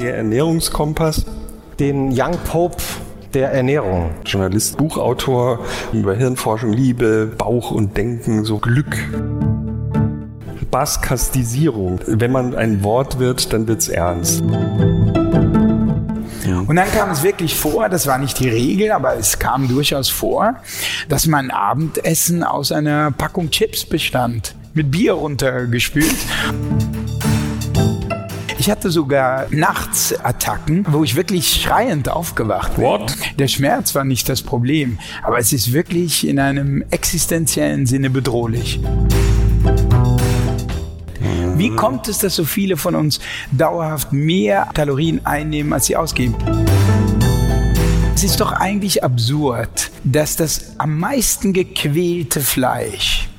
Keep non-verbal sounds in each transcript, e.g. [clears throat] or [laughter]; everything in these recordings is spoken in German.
Der Ernährungskompass. Den Young Pope der Ernährung. Journalist, Buchautor über Hirnforschung, Liebe, Bauch und Denken, so Glück. Baskastisierung. Wenn man ein Wort wird, dann wird's ernst. Und dann kam es wirklich vor, das war nicht die Regel, aber es kam durchaus vor, dass mein Abendessen aus einer Packung Chips bestand, mit Bier runtergespült. Ich hatte sogar nachts Attacken, wo ich wirklich schreiend aufgewacht bin. What? Der Schmerz war nicht das Problem, aber es ist wirklich in einem existenziellen Sinne bedrohlich. Wie kommt es, dass so viele von uns dauerhaft mehr Kalorien einnehmen, als sie ausgeben? Es ist doch eigentlich absurd, dass das am meisten gequälte Fleisch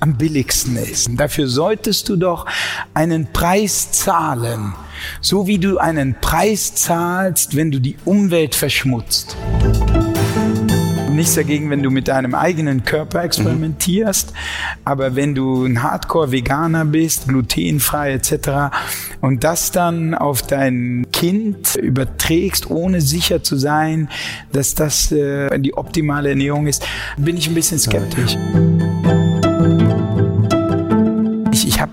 am billigsten ist. Und dafür solltest du doch einen Preis zahlen, so wie du einen Preis zahlst, wenn du die Umwelt verschmutzt nichts dagegen, wenn du mit deinem eigenen Körper experimentierst, mhm. aber wenn du ein Hardcore-Veganer bist, glutenfrei etc. und das dann auf dein Kind überträgst, ohne sicher zu sein, dass das äh, die optimale Ernährung ist, bin ich ein bisschen skeptisch. Ich,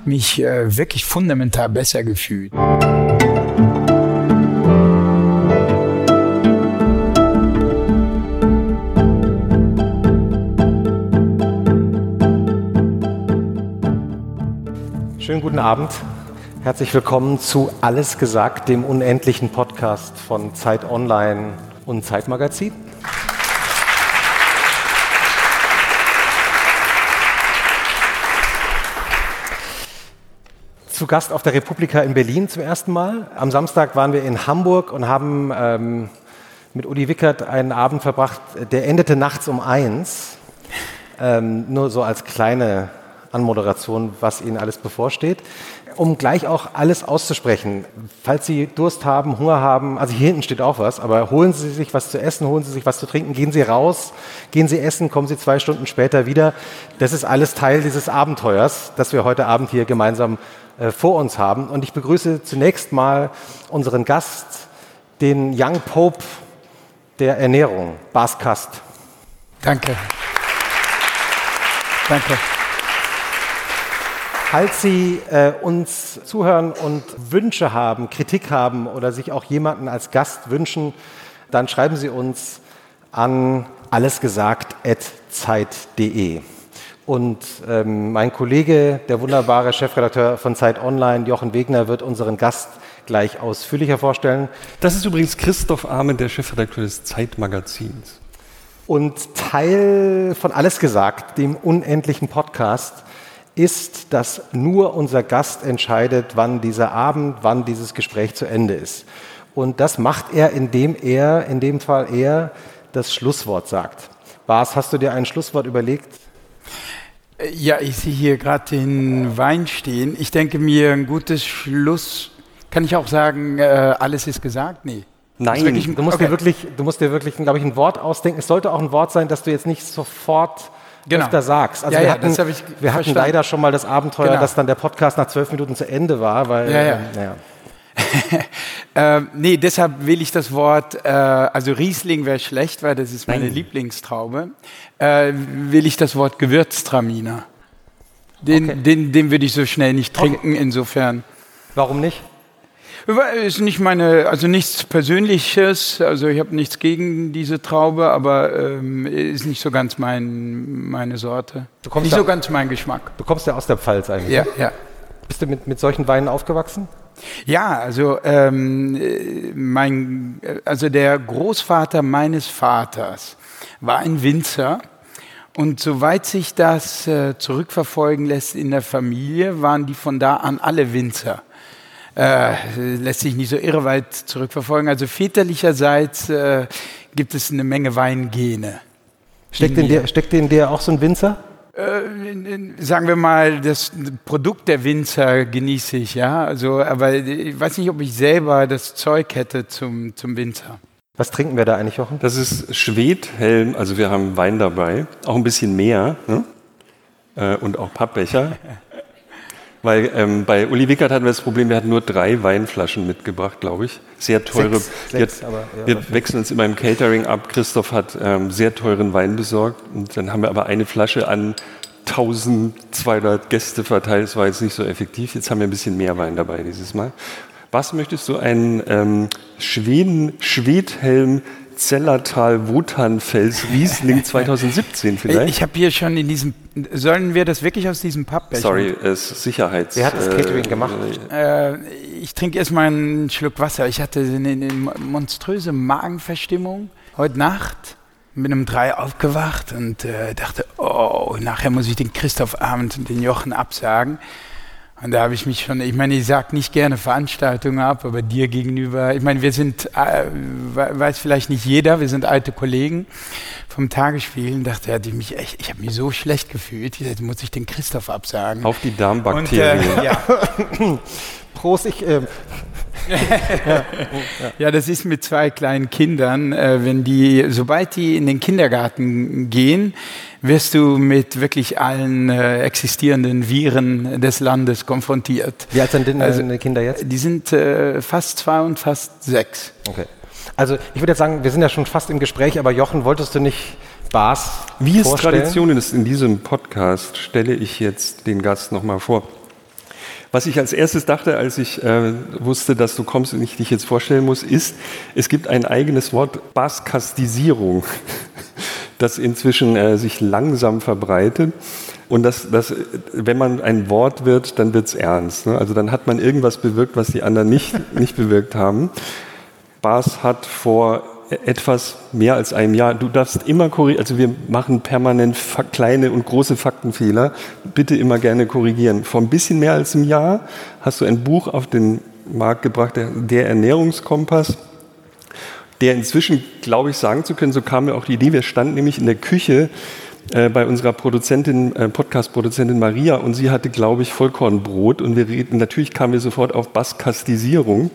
mich äh, wirklich fundamental besser gefühlt. Schönen guten Abend. Herzlich willkommen zu Alles gesagt, dem unendlichen Podcast von Zeit Online und Zeitmagazin. Zu Gast auf der Republika in Berlin zum ersten Mal. Am Samstag waren wir in Hamburg und haben ähm, mit Uli Wickert einen Abend verbracht, der endete nachts um eins. Ähm, nur so als kleine Anmoderation, was Ihnen alles bevorsteht. Um gleich auch alles auszusprechen, falls Sie Durst haben, Hunger haben, also hier hinten steht auch was, aber holen Sie sich was zu essen, holen Sie sich was zu trinken, gehen Sie raus, gehen Sie essen, kommen Sie zwei Stunden später wieder. Das ist alles Teil dieses Abenteuers, das wir heute Abend hier gemeinsam äh, vor uns haben. Und ich begrüße zunächst mal unseren Gast, den Young Pope der Ernährung, Bas Kast. Danke. Danke. Falls Sie äh, uns zuhören und Wünsche haben, Kritik haben oder sich auch jemanden als Gast wünschen, dann schreiben Sie uns an allesgesagt.zeit.de. Und ähm, mein Kollege, der wunderbare Chefredakteur von Zeit Online, Jochen Wegner, wird unseren Gast gleich ausführlicher vorstellen. Das ist übrigens Christoph Ahmed, der Chefredakteur des Zeitmagazins. Und Teil von Alles gesagt, dem unendlichen Podcast, ist, dass nur unser Gast entscheidet, wann dieser Abend, wann dieses Gespräch zu Ende ist. Und das macht er, indem er, in dem Fall er, das Schlusswort sagt. Bas, hast du dir ein Schlusswort überlegt? Ja, ich sehe hier gerade den Wein stehen. Ich denke mir, ein gutes Schluss, kann ich auch sagen, äh, alles ist gesagt? Nee. Nein, du musst, okay. dir wirklich, du musst dir wirklich, glaube ich, ein Wort ausdenken. Es sollte auch ein Wort sein, das du jetzt nicht sofort genau. öfter sagst. Also ja, wir, ja, hatten, wir hatten, leider schon mal das Abenteuer, genau. dass dann der Podcast nach zwölf Minuten zu Ende war, weil ja, ja. [laughs] Ähm, nee, deshalb will ich das Wort, äh, also Riesling wäre schlecht, weil das ist meine Nein. Lieblingstraube, äh, will ich das Wort Gewürztraminer. Den, okay. den, den würde ich so schnell nicht trinken, okay. insofern. Warum nicht? Ist nicht meine, also nichts Persönliches, also ich habe nichts gegen diese Traube, aber ähm, ist nicht so ganz mein, meine Sorte. Du kommst nicht so ganz mein Geschmack. Du kommst ja aus der Pfalz eigentlich. Ja, ja. Bist du mit, mit solchen Weinen aufgewachsen? Ja, also ähm, mein, also der Großvater meines Vaters war ein Winzer. Und soweit sich das äh, zurückverfolgen lässt in der Familie, waren die von da an alle Winzer äh, lässt sich nicht so irre weit zurückverfolgen. Also väterlicherseits äh, gibt es eine Menge Weingene. Steckt in, dir, steckt in dir auch so ein Winzer? Äh, sagen wir mal, das Produkt der Winzer genieße ich, ja. Also, aber ich weiß nicht, ob ich selber das Zeug hätte zum, zum Winzer. Was trinken wir da eigentlich, Jochen? Das ist Schwedhelm, also wir haben Wein dabei, auch ein bisschen mehr ne? Äh, und auch Pappbecher. [laughs] Weil ähm, bei Uli Wickert hatten wir das Problem, wir hatten nur drei Weinflaschen mitgebracht, glaube ich. Sehr teure. Sechs, wir, sechs, aber, ja, wir wechseln uns immer im Catering ab. Christoph hat ähm, sehr teuren Wein besorgt und dann haben wir aber eine Flasche an 1200 Gäste verteilt. Das war jetzt nicht so effektiv. Jetzt haben wir ein bisschen mehr Wein dabei dieses Mal. Was möchtest du? Einen ähm, Schweden, Schwedhelm Zellertal Wotanfels Riesling 2017 [laughs] vielleicht? Ich habe hier schon in diesem. Sollen wir das wirklich aus diesem Pappbecher? Sorry, es ist Sicherheits. Wer hat das Catering gemacht? Äh, ich trinke erstmal einen Schluck Wasser. Ich hatte eine, eine monströse Magenverstimmung heute Nacht. Bin um drei aufgewacht und äh, dachte, oh, nachher muss ich den Christoph Abend und den Jochen absagen. Und da habe ich mich schon, ich meine, ich sage nicht gerne Veranstaltungen ab, aber dir gegenüber, ich meine, wir sind, äh, weiß vielleicht nicht jeder, wir sind alte Kollegen vom Tagesspielen, dachte, hatte ich mich echt, ich habe mich so schlecht gefühlt, jetzt muss ich den Christoph absagen. Auf die Darmbakterien. Und, äh, ja. [laughs] Prost, ich. Ähm, [laughs] Ja, das ist mit zwei kleinen Kindern, äh, wenn die, sobald die in den Kindergarten gehen, wirst du mit wirklich allen äh, existierenden Viren des Landes konfrontiert. wie alt sind denn Also- deine Kinder jetzt? Die sind äh, fast zwei und fast sechs. Okay. Also ich würde jetzt sagen, wir sind ja schon fast im Gespräch, aber Jochen, wolltest du nicht Bas Wie es vorstellen? Tradition ist in diesem Podcast, stelle ich jetzt den Gast nochmal vor. Was ich als erstes dachte, als ich äh, wusste, dass du kommst und ich dich jetzt vorstellen muss, ist, es gibt ein eigenes Wort, Baskastisierung, [laughs] das inzwischen äh, sich langsam verbreitet. Und das, das, wenn man ein Wort wird, dann wird's ernst. Ne? Also dann hat man irgendwas bewirkt, was die anderen nicht, nicht bewirkt haben. Bas hat vor etwas mehr als einem Jahr, du darfst immer korrigieren, also wir machen permanent kleine und große Faktenfehler, bitte immer gerne korrigieren. Vor ein bisschen mehr als einem Jahr hast du ein Buch auf den Markt gebracht, der, der Ernährungskompass, der inzwischen, glaube ich, sagen zu können, so kam mir auch die Idee, wir standen nämlich in der Küche äh, bei unserer Produzentin, äh, Podcast-Produzentin Maria und sie hatte, glaube ich, Vollkornbrot und wir reden, natürlich kamen wir sofort auf Baskastisierung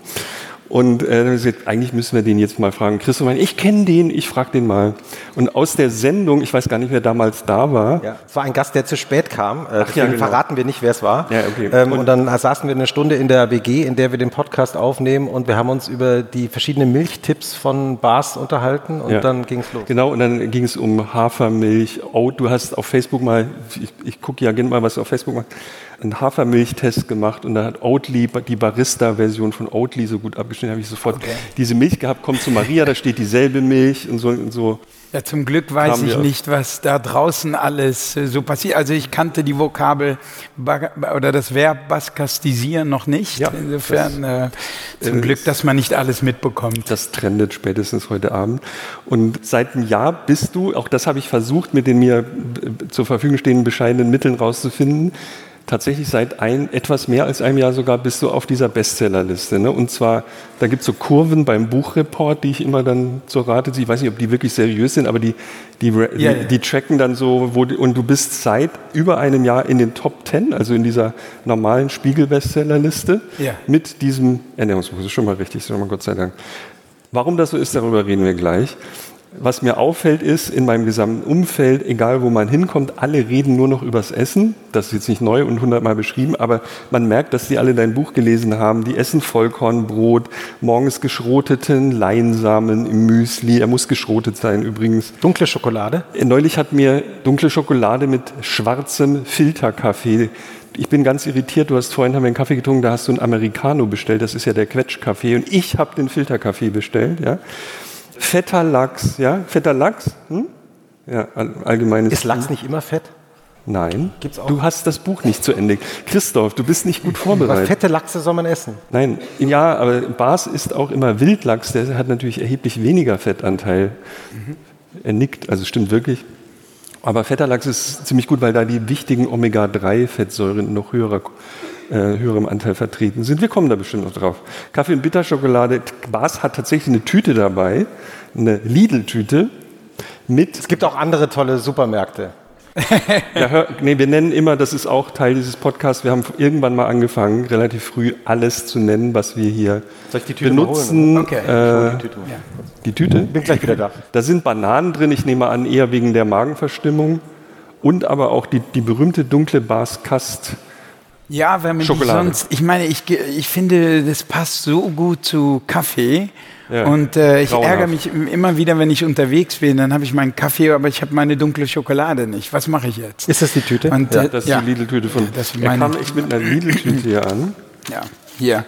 und äh, dann gesagt, eigentlich müssen wir den jetzt mal fragen. Christoph meinte, ich kenne den, ich frage den mal. Und aus der Sendung, ich weiß gar nicht, wer damals da war, Ja, es war ein Gast, der zu spät kam. Äh, deswegen ja, genau. verraten wir nicht, wer es war. Ja, okay. Ähm, Und- und, dann saßen wir eine Stunde in der WG, in der wir den Podcast aufnehmen und wir haben uns über die verschiedenen Milchtipps von Bas unterhalten und Ja. dann ging es los. Genau, und dann ging es um Hafermilch. Oat, du hast auf Facebook mal, ich, ich gucke ja gerne mal, was du auf Facebook machst, einen Hafermilchtest gemacht und da hat Oatly, die Barista-Version von Oatly so gut abgeschnitten, habe ich sofort diese Milch gehabt, kommt zu Maria, da steht dieselbe Milch und so und so. Ja, zum Glück weiß ich nicht, was da draußen alles äh, so passiert. Also ich kannte die Vokabel oder das Verb baskastisieren noch nicht. Ja, Insofern äh, zum äh, Glück, dass man nicht alles mitbekommt. Das trendet spätestens heute Abend. Und seit einem Jahr bist du, auch das habe ich versucht, mit den mir äh, zur Verfügung stehenden bescheidenen Mitteln rauszufinden, tatsächlich seit ein, etwas mehr als einem Jahr sogar bist du auf dieser Bestsellerliste. Ne? Und zwar, da gibt es so Kurven beim Buchreport, die ich immer dann zur Rate ziehe. Ich weiß nicht, ob die wirklich seriös sind, aber die, die, die, Ja, ja. die tracken dann so, wo die, und du bist seit über einem Jahr in den Top Ten, also in dieser normalen Spiegel-Bestsellerliste Ja. mit diesem Ernährungsbuch. Das ist schon mal richtig, schon mal Gott sei Dank. Warum das so ist, darüber reden wir gleich. Was mir auffällt ist, in meinem gesamten Umfeld, egal wo man hinkommt, alle reden nur noch übers Essen. Das ist jetzt nicht neu und hundertmal beschrieben, aber man merkt, dass die alle dein Buch gelesen haben. Die essen Vollkornbrot, morgens geschroteten Leinsamen im Müsli. Er muss geschrotet sein übrigens. Dunkle Schokolade. Neulich hat mir dunkle Schokolade mit schwarzem Filterkaffee. Ich bin ganz irritiert. Du hast vorhin haben wir einen Kaffee getrunken, da hast du einen Americano bestellt. Das ist ja der Quetschkaffee. Und ich habe den Filterkaffee bestellt. Ja. Fetter Lachs, ja, fetter Lachs. Hm? Ja, all- allgemeines. Ist Lachs nicht immer fett? Nein. Gibt's auch? Du hast das Buch nicht zu Ende. Christoph, du bist nicht gut vorbereitet. fette Lachse soll man essen? Nein, ja, aber Bas ist auch immer Wildlachs, der hat natürlich erheblich weniger Fettanteil. Er nickt, also stimmt wirklich. Aber fetter Lachs ist ziemlich gut, weil da die wichtigen Omega-3-Fettsäuren in noch höherer, höherem Anteil vertreten sind. Wir kommen da bestimmt noch drauf. Kaffee und Bitterschokolade. Bas hat tatsächlich eine Tüte dabei, eine Lidl-Tüte mit Es gibt auch andere tolle Supermärkte. [laughs] ja, hör, nee, wir nennen immer, das ist auch Teil dieses Podcasts, wir haben irgendwann mal angefangen, relativ früh alles zu nennen, was wir hier Soll ich die Tüte mal benutzen. Okay. Äh, Die Tüte. die Tüte? Bin gleich wieder da. [laughs] Da sind Bananen drin, ich nehme an, eher wegen der Magenverstimmung. Und aber auch die, die berühmte dunkle Baskast Ja, wenn man Schokolade. sonst, ich meine, ich, ge- ich finde, das passt so gut zu Kaffee. Ja, Und äh, ich grauenhaft. ärgere mich immer wieder, wenn ich unterwegs bin, dann habe ich meinen Kaffee, aber ich habe meine dunkle Schokolade nicht. Was mache ich jetzt? Ist das die Tüte? Und, Ja, äh, das ist ja, die Lidl-Tüte von. Das ist er meine- kam echt mit einer Lidl-Tüte hier an. ja, hier.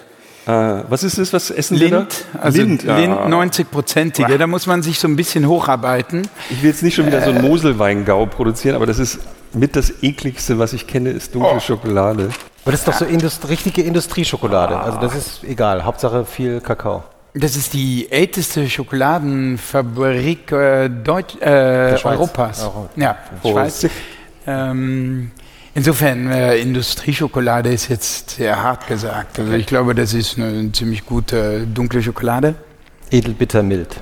Äh, was ist das? Was essen wir Lind, da? also Lind, Lind, ja. 90-prozentige. Da muss man sich so ein bisschen hocharbeiten. Ich will jetzt nicht schon wieder so Äh. einen Moselweingau produzieren, aber das ist mit das ekligste, was ich kenne, ist dunkle Oh. Schokolade. Aber das ist doch so Indust richtige Industrieschokolade. Also das ist egal. Hauptsache viel Kakao. Das ist die älteste Schokoladenfabrik äh, Deutsch, äh. Europas. Euro- Ja. Schweiz. Ähm, insofern, äh, Industrieschokolade ist jetzt sehr hart gesagt. Also ich glaube, das ist eine ziemlich gute dunkle Schokolade. Edelbitter mild.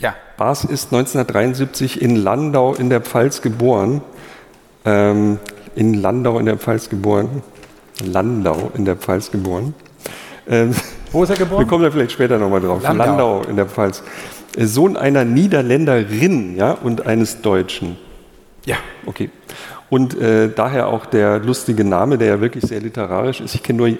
Ja. Bas ist 1973 in Landau in der Pfalz geboren. Ähm, in Landau in der Pfalz geboren. Landau in der Pfalz geboren. Ähm, Wo ist er wir geboren? kommen da vielleicht später nochmal drauf. Landau. Landau. in der Pfalz. Äh, Sohn einer Niederländerin ja, und eines Deutschen. Ja. Okay. Und äh, daher auch der lustige Name, der ja wirklich sehr literarisch ist. Ich kenne nur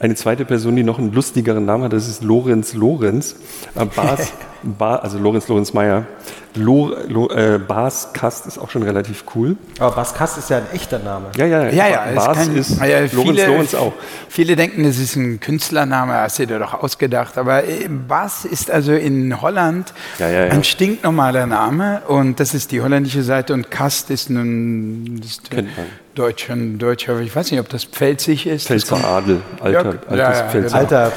eine zweite Person, die noch einen lustigeren Namen hat, das ist Lorenz Lorenz. Äh, Bas, [laughs] ba, also Lorenz Lorenz Meyer. Lo, Lo, äh, Bas Kast ist auch schon relativ cool. Aber Baskast ist ja ein echter Name. Ja, ja, Ja, ja, Bas kein- ist, ja, Lorenz viele- Lorenz auch. Viele denken, das ist ein Künstlername, hast du dir doch ausgedacht. Aber äh, Bas ist also in Holland Ja, ja, ja. ein stinknormaler Name und das ist die holländische Seite und Kast ist nun das ist. Deutscher, Deutscher, ich weiß nicht, ob das pfälzig ist. Pfälzer Adel, alter, Ja, altes ja, ja, Pfälzer. Alter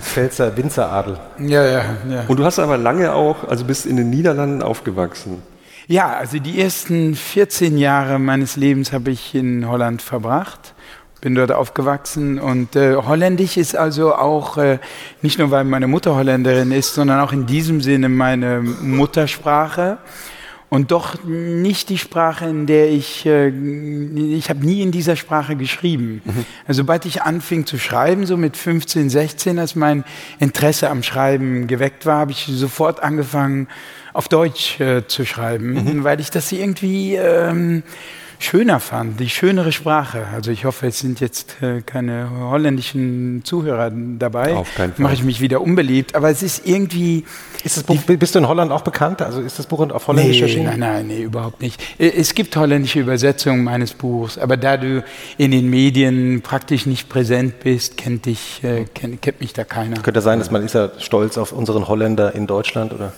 Pfälzer Winzeradel. Ja, ja, ja. Und du hast aber lange auch, also bist in den Niederlanden aufgewachsen. Ja, also die ersten 14 Jahre meines Lebens habe ich in Holland verbracht. Bin dort aufgewachsen und äh, Holländisch ist also auch äh, nicht nur, weil meine Mutter Holländerin ist, sondern auch in diesem Sinne meine Muttersprache und doch nicht die Sprache, in der ich, äh, ich habe nie in dieser Sprache geschrieben. Also sobald ich anfing zu schreiben, so mit 15, 16, als mein Interesse am Schreiben geweckt war, habe ich sofort angefangen, auf Deutsch äh, zu schreiben, weil ich das irgendwie ähm, schöner fand, die schönere Sprache. Also ich hoffe, es sind jetzt äh, keine holländischen Zuhörer dabei. Auf keinen Fall. Mache ich mich wieder unbeliebt, aber es ist irgendwie Ist das Buch, bist du in Holland auch bekannt? Also ist das Buch auf Holländisch Nee, erschienen? nein, nein, nee, überhaupt nicht. Äh, Es gibt holländische Übersetzungen meines Buchs, aber da du in den Medien praktisch nicht präsent bist, kennt, dich, äh, kennt, kennt mich da keiner. Könnte sein, dass man ist ja stolz auf unseren Holländer in Deutschland oder?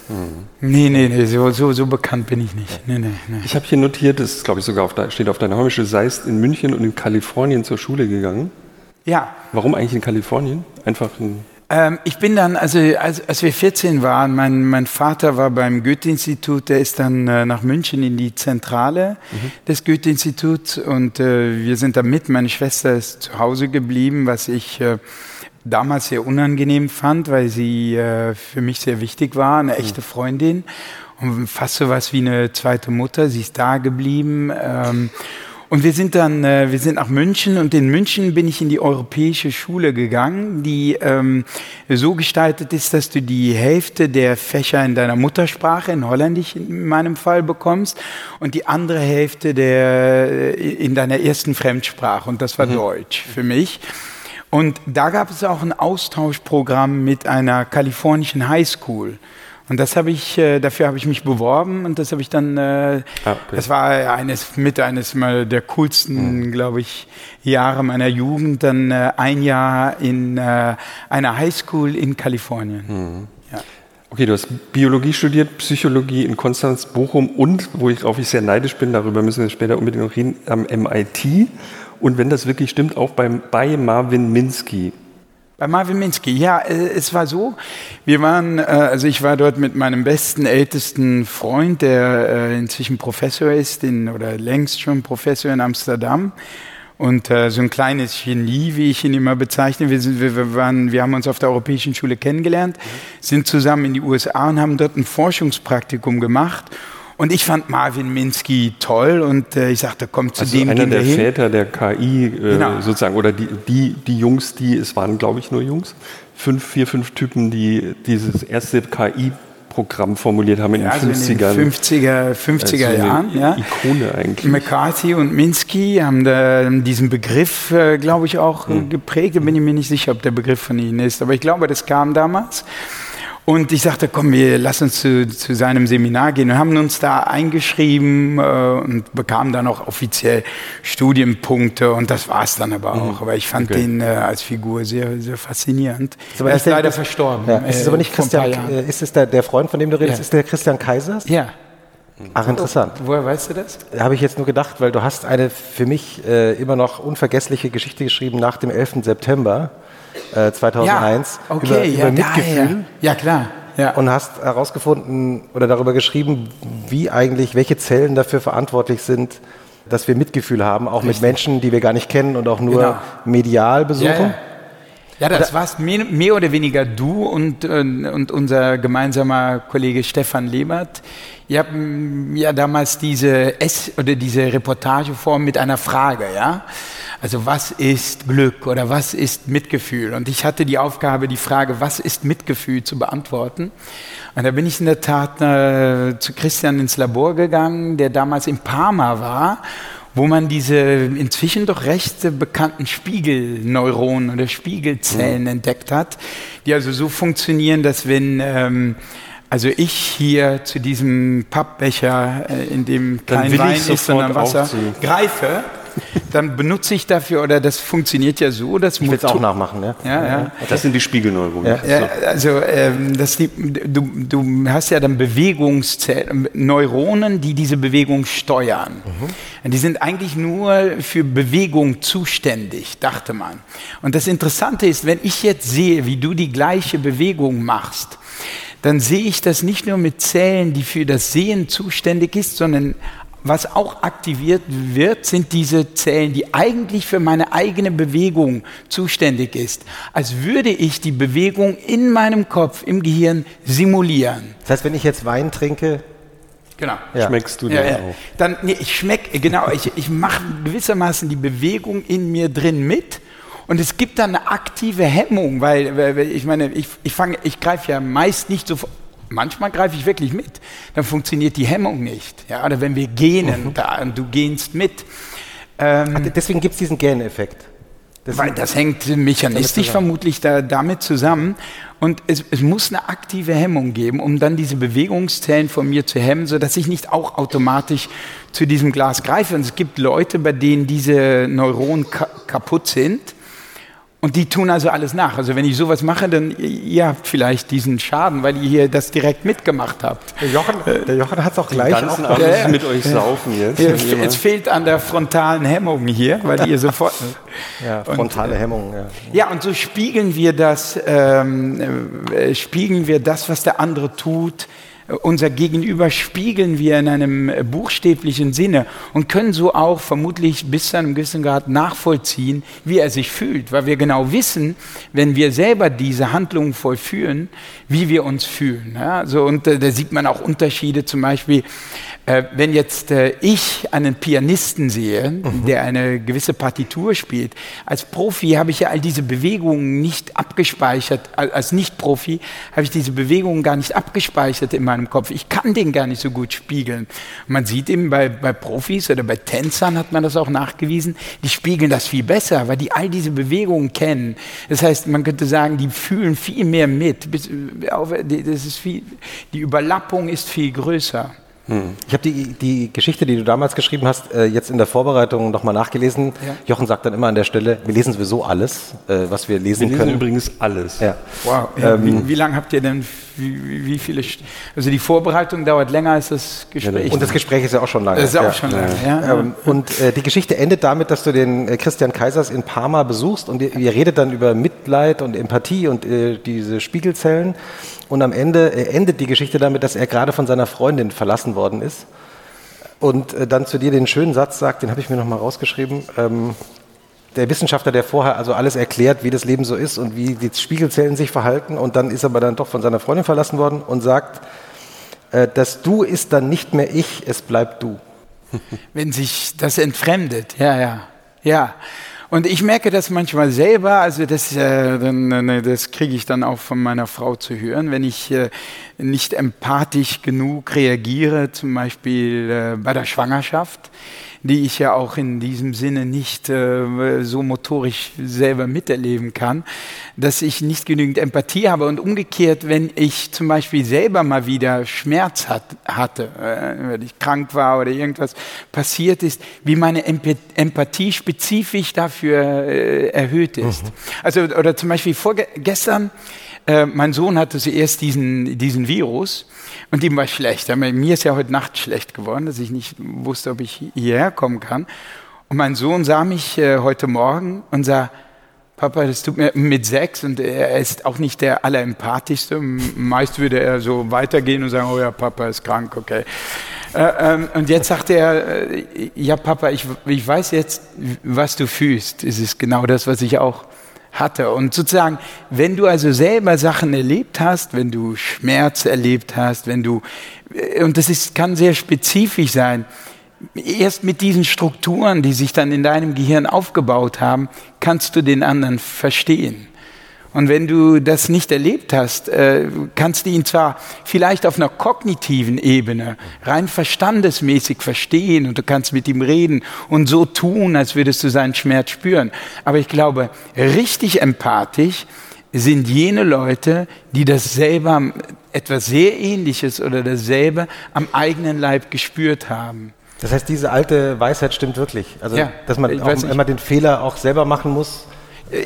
Nee, nee, nee, so, so, so bekannt bin ich nicht. Nee, nee, nee. Ich habe hier notiert, das ist, glaube ich, sogar auf, de- steht auf deiner Homepage, du seist in München und in Kalifornien zur Schule gegangen. Ja, Warum eigentlich in Kalifornien? Einfach ein Ähm, ich bin dann, also als, als wir 14 waren, mein, mein Vater war beim Goethe-Institut, der ist dann äh, nach München in die Zentrale des Goethe-Instituts und äh, wir sind da mit. Meine Schwester ist zu Hause geblieben, was ich äh, damals sehr unangenehm fand, weil sie äh, für mich sehr wichtig war, eine echte Freundin und fast so was wie eine zweite Mutter. Sie ist da geblieben. Ähm, und wir sind dann, äh, wir sind nach München und in München bin ich in die europäische Schule gegangen, die ähm, so gestaltet ist, dass du die Hälfte der Fächer in deiner Muttersprache, in Holländisch in meinem Fall bekommst und die andere Hälfte der, äh, in deiner ersten Fremdsprache und das war Deutsch für mich. Und da gab es auch ein Austauschprogramm mit einer kalifornischen Highschool. Und das habe ich, äh, dafür habe ich mich beworben und das habe ich dann, äh, Ah, okay. das war eines mit eines mal der coolsten, glaube ich, Jahre meiner Jugend. Dann äh, ein Jahr in äh, einer Highschool in Kalifornien. Ja. Okay, du hast Biologie studiert, Psychologie in Konstanz, Bochum und, wo ich, worauf ich sehr neidisch bin, darüber müssen wir später unbedingt noch reden, am MIT. Und wenn das wirklich stimmt, auch beim, bei Marvin Minsky. Bei Marvin Minsky, ja, äh, es war so, wir waren, äh, also ich war dort mit meinem besten, ältesten Freund, der äh, inzwischen Professor ist, in, oder längst schon Professor in Amsterdam. Und äh, so ein kleines Genie, wie ich ihn immer bezeichne. Wir, sind, wir, wir, waren, wir haben uns auf der Europäischen Schule kennengelernt, sind zusammen in die USA und haben dort ein Forschungspraktikum gemacht. Und ich fand Marvin Minsky toll und äh, ich sagte, komm, zu Also dem einer der hin. Väter der KI äh, Genau. sozusagen, oder die, die, die Jungs, die, es waren glaube ich nur Jungs, fünf, vier, fünf Typen, die dieses erste Programm formuliert haben in Ja, den also in 50ern. den 50er, 50er Also Jahren. Ja. Ikone eigentlich. McCarthy und Minsky haben da diesen Begriff, äh, glaube ich, auch äh, geprägt. Da bin ich mir nicht sicher, ob der Begriff von Ihnen ist. Aber ich glaube, das kam damals. Und ich sagte, komm, wir lass uns zu, zu seinem Seminar gehen und haben uns da eingeschrieben äh, und bekamen dann auch offiziell Studienpunkte und das war es dann aber auch. Aber ich fand Okay. den äh, als Figur sehr, sehr faszinierend. aber er ist der- leider das- verstorben. Ja, ist es äh, aber nicht Christian, äh, ist es der, der Freund, von dem du redest, Ja. ist der Christian Kaisers? Ja, Ach, interessant. woher weißt du das? Habe ich jetzt nur gedacht, weil du hast eine für mich äh, immer noch unvergessliche Geschichte geschrieben nach dem 11. September äh, 2001 ja, okay, über, ja, über Mitgefühl daher. Ja, klar. Ja. und hast herausgefunden oder darüber geschrieben, wie eigentlich, welche Zellen dafür verantwortlich sind, dass wir Mitgefühl haben, auch mit Menschen, die wir gar nicht kennen und auch nur Genau. medial besuchen. Ja, ja. Ja, das warst mehr, mehr oder weniger du und, äh, und unser gemeinsamer Kollege Stefan Lebert. Ihr habt mm, ja damals diese S oder diese Reportageform mit einer Frage, ja? Also was ist Glück oder was ist Mitgefühl? Und ich hatte die Aufgabe, die Frage, was ist Mitgefühl, zu beantworten. Und da bin ich in der Tat äh, zu Christian ins Labor gegangen, der damals in Parma war wo man diese inzwischen doch recht bekannten Spiegelneuronen oder Spiegelzellen entdeckt hat, die also so funktionieren, dass wenn ähm, also ich hier zu diesem Pappbecher, äh, in dem kein Wein ist, sondern Wasser, aufziehen. greife, dann benutze ich dafür, oder das funktioniert ja so, dass Ich will es auch nachmachen. Ja? ja, ja. Das sind die Spiegelneuronen. Ja. Ja, also ähm, das, die, du, du hast ja dann Bewegungszellen, Neuronen, die diese Bewegung steuern. Und Die sind eigentlich nur für Bewegung zuständig, dachte man. Und das Interessante ist, wenn ich jetzt sehe, wie du die gleiche Bewegung machst, dann sehe ich das nicht nur mit Zellen, die für das Sehen zuständig ist, sondern was auch aktiviert wird, sind diese Zellen, die eigentlich für meine eigene Bewegung zuständig ist. Als würde ich die Bewegung in meinem Kopf, im Gehirn simulieren. Das heißt, wenn ich jetzt Wein trinke, Genau. Ja. Schmeckst du Ja, dann ja. auch? Dann, nee, ich schmecke, genau, ich, ich mache gewissermaßen die Bewegung in mir drin mit. Und es gibt dann eine aktive Hemmung, weil, weil weil ich meine, ich, ich, fange, ich greife ja meist nicht so, manchmal greife ich wirklich mit. Dann funktioniert die Hemmung nicht. Ja, oder wenn wir gähnen, da, und du gähnst mit. Ähm, deswegen gibt es diesen Gähneffekt. Das weil das hängt mechanistisch vermutlich da, damit zusammen. Und es, es muss eine aktive Hemmung geben, um dann diese Bewegungszellen von mir zu hemmen, sodass ich nicht auch automatisch zu diesem Glas greife. Und es gibt Leute, bei denen diese Neuronen ka kaputt sind. Und die tun also alles nach. Also wenn ich sowas mache, dann ihr habt vielleicht diesen Schaden, weil ihr hier das direkt mitgemacht habt. der Jochen, der Jochen hat es auch gleich Ganzen auch Abend Ja, ja. mit euch saufen jetzt. Mal- es fehlt an der frontalen Hemmung hier, weil ihr sofort. [laughs] ja, frontale Hemmung. Ja. Ja, und so spiegeln wir das, ähm, äh, spiegeln wir das, was der andere tut. Unser Gegenüber spiegeln wir in einem buchstäblichen Sinne und können so auch vermutlich bis zu einem gewissen Grad nachvollziehen, wie er sich fühlt, weil wir genau wissen, wenn wir selber diese Handlungen vollführen, wie wir uns fühlen. Ja, so, und äh, da sieht man auch Unterschiede, zum Beispiel, äh, wenn jetzt äh, ich einen Pianisten sehe, der eine gewisse Partitur spielt, als Profi habe ich ja all diese Bewegungen nicht abgespeichert, al- als Nicht-Profi habe ich diese Bewegungen gar nicht abgespeichert in meinem Kopf. Ich kann den gar nicht so gut spiegeln. Man sieht eben bei, bei Profis oder bei Tänzern hat man das auch nachgewiesen, die spiegeln das viel besser, weil die all diese Bewegungen kennen. Das heißt, man könnte sagen, die fühlen viel mehr mit. Die- Das ist viel, die Überlappung ist viel größer. Ich habe die, die Geschichte, die du damals geschrieben hast, äh, jetzt in der Vorbereitung nochmal nachgelesen. Ja. Jochen sagt dann immer an der Stelle, wir lesen sowieso alles, äh, was wir lesen Wir lesen können. übrigens alles. Ja. Wow. wie, wie lange habt ihr denn, wie, wie- viele, St- also die Vorbereitung dauert länger als das Gespräch. Und das Gespräch ist ja auch schon lange. das ist auch ja. schon lange, ja. Ähm, und äh, die Geschichte endet damit, dass du den äh, Christian Kaisers in Parma besuchst und ihr, ihr redet dann über Mitleid und Empathie und äh, diese Spiegelzellen. Und am Ende äh, endet die Geschichte damit, dass er gerade von seiner Freundin verlassen worden ist und äh, dann zu dir den schönen Satz sagt, den habe ich mir nochmal rausgeschrieben. Ähm, der Wissenschaftler, der vorher also alles erklärt, wie das Leben so ist und wie die Spiegelzellen sich verhalten und dann ist er aber dann doch von seiner Freundin verlassen worden und sagt, äh, das Du ist dann nicht mehr ich, es bleibt du. [laughs] wenn sich das entfremdet, ja, ja, ja. Und ich merke das manchmal selber, also das, äh, dann, das kriege ich dann auch von meiner Frau zu hören, wenn ich äh, nicht empathisch genug reagiere, zum Beispiel äh, bei der Schwangerschaft die ich ja auch in diesem Sinne nicht äh, so motorisch selber miterleben kann, dass ich nicht genügend Empathie habe. Und umgekehrt, wenn ich zum Beispiel selber mal wieder Schmerz hat, hatte, äh, wenn ich krank war oder irgendwas passiert ist, wie meine Empathie spezifisch dafür äh, erhöht ist. Mhm. Also, oder zum Beispiel vorgestern, äh, mein Sohn hatte zuerst diesen, diesen Virus und ihm war schlecht. Mir ist ja heute Nacht schlecht geworden, dass ich nicht wusste, ob ich hierher kommen kann. Und mein Sohn sah mich äh, heute Morgen und sah, Papa, das tut mir mit sechs und er ist auch nicht der allerempathischste. Meist würde er so weitergehen und sagen, oh ja, Papa ist krank, okay. Äh, ähm, und jetzt sagt er, äh, ja Papa, ich, ich weiß jetzt, was du fühlst. Es ist genau das, was ich auch hatte. Und sozusagen, wenn du also selber Sachen erlebt hast, wenn du Schmerz erlebt hast, wenn du, äh, und das ist, kann sehr spezifisch sein, erst mit diesen Strukturen, die sich dann in deinem Gehirn aufgebaut haben, kannst du den anderen verstehen. Und wenn du das nicht erlebt hast, äh, kannst du ihn zwar vielleicht auf einer kognitiven Ebene rein verstandesmäßig verstehen und du kannst mit ihm reden und so tun, als würdest du seinen Schmerz spüren. Aber ich glaube, richtig empathisch sind jene Leute, die das selber etwas sehr Ähnliches oder dasselbe am eigenen Leib gespürt haben. Das heißt, diese alte Weisheit stimmt wirklich. Also, ja, dass man auch immer den Fehler auch selber machen muss.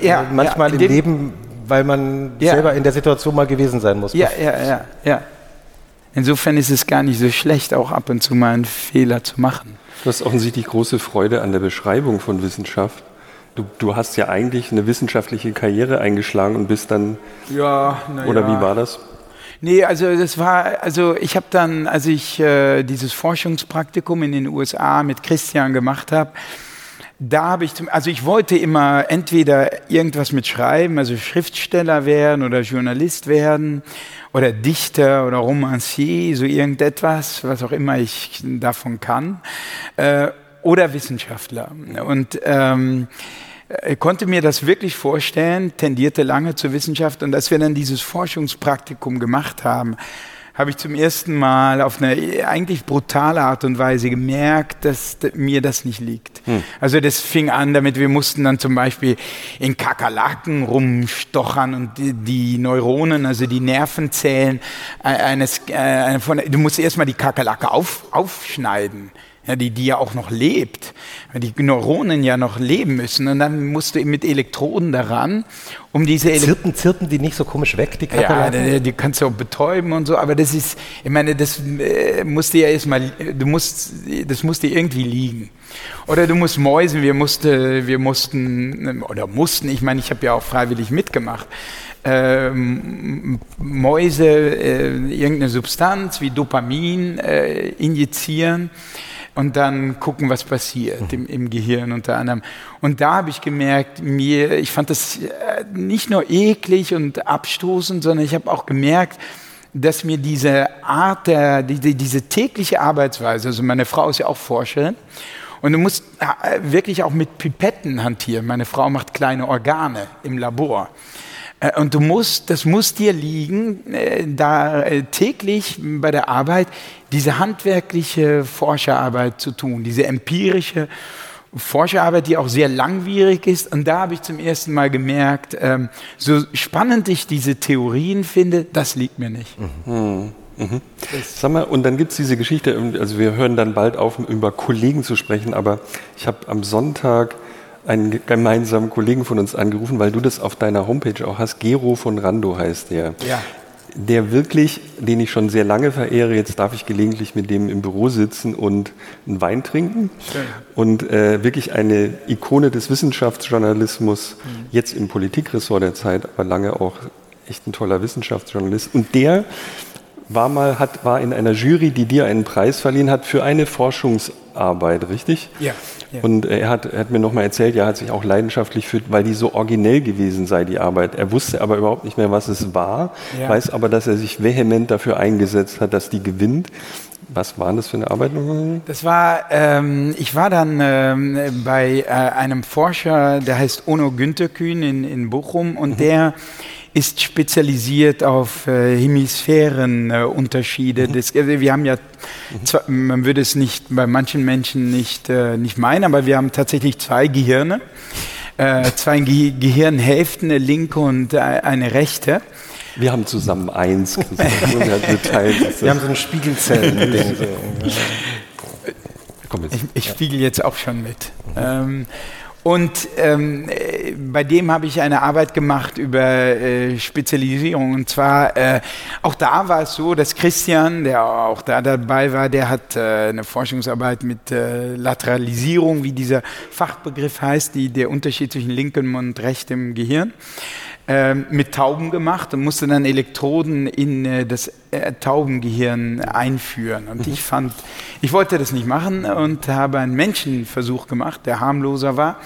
Ja, manchmal ja, im Leben weil man ja. selber in der Situation mal gewesen sein muss. Ja, ja, ja, ja. Insofern ist es gar nicht so schlecht, auch ab und zu mal einen Fehler zu machen. Du hast offensichtlich große Freude an der Beschreibung von Wissenschaft. Du, du hast ja eigentlich eine wissenschaftliche Karriere eingeschlagen und bist dann. Ja, na Oder ja. wie war das? Nee, also das war, also ich habe dann, als ich äh, dieses Forschungspraktikum in den USA mit Christian gemacht habe, da habe ich, zum, also ich wollte immer entweder irgendwas mit Schreiben, also Schriftsteller werden oder Journalist werden oder Dichter oder Romancier, so irgendetwas, was auch immer ich davon kann, äh, oder Wissenschaftler. Und ähm, konnte mir das wirklich vorstellen, tendierte lange zur Wissenschaft und als wir dann dieses Forschungspraktikum gemacht haben, habe ich zum ersten Mal auf eine eigentlich brutale Art und Weise gemerkt, dass mir das nicht liegt. Hm. Also das fing an damit, wir mussten dann zum Beispiel in Kakerlaken rumstochern und die, die Neuronen, also die Nervenzellen äh, eines, äh, von, du musst erstmal die Kakerlake auf, aufschneiden ja, die, die ja auch noch lebt, weil die Neuronen ja noch leben müssen. Und dann musst du mit Elektroden daran, um diese Ele Zirpen, zirpen die nicht so komisch weg, die Kakerlaken? Ja, die, die, kannst du auch betäuben und so, aber das ist, ich meine, das äh, musste ja erstmal, du musst, das musste irgendwie liegen. Oder du musst Mäusen, wir, musste, wir mussten, oder mussten, ich meine, ich habe ja auch freiwillig mitgemacht, ähm, Mäuse äh, irgendeine Substanz wie Dopamin äh, injizieren und dann gucken, was passiert im, im Gehirn unter anderem. Und da habe ich gemerkt, mir, ich fand das äh, nicht nur eklig und abstoßend, sondern ich habe auch gemerkt, dass mir diese Art der, diese, diese tägliche Arbeitsweise, also meine Frau ist ja auch Forscherin, und du musst äh, wirklich auch mit Pipetten hantieren. Meine Frau macht kleine Organe im Labor. Äh, und du musst, das muss dir liegen, äh, da äh, täglich bei der Arbeit diese handwerkliche Forscherarbeit zu tun, diese empirische Forscherarbeit, die auch sehr langwierig ist. Und da habe ich zum ersten Mal gemerkt, ähm, so spannend ich diese Theorien finde, das liegt mir nicht. Mhm. Mhm. Sag mal, und dann gibt es diese Geschichte, also wir hören dann bald auf, über Kollegen zu sprechen, aber ich habe am Sonntag einen gemeinsamen Kollegen von uns angerufen, weil du das auf deiner Homepage auch hast. Gero von Rando heißt der. Ja. Der wirklich, den ich schon sehr lange verehre, jetzt darf ich gelegentlich mit dem im Büro sitzen und einen Wein trinken. Schön. Und äh, wirklich eine Ikone des Wissenschaftsjournalismus, mhm. jetzt im Politikressort der Zeit, aber lange auch echt ein toller Wissenschaftsjournalist. Und der war mal, hat, war in einer Jury, die dir einen Preis verliehen hat für eine Forschungsarbeit, richtig? Ja. Und er hat, er hat mir nochmal erzählt, er hat sich auch leidenschaftlich für, weil die so originell gewesen sei, die Arbeit. Er wusste aber überhaupt nicht mehr, was es war, ja. weiß aber, dass er sich vehement dafür eingesetzt hat, dass die gewinnt. Was war das für eine Arbeit? Das war, ähm, ich war dann ähm, bei äh, einem Forscher, der heißt Ono Günther Kühn in, in Bochum und mhm. der ist spezialisiert auf äh, Hemisphärenunterschiede. Mhm. Äh, wir haben ja, mhm. zwar, man würde es nicht bei manchen Menschen nicht, äh, nicht meinen, aber wir haben tatsächlich zwei Gehirne, äh, zwei Ge Gehirnhälften, eine linke und äh, eine rechte. Wir haben zusammen eins. wir haben so ein Spiegelzellen. [laughs] ich, ich spiegel jetzt auch schon mit. Ähm, und ähm, bei dem habe ich eine Arbeit gemacht über äh, Spezialisierung. Und zwar, äh, auch da war es so, dass Christian, der auch da dabei war, der hat äh, eine Forschungsarbeit mit äh, Lateralisierung, wie dieser Fachbegriff heißt, die, der Unterschied zwischen linkem und rechtem Gehirn. Ähm, mit Tauben gemacht und musste dann Elektroden in äh, das äh, Taubengehirn einführen. Und ich fand, ich wollte das nicht machen und habe einen Menschenversuch gemacht, der harmloser war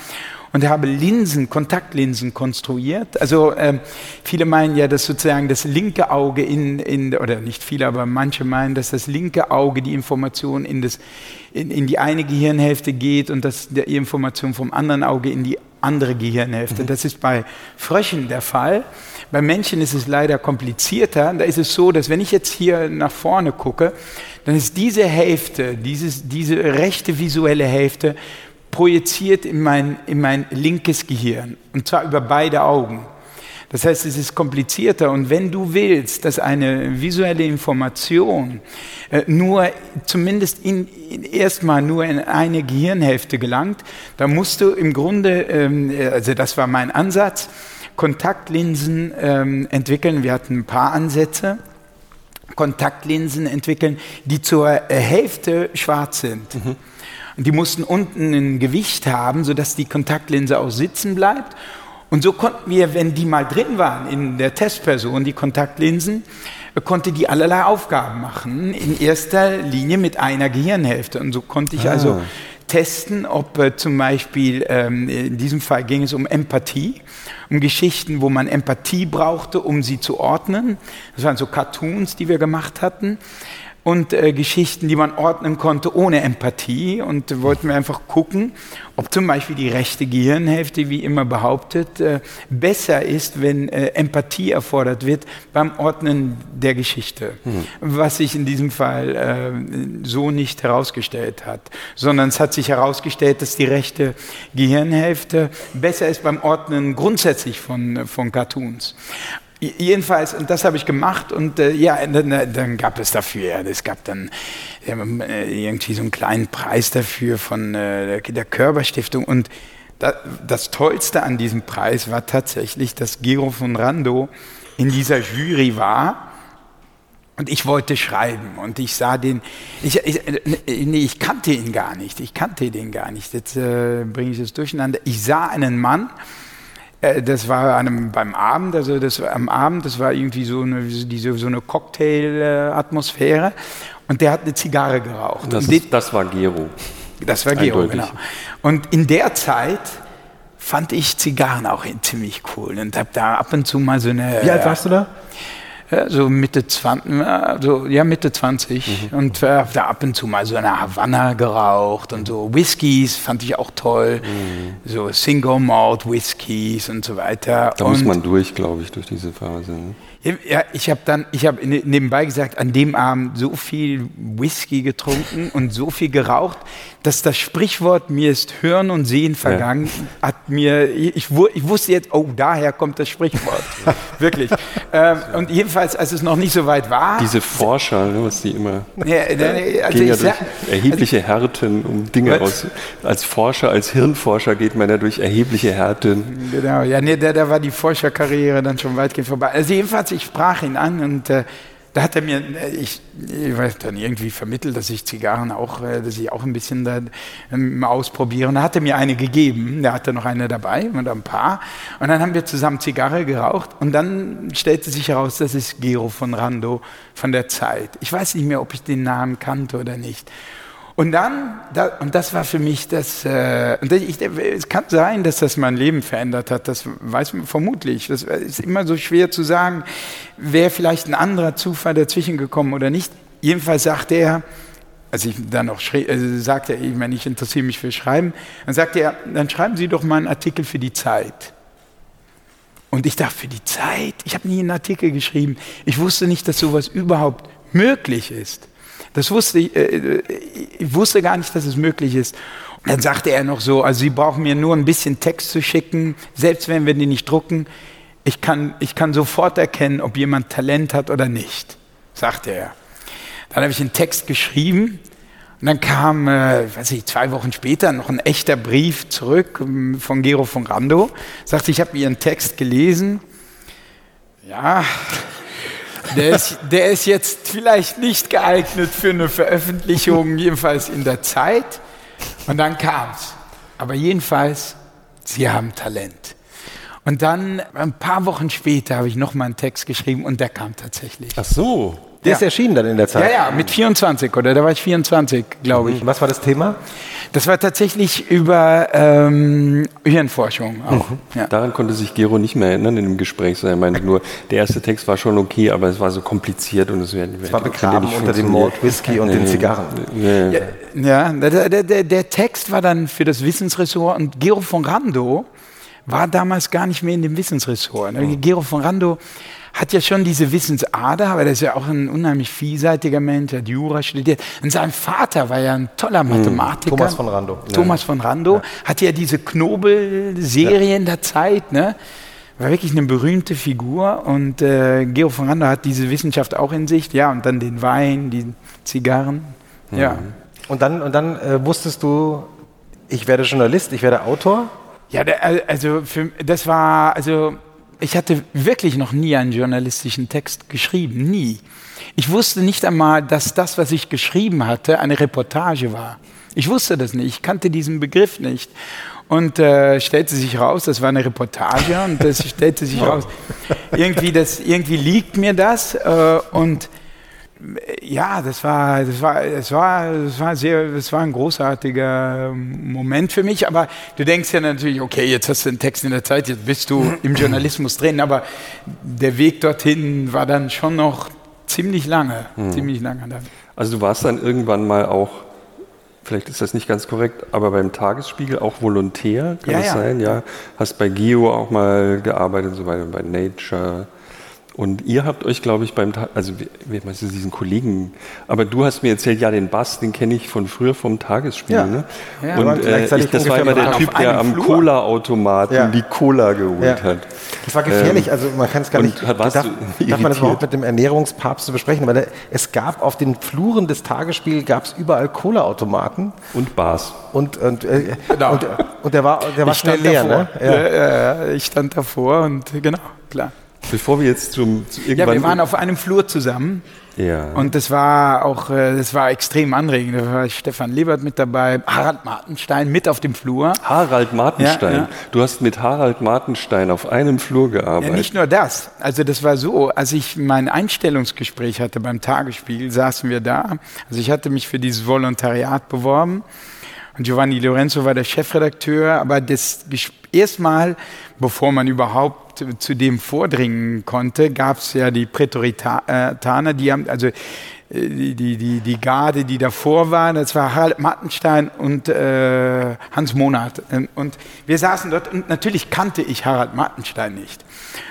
und habe Linsen, Kontaktlinsen konstruiert. Also ähm, viele meinen ja, dass sozusagen das linke Auge in, in, oder nicht viele, aber manche meinen, dass das linke Auge die Information in, das, in, in die eine Gehirnhälfte geht und dass die Information vom anderen Auge in die andere Gehirnhälfte. Das ist bei Fröschen der Fall. Bei Menschen ist es leider komplizierter. Da ist es so, dass wenn ich jetzt hier nach vorne gucke, dann ist diese Hälfte, dieses, diese rechte visuelle Hälfte projiziert in mein, in mein linkes Gehirn. Und zwar über beide Augen. Das heißt, es ist komplizierter und wenn du willst, dass eine visuelle Information äh, nur zumindest in, in erstmal nur in eine Gehirnhälfte gelangt, dann musst du im Grunde, ähm, also das war mein Ansatz, Kontaktlinsen ähm, entwickeln. Wir hatten ein paar Ansätze. Kontaktlinsen entwickeln, die zur äh, Hälfte schwarz sind. Mhm. Und die mussten unten ein Gewicht haben, sodass die Kontaktlinse auch sitzen bleibt und so konnten wir, wenn die mal drin waren in der Testperson, die Kontaktlinsen, konnte die allerlei Aufgaben machen, in erster Linie mit einer Gehirnhälfte. Und so konnte ich also ah. also testen, ob äh, zum Beispiel, ähm, in diesem Fall ging es um Empathie, um Geschichten, wo man Empathie brauchte, um sie zu ordnen. Das waren so Cartoons, die wir gemacht hatten und äh, Geschichten, die man ordnen konnte ohne Empathie. Und äh, wollten wir einfach gucken, ob zum Beispiel die rechte Gehirnhälfte, wie immer behauptet, äh, besser ist, wenn äh, Empathie erfordert wird beim Ordnen der Geschichte. Mhm. Was sich in diesem Fall äh, so nicht herausgestellt hat, sondern es hat sich herausgestellt, dass die rechte Gehirnhälfte besser ist beim Ordnen grundsätzlich von, von Cartoons. Jedenfalls, und das habe ich gemacht und äh, ja, dann, äh, dann, gab es dafür, es gab dann äh, irgendwie so einen kleinen Preis dafür von äh, der Körperstiftung und da, das Tollste an diesem Preis war tatsächlich, dass Gero von Rando in dieser Jury war und ich wollte schreiben und ich sah den, ich, ich, nee, ich kannte ihn gar nicht, ich kannte den gar nicht, jetzt äh, bringe ich es durcheinander. Ich sah einen Mann, äh, das war einem, beim Abend, also das war am Abend, das war irgendwie so eine, diese, so eine Cocktail-Atmosphäre und der hat eine Zigarre geraucht. Das, ist, das war Gero. Das war Gero, Eindeutig. genau. Und in der Zeit fand ich Zigarren auch ziemlich cool und habe da ab und zu mal so eine... Wie alt warst du da? So Mitte 20, also, ja, Mitte 20 mhm. und äh, da ab und zu mal so eine Havanna geraucht und so Whiskys fand ich auch toll, mhm. so Single Malt Whiskys und so weiter. Da und muss man durch, glaube ich, durch diese Phase. Ne? Ja, ich habe dann, ich habe nebenbei gesagt, an dem Abend so viel Whisky getrunken und so viel geraucht, dass das Sprichwort mir ist Hören und Sehen vergangen, ja. hat mir, ich, ich, wusste jetzt, oh, daher kommt das Sprichwort. [laughs] Wirklich. Ähm, und jedenfalls, als es noch nicht so weit war. Diese Forscher, ne, was die immer. Ja, [laughs] also gehen ja durch erhebliche also, Härten, um Dinge aus. Als Forscher, als Hirnforscher geht man ja durch erhebliche Härten. Genau, ja, nee, da, da war die Forscherkarriere dann schon weitgehend vorbei. Also jedenfalls, ich sprach ihn an und äh, da hat er mir, äh, ich, ich weiß dann irgendwie vermittelt, dass ich Zigarren auch, äh, dass ich auch ein bisschen da ähm, ausprobiere. Und da hat er mir eine gegeben. Da hatte noch eine dabei oder ein paar. Und dann haben wir zusammen Zigarre geraucht. Und dann stellte sich heraus, das ist Gero von Rando von der Zeit. Ich weiß nicht mehr, ob ich den Namen kannte oder nicht. Und dann, da, und das war für mich das, äh, und ich, es kann sein, dass das mein Leben verändert hat, das weiß man vermutlich. Das ist immer so schwer zu sagen, wäre vielleicht ein anderer Zufall dazwischen gekommen oder nicht. Jedenfalls sagte er, als ich dann noch schrie, also sagte er, ich meine, ich interessiere mich für Schreiben, dann sagte er, dann schreiben Sie doch mal einen Artikel für die Zeit. Und ich dachte, für die Zeit? Ich habe nie einen Artikel geschrieben. Ich wusste nicht, dass sowas überhaupt möglich ist. Das wusste ich, äh, ich wusste gar nicht, dass es möglich ist. Und dann sagte er noch so, also Sie brauchen mir nur ein bisschen Text zu schicken, selbst wenn wir den nicht drucken. Ich kann, ich kann sofort erkennen, ob jemand Talent hat oder nicht, sagte er. Dann habe ich einen Text geschrieben und dann kam, äh, weiß ich, zwei Wochen später noch ein echter Brief zurück ähm, von Gero von Rando. Sagte, ich habe Ihren Text gelesen. Ja, der ist, der ist jetzt vielleicht nicht geeignet für eine Veröffentlichung, [laughs] jedenfalls in der Zeit. Und dann kam es. Aber jedenfalls, Sie haben Talent. Und dann, ein paar Wochen später, habe ich nochmal einen Text geschrieben und der kam tatsächlich. Ach so. Der ja. ist erschienen dann in der Zeit. Ja, ja, mit 24 oder da war ich 24, glaube ich. Was war das Thema? Das war tatsächlich über ähm, Hirnforschung auch. Mhm. Ja. Daran konnte sich Gero nicht mehr erinnern in dem Gespräch. Er meinte nur, der erste Text war schon okay, aber es war so kompliziert und es, wäre, es war begraben unter dem Mord Whisky und den Zigarren. Ja, ja der, der, der, Text war dann für das Wissensressort und Gero von Rando war damals gar nicht mehr in dem Wissensressort. Mhm. Gero von Rando hat ja schon diese Wissensader, aber er ist ja auch ein unheimlich vielseitiger Mensch, hat Jura studiert. Und sein Vater war ja ein toller hm, Mathematiker. Thomas von Rando. Thomas von Rando. Ja. Hatte ja diese Knobel-Serien ja. der Zeit, ne? War wirklich eine berühmte Figur und äh, Gero von Rando hat diese Wissenschaft auch in sich. Ja, und dann den Wein, die Zigarren. Mhm. Ja. Und dann, und dann äh, wusstest du, ich werde Journalist, ich werde Autor? Ja, der, also für, das war, also ich hatte wirklich noch nie einen journalistischen Text geschrieben, nie. Ich wusste nicht einmal, dass das, was ich geschrieben hatte, eine Reportage war. Ich wusste das nicht, ich kannte diesen Begriff nicht. Und äh, stellte sich raus, das war eine Reportage und das [laughs] stellte sich raus, irgendwie, das, irgendwie liegt mir das äh, und ja, das war, das war, das war, das war sehr, das war ein großartiger Moment für mich. Aber du denkst ja natürlich, okay, jetzt hast du einen Text in der Zeit, jetzt bist du im [clears throat] Journalismus drin. Aber der Weg dorthin war dann schon noch ziemlich lange, hm. ziemlich lange dann. Also du warst dann irgendwann mal auch, vielleicht ist das nicht ganz korrekt, aber beim Tagesspiegel auch Volontär, kann ja, das ja. sein? Ja, hast bei Geo auch mal gearbeitet so weiter, bei Nature. Und ihr habt euch, glaube ich, beim, Tag, also wie meinst du diesen Kollegen, aber du hast mir erzählt, ja, den Bass, den kenne ich von früher vom Tagesspiel. Ja. Ne? Ja, und äh, ich, das war immer der Typ, der am Cola-Automaten ja. die Cola geholt ja. hat. Das war gefährlich, ähm, also man kann es gar nicht, darf, darf man das überhaupt mit dem Ernährungspapst zu besprechen, weil es gab auf den Fluren des Tagesspiels gab es überall Cola-Automaten. Und Bars. Und, und, äh, genau. und, und, der war, der war schnell leer, ne? Ja. ich stand davor und genau, klar. Bevor wir jetzt zum, zu irgendwann... Ja, wir waren auf einem Flur zusammen. Ja. Und das war auch, äh, das war extrem anregend. Da war Stefan Lebert mit dabei, Harald Martenstein mit auf dem Flur. Harald Martenstein? Ja, ja. Du hast mit Harald Martenstein auf einem Flur gearbeitet? Ja, nicht nur das. Also das war so, als ich mein Einstellungsgespräch hatte beim Tagesspiegel, saßen wir da. Also ich hatte mich für dieses Volontariat beworben. Und Giovanni Lorenzo war der Chefredakteur, aber das erstmal, bevor man überhaupt zu dem vordringen konnte, gab es ja die Prätoritaner, die haben, also die, die, die, die Garde, die davor war, das war Harald Mattenstein und äh, Hans Monat. Und wir saßen dort und natürlich kannte ich Harald Mattenstein nicht.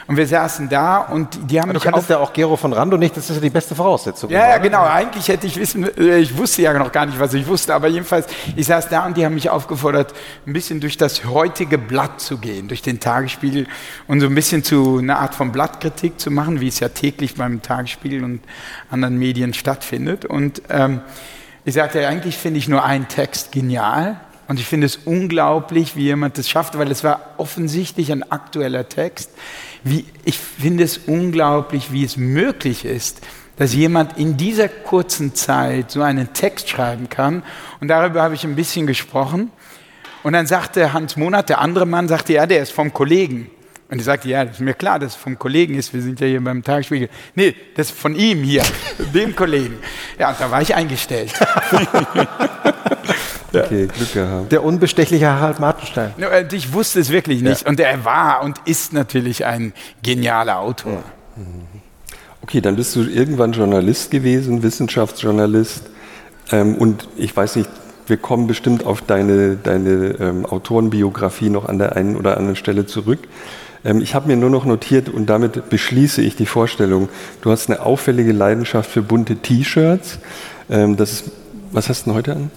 Und wir saßen da und die haben. Aber du kanntest ja auch Gero von Rando nicht, das ist ja die beste Voraussetzung. Ja, ja, genau. Eigentlich hätte ich wissen, äh, ich wusste ja noch gar nicht, was ich wusste, aber jedenfalls, ich saß da und die haben mich aufgefordert, ein bisschen durch das heutige Blatt zu gehen, durch den Tagesspiegel und so ein bisschen zu einer Art von Blattkritik zu machen, wie es ja täglich beim Tagesspiegel und anderen Medien stattfindet. Und ähm, ich sagte, eigentlich finde ich nur einen Text genial. Und ich finde es unglaublich, wie jemand das schafft, weil es war offensichtlich ein aktueller Text. Wie, ich finde es unglaublich, wie es möglich ist, dass jemand in dieser kurzen Zeit so einen Text schreiben kann. Und darüber habe ich ein bisschen gesprochen. Und dann sagte Hans Monat, der andere Mann, sagte, ja, der ist vom Kollegen. Und ich sagte, ja, das ist mir klar, dass es vom Kollegen ist. Wir sind ja hier beim Tagesspiegel. Nee, das ist von ihm hier, [laughs] dem Kollegen. Ja, da war ich eingestellt. [laughs] Okay, Glück gehabt. Der unbestechliche Harald Martenstein. Äh, ich wusste es wirklich nicht. Ja. Und er war und ist natürlich ein genialer Autor. Ja. Okay, dann bist du irgendwann Journalist gewesen, Wissenschaftsjournalist. Ähm, und ich weiß nicht, wir kommen bestimmt auf deine, deine ähm, Autorenbiografie noch an der einen oder anderen Stelle zurück. Ähm, ich habe mir nur noch notiert und damit beschließe ich die Vorstellung. Du hast eine auffällige Leidenschaft für bunte T-Shirts. Ähm, das ist, was hast du denn heute an?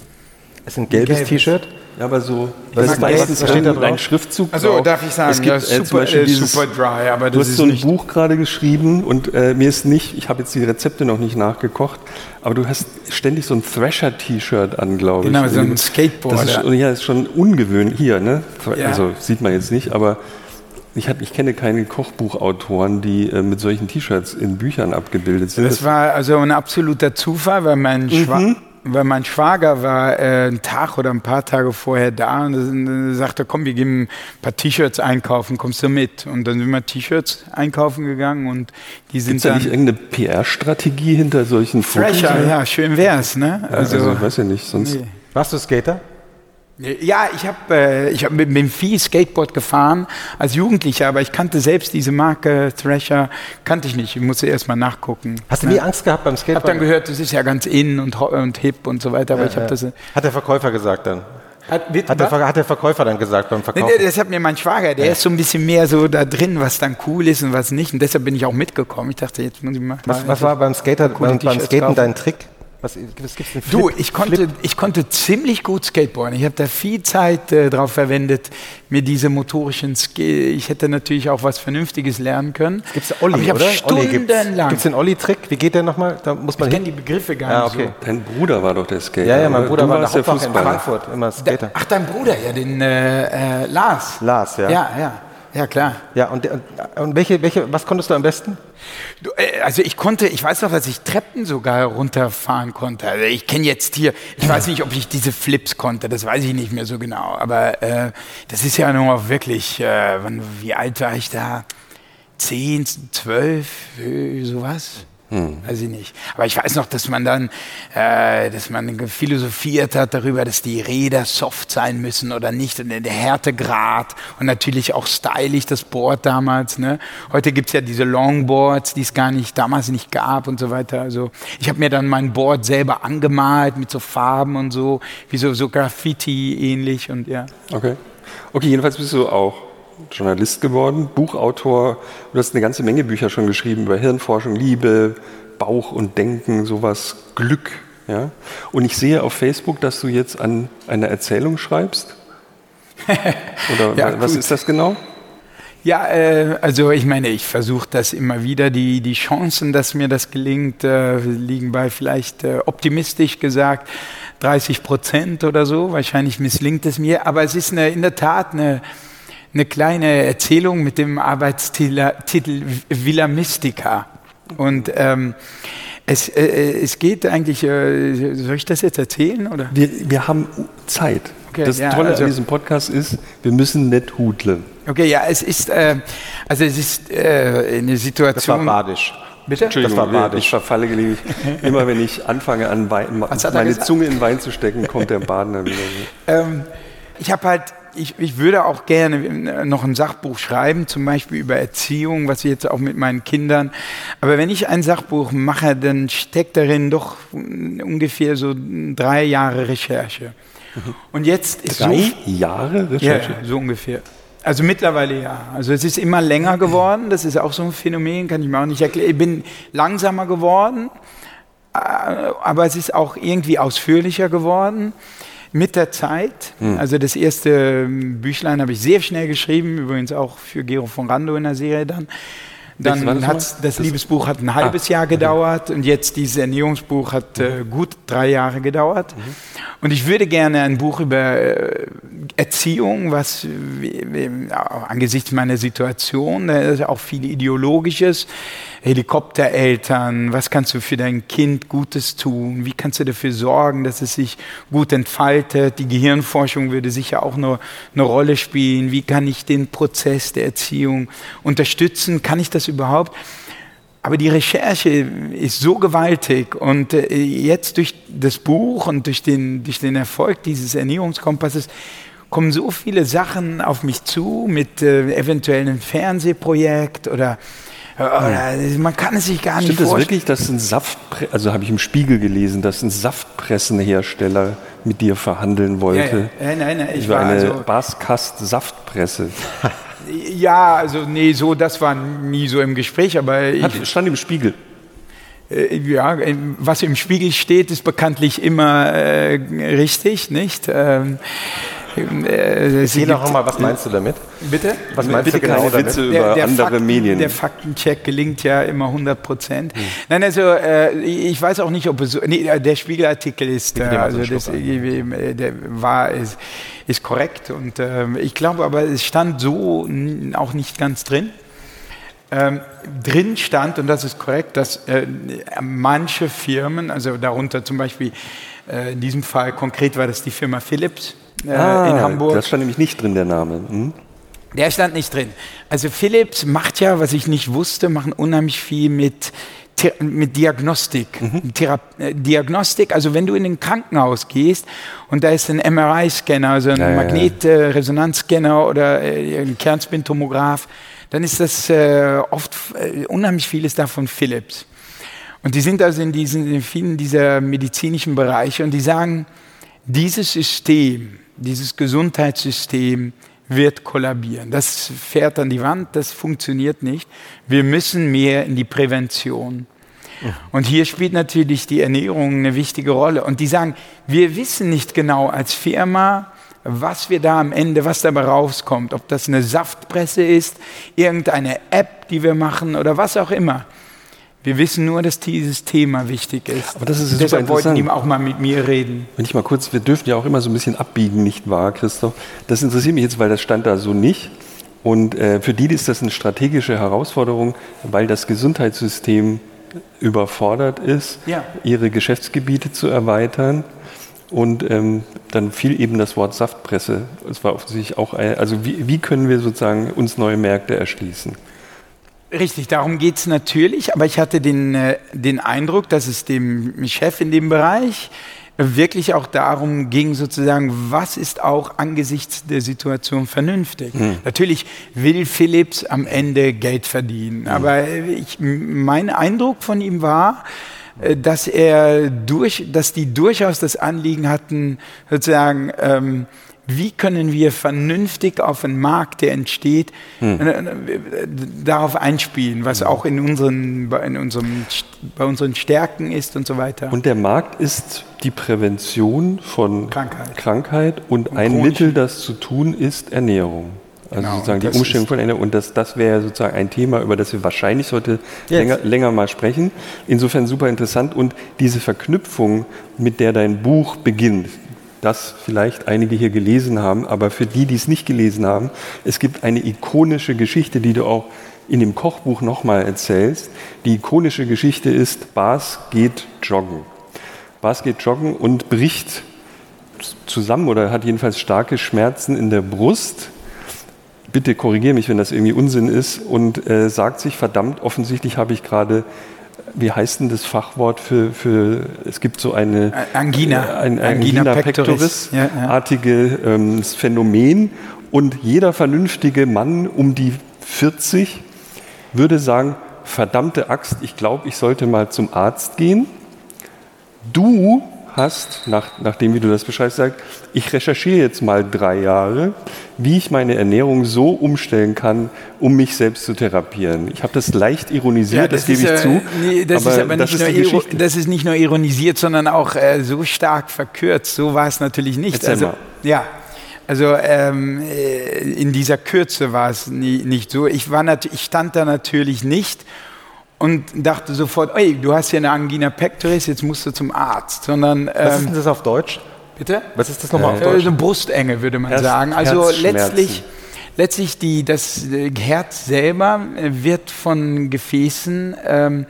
Es ist ein gelbes T-Shirt. Ja, aber so, Was ist meistens steht da ein Schriftzug Also drauf. darf ich sagen, es gibt, ja, äh, zum super, Beispiel äh, dieses, super dry, aber Du das hast ist so ein nicht Buch gerade geschrieben und äh, mir ist nicht, ich habe jetzt die Rezepte noch nicht nachgekocht, aber du hast ständig so ein Thrasher-T-Shirt an, glaube ich. Genau, so ein Das ist, Skateboarder. ja, ist schon ungewöhnlich. Hier, ne? Ja. Also sieht man jetzt nicht, aber ich, hab, ich kenne keine Kochbuchautoren, die äh, mit solchen T-Shirts in Büchern abgebildet sind. Das war also ein absoluter Zufall, weil mein, Schwa weil mein Schwager war äh, einen Tag oder ein paar Tage vorher da und dann sagte, komm, wir gehen ein paar T-Shirts einkaufen, kommst du mit? Und dann sind wir T-Shirts einkaufen gegangen und die sind Gibt es da dann... nicht irgendeine PR-Strategie hinter solchen Fotos? Fresher, ja, schön wär's, ne? Also, also ich weiß ja nicht, sonst... nee. Warst du Skater? Ja, ich habe äh, ich hab mit, mit viel Skateboard gefahren als Jugendlicher, aber ich kannte selbst diese Marke Thrasher, kannte ich nicht. Ich musste erst mal nachgucken. Hast du nie Angst gehabt beim Ich habe Skateboard? dann gehört, das ist ja ganz in und, und hip und so weiter, aber ich habe das... äh, Hat der Verkäufer gesagt dann? Hat, mit, Hat der, hat der Verkäufer dann gesagt beim Nee, Verkauf? nee, das hat mir mein Schwager, der ist so ein bisschen mehr so da drin, was dann cool ist und was nicht. Und deshalb bin ich auch mitgekommen. Ich dachte, jetzt muss ich mal. Was, was war beim Skater, beim, beim Skaten dein Trick? Was, was gibt's denn? Du, Flip- ich konnte, ich konnte ziemlich gut Skateboarden. Ich habe da viel Zeit äh, drauf verwendet, mir diese motorischen Skill. Ich hätte natürlich auch was Vernünftiges lernen können. Gibt's Olli, Aber ich habe oder? Olli gibt's. stundenlang. Gibt's den Olli-Trick? Wie geht der nochmal? Da muss man ich kenne die Begriffe gar Ja, nicht okay. Dein Bruder war doch der Skater. Ja, ja, mein? Bruder du war in der Hauptwache in. Frankfurt, immer so. Da, Skater. ach, dein Bruder, ja, den äh, äh, Lars. Lars, ja. Ja, ja, ja, klar. Ja, und, und, und welche, welche, was konntest du am besten? Du, äh, Also ich konnte, ich weiß noch, dass ich Treppen sogar runterfahren konnte. Also ich kenne jetzt hier, ich weiß nicht, ob ich diese Flips konnte, das weiß ich nicht mehr so genau. Aber äh, das ist ja nur wirklich, äh, wann, wie alt war ich da? Zehn, zwölf, äh, sowas? Weiß ich nicht. Aber ich weiß noch, dass man dann, äh, dass man philosophiert hat darüber, dass die Räder soft sein müssen oder nicht und der Härtegrad und natürlich auch stylisch das Board damals. Ne? Heute gibt's ja diese Longboards, die es gar nicht damals nicht gab und so weiter. Also ich habe mir dann mein Board selber angemalt mit so Farben und so, wie so, so Graffiti ähnlich und ja. Okay. Okay, jedenfalls bist du auch Journalist geworden, Buchautor. Du hast eine ganze Menge Bücher schon geschrieben über Hirnforschung, Liebe, Bauch und Denken, sowas, Glück. Ja? Und ich sehe auf Facebook, dass du jetzt an einer Erzählung schreibst. [laughs] Oder Ja, was gut. ist das genau? Ja, äh, also ich meine, ich versuche das immer wieder. Die, die Chancen, dass mir das gelingt, äh, liegen bei vielleicht äh, optimistisch gesagt 30 Prozent oder so. Wahrscheinlich misslingt es mir. Aber es ist eine, in der Tat eine, eine kleine Erzählung mit dem Arbeitstitel Titel Villa Mystica. Und ähm, es, äh, es geht eigentlich, äh, soll ich das jetzt erzählen? Oder? Wir, wir haben Zeit. Okay, das ja, Tolle also- an diesem Podcast ist, wir müssen nicht hudle. Okay, ja, es ist, äh, also es ist äh, eine Situation. Das war badisch. Bitte? Entschuldigung, Das war badisch. ich verfalle gelegentlich. [laughs] Immer wenn ich anfange, an Wein, meine gesagt? Zunge in Wein zu stecken, kommt der Badener wieder. Ähm, ich habe halt, ich, ich würde auch gerne noch ein Sachbuch schreiben, zum Beispiel über Erziehung, was ich jetzt auch mit meinen Kindern. Aber wenn ich ein Sachbuch mache, dann steckt darin doch mm, ungefähr so drei Jahre Recherche. Und jetzt ist Drei so Jahre ja, Recherche? so ungefähr. Also mittlerweile ja. Also es ist immer länger geworden. Das ist auch so ein Phänomen, kann ich mir auch nicht erklären. Ich bin langsamer geworden, äh, aber es ist auch irgendwie ausführlicher geworden mit der Zeit. Also das erste ähm, Büchlein habe ich sehr schnell geschrieben, übrigens auch für Gero von Rando in der Serie dann. Dann das hat das, Liebesbuch hat ein halbes Jahr gedauert und jetzt dieses Ernährungsbuch hat äh, gut drei Jahre gedauert. Und ich würde gerne ein Buch über äh, Erziehung, was äh, angesichts meiner Situation, da ist auch viel Ideologisches, Helikoptereltern, was kannst du für dein Kind Gutes tun, wie kannst du dafür sorgen, dass es sich gut entfaltet, die Gehirnforschung würde sicher auch eine, eine Rolle spielen, wie kann ich den Prozess der Erziehung unterstützen, kann ich das überhaupt? Aber die Recherche ist so gewaltig und äh, jetzt durch das Buch und durch den, durch den Erfolg dieses Ernährungskompasses kommen so viele Sachen auf mich zu mit äh, eventuell einem Fernsehprojekt oder man kann es sich gar Stimmt nicht das vorstellen. wirklich, dass ein Saftpre also habe ich im Spiegel gelesen, dass ein Saftpressenhersteller mit dir verhandeln wollte? Ja, ja. Nein, nein, nein, ich Über war eine also- Baskast Saftpresse. [laughs] Ja, also nee, so, das war nie so im Gespräch, aber ich, Hat, stand im Spiegel. äh, ja, was im Spiegel steht, ist bekanntlich immer äh, richtig, nicht? Ähm, äh, Erzähl doch mal, was meinst du damit? Bitte? Was meinst Bitte du genau keine damit? Witze über andere Fakten, Medien. Der Faktencheck gelingt ja immer 100 Prozent. Hm. Nein, also äh, ich weiß auch nicht, ob es so. Nee, der Spiegelartikel ist, äh, also das, äh, der war ist, ist korrekt und ähm, ich glaube, aber es stand so auch nicht ganz drin. Ähm, drin stand, und das ist korrekt, dass äh, manche Firmen, also darunter zum Beispiel äh, in diesem Fall konkret war das die Firma Philips äh, in Hamburg. Ah, Das stand nämlich nicht drin, der Name. Hm? Der stand nicht drin. Also Philips macht ja, was ich nicht wusste, machen unheimlich viel mit, mit Diagnostik. Thera äh, Diagnostik, also wenn du in ein Krankenhaus gehst und da ist ein MRI-Scanner, also ein Ja, ja, ja. Magnetresonanzscanner oder äh, ein Kernspintomograph, dann ist das äh, oft äh, unheimlich vieles davon Philips. Und die sind also in, diesen, in vielen dieser medizinischen Bereiche und die sagen, dieses System, dieses Gesundheitssystem wird kollabieren. Das fährt an die Wand, das funktioniert nicht. Wir müssen mehr in die Prävention. Und hier spielt natürlich die Ernährung eine wichtige Rolle. Und die sagen, wir wissen nicht genau als Firma, was wir da am Ende, was dabei rauskommt. Ob das eine Saftpresse ist, irgendeine App, die wir machen oder was auch immer. Wir wissen nur, dass dieses Thema wichtig ist. Aber das ist super Deshalb wollten die auch mal mit mir reden. Wenn ich mal kurz, wir dürfen ja auch immer so ein bisschen abbiegen, nicht wahr, Christoph? Das interessiert mich jetzt, weil das stand da so nicht. Und äh, für die ist das eine strategische Herausforderung, weil das Gesundheitssystem überfordert ist, Ja. ihre Geschäftsgebiete zu erweitern. Und ähm, dann fiel eben das Wort Saftpresse. Es war offensichtlich auch ein, also wie, wie können wir sozusagen uns neue Märkte erschließen? Richtig, darum geht es natürlich, aber ich hatte den, äh, den Eindruck, dass es dem Chef in dem Bereich wirklich auch darum ging, sozusagen, was ist auch angesichts der Situation vernünftig. Natürlich will Philips am Ende Geld verdienen, aber ich, mein Eindruck von ihm war, dass er durch, dass die durchaus das Anliegen hatten, sozusagen, ähm, wie können wir vernünftig auf einen Markt, der entsteht, äh, äh, darauf einspielen, was auch in unseren, bei- in unserem, bei unseren Stärken ist und so weiter. Und der Markt ist die Prävention von Krankheit. Krankheit und, ein chronisch- Mittel, das zu tun ist, Ernährung. Also Genau, sozusagen die Umstellung von Ernährung. Und das, das wäre sozusagen ein Thema, über das wir wahrscheinlich heute länger, länger mal sprechen. Insofern super interessant. Und diese Verknüpfung, mit der dein Buch beginnt, das vielleicht einige hier gelesen haben, aber für die, die es nicht gelesen haben, es gibt eine ikonische Geschichte, die du auch in dem Kochbuch nochmal erzählst. Die ikonische Geschichte ist, Bas geht joggen. Bas geht joggen und bricht zusammen oder hat jedenfalls starke Schmerzen in der Brust. Bitte korrigiere mich, wenn das irgendwie Unsinn ist und äh, sagt sich, verdammt, offensichtlich habe ich gerade, wie heißt denn das Fachwort für, für es gibt so eine Angina. ein Angina Angina pectoris. Ja, ja. pectoris-artige ähm, Phänomen und jeder vernünftige Mann um die 40 würde sagen, verdammte Axt, ich glaube, ich sollte mal zum Arzt gehen. Du hast, nach, nachdem wie du das beschreibst, sagt, ich recherchiere jetzt mal drei Jahre, wie ich meine Ernährung so umstellen kann, um mich selbst zu therapieren. Ich habe das leicht ironisiert, das, gebe ich zu. Nee, das ist aber das nicht, ist nur Geschichte. das ist nicht nur ironisiert, sondern auch äh, so stark verkürzt. So war es natürlich nicht. Erzähl also, mal. Ja, also ähm, äh, in dieser Kürze war es nie, nicht so. Ich, war nat- ich stand da natürlich nicht und dachte sofort, ey, du hast hier eine Angina pectoris, jetzt musst du zum Arzt. Sondern, Was ist ähm, denn das auf Deutsch? bitte? Was ist das nochmal auf Äh, Deutsch? eine Brustenge, würde man Herz- sagen. Also letztlich, letztlich die, das äh, Herz selber äh, wird von Gefäßen ähm,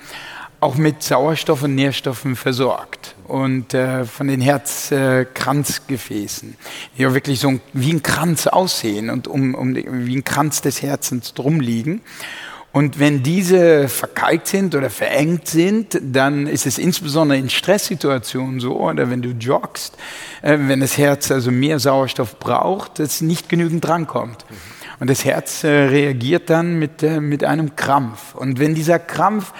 auch mit Sauerstoff und Nährstoffen versorgt. Und äh, von den Herzkranzgefäßen, die ja wirklich so ein, wie ein Kranz aussehen und um, um, wie ein Kranz des Herzens drum liegen. Und wenn diese verkalkt sind oder verengt sind, dann ist es insbesondere in Stresssituationen so, oder wenn du joggst, äh, wenn das Herz also mehr Sauerstoff braucht, dass nicht genügend drankommt. Und das Herz äh, reagiert dann mit, äh, mit einem Krampf. Und wenn dieser Krampf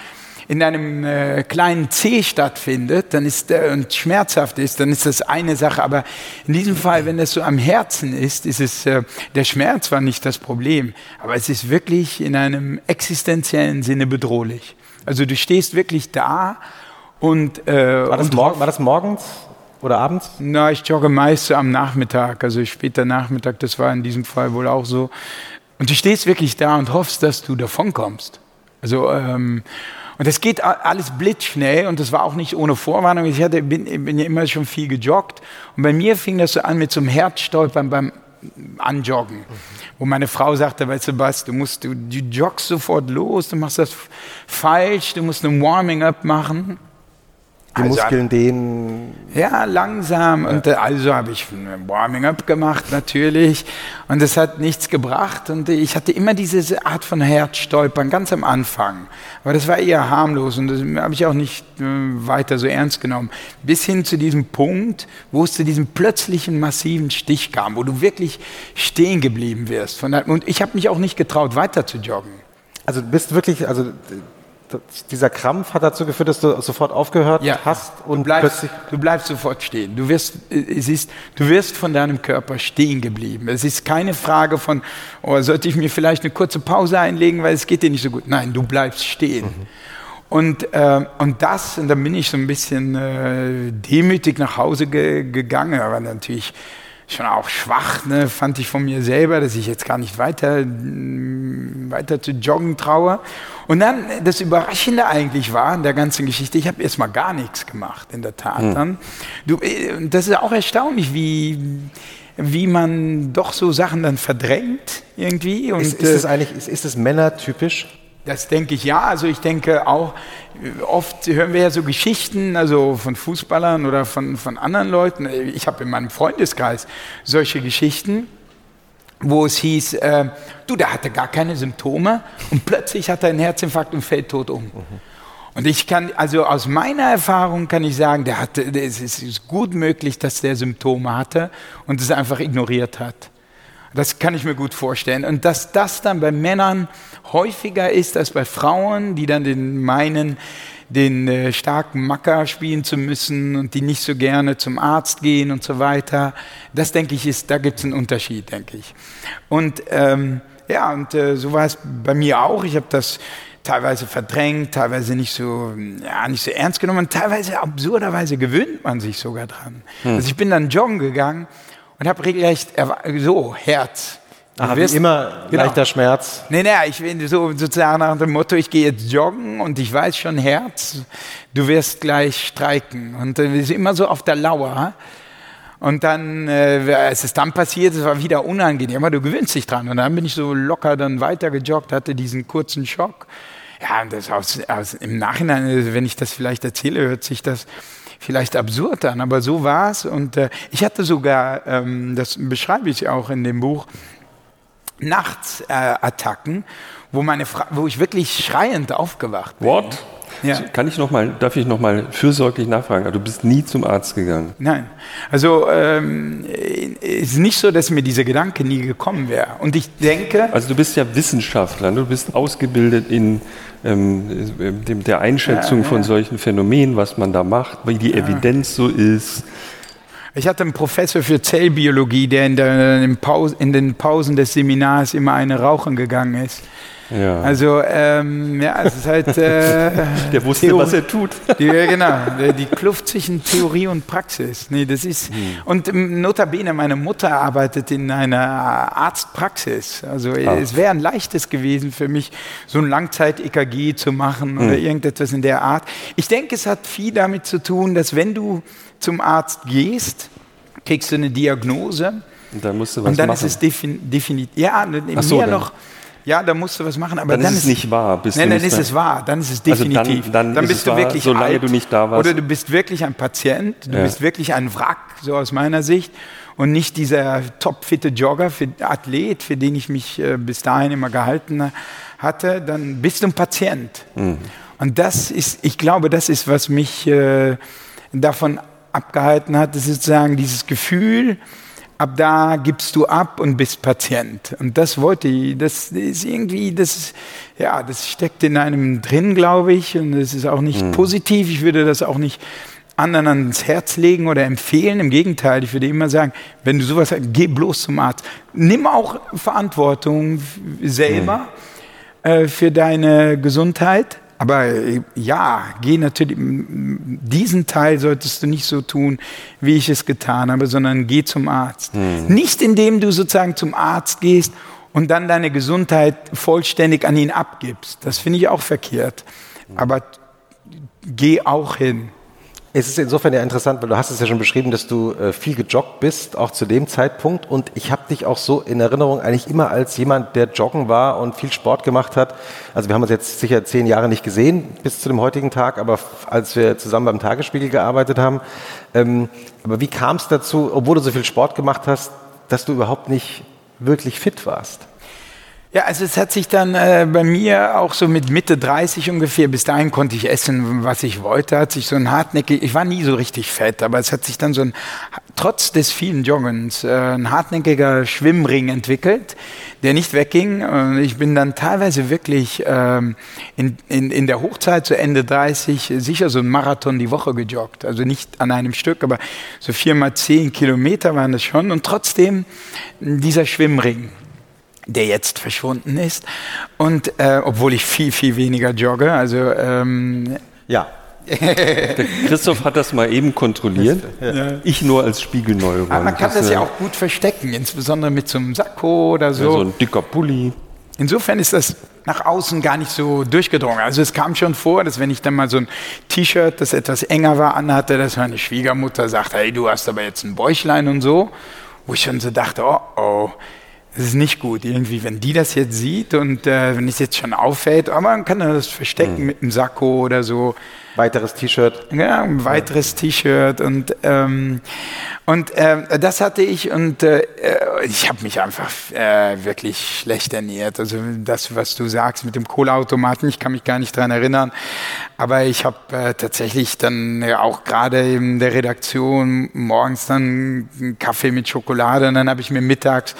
in einem äh, kleinen C stattfindet dann ist, äh, und schmerzhaft ist, dann ist das eine Sache. Aber in diesem Fall, wenn das so am Herzen ist, ist es, äh, der Schmerz war nicht das Problem. Aber es ist wirklich in einem existenziellen Sinne bedrohlich. Also du stehst wirklich da und... Äh, war, das und war das morgens? Oder abends? Na, ich jogge meist am Nachmittag, also später Nachmittag, das war in diesem Fall wohl auch so. Und du stehst wirklich da und hoffst, dass du davonkommst. Also, ähm, und es geht alles blitzschnell und das war auch nicht ohne Vorwarnung. Ich hatte, bin, bin ja immer schon viel gejoggt und bei mir fing das so an mit so einem Herzstolpern beim Anjoggen, mhm. wo meine Frau sagte, weißt du was, du musst, du, du joggst sofort los, du machst das falsch, du musst ein Warming-up machen. Die also, Muskeln dehnen. Ja, langsam. Und äh, also habe ich ein Warming-up gemacht, natürlich. Und es hat nichts gebracht. Und ich hatte immer diese Art von Herzstolpern, ganz am Anfang. Aber das war eher harmlos und das habe ich auch nicht äh, weiter so ernst genommen. Bis hin zu diesem Punkt, wo es zu diesem plötzlichen massiven Stich kam, wo du wirklich stehen geblieben wirst. Und ich habe mich auch nicht getraut, weiter zu joggen. Also du bist wirklich, also dieser Krampf hat dazu geführt, dass du sofort aufgehört ja. hast und du bleibst, du bleibst sofort stehen. Du wirst, es ist, du wirst von deinem Körper stehen geblieben. Es ist keine Frage von, oh, sollte ich mir vielleicht eine kurze Pause einlegen, weil es geht dir nicht so gut. Nein, du bleibst stehen. Mhm. Und, äh, und das, und dann bin ich so ein bisschen äh, demütig nach Hause ge gegangen, aber natürlich schon auch schwach, ne, fand ich von mir selber, dass ich jetzt gar nicht weiter, weiter zu joggen traue. Und dann das Überraschende eigentlich war in der ganzen Geschichte, ich habe erstmal gar nichts gemacht, in der Tat. Hm. Dann. Du, äh, das ist auch erstaunlich, wie, wie man doch so Sachen dann verdrängt irgendwie. Und, ist, ist, es äh, eigentlich, ist, ist es männertypisch? Das denke ich ja. Also ich denke auch, oft hören wir ja so Geschichten, also von Fußballern oder von, von anderen Leuten. Ich habe in meinem Freundeskreis solche Geschichten, wo es hieß, äh, du, der hatte gar keine Symptome und plötzlich hat er einen Herzinfarkt und fällt tot um. Mhm. Und ich kann, also aus meiner Erfahrung kann ich sagen, der hatte, es ist gut möglich, dass der Symptome hatte und es einfach ignoriert hat. Das kann ich mir gut vorstellen. Und dass das dann bei Männern häufiger ist als bei Frauen, die dann den meinen, den äh, starken Macker spielen zu müssen und die nicht so gerne zum Arzt gehen und so weiter. Das denke ich ist, da gibt es einen Unterschied, denke ich. Und ähm, ja, und äh, so war es bei mir auch. Ich habe das teilweise verdrängt, teilweise nicht so, ja, nicht so ernst genommen, teilweise absurderweise gewöhnt man sich sogar dran. Hm. Also ich bin dann joggen gegangen und habe regelrecht so Herz. Ach, wirst, immer genau. leichter Schmerz. Nee, nee, ich bin so sozusagen nach dem Motto, ich gehe jetzt joggen und ich weiß schon, Herz, du wirst gleich streiken. Und wir sind immer so auf der Lauer. Und dann, äh, als es dann passiert, es war wieder unangenehm, aber du gewöhnst dich dran. Und dann bin ich so locker dann weiter gejoggt, hatte diesen kurzen Schock. Ja, und das aus, aus, im Nachhinein, wenn ich das vielleicht erzähle, hört sich das vielleicht absurd an, aber so war es. Und äh, ich hatte sogar, ähm, das beschreibe ich auch in dem Buch, Nachtsattacken, äh, wo, meine wo ich wirklich schreiend aufgewacht bin. What? Ja. Kann ich noch mal, darf ich noch mal fürsorglich nachfragen? Also, du bist nie zum Arzt gegangen? Nein. Also ähm, ist nicht so, dass mir dieser Gedanke nie gekommen wäre. Und ich denke. Also du bist ja Wissenschaftler, du bist ausgebildet in ähm, dem, der Einschätzung ja, ja. von solchen Phänomenen, was man da macht, wie die Evidenz so ist. Ich hatte einen Professor für Zellbiologie, der in den Pausen des Seminars immer eine rauchen gegangen ist. Ja. Also, ähm, ja, es ist halt. Äh, [laughs] Der wusste, Theorie, was er tut. [laughs] Die, genau. Die Kluft zwischen Theorie und Praxis. Nee, das ist. Hm. Und notabene, meine Mutter arbeitet in einer Arztpraxis. Also, Ach. es wäre ein leichtes gewesen für mich, so ein Langzeit-EKG zu machen oder hm. irgendetwas in der Art. Ich denke, es hat viel damit zu tun, dass wenn du zum Arzt gehst, kriegst du eine Diagnose. Und dann musst du was Und dann machen. ist es definitiv. Ja, mehr so, noch ja, da musst du was machen, aber dann, dann ist es nicht wahr. Bist nein, dann ist es wahr, dann ist es definitiv. Also dann, dann, dann bist du wahr, wirklich solange alt, du nicht da warst. Oder du bist wirklich ein Patient, du ja. bist wirklich ein Wrack, so aus meiner Sicht, und nicht dieser topfitte Jogger, für, Athlet, für den ich mich äh, bis dahin immer gehalten hatte, dann bist du ein Patient. Mhm. Und das ist, ich glaube, das ist, was mich äh, davon abgehalten hat, ist sozusagen dieses Gefühl, ab da gibst du ab und bist Patient. Und das wollte ich, das ist irgendwie, das, ja, das steckt in einem drin, glaube ich, und das ist auch nicht mhm. positiv. Ich würde das auch nicht anderen ans Herz legen oder empfehlen. Im Gegenteil, ich würde immer sagen, wenn du sowas hast, geh bloß zum Arzt. Nimm auch Verantwortung selber mhm. äh, für deine Gesundheit. Aber äh, ja, geh natürlich, diesen Teil solltest du nicht so tun, wie ich es getan habe, sondern geh zum Arzt. Mhm. Nicht indem du sozusagen zum Arzt gehst und dann deine Gesundheit vollständig an ihn abgibst. Das finde ich auch verkehrt. Aber geh auch hin. Es ist insofern ja interessant, weil du hast es ja schon beschrieben, dass du äh, viel gejoggt bist, auch zu dem Zeitpunkt. Und ich habe dich auch so in Erinnerung eigentlich immer als jemand, der joggen war und viel Sport gemacht hat. Also wir haben uns jetzt sicher zehn Jahre nicht gesehen bis zu dem heutigen Tag, aber als wir zusammen beim Tagesspiegel gearbeitet haben. Ähm, aber wie kam es dazu, obwohl du so viel Sport gemacht hast, dass du überhaupt nicht wirklich fit warst? Ja, also es hat sich dann äh, bei mir auch so mit Mitte 30 ungefähr, bis dahin konnte ich essen, was ich wollte, hat sich so ein hartnäckig, ich war nie so richtig fett, aber es hat sich dann so ein, trotz des vielen Joggens, äh, ein hartnäckiger Schwimmring entwickelt, der nicht wegging. Und ich bin dann teilweise wirklich ähm, in, in, in der Hochzeit zu Ende 30 sicher so ein Marathon die Woche gejoggt. Also nicht an einem Stück, aber so viermal zehn Kilometer waren das schon. Und trotzdem dieser Schwimmring der jetzt verschwunden ist. Und äh, obwohl ich viel, viel weniger jogge, also ähm, ja. [laughs] Der Christoph hat das mal eben kontrolliert. Ja. Ich nur als Spiegelneuron. Aber man kann das, das ja auch gut verstecken, insbesondere mit so einem Sakko oder so. Ja, so ein dicker Pulli. Insofern ist das nach außen gar nicht so durchgedrungen. Also es kam schon vor, dass wenn ich dann mal so ein T-Shirt, das etwas enger war, anhatte, dass meine Schwiegermutter sagt, hey, du hast aber jetzt ein Bäuchlein und so. Wo ich schon so dachte, oh, oh, das ist nicht gut irgendwie, wenn die das jetzt sieht und äh, wenn es jetzt schon auffällt, aber man kann das verstecken mhm. mit einem Sakko oder so. Weiteres T-Shirt. Ja, ein weiteres T-Shirt und ähm, und äh, das hatte ich und äh, ich habe mich einfach äh, wirklich schlecht ernährt. Also das, was du sagst mit dem Kohleautomaten, ich kann mich gar nicht dran erinnern, aber ich habe äh, tatsächlich dann ja, auch gerade in der Redaktion morgens dann einen Kaffee mit Schokolade und dann habe ich mir mittags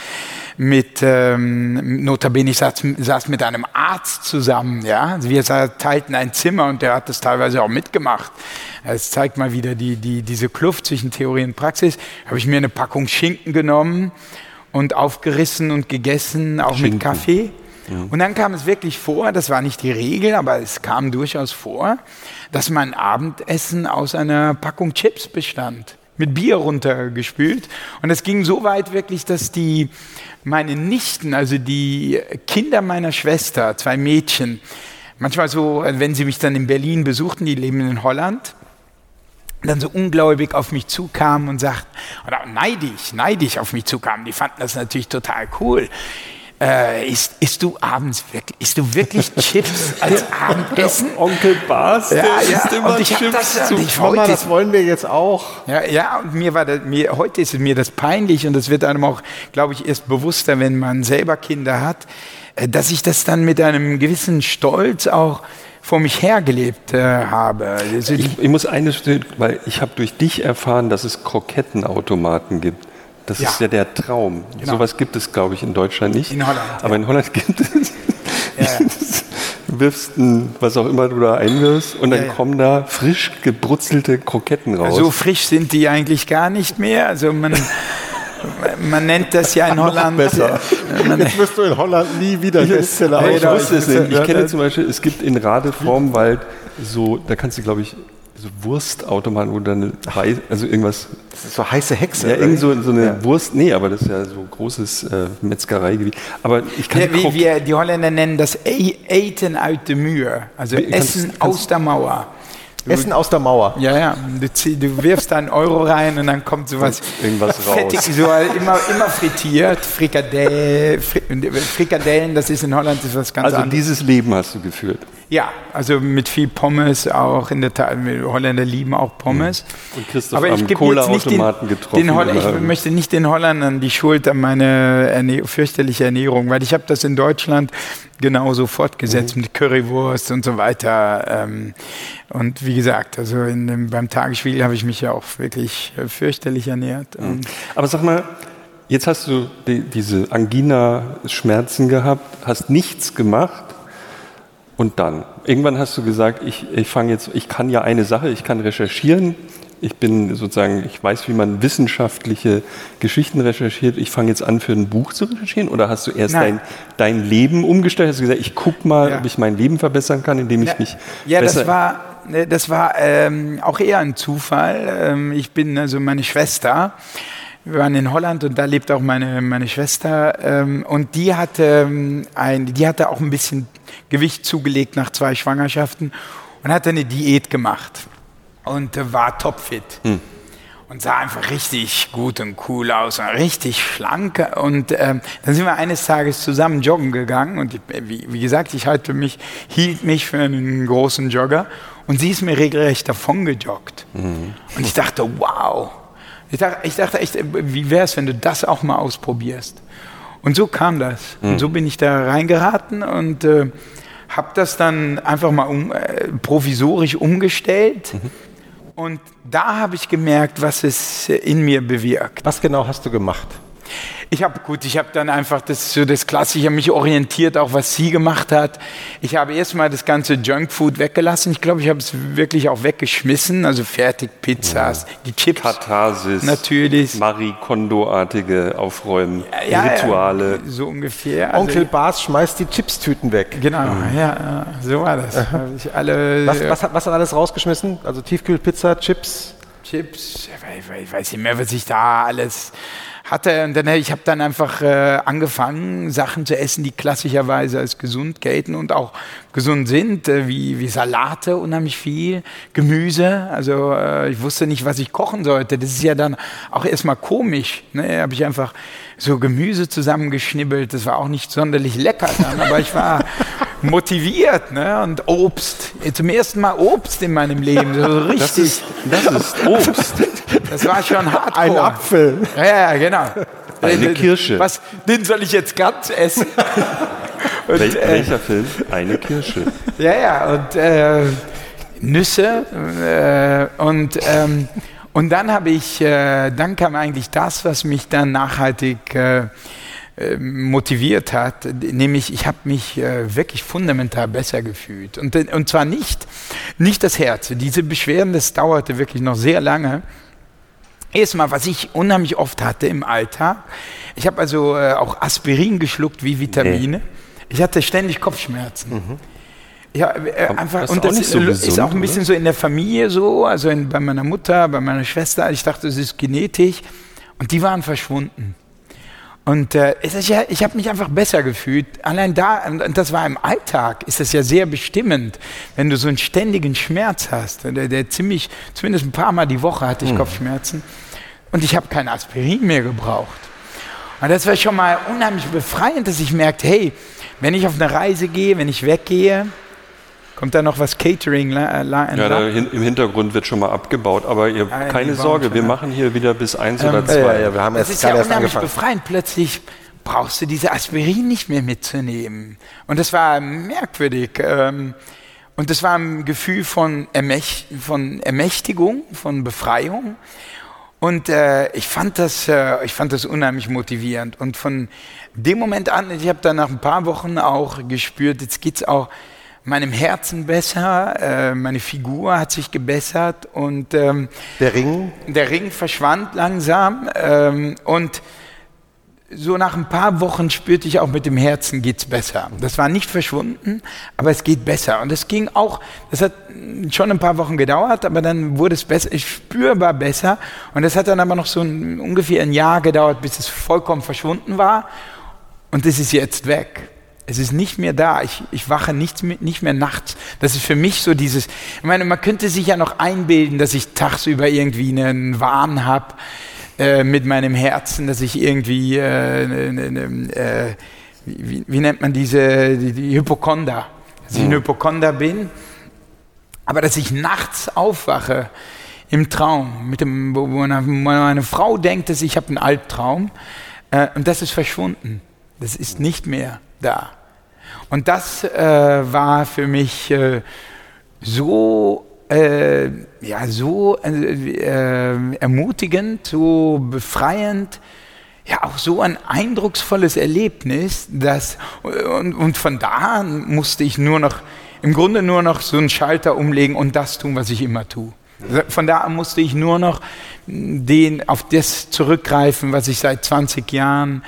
mit, ähm, notabene, ich saß, saß mit einem Arzt zusammen, ja. Also wir teilten ein Zimmer und der hat das teilweise auch mitgemacht. Es zeigt mal wieder die, die, diese Kluft zwischen Theorie und Praxis. Habe ich mir eine Packung Schinken genommen und aufgerissen und gegessen, auch Schinken. mit Kaffee. Ja. Und dann kam es wirklich vor, das war nicht die Regel, aber es kam durchaus vor, dass mein Abendessen aus einer Packung Chips bestand mit Bier runtergespült. Und es ging so weit wirklich, dass die meine Nichten, also die Kinder meiner Schwester, zwei Mädchen, manchmal so, wenn sie mich dann in Berlin besuchten, die leben in Holland, dann so ungläubig auf mich zukamen und sagten, oder neidisch, neidisch auf mich zukamen, die fanden das natürlich total cool äh, isst, isst, du abends wirklich, isst du wirklich [laughs] Chips als Abendessen? Onkel Bas, ja, ja, isst immer und ich Chips das, zu ich Mama, das wollen wir jetzt auch. Ja, ja und mir war das, mir, heute ist mir das peinlich und das wird einem auch, glaube ich, erst bewusster, wenn man selber Kinder hat, äh, dass ich das dann mit einem gewissen Stolz auch vor mich hergelebt äh, habe. Also ich, ich, muss eines, weil ich habe durch dich erfahren, dass es Krokettenautomaten gibt. Das ja. ist ja der Traum. Genau. Sowas gibt es, glaube ich, in Deutschland nicht. In Holland. Aber ja. in Holland gibt es. Ja, du [laughs] wirfst ein, was auch immer du da einwirfst und dann kommen da frisch gebrutzelte Kroketten raus. So frisch sind die eigentlich gar nicht mehr. Also man, [laughs] man nennt das ja in Holland. besser. Jetzt wirst du in Holland nie wieder Bestseller Ich, ich, ich, ich kenne zum Beispiel, es gibt in Radevormwald so, da kannst du, glaube ich, so Wurstautomaten, wo dann Reis, also irgendwas. Das ist so heiße Hexe. Ja, irgend so, so eine ja. Wurst. Nee, aber das ist ja so großes äh, Metzgereigebiet. Aber ich kann. Ja, wie wir, die Holländer nennen das Eten aus der Mühe. Also wie, Essen kannst, aus der Mauer. Essen aus der Mauer. Ja, ja. Du, du wirfst da einen Euro rein und dann kommt sowas Irgendwas [laughs] fettig, raus. so immer, immer frittiert. Frikadell, Frikadellen, das ist in Holland ist was ganz also anderes. Also dieses Leben hast du geführt. Ja, also mit viel Pommes auch in der Tat. Holländer lieben auch Pommes. Und Christoph Aber ich gebe Cola-Automaten getroffen. Den Holl ich möchte nicht den Holländern die Schuld an meine Erne fürchterliche Ernährung, weil ich habe das in Deutschland genauso fortgesetzt mhm. mit Currywurst und so weiter. Ähm, und wie gesagt, also in, beim Tagesspiel habe ich mich ja auch wirklich äh, fürchterlich ernährt. Mhm. Aber sag mal, Jetzt hast du die, diese Angina-Schmerzen gehabt, hast nichts gemacht und dann. Irgendwann hast du gesagt, ich, ich fange jetzt, ich kann ja eine Sache, ich kann recherchieren. Ich bin sozusagen, ich weiß, wie man wissenschaftliche Geschichten recherchiert. Ich fange jetzt an, für ein Buch zu recherchieren. Oder hast du erst dein, dein Leben umgestellt? Hast du gesagt, ich gucke mal, ja. ob ich mein Leben verbessern kann, indem ich ja. mich ja, besser... Ja, das war, ne, das war ähm, auch eher ein Zufall. Ähm, ich bin also meine Schwester wir waren in Holland und da lebt auch meine, meine Schwester. Ähm, und die hatte, ähm, ein, die hatte auch ein bisschen Gewicht zugelegt nach zwei Schwangerschaften und hatte eine Diät gemacht und äh, war topfit. Hm. Und sah einfach richtig gut und cool aus und richtig schlank. Und ähm, dann sind wir eines Tages zusammen joggen gegangen. Und ich, wie, wie, gesagt, ich halte mich, hielt mich für einen großen Jogger. Und sie ist mir regelrecht davon gejoggt. Mhm. Und ich dachte, wow, ich dachte, ich dachte echt, wie wäre es, wenn du das auch mal ausprobierst? Und so kam das. Mhm. Und so bin ich da reingeraten und äh, habe das dann einfach mal um, äh, provisorisch umgestellt. Mhm. Und da habe ich gemerkt, was es in mir bewirkt. Was genau hast du gemacht? Ich habe gut, ich habe dann einfach das so das Klassische mich orientiert, auch was sie gemacht hat. Ich habe erstmal das ganze Junkfood weggelassen. Ich glaube, ich habe es wirklich auch weggeschmissen, also Fertigpizzas, ja. die Chips. Katharsis. Natürlich. Marie Kondo-artige Aufräumen, ja, Rituale. Ja, so ungefähr. Also Onkel Bas schmeißt die Chipstüten weg. Genau, mhm. ja, so war das. alle, was, was, was hat alles rausgeschmissen? Also Tiefkühlpizza, Chips? Chips, ich weiß nicht mehr, was ich da alles hatte. Und dann, ich habe dann einfach äh, angefangen, Sachen zu essen, die klassischerweise als gesund gelten und auch gesund sind, äh, wie, wie Salate, unheimlich viel, Gemüse. Also äh, ich wusste nicht, was ich kochen sollte. Das ist ja dann auch erstmal komisch. Ne? Habe ich einfach so Gemüse zusammengeschnibbelt. Das war auch nicht sonderlich lecker dann, aber ich war [laughs] motiviert. Ne? Und Obst. Zum ersten Mal Obst in meinem Leben. So richtig. Das ist, das ist Obst. [laughs] Das war schon [laughs] hart. Ein Apfel. Ja, ja, genau. Eine Kirsche. Was, den soll ich jetzt ganz essen? [laughs] Und, Wel äh, welcher Film? Eine Kirsche. Ja, ja, und äh, Nüsse. Äh, und, ähm, und dann habe ich, äh, dann kam eigentlich das, was mich dann nachhaltig äh, äh, motiviert hat, nämlich ich habe mich äh, wirklich fundamental besser gefühlt. Und, und zwar nicht, nicht das Herz. Diese Beschwerden, das dauerte wirklich noch sehr lange. Erstmal, was ich unheimlich oft hatte im Alltag, ich habe also äh, auch Aspirin geschluckt wie Vitamine. Nee. Ich hatte ständig Kopfschmerzen. Mhm. Ja, äh, einfach, und das ist, so gesund, ist, auch ein bisschen oder? so in der Familie so, also in, bei meiner Mutter, bei meiner Schwester. Ich dachte, es ist genetisch. Und die waren verschwunden. Und äh, ja, ich habe mich einfach besser gefühlt. Allein da, und das war im Alltag, ist das ja sehr bestimmend, wenn du so einen ständigen Schmerz hast. Der, der ziemlich, zumindest ein paar Mal die Woche hatte ich hm. Kopfschmerzen. Und ich habe kein Aspirin mehr gebraucht. Und das war schon mal unheimlich befreiend, dass ich merkte, hey, wenn ich auf eine Reise gehe, wenn ich weggehe, Kommt da noch was Catering? La, la, ja, da hin, im Hintergrund wird schon mal abgebaut, aber ihr, ah, keine Sorge, wir machen hier wieder bis eins ähm, oder zwei. Ja, ja, wir haben das ist ja unheimlich befreiend. Plötzlich brauchst du diese Aspirin nicht mehr mitzunehmen. Und das war merkwürdig. Ähm, und das war ein Gefühl von, Ermächt von Ermächtigung, von Befreiung. Und äh, ich, fand das, äh, ich fand das unheimlich motivierend. Und von dem Moment an, ich habe dann nach ein paar Wochen auch gespürt, jetzt geht es auch meinem Herzen besser, äh, meine Figur hat sich gebessert und ähm, der Ring? Der Ring verschwand langsam ähm, und so nach ein paar Wochen spürte ich auch mit dem Herzen geht's besser. Das war nicht verschwunden, aber es geht besser. Und es ging auch, das hat schon ein paar Wochen gedauert, aber dann wurde es besser, spürbar besser. Und es hat dann aber noch so ein, ungefähr ein Jahr gedauert, bis es vollkommen verschwunden war. Und es ist jetzt weg. Es ist nicht mehr da. Ich, ich wache nicht, nicht mehr nachts. Das ist für mich so dieses, ich meine, man könnte sich ja noch einbilden, dass ich tagsüber irgendwie einen Wahn habe äh, mit meinem Herzen, dass ich irgendwie, äh, ne, ne, ne, äh, wie, wie, nennt man diese, die, die Hypochonder, dass ich ein Hypochonder bin, aber dass ich nachts aufwache im Traum, mit dem, wo meine, meine Frau denkt, dass ich habe einen Albtraum äh, und das ist verschwunden. Das ist nicht mehr da. Und das äh, war für mich äh, so, äh, ja, so äh, äh, ermutigend, so befreiend. ja auch so ein eindrucksvolles Erlebnis, dass und, und von da an musste ich nur noch im Grunde nur noch so einen Schalter umlegen und das tun, was ich immer tue. Von da an musste ich nur noch den, auf das zurückgreifen, was ich seit 20 Jahren,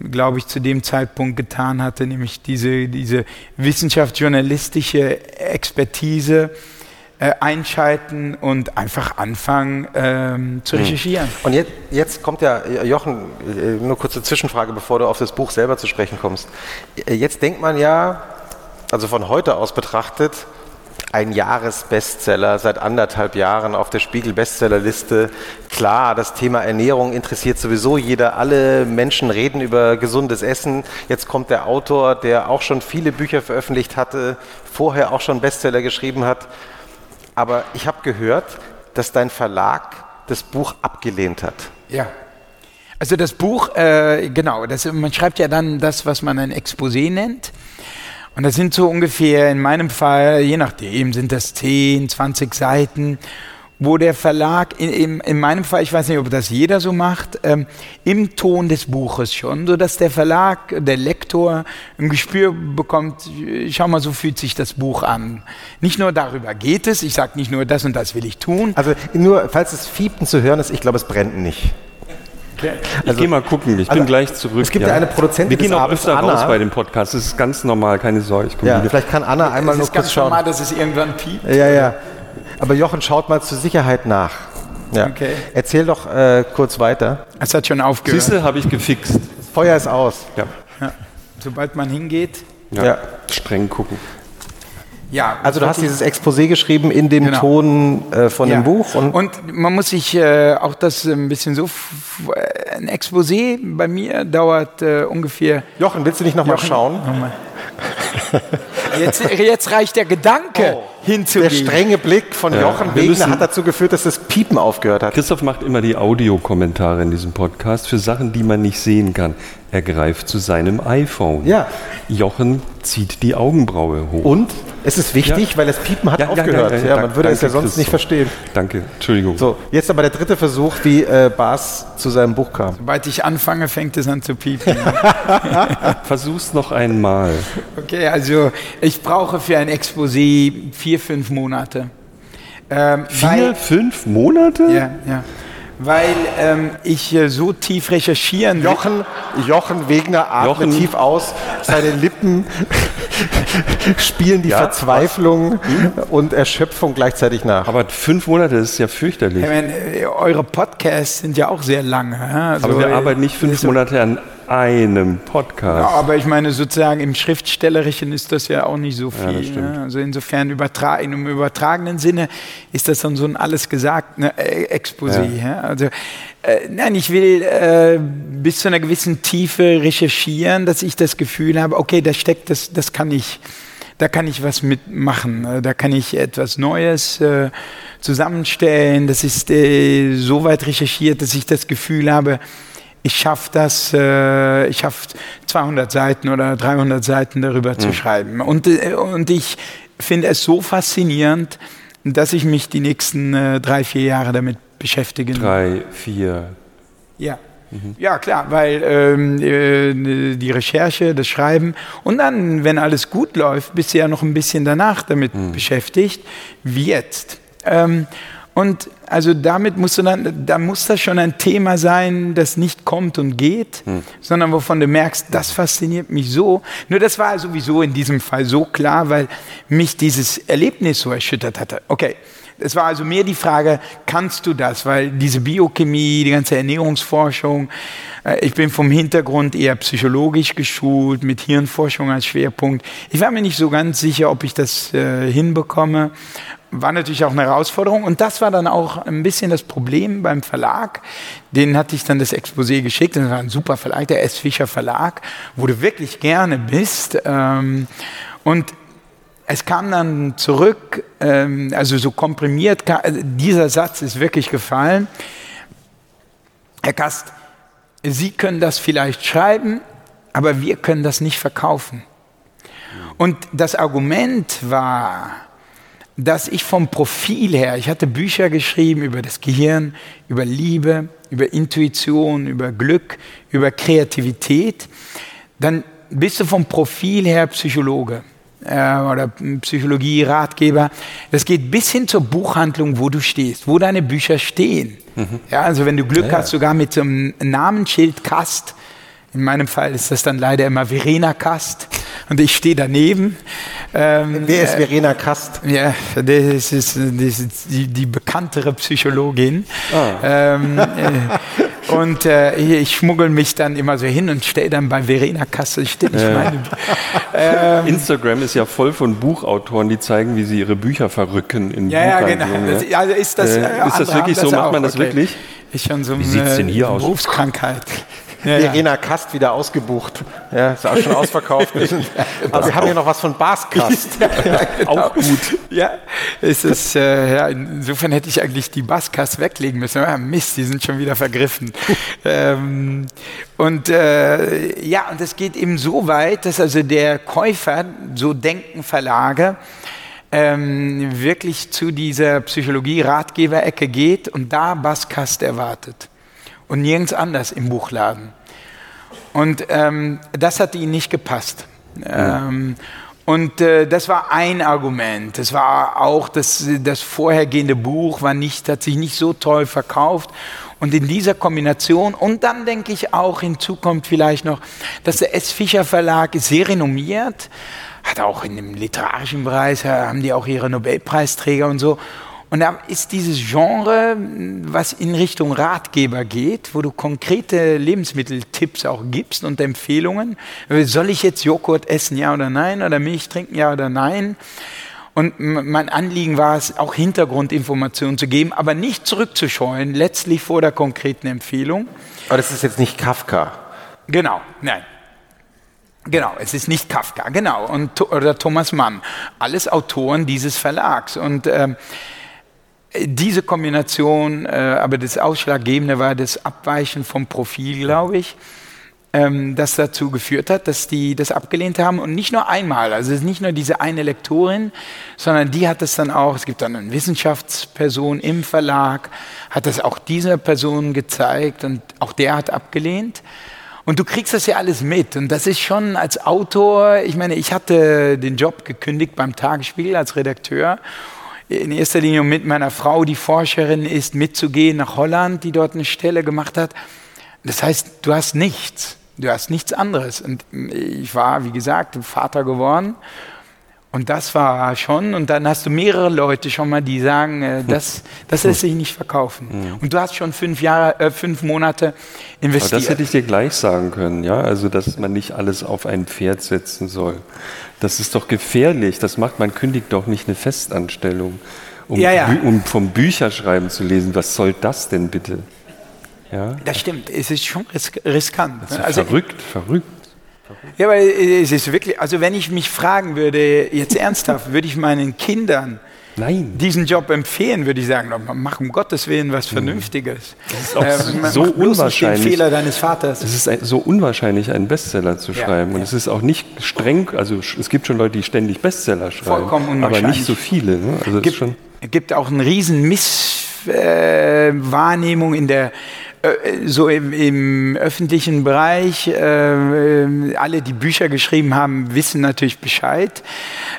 glaube ich, zu dem Zeitpunkt getan hatte, nämlich diese, diese wissenschaftsjournalistische Expertise äh, einschalten und einfach anfangen ähm, zu hm. recherchieren. Und jetzt, jetzt kommt ja, Jochen, äh, nur kurze Zwischenfrage, bevor du auf das Buch selber zu sprechen kommst. Äh, jetzt denkt man ja, also von heute aus betrachtet, ein Jahresbestseller seit anderthalb Jahren auf der Spiegel-Bestsellerliste. Klar, das Thema Ernährung interessiert sowieso jeder. Alle Menschen reden über gesundes Essen. Jetzt kommt der Autor, der auch schon viele Bücher veröffentlicht hatte, vorher auch schon Bestseller geschrieben hat. Aber ich habe gehört, dass dein Verlag das Buch abgelehnt hat. Ja. Also das Buch, äh, genau, das, man schreibt ja dann das, was man ein Exposé nennt. Und das sind so ungefähr, in meinem Fall, je nachdem, sind das 10, 20 Seiten, wo der Verlag, in, in, in meinem Fall, ich weiß nicht, ob das jeder so macht, ähm, im Ton des Buches schon, so dass der Verlag, der Lektor ein Gespür bekommt, schau mal, so fühlt sich das Buch an. Nicht nur darüber geht es, ich sage nicht nur das und das will ich tun. Also nur, falls es Fiepen zu hören ist, ich glaube, es brennt nicht. Also, ich gehe mal gucken, ich also, bin gleich zurück. Es gibt ja, eine Produzentin Wir gehen auch öfter Anna. raus bei dem Podcast, das ist ganz normal, keine Sorge. Ja, vielleicht kann Anna einmal nur kurz schauen. Es ist ganz normal, dass es irgendwann piept. Ja, ja. Aber Jochen, schaut mal zur Sicherheit nach. Ja. Okay. Erzähl doch äh, kurz weiter. Es hat schon aufgehört. Siehste, habe ich gefixt. Das Feuer ist aus. Ja. ja. Sobald man hingeht. Ja. ja. Streng gucken. Ja, also du hast dieses Exposé geschrieben in dem genau. Ton äh, von ja. dem Buch. Und, und man muss sich äh, auch das ein bisschen so, ein Exposé bei mir dauert äh, ungefähr... Jochen, willst du nicht nochmal schauen? Noch mal. [laughs] Jetzt, jetzt, reicht der Gedanke oh, hinzugehen. Der strenge Blick von ja, Jochen Wegner hat dazu geführt, dass das Piepen aufgehört hat. Christoph macht immer die Audiokommentare in diesem Podcast für Sachen, die man nicht sehen kann. Er greift zu seinem iPhone. Ja. Jochen zieht die Augenbraue hoch. Und es ist wichtig, ja. weil das Piepen hat ja, aufgehört. Ja, man würde es ja sonst Christoph. nicht verstehen. Danke, Entschuldigung. So, jetzt aber der dritte Versuch, wie äh, Bas zu seinem Buch kam. Sobald ich anfange, fängt es an zu piepen. [laughs] Versuch's noch einmal. Okay, also ich brauche für ein Exposé vier, fünf Monate. Ähm, vier, weil, fünf Monate? Ja, ja weil ähm, ich äh, so tief recherchieren Jochen, Jochen Wegner atmet Jochen. tief aus, seine Lippen [laughs] spielen die ja, Verzweiflung was? und Erschöpfung gleichzeitig nach. Aber fünf Monate ist ja fürchterlich. Ich meine, äh, eure Podcasts sind ja auch sehr lang. Also, Aber wir äh, arbeiten nicht fünf Monate an einem Podcast. Ja, aber ich meine, sozusagen im Schriftstellerischen ist das ja auch nicht so viel. Ja, ne? Also insofern übertra in einem übertragenen Sinne ist das dann so ein alles gesagt ne? Exposé. Ja. Ja? Also äh, nein, ich will äh, bis zu einer gewissen Tiefe recherchieren, dass ich das Gefühl habe, okay, da steckt das, das kann ich da kann ich was mitmachen, äh, da kann ich etwas Neues äh, zusammenstellen. Das ist äh, so weit recherchiert, dass ich das Gefühl habe, ich schaffe das, äh, ich schaffe 200 Seiten oder 300 Seiten darüber mhm. zu schreiben. Und, äh, und ich finde es so faszinierend, dass ich mich die nächsten äh, drei, vier Jahre damit beschäftigen Drei, vier. Ja. Mhm. Ja, klar, weil ähm, äh, die Recherche, das Schreiben und dann, wenn alles gut läuft, bist du ja noch ein bisschen danach damit mhm. beschäftigt, wie jetzt. Ähm, und also damit musst du dann, da muss das schon ein Thema sein, das nicht kommt und geht, hm. sondern wovon du merkst, das fasziniert mich so. Nur das war sowieso in diesem Fall so klar, weil mich dieses Erlebnis so erschüttert hatte. Okay. Es war also mehr die Frage, kannst du das? Weil diese Biochemie, die ganze Ernährungsforschung, äh, ich bin vom Hintergrund eher psychologisch geschult, mit Hirnforschung als Schwerpunkt. Ich war mir nicht so ganz sicher, ob ich das äh, hinbekomme war natürlich auch eine Herausforderung. Und das war dann auch ein bisschen das Problem beim Verlag. Den hatte ich dann das Exposé geschickt. Das war ein super Verlag, der S. Fischer Verlag, wo du wirklich gerne bist. Ähm, und es kam dann zurück, ähm, also so komprimiert, also dieser Satz ist wirklich gefallen. Herr Kast, Sie können das vielleicht schreiben, aber wir können das nicht verkaufen. Und das Argument war, dass ich vom Profil her, ich hatte Bücher geschrieben über das Gehirn, über Liebe, über Intuition, über Glück, über Kreativität, dann bist du vom Profil her Psychologe oder Psychologie-Ratgeber. Das geht bis hin zur Buchhandlung, wo du stehst, wo deine Bücher stehen. Mhm. Ja, also wenn du Glück ja, hast, sogar mit so einem Namensschild Kast. In meinem Fall ist das dann leider immer Verena Kast und ich stehe daneben. Ähm, Wer ist äh, Verena Kast? Ja, das ist, das ist die, die, bekanntere Psychologin. Ah. Ähm, äh, und äh, ich schmuggel mich dann immer so hin und stelle dann bei Verena Kast, ich stehe nicht meine. Ähm, Instagram ist ja voll von Buchautoren, die zeigen, wie sie ihre Bücher verrücken in ja, ja, genau. Das, also ist das, äh, ist das wirklich so? Macht man das okay. wirklich? Ist schon so wie sieht es denn hier aus? Berufskrankheit. Ja, Verena Kast wieder ausgebucht. Ja, ist auch schon ausverkauft. Aber [laughs] wir haben hier noch was von Baskast. [laughs] ja, genau. Auch gut. Ja, es ist, äh, ja, insofern hätte ich eigentlich die Baskast weglegen müssen. Ja, Mist, die sind schon wieder vergriffen. [laughs] ähm, und äh, ja, und es geht eben so weit, dass also der Käufer, so denken Verlage, ähm, wirklich zu dieser Psychologie-Ratgeber-Ecke geht und da Baskast erwartet und nirgends anders im Buchladen. Und ähm, das hat ihnen nicht gepasst. Ähm, und äh, das war ein Argument. Das war auch das, das vorhergehende Buch war nicht, hat sich nicht so toll verkauft. Und in dieser Kombination, und dann denke ich auch, hinzu kommt vielleicht noch, dass der S. Fischer Verlag ist sehr renommiert, hat auch in dem literarischen Bereich, haben die auch ihre Nobelpreisträger und so. Und da ist dieses Genre, was in Richtung Ratgeber geht, wo du konkrete Lebensmitteltipps auch gibst und Empfehlungen. Soll ich jetzt Joghurt essen, ja oder nein? Oder Milch trinken, ja oder nein? Und mein Anliegen war es, auch Hintergrundinformationen zu geben, aber nicht zurückzuscheuen, letztlich vor der konkreten Empfehlung. Aber das ist jetzt nicht Kafka. Genau, nein. Genau, es ist nicht Kafka, genau. Und, oder Thomas Mann. Alles Autoren dieses Verlags. Und ähm, diese Kombination, äh, aber das Ausschlaggebende war das Abweichen vom Profil, glaube ich, ähm, das dazu geführt hat, dass die das abgelehnt haben und nicht nur einmal. Also es ist nicht nur diese eine Lektorin, sondern die hat es dann auch, es gibt dann eine Wissenschaftsperson im Verlag, hat das auch dieser Person gezeigt und auch der hat abgelehnt. Und du kriegst das ja alles mit. Und das ist schon als Autor, ich meine, ich hatte den Job gekündigt beim Tagesspiegel als Redakteur in erster Linie mit meiner Frau, die Forscherin ist, mitzugehen nach Holland, die dort eine Stelle gemacht hat. Das heißt, du hast nichts. Du hast nichts anderes. Und ich war, wie gesagt, Vater geworden. Und das war schon, und dann hast du mehrere Leute schon mal, die sagen, äh, [laughs] das, das lässt sich nicht verkaufen. Und du hast schon fünf Jahre, äh, fünf Monate investiert. Aber das hätte ich dir gleich sagen können, ja. Also, dass man nicht alles auf ein Pferd setzen soll. Das ist doch gefährlich. Das macht, man kündigt doch nicht eine Festanstellung, um, ja, ja. um vom Bücherschreiben zu lesen. Was soll das denn bitte? Ja? Das stimmt. Es ist schon riskant. Ist also, verrückt, verrückt. Ja, aber es ist wirklich, also wenn ich mich fragen würde, jetzt ernsthaft, würde ich meinen Kindern Nein. diesen Job empfehlen, würde ich sagen, mach um Gottes Willen was. Vernünftiges. Das ist auch äh, so unwahrscheinlich. Den Fehler deines Vaters. Es ist ein, so unwahrscheinlich, einen Bestseller zu schreiben. Ja, Und es ist auch nicht streng, also es gibt schon Leute, die ständig Bestseller schreiben. Vollkommen unwahrscheinlich. Aber nicht so viele. Ne? Also es gibt, auch einen riesen Misswahrnehmung äh, in der so im, im, öffentlichen Bereich, äh, alle, die Bücher geschrieben haben, wissen natürlich Bescheid.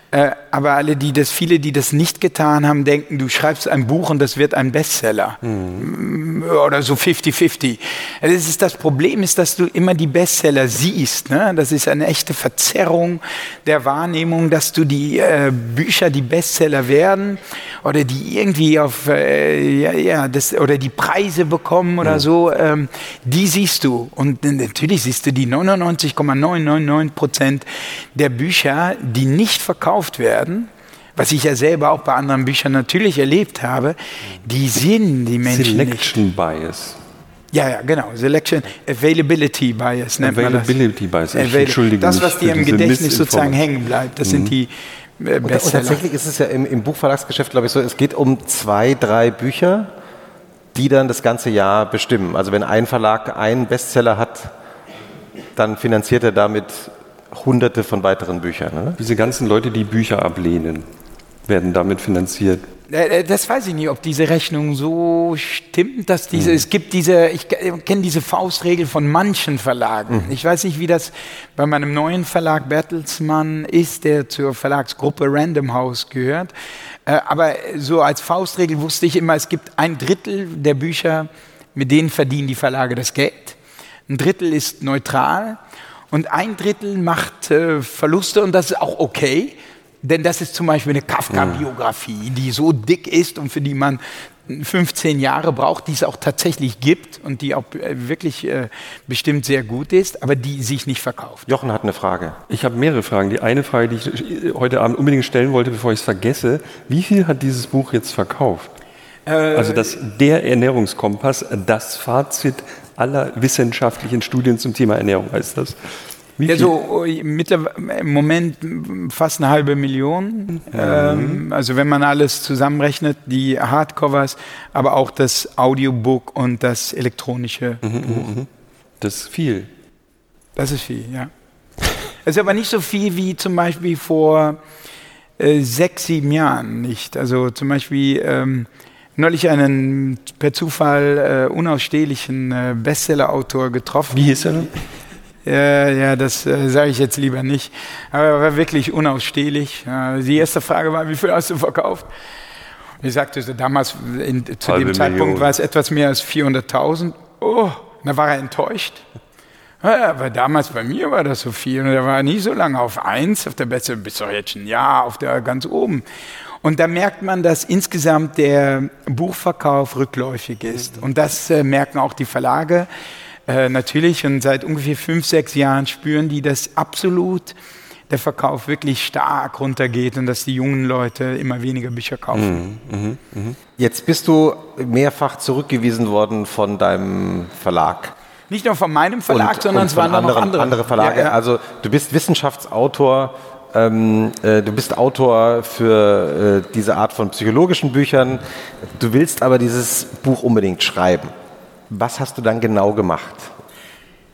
Äh, aber alle, die das, viele, die das nicht getan haben, denken, du schreibst ein Buch und das wird ein Bestseller. Mhm. Oder so 50-50. Das, ist, das Problem ist, dass du immer die Bestseller siehst. Ne? Das ist eine echte Verzerrung der Wahrnehmung, dass du die äh, Bücher, die Bestseller werden oder die irgendwie auf, äh, ja, ja, das, oder die Preise bekommen oder mhm. so, ähm, die siehst du. Und natürlich siehst du die 99,999 Prozent der Bücher, die nicht verkauft werden, was ich ja selber auch bei anderen Büchern natürlich erlebt habe, die sehen die Menschen Selection nicht. Bias. Ja, ja, genau. Selection, Availability Bias nennt Availability man das. Bias. Entschuldige das, was dir im Gedächtnis sozusagen hängen bleibt, das mhm. sind die äh, und, und, tatsächlich ist es ja im, im Buchverlagsgeschäft, glaube ich, so, es geht um zwei, drei Bücher, die dann das ganze Jahr bestimmen. Also wenn ein Verlag einen Bestseller hat, dann finanziert er damit hunderte von weiteren Büchern. Ne? Diese ganzen Leute, die Bücher ablehnen. werden damit finanziert. Äh, äh, das weiß ich nicht, ob diese Rechnung so stimmt, dass diese, mhm. es gibt diese, ich kenne diese Faustregel von manchen Verlagen. Mhm. Ich weiß nicht, wie das bei meinem neuen Verlag Bertelsmann ist, der zur Verlagsgruppe Random House gehört. Äh, aber so als Faustregel wusste ich immer, es gibt ein Drittel der Bücher, mit denen verdienen die Verlage das Geld. Ein Drittel ist neutral und ein Drittel macht Verluste und das ist auch okay. Denn das ist zum Beispiel eine Kafka-Biografie, die so dick ist und für die man 15 Jahre braucht, die es auch tatsächlich gibt und die auch äh, wirklich äh, bestimmt sehr gut ist, aber die sich nicht verkauft. Jochen hat eine Frage. Ich habe mehrere Fragen. Die eine Frage, die ich heute Abend unbedingt stellen wollte, bevor ich es vergesse, wie viel hat dieses Buch jetzt verkauft? Äh, also das Der Ernährungskompass, das Fazit aller wissenschaftlichen Studien zum Thema Ernährung heißt das. Wie ja, so äh, im Moment fast eine halbe Million. Mhm. Ähm, also wenn man alles zusammenrechnet, die Hardcovers, aber auch das Audiobook und das elektronische mhm, mhm Buch. Mhm. Das ist viel. Das ist viel, ja. [laughs] Es ist aber nicht so viel wie zum Beispiel vor äh, sechs, sieben Jahren nicht. Also zum Beispiel ähm, neulich einen per Zufall äh, unausstehlichen äh, Bestseller-Autor getroffen. Wie hieß er denn? Ja, ja, das äh, sage ich jetzt lieber nicht. Aber er war wirklich unausstehlich. Äh, die erste Frage war, wie viel hast du verkauft? Ich sagte so, damals, in, zu Halbe dem Zeitpunkt Million. war es etwas mehr als 400.000. Oh, da war er enttäuscht. Ja, aber damals bei mir war das so viel und er war nie so lange auf eins, auf der Beste, bis doch jetzt ein Jahr, auf der ganz oben. Und da merkt man, dass insgesamt der Buchverkauf rückläufig ist. Und das äh, merken auch die Verlage. Äh, natürlich und seit ungefähr fünf, sechs Jahren spüren die, dass absolut der Verkauf wirklich stark runtergeht und dass die jungen Leute immer weniger Bücher kaufen. Mhm, mh, mh. Jetzt bist du mehrfach zurückgewiesen worden von deinem Verlag. Nicht nur von meinem Verlag, und, sondern und es waren anderen, noch andere. andere Verlage. Ja, ja. Also du bist Wissenschaftsautor, ähm, äh, du bist Autor für äh, diese Art von psychologischen Büchern. Du willst aber dieses Buch unbedingt schreiben. Was hast du dann genau gemacht?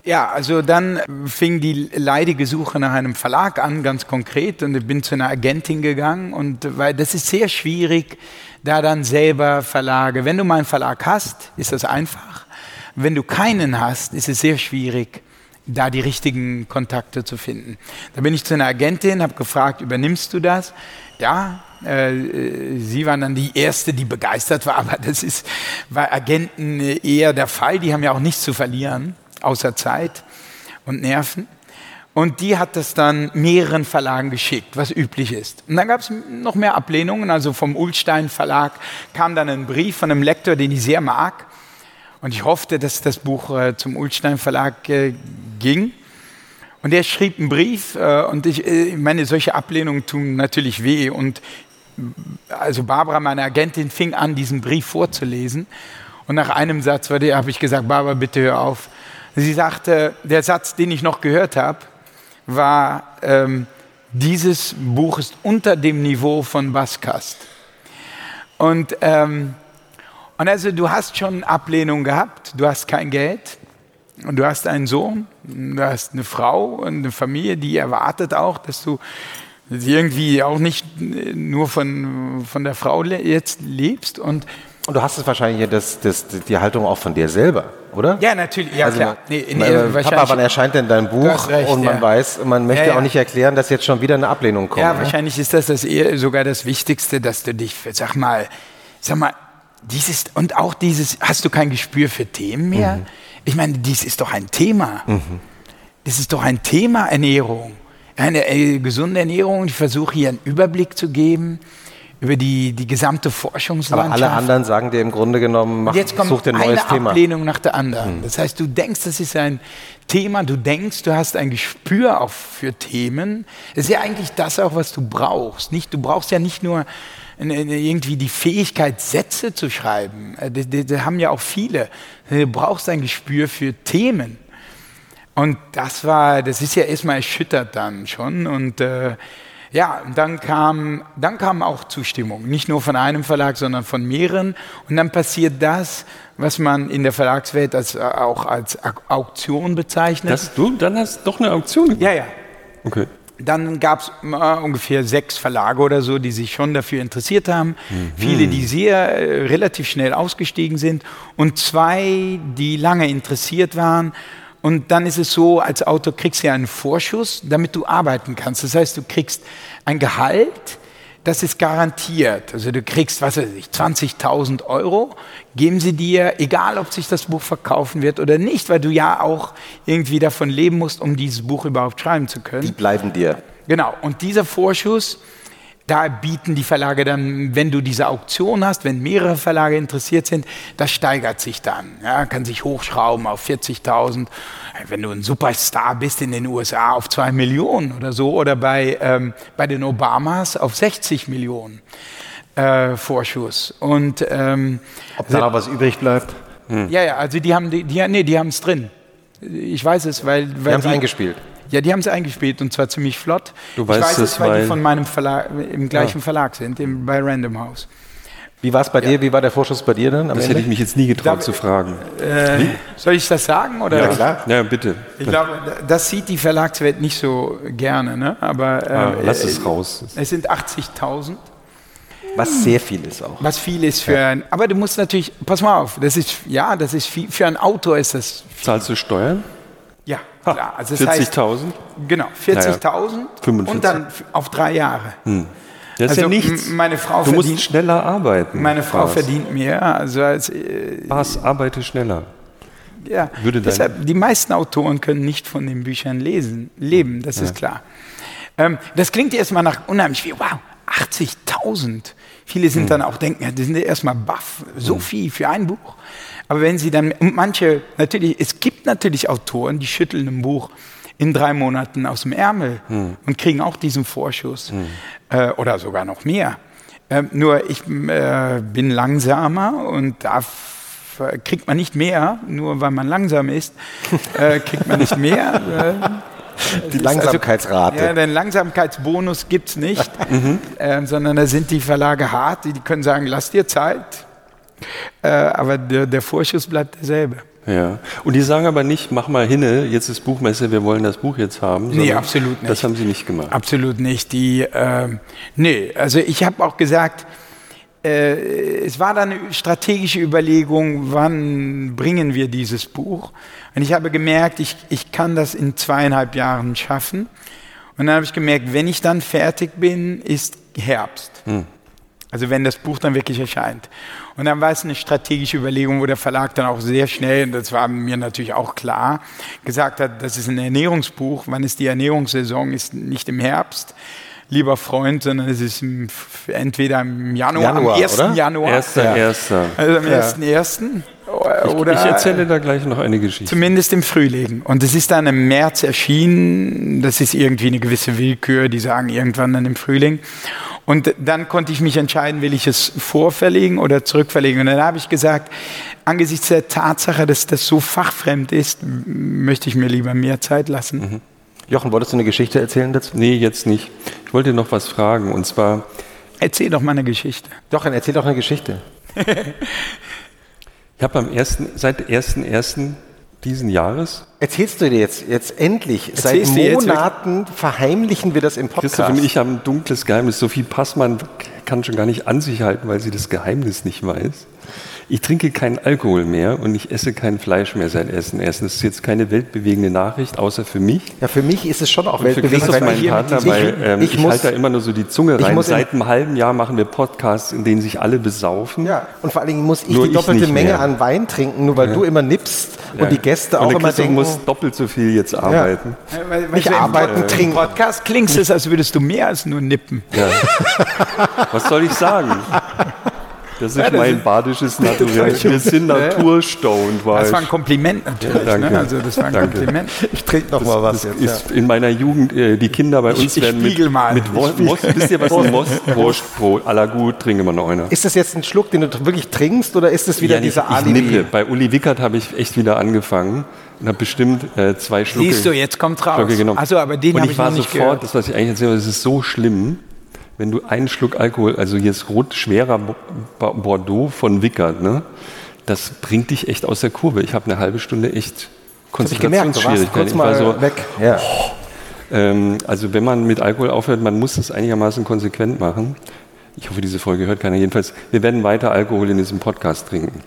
Ja, also dann fing die leidige Suche nach einem Verlag an, ganz konkret, und ich bin zu einer Agentin gegangen und weil das ist sehr schwierig, da dann selber Verlage. Wenn du mal einen Verlag hast, ist das einfach. Wenn du keinen hast, ist es sehr schwierig, da die richtigen Kontakte zu finden. Da bin ich zu einer Agentin, habe gefragt, übernimmst du das? Ja, sie waren dann die erste, die begeistert war, [laughs] aber das ist bei Agenten eher der Fall. Die haben ja auch nichts zu verlieren, außer Zeit und Nerven. Und die hat das dann mehreren Verlagen geschickt, was üblich ist. Und dann gab es noch mehr Ablehnungen. Also vom Ulstein Verlag kam dann ein Brief von einem Lektor, den ich sehr mag. Und ich hoffte, dass das Buch äh, zum Ulstein Verlag äh, ging. Und er schrieb einen Brief und ich meine, solche Ablehnungen tun natürlich weh. Und also Barbara, meine Agentin, fing an, diesen Brief vorzulesen. Und nach einem Satz habe ich gesagt, Barbara, bitte hör auf. Sie sagte, der Satz, den ich noch gehört habe, war, ähm, dieses Buch ist unter dem Niveau von Baskast. Und, ähm, und also du hast schon Ablehnung gehabt, du hast kein Geld und du hast einen Sohn, du hast eine Frau und eine Familie, die erwartet auch, dass du irgendwie auch nicht nur von, von der Frau jetzt lebst und und du hast es wahrscheinlich das, das, die Haltung auch von dir selber, oder? Ja, natürlich. Ja, also, klar. Nee, nee, äh, Papa, wann erscheint denn dein Buch? Recht, und man ja. weiß, man möchte ja, ja. auch nicht erklären, dass jetzt schon wieder eine Ablehnung kommt. Ja, ne? wahrscheinlich ist das, das eher sogar das Wichtigste, dass du dich, sag mal, sag mal, dieses und auch dieses, hast du kein Gespür für Themen mehr? Mhm. Ich meine, dies ist doch ein Thema. Mhm. Das ist doch ein Thema Ernährung eine äh, gesunde Ernährung. Ich versuche hier einen Überblick zu geben über die, die gesamte Forschungslandschaft. Aber alle anderen sagen dir im Grunde genommen, mach, jetzt kommt such dir ein neues eine Thema. Ablehnung nach der anderen. Hm. Das heißt, du denkst, das ist ein Thema, du denkst, du hast ein Gespür auch für Themen. Das ist ja eigentlich das auch, was du brauchst. Nicht, du brauchst ja nicht nur irgendwie die Fähigkeit, Sätze zu schreiben. Äh, das haben ja auch viele. Du brauchst ein Gespür für Themen. Und das war, das ist ja erstmal erschüttert dann schon. Und äh, ja, dann kam, dann kam auch Zustimmung. Nicht nur von einem Verlag, sondern von mehreren. Und dann passiert das, was man in der Verlagswelt als, äh, auch als Auktion bezeichnet. Das, du, dann hast du doch eine Auktion Ja, ja. Okay. dann gab es äh, ungefähr sechs Verlage oder so, die sich schon dafür interessiert haben. Mhm. Viele, die sehr äh, relativ schnell ausgestiegen sind und zwei, die lange interessiert waren. Und dann ist es so, als Autor kriegst du ja einen Vorschuss, damit du arbeiten kannst. Das heißt, du kriegst ein Gehalt, das ist garantiert. Also du kriegst, was weiß ich, 20.000 Euro, geben sie dir, egal ob sich das Buch verkaufen wird oder nicht, weil du ja auch irgendwie davon leben musst, um dieses Buch überhaupt schreiben zu können. Die bleiben dir. Genau. Und dieser Vorschuss, da bieten die Verlage dann, wenn du diese Auktion hast, wenn mehrere Verlage interessiert sind, das steigert sich dann. Ja, kann sich hochschrauben auf 40.000. Wenn du ein Superstar bist in den USA auf 2 Millionen oder so oder bei, ähm, bei den Obamas auf 60 Millionen äh, Vorschuss. Und, ähm, Ob da noch was übrig bleibt? Hm. Ja, ja, also die haben die, die, nee, die haben es drin. Ich weiß es, weil, weil die haben es eingespielt. Ja, die haben es eingespielt und zwar ziemlich flott. Du ich weißt weiß es, weil, weil die von meinem Verlag, im gleichen ja. Verlag sind, im, bei Random House. Wie war es bei ja. dir? Wie war der Vorschuss bei dir dann? das Ende? hätte ich mich jetzt nie getraut da, zu fragen. Äh, soll ich das sagen? Oder? Ja, klar. Ja, bitte. Ich glaube, das sieht die Verlagswelt nicht so gerne. Ne? Aber, äh, ah, lass es raus. Es sind 80.000. Was sehr viel ist auch. Was viel ist für ja. ein. Aber du musst natürlich, pass mal auf, das ist, ja, das ist viel, für ein Autor ist das. Viel. Zahlst du Steuern? Klar. Also 40.000? Genau, 40.000 naja, und dann auf drei Jahre. Hm. Das also ist ja nichts. Meine Frau du verdient, musst schneller arbeiten. Meine Frau Was? verdient mehr. Also als, äh, Was? Arbeite schneller. Ja, Würde deshalb, die meisten Autoren können nicht von den Büchern lesen, leben, das ja. ist klar. Ähm, das klingt erstmal nach unheimlich viel. Wow, 80.000. Viele sind hm. dann auch denken, die sind erstmal baff, so hm. viel für ein Buch. Aber wenn sie dann, und manche, natürlich, es gibt natürlich Autoren, die schütteln ein Buch in drei Monaten aus dem Ärmel hm. und kriegen auch diesen Vorschuss hm. äh, oder sogar noch mehr. Äh, nur ich äh, bin langsamer und da kriegt man nicht mehr, nur weil man langsam ist, äh, kriegt man nicht mehr. [laughs] Äh, die Langsamkeitsrate. Also, ja, den Langsamkeitsbonus gibt es nicht, mhm. äh, sondern da sind die Verlage hart, die, die können sagen, lass dir Zeit, äh, aber der, der, Vorschuss bleibt derselbe. Ja, und die sagen aber nicht, mach mal hinne, jetzt ist Buchmesse, wir wollen das Buch jetzt haben. Nee, absolut nicht. Das haben sie nicht gemacht. Absolut nicht. Die, äh, nee, also ich habe auch gesagt, äh, es war dann eine strategische Überlegung, wann bringen wir dieses Buch. Und ich habe gemerkt, ich, ich kann das in zweieinhalb Jahren schaffen. Und dann habe ich gemerkt, wenn ich dann fertig bin, ist Herbst. Hm. Also wenn das Buch dann wirklich erscheint. Und dann war es eine strategische Überlegung, wo der Verlag dann auch sehr schnell, und das war mir natürlich auch klar, gesagt hat, das ist ein Ernährungsbuch. Wann ist die Ernährungssaison? Ist nicht im Herbst, lieber Freund, sondern es ist im, entweder im Januar, Januar am 1. Oder? Januar. 1. Ja. Also am 1.1. Ja. Oder ich, ich erzähle da gleich noch eine Geschichte. Zumindest im Frühling. Und es ist dann im März erschienen. Das ist irgendwie eine gewisse Willkür, die sagen irgendwann dann im Frühling. Und dann konnte ich mich entscheiden, will ich es vorverlegen oder zurückverlegen. Und dann habe ich gesagt, angesichts der Tatsache, dass das so fachfremd ist, möchte ich mir lieber mehr Zeit lassen. Mhm. Jochen, wolltest du eine Geschichte erzählen dazu? Nee, jetzt nicht. Ich wollte noch was fragen und zwar. Erzähl doch mal eine Geschichte. Doch, dann erzähl doch eine Geschichte. [laughs] [laughs] ich habe am ersten, seit 1.1 diesen Jahres. Erzählst du dir jetzt, jetzt endlich? Erzählst Seit Monaten verheimlichen wir das im Podcast. Christoph und ich haben ein dunkles Geheimnis. Sophie Passmann kann schon gar nicht an sich halten, weil sie das Geheimnis nicht weiß. Ich trinke keinen Alkohol mehr und ich esse kein Fleisch mehr seit Essen. Das ist jetzt keine weltbewegende Nachricht, außer für mich. Ja, für mich ist es schon auch weltbewegend. Für Christoph, mein Partner, weil ähm, ich, ich halte da immer nur so die Zunge rein. Seit einem halben Jahr machen wir Podcasts, in denen sich alle besaufen. Ja, und vor allen Dingen muss ich nur die doppelte ich Menge mehr. an Wein trinken, nur weil ja. du immer nippst ja. und die Gäste und auch immer denken... muss doppelt so viel jetzt arbeiten. Ja. Weil, weil ich arbeiten, äh, trinken. Podcast klingt es, als würdest du mehr als nur nippen. Ja. [laughs] Was soll ich sagen? Das ist [laughs] ja, das mein badisches Naturell. Wir sind naturstoned. Das war ein Kompliment natürlich. Ja, danke. Ne? Also das war ein danke. Kompliment. Ich trinke noch das, mal was jetzt. Ist ja. In meiner Jugend, äh, die Kinder bei uns ich, werden mit, mal. mit Most, wisst ihr was ein Mostbrot, aller gut, trinken wir noch einer. Ist das jetzt ein Schluck, den du wirklich trinkst oder ist das wieder ja, dieser? Ich nippe. Bei Uli Wickert habe ich echt wieder angefangen und habe bestimmt äh, zwei Schlucke. Siehst du, jetzt kommt raus. Also, aber den habe ich, ich war noch nicht sofort, gehört. das was ich eigentlich erzähle, das ist so schlimm wenn du einen Schluck Alkohol, also jetzt rot schwerer Bordeaux von Wickert, ne, das bringt dich echt aus der Kurve. Ich habe eine halbe Stunde echt Konzentrationsschwierigkeiten. Ich war so weg. Ja. Oh, Ähm, also wenn man mit Alkohol aufhört, man muss das einigermaßen konsequent machen. Ich hoffe, diese Folge hört keiner. Jedenfalls, wir werden weiter Alkohol in diesem Podcast trinken.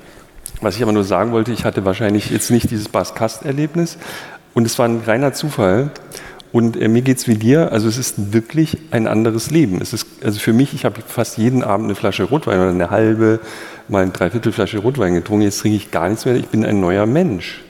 Was ich aber nur sagen wollte, ich hatte wahrscheinlich jetzt nicht dieses Baskast-Erlebnis und es war ein reiner Zufall. Und äh, mir geht's wie dir, also es ist wirklich ein anderes Leben. Es ist, also für mich, ich habe fast jeden Abend eine Flasche Rotwein oder eine halbe, mal eine Dreiviertelflasche Rotwein getrunken. Jetzt trinke ich gar nichts mehr. Ich bin ein neuer Mensch.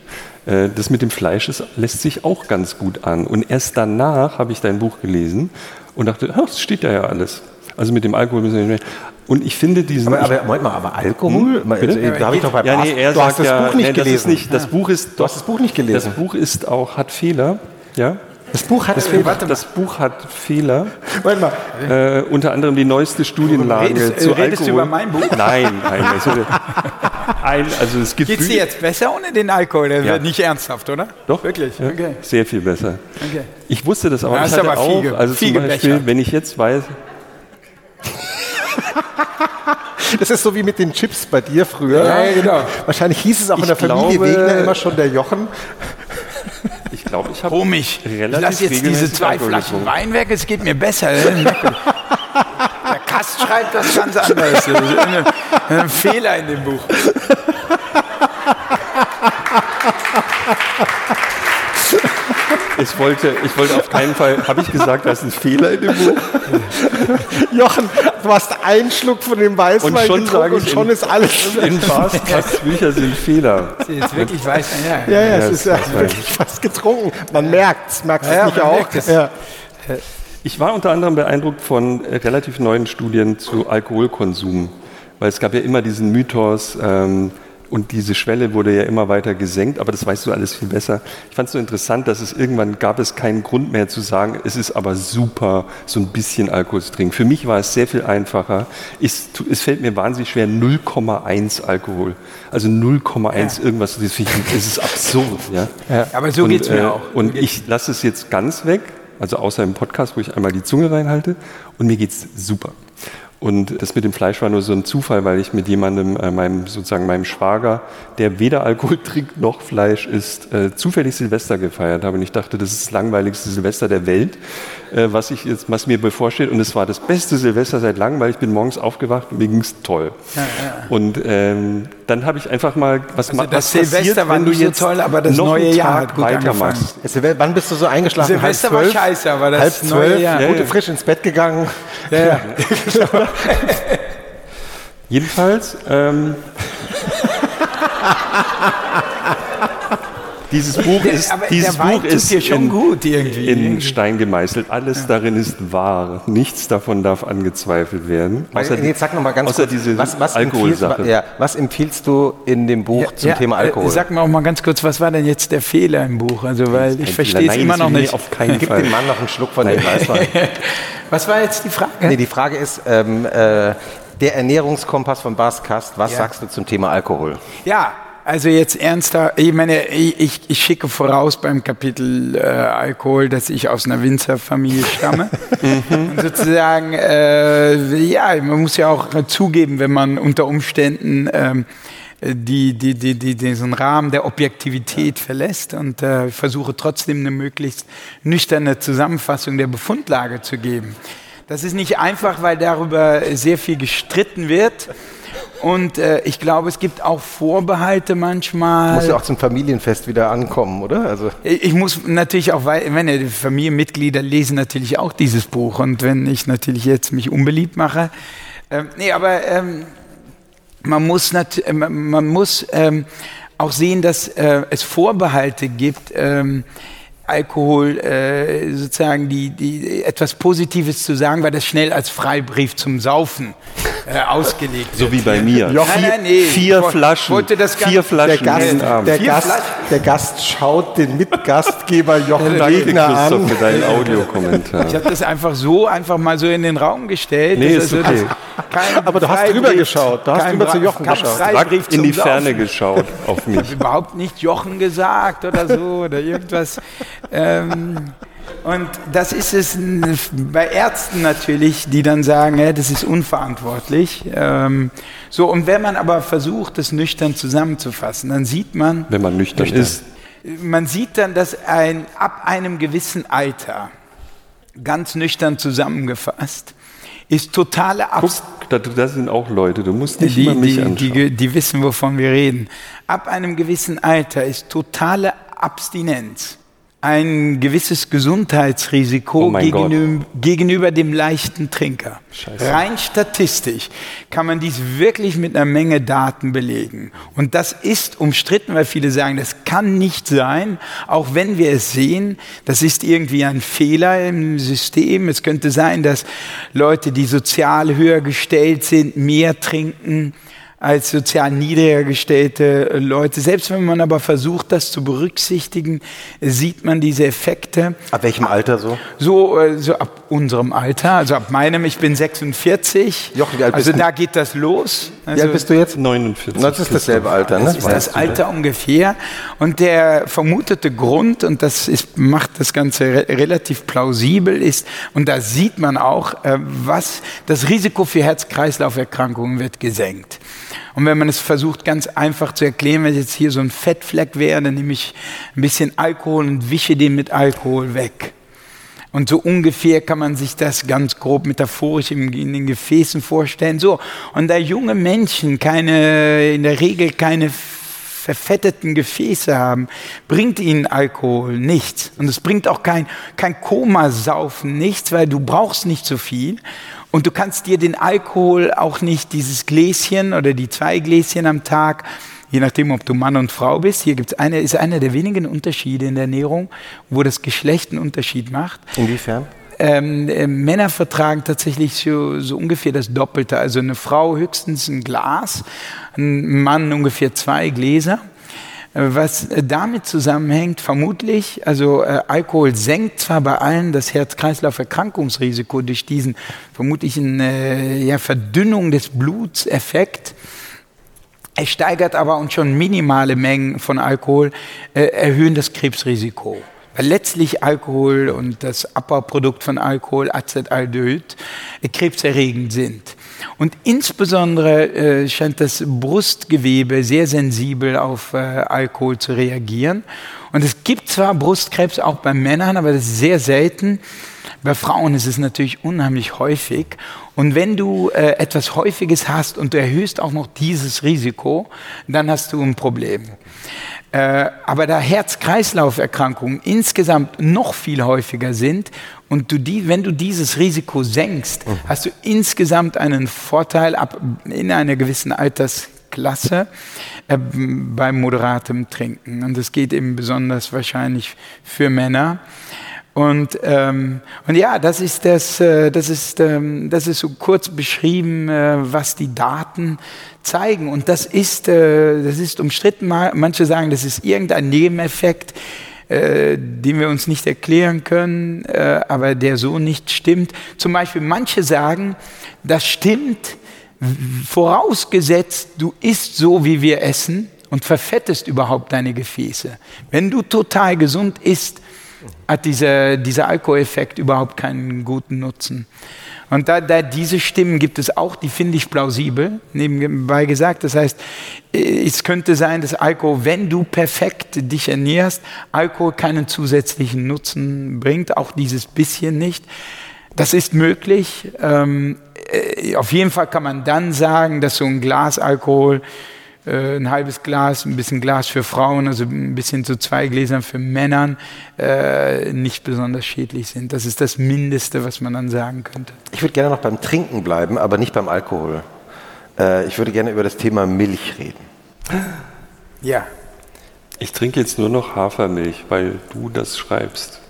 Äh, das mit dem Fleisch das lässt sich auch ganz gut an. Und erst danach habe ich dein Buch gelesen und dachte, ach, das steht da ja alles. Also mit dem Alkohol müssen wir nicht mehr. Und ich finde diesen. Aber, aber, Moment mal, aber Alkohol? Hm, bitte? Da habe ich doch bei ja, nee, er du sagt hast das ja, Buch nicht nee, das gelesen. Ist nicht, das Buch ist, Du hast das Buch nicht gelesen. Das Buch ist auch, hat Fehler. Ja? Das Buch hat Das, Fehler. das Buch hat Fehler. Moment mal. Äh, unter anderem die neueste Studienlage Redest- zu redest du Alkohol. über mein Buch? Nein, nein. Also, ein, also es gibt Geht's dir jetzt besser ohne den Alkohol? Das Ja. wird nicht ernsthaft, oder? Doch. Wirklich? Ja, Okay. Sehr viel besser. Okay. Ich wusste das aber. Ja, ich hast hatte aber auch, viel ge- also viel zum Beispiel, wenn ich jetzt weiß, Das ist so wie mit den Chips bei dir früher. Ja, genau. Wahrscheinlich hieß es auch in Ich der Familie glaube- Wegner immer schon der Jochen. Ich glaube, ich habe Komisch. Ich Relativ lasse jetzt diese zwei Alkohol Flaschen getrunken. Wein weg, es geht mir [laughs] besser. Der Kast schreibt das ganz anders. Das ist ein, ein Fehler in dem Buch. Ich wollte, ich wollte auf keinen Fall, habe ich gesagt, da ist ein Fehler in dem Buch? [laughs] Jochen, du hast einen Schluck von dem Weißwein Und schon getrunken und schon in- ist alles [laughs] In Fast Bücher sind Fehler. Jetzt wirklich weiß, ja. Ja, ja, es Ja, ist ja wirklich fast getrunken. Man merkt es, merkst du Ja, es nicht auch? es. Ja. Ich war unter anderem beeindruckt von äh, relativ neuen Studien zu Alkoholkonsum, weil es gab ja immer diesen Mythos ähm, und diese Schwelle wurde ja immer weiter gesenkt, aber das weißt du alles viel besser. Ich fand es so interessant, dass es irgendwann gab es keinen Grund mehr zu sagen, es ist aber super, so ein bisschen Alkohol zu trinken. Für mich war es sehr viel einfacher. Es, tu- es fällt mir wahnsinnig schwer, 0,1 Alkohol. Also 0,1 irgendwas, das, ich, ist absurd. Ja? Aber so Und, geht's mir äh, auch. Und ich lasse es jetzt ganz weg, also außer im Podcast, wo ich einmal die Zunge reinhalte und mir geht's super. Und das mit dem Fleisch war nur so ein Zufall, weil ich mit jemandem, äh, meinem, sozusagen meinem Schwager, der weder Alkohol [laughs] trinkt noch Fleisch isst, äh, zufällig Silvester gefeiert habe. Und ich dachte, das ist das langweiligste Silvester der Welt, äh, was, ich jetzt, was mir bevorsteht. Und es war das beste Silvester seit langem, weil ich bin morgens aufgewacht und mir ging's toll. Und ähm, dann habe ich einfach mal, was, Also das was passiert, Silvester war wenn du nicht so jetzt toll, aber das noch neue Jahr hat gut weitermachst. Wann bist du so eingeschlafen? Silvester halb war zwölf? scheiße, aber das halb neue zwölf, Jahr- gut Ja, ja. frisch ins Bett gegangen. Ja, ja. [laughs] Jedenfalls, ähm, [laughs] dieses Buch [laughs] ist, Aber dieses Buch ist in, gut irgendwie. in Stein gemeißelt. Alles darin ist wahr. Nichts davon darf angezweifelt werden. Außer, Jetzt sag noch mal ganz außer kurz, diese was, was, Alkoholsache. empfiehlst, ja, was empfiehlst du in dem Buch zum Ja, Thema Alkohol? Äh, sag mal auch mal ganz kurz, was war denn jetzt der Fehler im Buch? Also, weil ich verstehe es immer noch nicht. Auf keinen Gib Fall. dem Mann noch einen Schluck von dem Weißwein. [laughs] Was war jetzt die Frage? nee, die Frage ist, ähm, äh, der Ernährungskompass von Bas Kast, was Ja. sagst du zum Thema Alkohol? Ja, also jetzt ernster, ich meine, ich, ich- schicke voraus beim Kapitel äh, Alkohol, dass ich aus einer Winzerfamilie stamme. [laughs] Und sozusagen, äh, ja, man muss ja auch zugeben, wenn man unter Umständen ähm, die, die, die, die, diesen Rahmen der Objektivität verlässt und äh, versuche trotzdem eine möglichst nüchterne Zusammenfassung der Befundlage zu geben. Das ist nicht einfach, weil darüber sehr viel gestritten wird. Und äh, ich glaube, es gibt auch Vorbehalte manchmal. Muss ja auch zum Familienfest wieder ankommen, oder? Also Ich muss natürlich auch, weil, wenn die Familienmitglieder lesen natürlich auch dieses Buch und wenn ich natürlich jetzt mich unbeliebt mache, ähm, nee, aber ähm, man muss, nat äh, man muss ähm, auch sehen, dass äh, es Vorbehalte gibt. Ähm, Alkohol äh, sozusagen die, die etwas Positives zu sagen, weil das schnell als Freibrief zum Saufen äh, [laughs] ausgelegt So wird. wie bei mir. Jochen, Nein, nein, nee, Vier ich Flaschen. wollte das gar Vier nicht- der Flaschen Gast, Abend. der, Vier Gast, Flaschen. der Gast schaut den Mitgastgeber [laughs] Jochen Wegner Christoph, an. für deinen [laughs] Audiokommentar. Ich habe das einfach so, einfach mal so in den Raum gestellt. Nee, ist also okay. Aber du hast Freibrief- drüber geschaut, du hast drüber zu Jochen geschaut. Freibrief in die Ferne Saufen. geschaut auf mich. überhaupt nicht Jochen gesagt oder so oder irgendwas. Ähm, und das ist es bei Ärzten natürlich, die dann sagen, hä, das ist unverantwortlich. Ähm, so, und wenn man aber versucht, das nüchtern zusammenzufassen, dann sieht man, Wenn man nüchtern ist. man sieht dann, dass ein, ab einem gewissen Alter ganz nüchtern zusammengefasst, ist totale Abs Guck, da, sind auch Leute, du musst nicht die, immer mich die, anschauen. Die, die wissen, wovon wir reden. Ab einem gewissen Alter ist totale Abstinenz ein gewisses Gesundheitsrisiko Oh gegenüber, gegenüber dem leichten Trinker. Scheiße. Rein statistisch kann man dies wirklich mit einer Menge Daten belegen. Und das ist umstritten, weil viele sagen, das kann nicht sein, auch wenn wir es sehen. Das ist irgendwie ein Fehler im System. Es könnte sein, dass Leute, die sozial höher gestellt sind, mehr trinken als sozial niedriger gestellte Leute. Selbst wenn man aber versucht, das zu berücksichtigen, sieht man diese Effekte. Ab welchem Alter so? So, äh, so ab unserem Alter, also ab meinem, ich bin 46. Jochen, wie alt also bist du? da geht das los. Wie Also alt bist du jetzt? 49. Das ist dasselbe Alter, ne? das ist das Alter ungefähr. Und der vermutete Grund, und das ist, macht das Ganze re relativ plausibel, ist, und da sieht man auch, äh, was das Risiko für Herz-Kreislauf-Erkrankungen wird gesenkt. Und wenn man es versucht, ganz einfach zu erklären, wenn jetzt hier so ein Fettfleck wäre, dann nehme ich ein bisschen Alkohol und wische den mit Alkohol weg. Und so ungefähr kann man sich das ganz grob metaphorisch in, den Gefäßen vorstellen. So, und da junge Menschen keine, in der Regel keine verfetteten Gefäße haben, bringt ihnen Alkohol nichts. Und es bringt auch kein, kein Komasaufen nichts, weil du brauchst nicht so viel. Und du kannst dir den Alkohol auch nicht, dieses Gläschen oder die zwei Gläschen am Tag, je nachdem, ob du Mann und Frau bist. Hier gibt's eine, ist einer der wenigen Unterschiede in der Ernährung, wo das Geschlecht einen Unterschied macht. Inwiefern? Ähm, äh, Männer vertragen tatsächlich so, so ungefähr das Doppelte. Also eine Frau höchstens ein Glas, ein Mann ungefähr zwei Gläser. Was damit zusammenhängt, vermutlich, also äh, Alkohol senkt zwar bei allen das Herz-Kreislauf-Erkrankungsrisiko durch diesen vermutlichen äh, ja, Verdünnung des Bluts Effekt. Er steigert aber und schon minimale Mengen von Alkohol äh, erhöhen das Krebsrisiko. Weil letztlich Alkohol und das Abbauprodukt von Alkohol, Acetaldehyd, äh, krebserregend sind. Und insbesondere äh, scheint das Brustgewebe sehr sensibel auf äh, Alkohol zu reagieren. Und es gibt zwar Brustkrebs auch bei Männern, aber das ist sehr selten. Bei Frauen ist es natürlich unheimlich häufig. Und wenn du äh, etwas Häufiges hast und du erhöhst auch noch dieses Risiko, dann hast du ein Problem. Äh, aber da Herz-Kreislauf-Erkrankungen insgesamt noch viel häufiger sind und du die, wenn du dieses Risiko senkst, Mhm. hast du insgesamt einen Vorteil ab, in einer gewissen Altersklasse äh, beim moderatem Trinken. Und das geht eben besonders wahrscheinlich für Männer. Und, ähm, und ja, das ist, das, äh, das, ist, ähm, das ist so kurz beschrieben, äh, was die Daten zeigen. Und das ist, äh, das ist umstritten. Ma- Manche sagen, das ist irgendein Nebeneffekt, äh, den wir uns nicht erklären können, äh, aber der so nicht stimmt. Zum Beispiel, manche sagen, das stimmt, vorausgesetzt, du isst so, wie wir essen und verfettest überhaupt deine Gefäße. Wenn du total gesund isst, hat dieser, dieser Alkoholeffekt überhaupt keinen guten Nutzen. Und da, da diese Stimmen gibt es auch, die finde ich plausibel, nebenbei gesagt. Das heißt, äh, es könnte sein, dass Alkohol, wenn du perfekt dich ernährst, Alkohol keinen zusätzlichen Nutzen bringt, auch dieses bisschen nicht. Das ist möglich. Ähm, äh, auf jeden Fall kann man dann sagen, dass so ein Glas Alkohol äh, ein halbes Glas, ein bisschen Glas für Frauen, also ein bisschen zu zwei Gläsern für Männern, äh, nicht besonders schädlich sind. Das ist das Mindeste, was man dann sagen könnte. Ich würde gerne noch beim Trinken bleiben, aber nicht beim Alkohol. Äh, ich würde gerne über das Thema Milch reden. Ja. Ich trinke jetzt nur noch Hafermilch, weil du das schreibst.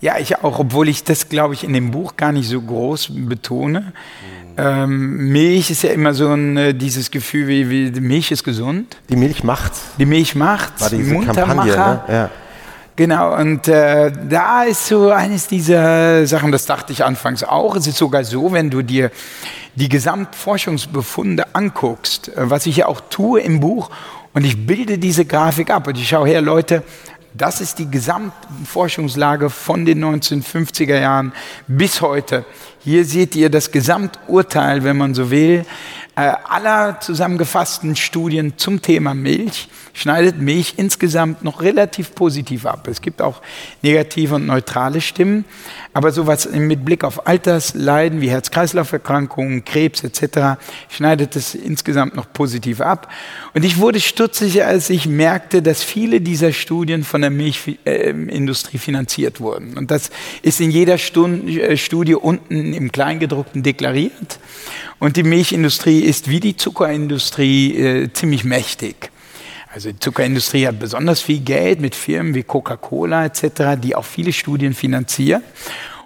Ja, ich auch, obwohl ich das, glaube ich, in dem Buch gar nicht so groß betone. Ähm, Milch ist ja immer so ein, äh, dieses Gefühl, wie, wie Milch ist gesund. Die Milch macht's. Die Milch macht's, War diese. Kampagne, ne? Ja. Genau, und äh, da ist so eines dieser Sachen, das dachte ich anfangs auch. Es ist sogar so, wenn du dir die Gesamtforschungsbefunde anguckst, äh, was ich ja auch tue im Buch, und ich bilde diese Grafik ab und ich schaue her, Leute, das ist die Gesamtforschungslage von den 1950er Jahren bis heute. Hier seht ihr das Gesamturteil, wenn man so will, aller zusammengefassten Studien zum Thema Milch schneidet Milch insgesamt noch relativ positiv ab. Es gibt auch negative und neutrale Stimmen, aber sowas mit Blick auf Altersleiden wie Herz-Kreislauf-Erkrankungen, Krebs etc. schneidet es insgesamt noch positiv ab. Und ich wurde stutzig, als ich merkte, dass viele dieser Studien von der Milchindustrie finanziert wurden. Und das ist in jeder äh, Studie unten im Kleingedruckten deklariert. Und die Milchindustrie ist wie die Zuckerindustrie äh, ziemlich mächtig. Also die Zuckerindustrie hat besonders viel Geld mit Firmen wie Coca-Cola etc., die auch viele Studien finanzieren.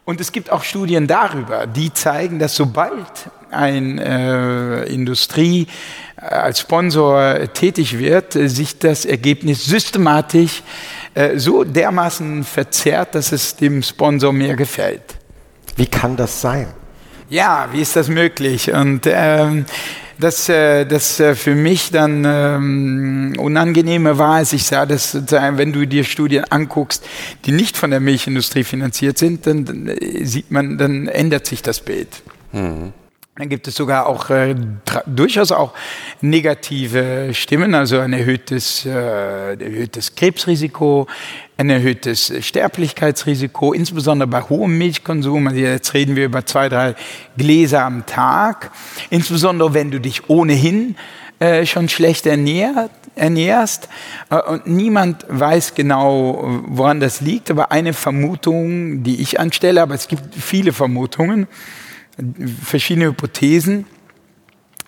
Und es gibt auch Studien darüber, die zeigen, dass sobald eine äh, Industrie äh, als Sponsor tätig wird, äh, sich das Ergebnis systematisch äh, so dermaßen verzerrt, dass es dem Sponsor mehr gefällt. Wie kann das sein? Ja, wie ist das möglich? Und ähm, das, äh, das äh, für mich dann ähm, unangenehme war, als ich sah, dass wenn du dir Studien anguckst, die nicht von der Milchindustrie finanziert sind, dann, dann äh, sieht man, dann ändert sich das Bild. Mhm. Dann gibt es sogar auch äh, durchaus auch negative Stimmen, also ein erhöhtes, äh, erhöhtes Krebsrisiko, ein erhöhtes Sterblichkeitsrisiko, insbesondere bei hohem Milchkonsum. Also jetzt reden wir über zwei, drei Gläser am Tag. Insbesondere wenn du dich ohnehin äh, schon schlecht ernährt, ernährst. Äh, und niemand weiß genau, woran das liegt. Aber eine Vermutung, die ich anstelle, aber es gibt viele Vermutungen, verschiedene Hypothesen.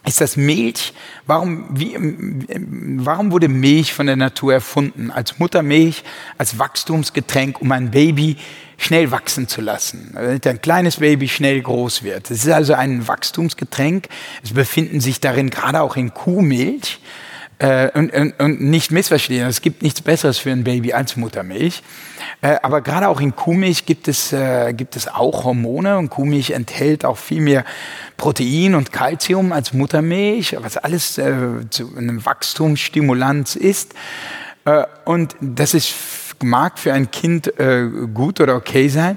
Ist das Milch? Warum, wie, warum wurde Milch von der Natur erfunden? Als Muttermilch, als Wachstumsgetränk, um ein Baby schnell wachsen zu lassen, damit ein kleines Baby schnell groß wird. Es ist also ein Wachstumsgetränk. Es befinden sich darin gerade auch in Kuhmilch. Äh, und, und, und nicht missverstehen, es gibt nichts Besseres für ein Baby als Muttermilch. Äh, aber gerade auch in Kuhmilch gibt es, äh, gibt es auch Hormone und Kuhmilch enthält auch viel mehr Protein und Kalzium als Muttermilch, was alles äh, zu einem Wachstumsstimulanz ist. Äh, und das ist, mag für ein Kind gut oder okay sein.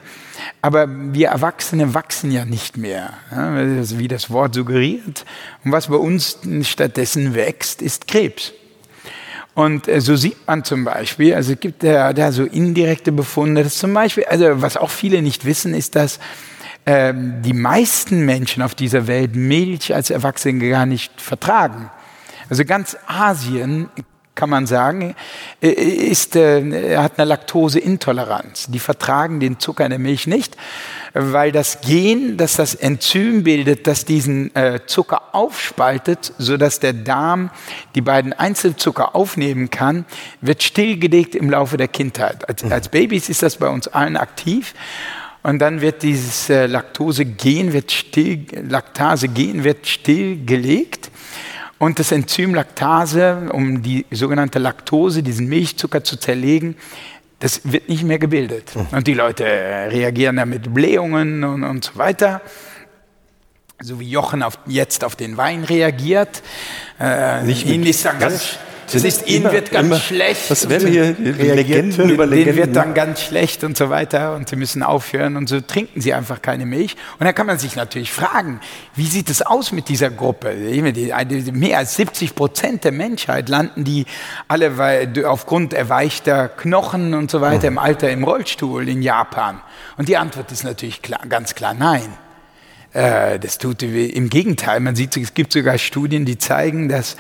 Aber wir Erwachsene wachsen ja nicht mehr, ja, wie das Wort suggeriert. Und was bei uns stattdessen wächst, ist Krebs. Und äh, so sieht man zum Beispiel, also es gibt da, da so indirekte Befunde, dass zum Beispiel, also was auch viele nicht wissen, ist, dass ähm, die meisten Menschen auf dieser Welt Milch als Erwachsene gar nicht vertragen. Also ganz Asien kann man sagen, äh, ist, äh, hat eine Laktoseintoleranz. Die vertragen den Zucker in der Milch nicht, weil das Gen, das das Enzym bildet, das diesen äh, Zucker aufspaltet, sodass der Darm die beiden Einzelzucker aufnehmen kann, wird stillgelegt im Laufe der Kindheit. Als, mhm. als Babys ist das bei uns allen aktiv. Und dann wird dieses Laktose-Gen, wird still, Laktase-Gen wird stillgelegt. Und das Enzym Laktase, um die sogenannte Laktose, diesen Milchzucker zu zerlegen, das wird nicht mehr gebildet. Mhm. Und die Leute reagieren dann mit Blähungen und, und so weiter. So wie Jochen auf, jetzt auf den Wein reagiert. Äh, nicht ihn ist dann ganz, das ist, ihnen wird ganz immer, schlecht. Was werden hier Legenden über Legenden? Denen wird dann ganz schlecht und so weiter und sie müssen aufhören und so trinken sie einfach keine Milch. Und da kann man sich natürlich fragen, wie sieht es aus mit dieser Gruppe? Mehr als 70 Prozent der Menschheit landen die alle aufgrund erweichter Knochen und so weiter im Alter im Rollstuhl in Japan. Und die Antwort ist natürlich klar, ganz klar nein. Äh, das tut im Gegenteil. Man sieht, es gibt sogar Studien, die zeigen, dass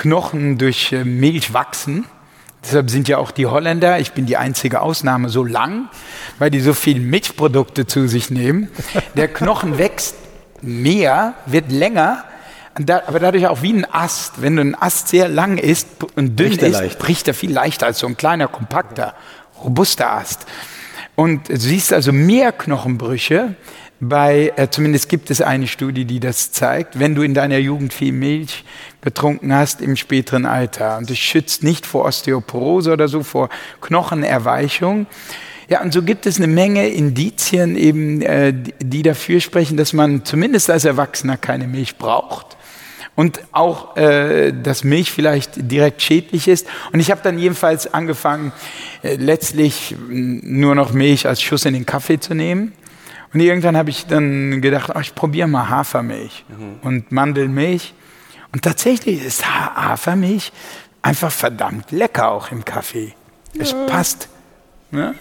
Knochen durch äh, Milch wachsen. Deshalb sind ja auch die Holländer, ich bin die einzige Ausnahme, so lang, weil die so viele Milchprodukte zu sich nehmen. Der Knochen [laughs] wächst mehr, wird länger, aber dadurch auch wie ein Ast. Wenn ein Ast sehr lang ist und dünn bricht ist, leicht. bricht er viel leichter als so ein kleiner, kompakter, robuster Ast. Und du siehst also mehr Knochenbrüche, bei, äh, zumindest gibt es eine Studie, die das zeigt, wenn du in deiner Jugend viel Milch getrunken hast im späteren Alter. Und es schützt nicht vor Osteoporose oder so, vor Knochenerweichung. Ja, und so gibt es eine Menge Indizien eben, äh, die dafür sprechen, dass man zumindest als Erwachsener keine Milch braucht. Und auch, äh, dass Milch vielleicht direkt schädlich ist. Und ich habe dann jedenfalls angefangen, äh, letztlich nur noch Milch als Schuss in den Kaffee zu nehmen Und irgendwann habe ich dann gedacht, oh, ich probiere mal Hafermilch und Mandelmilch. Und tatsächlich ist Ha- Hafermilch einfach verdammt lecker auch im Kaffee. Es passt. Ne?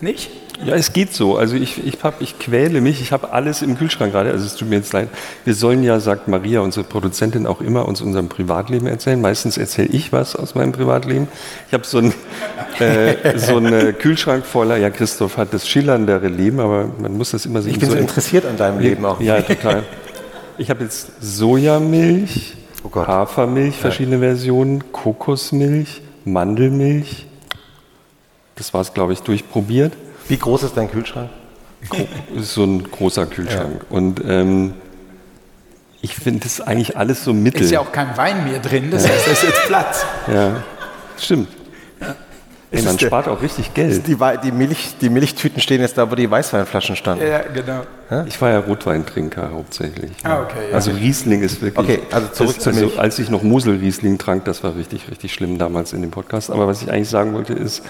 Nicht? Ja, es geht so. Also ich, ich, hab, ich quäle mich, ich habe alles im Kühlschrank gerade. Also es tut mir jetzt leid. Wir sollen ja, sagt Maria, unsere Produzentin, auch immer uns unserem Privatleben erzählen. Meistens erzähle ich was aus meinem Privatleben. Ich habe so einen [laughs] äh, so einen Kühlschrank voller, ja, Christoph hat das schillerndere Leben, aber man muss das immer sich Ich bin so interessiert an deinem Leben auch. Ja, total. Ich habe jetzt Sojamilch, Oh. Hafermilch, verschiedene Versionen, Kokosmilch, Mandelmilch. Das war es, glaube ich, durchprobiert. Wie groß ist dein Kühlschrank? Das ist so ein großer Kühlschrank. Und ähm, ich finde das eigentlich alles so mittel. Ist ja auch kein Wein mehr drin, das heißt, da ist jetzt Platz. Ja, stimmt. Ey, Ist man der- spart auch richtig Geld. Die, die, Milch, die Milchtüten stehen jetzt da, wo die Weißweinflaschen standen. Ja, genau. Ich war ja Rotweintrinker hauptsächlich. Ah, okay, ja. Also Riesling ist wirklich. Okay, also zurück das, zur also als ich noch Mosel-Riesling trank, das war richtig, richtig schlimm damals in dem Podcast. Aber was ich eigentlich sagen wollte ist,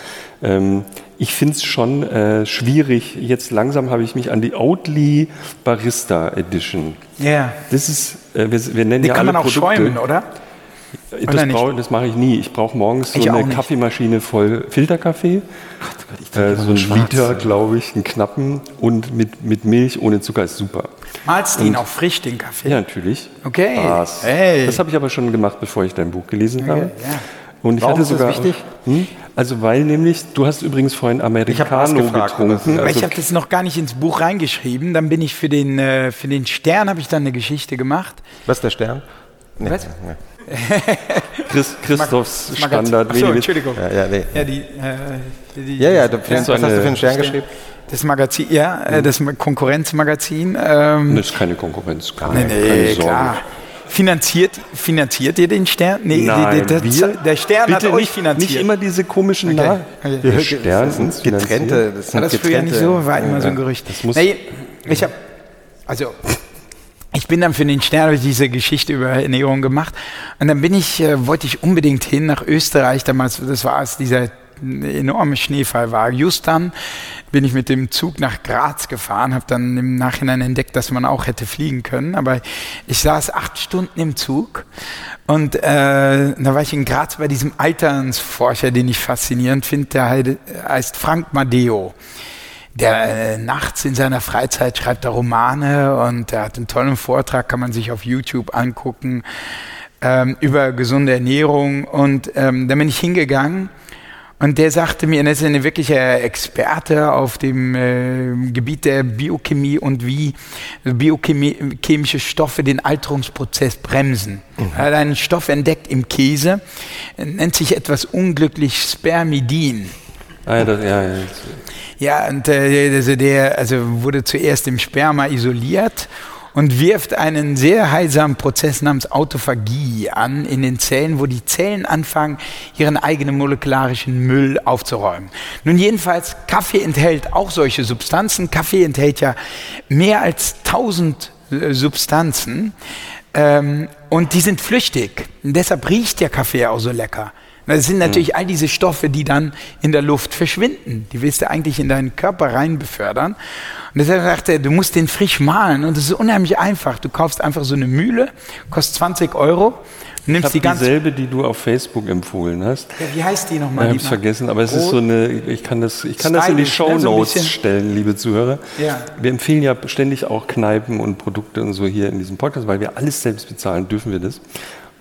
ähm, ich finde es schon äh, schwierig. Jetzt langsam habe ich mich an die Oatly Barista Edition. Ja. Das ist, äh, wir, wir nennen Die ja kann alle man auch Produkte. schäumen, oder? Das, Oder nicht? brauch- das mache ich nie. Ich brauche morgens so Ich eine. Kaffeemaschine voll Filterkaffee. Äh, so ein Liter, glaube ich, einen knappen und mit, mit Milch ohne Zucker ist super. Malst du ihn auch frisch, den Kaffee? Ja, natürlich. Okay. Was? Hey. Das habe ich aber schon gemacht, bevor ich dein Buch gelesen habe. ja. Und ich Warum hatte ist das sogar. wichtig? Hm? Also weil nämlich, du hast übrigens vorhin Americano nachgefragt, getrunken. Aber Also, ich habe das noch gar nicht ins Buch reingeschrieben. Dann bin ich für den, äh, für den Stern, habe ich dann eine Geschichte gemacht. Was ist der Stern? Nee. Was? Nee. [laughs] Chris, Christophs Magazin. Standard. Ach so, Mini- Entschuldigung. Ja, ja, nee. Ja, die, äh, die, Ja, ja, du, was hast du für einen Stern geschrieben? Das Magazin, ja, äh, das Konkurrenzmagazin. Ähm, Das ist keine Konkurrenz. Gar nee, keine nee, Sorge. klar. Finanziert, finanziert ihr den Stern? Nee, Nein, der, wir? der Stern Bitte hat euch nicht, finanziert. nicht immer diese komischen Okay. Okay. Der Stern das sind getrennte. Das War sind das früher nicht getrennte- so? War immer so ein Gerücht. Das muss- nee, ich habe, also, ich bin dann für den Stern hab ich diese Geschichte über Ernährung gemacht und dann bin ich, äh, wollte ich unbedingt hin nach Österreich damals. Das war als dieser enorme Schneefall war. Just dann bin ich mit dem Zug nach Graz gefahren, habe dann im Nachhinein entdeckt, dass man auch hätte fliegen können. Aber ich saß acht Stunden im Zug und äh, da war ich in Graz bei diesem Alternsforscher, den ich faszinierend finde, der heißt Frank Madeo. Der äh, nachts in seiner Freizeit schreibt er Romane und er hat einen tollen Vortrag, kann man sich auf YouTube angucken, ähm, über gesunde Ernährung. Und ähm, da bin ich hingegangen und der sagte mir, er ist eine wirkliche Experte auf dem äh, Gebiet der Biochemie und wie biochemische Stoffe den Alterungsprozess bremsen. Er hat einen Stoff entdeckt im Käse, nennt sich etwas unglücklich Spermidin. Ah, ja, das, ja, ja. Ja, und äh, also der also wurde zuerst im Sperma isoliert und wirft einen sehr heilsamen Prozess namens Autophagie an in den Zellen, wo die Zellen anfangen, ihren eigenen molekularischen Müll aufzuräumen. Nun jedenfalls, Kaffee enthält auch solche Substanzen. Kaffee enthält ja mehr als 1000 äh, Substanzen ähm, und die sind flüchtig. Und deshalb riecht der Kaffee auch so lecker. Das sind natürlich all diese Stoffe, die dann in der Luft verschwinden. Die willst du eigentlich in deinen Körper rein befördern. Und deshalb sagt er, du musst den frisch mahlen. Und das ist unheimlich einfach. Du kaufst einfach so eine Mühle, kostet 20 Euro, Ich nimmst habe die ganze. dieselbe, die du auf Facebook empfohlen hast. Ja, wie heißt die Ich nochmal? habe es vergessen, aber es ist so eine, ich kann das, ich kann das in die Stylisch, Show ne? Ein Notes bisschen. stellen, liebe Zuhörer. Ja. Wir empfehlen ja ständig auch Kneipen und Produkte und so hier in diesem Podcast, weil wir alles selbst bezahlen, dürfen wir das.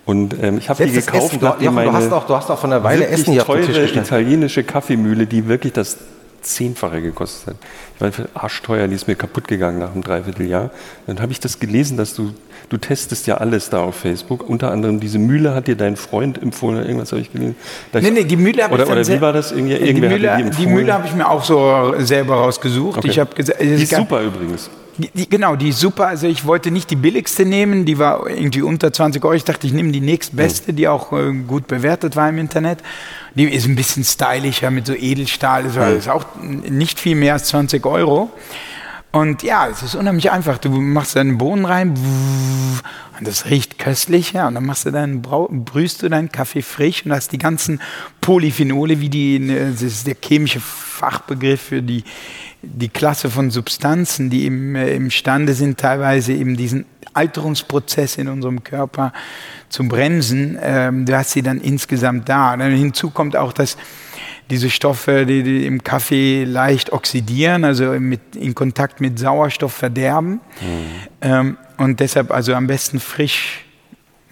Und ähm, ich habe die gekauft, Essen, du, Jochen, meine du, hast auch, du hast auch von einer Weile Essen hier auf den Tisch teure gestellt. italienische Kaffeemühle, die wirklich das Zehnfache gekostet hat. Ich war für arschteuer, die ist mir kaputt gegangen nach einem Dreivierteljahr. Dann habe ich das gelesen, dass du, du testest ja alles da auf Facebook. Unter anderem diese Mühle hat dir dein Freund empfohlen oder irgendwas habe ich gelesen. Da Nee, nee, die Mühle habe ich Oder, dann oder wie war das? Irgendwie, die Mühle, die die. Mühle habe ich mir auch so selber rausgesucht. Okay. Ich habe gesagt, Die ist super übrigens. Die, genau, die ist super. Also ich wollte nicht die billigste nehmen, die war irgendwie unter 20 Euro. Ich dachte, ich nehme die nächstbeste, die auch äh, gut bewertet war im Internet. Die ist ein bisschen stylischer mit so Edelstahl, ist, ist auch nicht viel mehr als 20 Euro. Und ja, es ist unheimlich einfach. Du machst deine Bohnen rein und das riecht köstlich, ja. Und dann machst du deinen, Brau- brühst du deinen Kaffee frisch und hast die ganzen Polyphenole, wie die, ne, das ist der chemische Fachbegriff für die die Klasse von Substanzen, die im, äh, imstande sind, teilweise eben diesen Alterungsprozess in unserem Körper zu bremsen, ähm, du hast sie dann insgesamt da. Dann hinzu kommt auch, dass diese Stoffe, die, die im Kaffee leicht oxidieren, also mit, in Kontakt mit Sauerstoff verderben. Mhm. Ähm, und deshalb also am besten frisch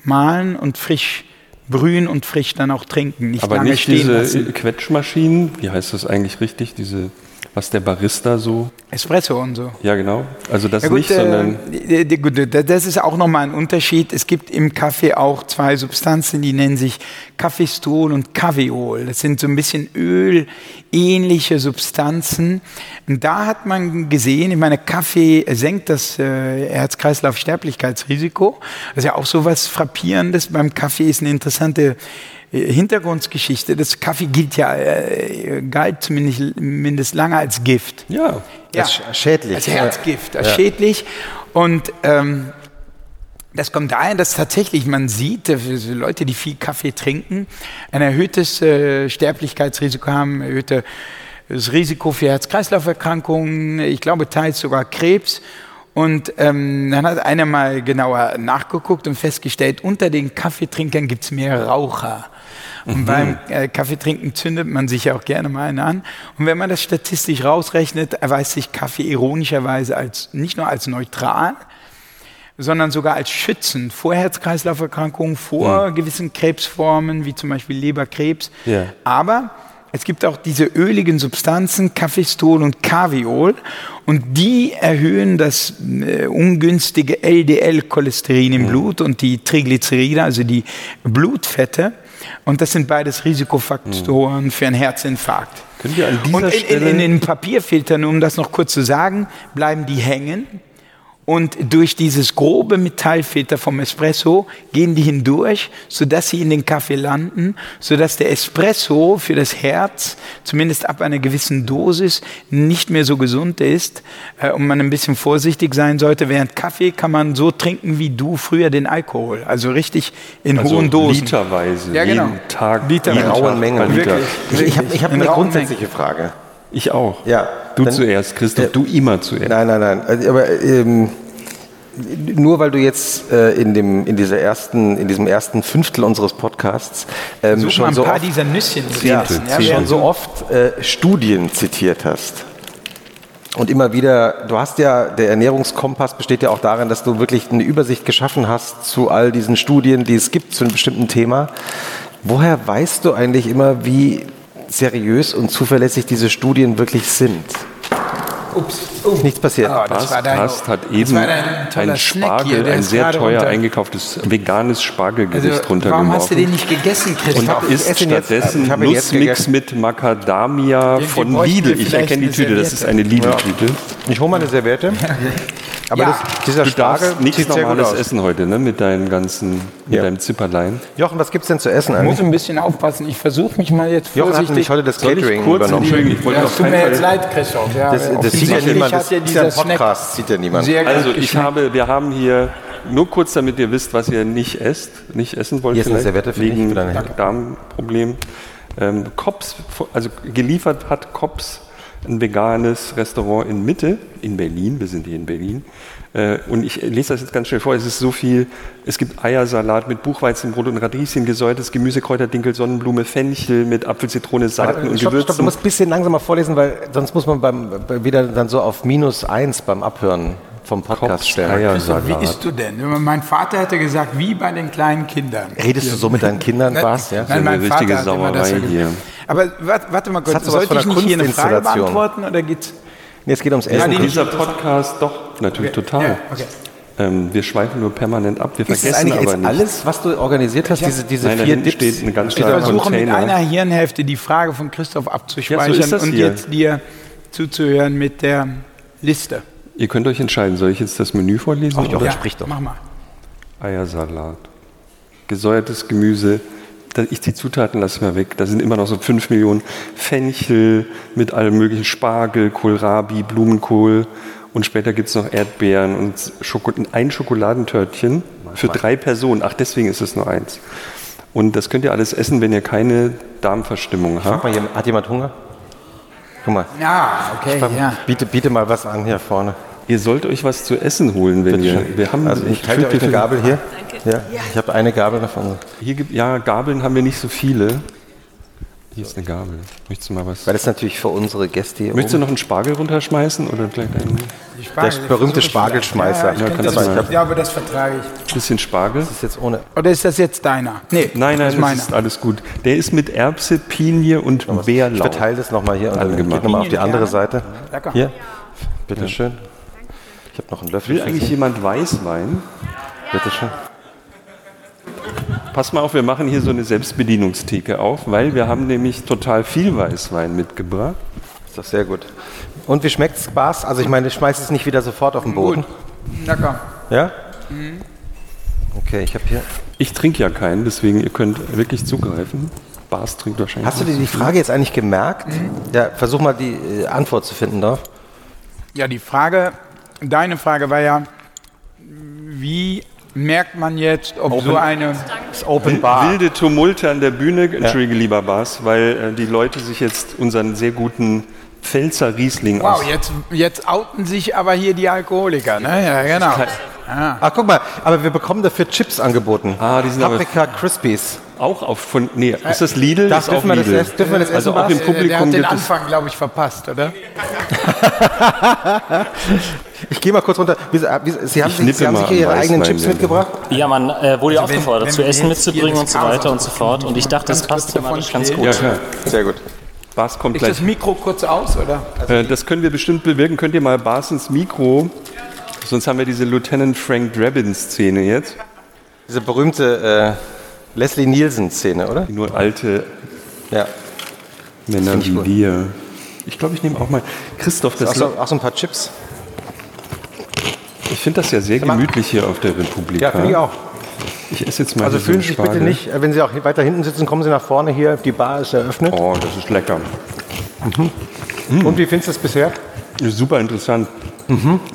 mahlen und frisch brühen und frisch dann auch trinken. Nicht Aber nicht diese lassen. Quetschmaschinen, wie heißt das eigentlich richtig, diese was der Barista so. Espresso und so. Ja, genau. Also das ja, gut, nicht, äh, sondern. Äh, das ist auch nochmal ein Unterschied. Es gibt im Kaffee auch zwei Substanzen, die nennen sich Kaffeestol und Kaffeeol. Das sind so ein bisschen ölähnliche Substanzen. Und da hat man gesehen, ich meine, Kaffee senkt das äh, Herz-Kreislauf-Sterblichkeitsrisiko. Das ist ja auch so was Frappierendes. Beim Kaffee ist eine interessante Hintergrundgeschichte. Das Kaffee gilt ja, äh, galt zumindest, zumindest lange als Gift. Ja, ja. als schädlich. Als Herzgift, als ja. schädlich. Und ähm, das kommt daher, dass tatsächlich man sieht, äh, Leute, die viel Kaffee trinken, ein erhöhtes äh, Sterblichkeitsrisiko haben, erhöhtes Risiko für Herz-Kreislauf-Erkrankungen, ich glaube teils sogar Krebs. Und ähm, dann hat einer mal genauer nachgeguckt und festgestellt, unter den Kaffeetrinkern gibt es mehr Raucher. Und mhm. beim äh, Kaffeetrinken zündet man sich ja auch gerne mal einen an. Und wenn man das statistisch rausrechnet, erweist sich Kaffee ironischerweise als nicht nur als neutral, sondern sogar als schützend vor Herz-Kreislauf-Erkrankungen, vor mhm. gewissen Krebsformen, wie zum Beispiel Leberkrebs. Ja. Aber es gibt auch diese öligen Substanzen, Kaffeestol und Kaviol, und die erhöhen das äh, ungünstige LDL-Cholesterin im mhm. Blut und die Triglyceride, also die Blutfette. Und das sind beides Risikofaktoren mhm. für einen Herzinfarkt. Können wir an dieser und in, in, in den Papierfiltern, um das noch kurz zu sagen, bleiben die hängen und durch dieses grobe Metallfilter vom Espresso gehen die hindurch, sodass sie in den Kaffee landen, sodass der Espresso für das Herz, zumindest ab einer gewissen Dosis, nicht mehr so gesund ist äh, und man ein bisschen vorsichtig sein sollte. Während Kaffee kann man so trinken wie du früher den Alkohol, also richtig in also hohen Dosen. Literweise, ja, genau. jeden Tag, Liter in rauen Mengen. Liter. Ich habe hab eine grundsätzliche Frage. Ich auch. Ja. Du dann, zuerst, Christoph, äh, du immer zuerst. Nein, nein, nein. Also, aber ähm, nur weil du jetzt äh, in, dem, in, dieser ersten, in diesem ersten Fünftel unseres Podcasts ähm, schon, ein so paar oft, dieser Nüsschen ja, ja, schon so oft äh, Studien zitiert hast. Und immer wieder, du hast ja, der Ernährungskompass besteht ja auch darin, dass du wirklich eine Übersicht geschaffen hast zu all diesen Studien, die es gibt zu einem bestimmten Thema. Woher weißt du eigentlich immer, wie seriös und zuverlässig diese Studien wirklich sind? Ups. Oh. Nichts passiert. Oh, das Bast, dein, Bast hat eben ein Spargel, ein sehr teuer runter. eingekauftes veganes Spargelgericht also, runtergeworfen. Warum hast du den nicht gegessen, Christoph? Und isst stattdessen jetzt, Nussmix mit Macadamia den, von Lidl. Ich erkenne die Tüte, das ist eine Lidl-Tüte. Ja. Ich hole mal eine Serviette. [laughs] Aber ja. das, dieser du Spargel nichts normales Essen heute, ne? Mit deinen ganzen, mit ja. deinem Zipperlein. Jochen, was gibt's denn zu essen? Ich muss ein bisschen aufpassen. Ich versuche mich mal jetzt vorsichtig. Jochen hat nämlich heute das Catering übernommen. Ich wollte ja, tut mir jetzt leid, Christoph. Ja, das, das sieht ja niemand. Das ist ja ein Podcast, sieht ja niemand. Also ich habe, wir haben hier nur kurz, damit ihr wisst, was ihr nicht esst, nicht essen wollt. Hier ist eine Serviette für wegen Darmproblem. Ähm, Kops, also geliefert hat Kops ein veganes Restaurant in Mitte, in Berlin, wir sind hier in Berlin. Äh, und ich lese das jetzt ganz schnell vor, es ist so viel, es gibt Eiersalat mit Buchweizenbrot und Radieschen, gesäuertes Gemüse, Kräuterdinkel, Sonnenblume, Fenchel mit Apfel, Zitrone, Salten und stopp, Gewürzen. Stopp, du musst ein bisschen langsamer vorlesen, weil sonst muss man beim, wieder dann so auf minus eins beim Abhören vom Podcast stellen. Wie isst du denn? Mein Vater hätte gesagt, wie bei den kleinen Kindern. Redest du so mit deinen Kindern, Bas? Ja? Nein, mein Vater richtige Sauerei hier. Aber warte mal kurz, sollte ich nicht hier eine Frage beantworten oder geht's? Nee, es geht ums Essen. Ja, dieser Podcast, doch, natürlich okay. total. Ja, okay. Ähm, wir schweifen nur permanent ab, wir ist vergessen aber nicht. alles, was du organisiert hast, diese, diese Nein, vier Dips? steht eine ganz Ich versuche Container. mit einer Hirnhälfte die Frage von Christoph abzuspeichern ja, so und hier. jetzt dir zuzuhören mit der Liste. Ihr könnt euch entscheiden, soll ich jetzt das Menü vorlesen? Ach, oder? Ja, sprich doch. Mach mal. Eiersalat, gesäuertes Gemüse, ich die Zutaten lasse mal weg. Da sind immer noch so 5 Millionen Fenchel mit allem möglichen Spargel, Kohlrabi, Blumenkohl und später gibt es noch Erdbeeren und Schoko ein Schokoladentörtchen für drei Personen. Ach, deswegen ist es nur eins. Und das könnt ihr alles essen, wenn ihr keine Darmverstimmung habt. Mal, hat jemand Hunger? Guck mal. Ja, okay, ja. Biete, biete mal was an hier vorne. Ihr sollt euch was zu essen holen, wenn ihr. Wir haben Also ich halte euch eine Gabel hier. Ja, ich habe eine Gabel davon. Hier gibt, ja, Gabeln haben wir nicht so viele. Hier ist eine Gabel. Möchtest du mal was? Weil das natürlich für unsere Gäste hier Möchtest du noch einen Spargel runterschmeißen oder vielleicht einen Spargel, Der berühmte ich Spargelschmeißer. Ja, Ja, ich das, mal. ja, aber das vertrage ich. bisschen Spargel? Das ist jetzt ohne. Oder ist das jetzt deiner? Nee, Nein, nein, das ist meiner. ist alles gut. Der ist mit Erbse, Pinie und Ich Bärlauch. verteile das nochmal hier und dann Allgemein. geht nochmal auf die andere Gerne. Seite. Lecker. Hier, bitteschön. Ich habe noch einen Löffel. Will eigentlich jemand Weißwein? Bitteschön. Pass mal auf, wir machen hier so eine Selbstbedienungstheke auf, weil wir haben nämlich total viel Weißwein mitgebracht. Ist doch sehr gut. Und wie schmeckt's, Bas? Also ich meine, ich schmeiß es nicht wieder sofort auf den Boden. Gut. Lecker. Ja? Okay, ich habe hier. Ich trinke ja keinen, deswegen ihr könnt wirklich zugreifen. Bas trinkt wahrscheinlich. Hast du dir die Frage jetzt eigentlich gemerkt? Ja, versuch mal die äh, Antwort zu finden darauf. Ja, die Frage, deine Frage war ja, wie merkt man jetzt, ob so eine... Das Open Bar. Wilde Tumulte an der Bühne, entschuldige lieber Bas, weil äh, die Leute sich jetzt unseren sehr guten Pfälzer Riesling Wow, aus. jetzt, jetzt outen sich aber hier die Alkoholiker, ne? Ja, genau. Ah, guck mal, aber wir bekommen dafür Chips angeboten. Ah, die sind aber- Paprika Crispies. Auch auf von. Nee, ist das Lidl? Darf- ist auch dürfen wir das Lidl. essen? Dürfen wir das also essen, auch im Bas? Der, Publikum hat den. Anfang, glaube ich, verpasst, oder? [laughs] Ich gehe mal kurz runter. Sie haben, nippe Sie haben sich hier Ihre eigenen Chips mitgebracht? Ja, man äh, wurde ja Also wenn- aufgefordert, wenn zu wir essen mitzubringen und so weiter und so fort. Und ich dachte, das passt thematisch ganz gut. Ja, klar. Sehr gut. Bas kommt Ist gleich. das Mikro kurz aus, oder? Äh, das können wir bestimmt bewirken. Könnt ihr mal Bas ins Mikro? Sonst haben wir diese Lieutenant Frank Drabin-Szene jetzt. Diese berühmte äh, Leslie Nielsen-Szene, oder? Die nur alte Ja. Männer wie wir. Ich glaube, ich nehme auch mal. Christoph, das Auch so, auch so ein paar Chips. Ich finde das ja sehr gemütlich hier auf der Republika. Ja, finde ich auch. Ich esse jetzt mal Also fühlen Sie sich bitte nicht, wenn Sie auch weiter hinten sitzen, kommen Sie nach vorne hier. Die Bar ist eröffnet. Oh, das ist lecker. Und wie findest du es bisher? Super interessant.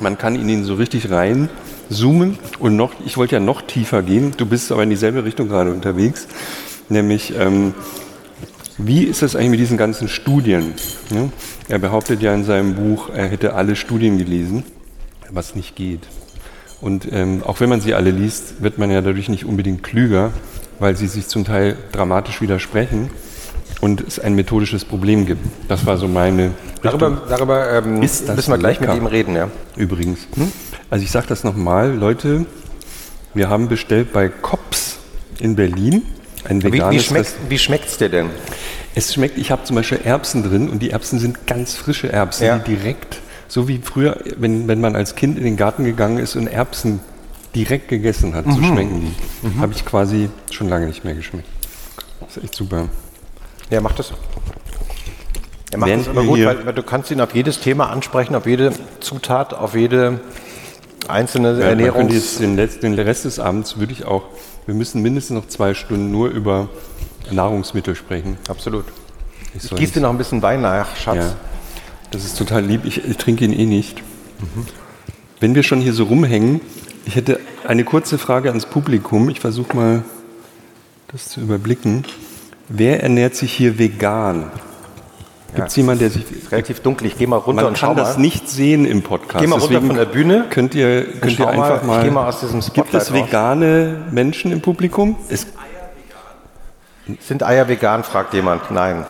Man kann in ihn so richtig rein zoomen und noch, ich wollte ja noch tiefer gehen, du bist aber in dieselbe Richtung gerade unterwegs, nämlich ähm, wie ist das eigentlich mit diesen ganzen Studien? Ne? Er behauptet ja in seinem Buch, er hätte alle Studien gelesen, was nicht geht. Und ähm, auch wenn man sie alle liest, wird man ja dadurch nicht unbedingt klüger, weil sie sich zum Teil dramatisch widersprechen und es ein methodisches Problem gibt. Das war so meine Darüber, darüber ähm, müssen wir gleich mit ihm reden, ja. übrigens. Also ich sage das nochmal, Leute, wir haben bestellt bei Kops in Berlin ein veganes wie, schmeckt, wie schmeckt's dir denn? Es schmeckt, ich habe zum Beispiel Erbsen drin und die Erbsen sind ganz frische Erbsen, Ja. die direkt, so wie früher, wenn, wenn man als Kind in den Garten gegangen ist und Erbsen direkt gegessen hat, Mhm. so schmecken die. Habe ich quasi schon lange nicht mehr geschmeckt. Das ist echt super. Ja, mach das. Er macht Während das wir gut, weil, weil du kannst ihn auf jedes Thema ansprechen, auf jede Zutat, auf jede einzelne Ja, jetzt den, den Rest des Abends würde ich auch, wir müssen mindestens noch zwei Stunden nur über Nahrungsmittel sprechen. Absolut. Ich Ich gieße dir noch ein bisschen Wein nach, Schatz. Ja, das ist total lieb. Ich, ich trinke ihn eh nicht. Wenn wir schon hier so rumhängen, ich hätte eine kurze Frage ans Publikum. Ich versuche mal, das zu überblicken. Wer ernährt sich hier vegan? Gibt es jemanden, der sich. Ist relativ dunkel. Ich gehe mal runter Man und schau kann das mal. nicht sehen im Podcast. Geh mal runter Deswegen von der Bühne. Könnt ihr, könnt ihr einfach mal, mal. ich geh mal aus diesem Gibt es Spotlight raus. vegane Menschen im Publikum? Es, Sind Eier vegan, fragt jemand. Nein.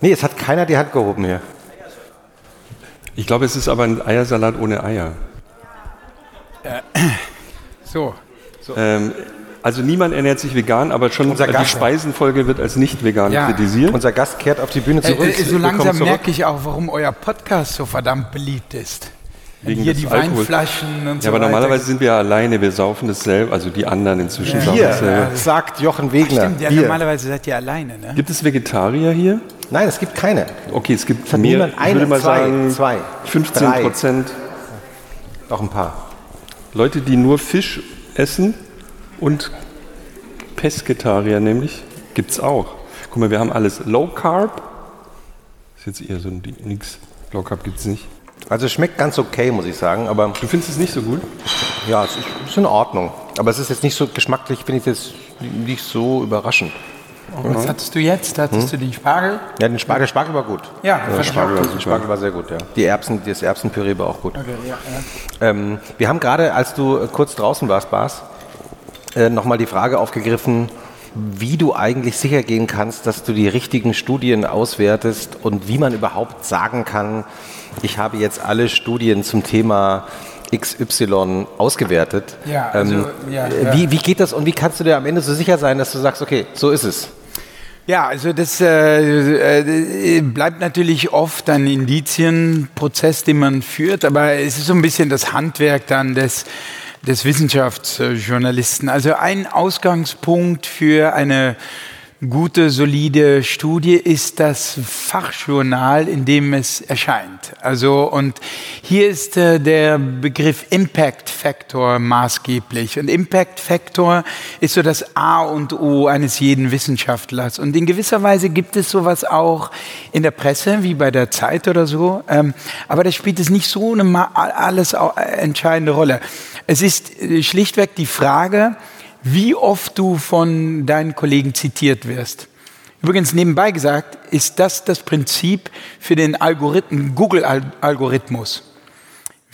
Nee, es hat keiner die Hand gehoben hier. ich glaube, es ist aber ein Eiersalat ohne Eier. [clears throat] So. Ähm, also niemand ernährt sich vegan, aber schon Unser die Gast. Speisenfolge wird als nicht vegan Ja. kritisiert. Unser Gast kehrt auf die Bühne Äh, zurück. äh, so Wir langsam zurück. merke ich auch, warum euer Podcast so verdammt beliebt ist. Wegen hier die Alkohols. Weinflaschen und Ja, so aber weiter. normalerweise sind wir ja alleine, wir saufen das selber, also die anderen inzwischen saufen Hier, das selber. sagt Jochen Wegner. Stimmt, ja, normalerweise seid ihr alleine, ne? Gibt es Vegetarier hier? Nein, es gibt keine. Okay, es gibt hat mehr, niemand ich eine, würde mal zwei, sagen zwei, 15 drei. Prozent Noch ein paar. Leute, die nur Fisch essen und Pesketarier nämlich, gibt es auch. Guck mal, wir haben alles Low Carb. Ist jetzt eher so ein nix. Low Carb gibt es nicht. Also es schmeckt ganz okay, muss ich sagen, aber Du findest es nicht so gut? ja, es ist, in Ordnung. Aber es ist jetzt nicht so geschmacklich, finde ich jetzt nicht so überraschend. Und was hattest du jetzt? Hattest du den Spargel? Ja, den Spargel, Spargel war gut. Ja, ja Spargel, war, super. Spargel war sehr gut, ja. Die Erbsen, das Erbsenpüree war auch gut. Okay, ja, ja. Ähm, wir haben gerade, als du kurz draußen warst, Bas, äh, nochmal die Frage aufgegriffen, wie du eigentlich sicher gehen kannst, dass du die richtigen Studien auswertest und wie man überhaupt sagen kann, ich habe jetzt alle Studien zum Thema XY ausgewertet. Ja, also, ähm, ja, ja. Wie, wie geht das und wie kannst du dir am Ende so sicher sein, dass du sagst, okay, so ist es? Ja, also das äh, äh, bleibt natürlich oft ein Indizienprozess, den man führt, aber es ist so ein bisschen das Handwerk dann des des Wissenschaftsjournalisten. Also ein Ausgangspunkt für eine gute, solide Studie ist das Fachjournal, in dem es erscheint. Also, und hier ist äh, der Begriff Impact Factor maßgeblich. Und Impact Factor ist so das A und O eines jeden Wissenschaftlers. Und in gewisser Weise gibt es sowas auch in der Presse, wie bei der Zeit oder so. Ähm, aber da spielt es nicht so eine alles entscheidende Rolle. Es ist äh, schlichtweg die Frage, wie oft du von deinen Kollegen zitiert wirst. Übrigens nebenbei gesagt, ist das das Prinzip für den Algorithmen, Google-Algorithmus.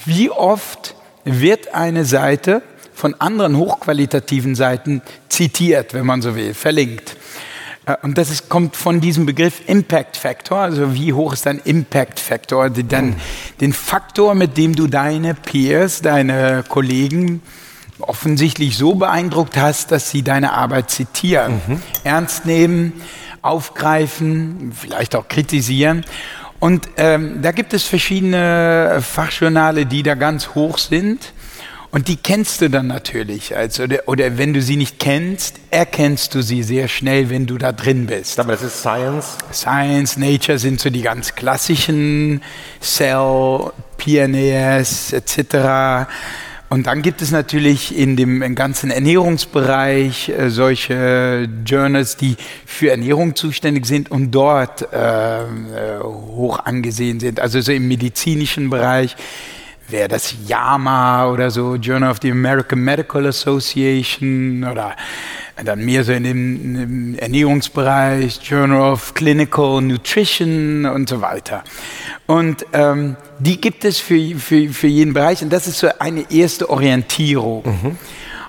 Wie oft wird eine Seite von anderen hochqualitativen Seiten zitiert, wenn man so will, verlinkt. Äh, und das ist, kommt von diesem Begriff Impact Factor, also wie hoch ist dein Impact Factor, den, den Faktor, mit dem du deine Peers, deine Kollegen offensichtlich so beeindruckt hast, dass sie deine Arbeit zitieren, mhm. ernst nehmen, aufgreifen, vielleicht auch kritisieren. Und ähm, da gibt es verschiedene Fachjournale, die da ganz hoch sind. Und die kennst du dann natürlich. Also, oder, oder wenn du sie nicht kennst, erkennst du sie sehr schnell, wenn du da drin bist. Aber das ist Science? Science, Nature sind so die ganz klassischen, Cell, PNAS etc. Und dann gibt es natürlich in dem ganzen Ernährungsbereich äh, solche Journals, die für Ernährung zuständig sind und dort äh, äh hoch angesehen sind. Also so im medizinischen Bereich wäre das JAMA oder so, Journal of the American Medical Association oder dann mehr so in dem, in dem Ernährungsbereich, Journal of Clinical Nutrition und so weiter. Und ähm, die gibt es für, für, für jeden Bereich und das ist so eine erste Orientierung. Mhm.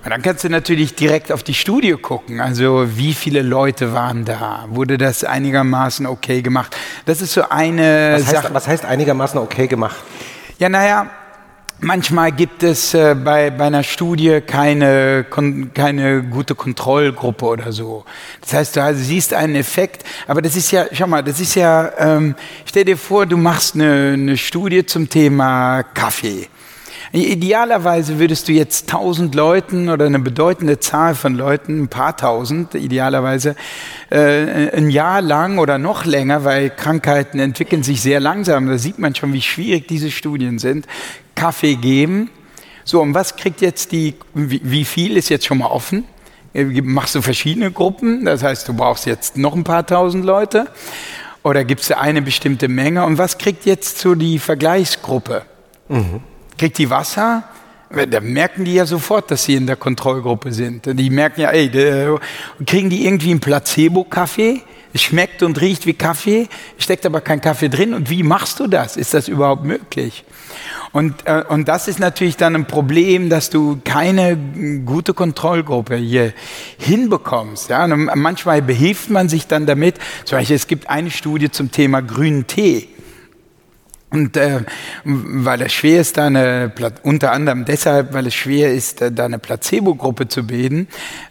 Und dann kannst du natürlich direkt auf die Studie gucken. Also wie viele Leute waren da? Wurde das einigermaßen okay gemacht? Das ist so eine was heißt, Sache. Was heißt einigermaßen okay gemacht? Ja, naja, Manchmal gibt es äh, bei, bei einer Studie keine, keine gute Kontrollgruppe oder so. Das heißt, du siehst einen Effekt, aber das ist ja, schau mal, das ist ja, ähm, stell dir vor, du machst eine, eine Studie zum Thema Kaffee. Idealerweise würdest du jetzt tausend Leuten oder eine bedeutende Zahl von Leuten, ein paar tausend idealerweise, äh, ein Jahr lang oder noch länger, weil Krankheiten entwickeln sich sehr langsam, da sieht man schon, wie schwierig diese Studien sind, Kaffee geben. So, und was kriegt jetzt die, wie viel ist jetzt schon mal offen? Machst du verschiedene Gruppen? Das heißt, du brauchst jetzt noch ein paar tausend Leute? Oder gibt es eine bestimmte Menge? Und was kriegt jetzt so die Vergleichsgruppe? Mhm. Kriegt die Wasser? Da merken die ja sofort, dass sie in der Kontrollgruppe sind. Die merken ja, ey, kriegen die irgendwie einen Placebo-Kaffee? Schmeckt und riecht wie Kaffee, steckt aber kein Kaffee drin. Und wie machst du das? Ist das überhaupt möglich? Und, äh, und das ist natürlich dann ein Problem, dass du keine gute Kontrollgruppe hier hinbekommst. Ja? Manchmal behilft man sich dann damit. Zum Beispiel, es gibt eine Studie zum Thema grünen Tee. Und äh, weil es schwer ist, da eine, unter anderem deshalb, weil es schwer ist, da eine Placebo-Gruppe zu bilden,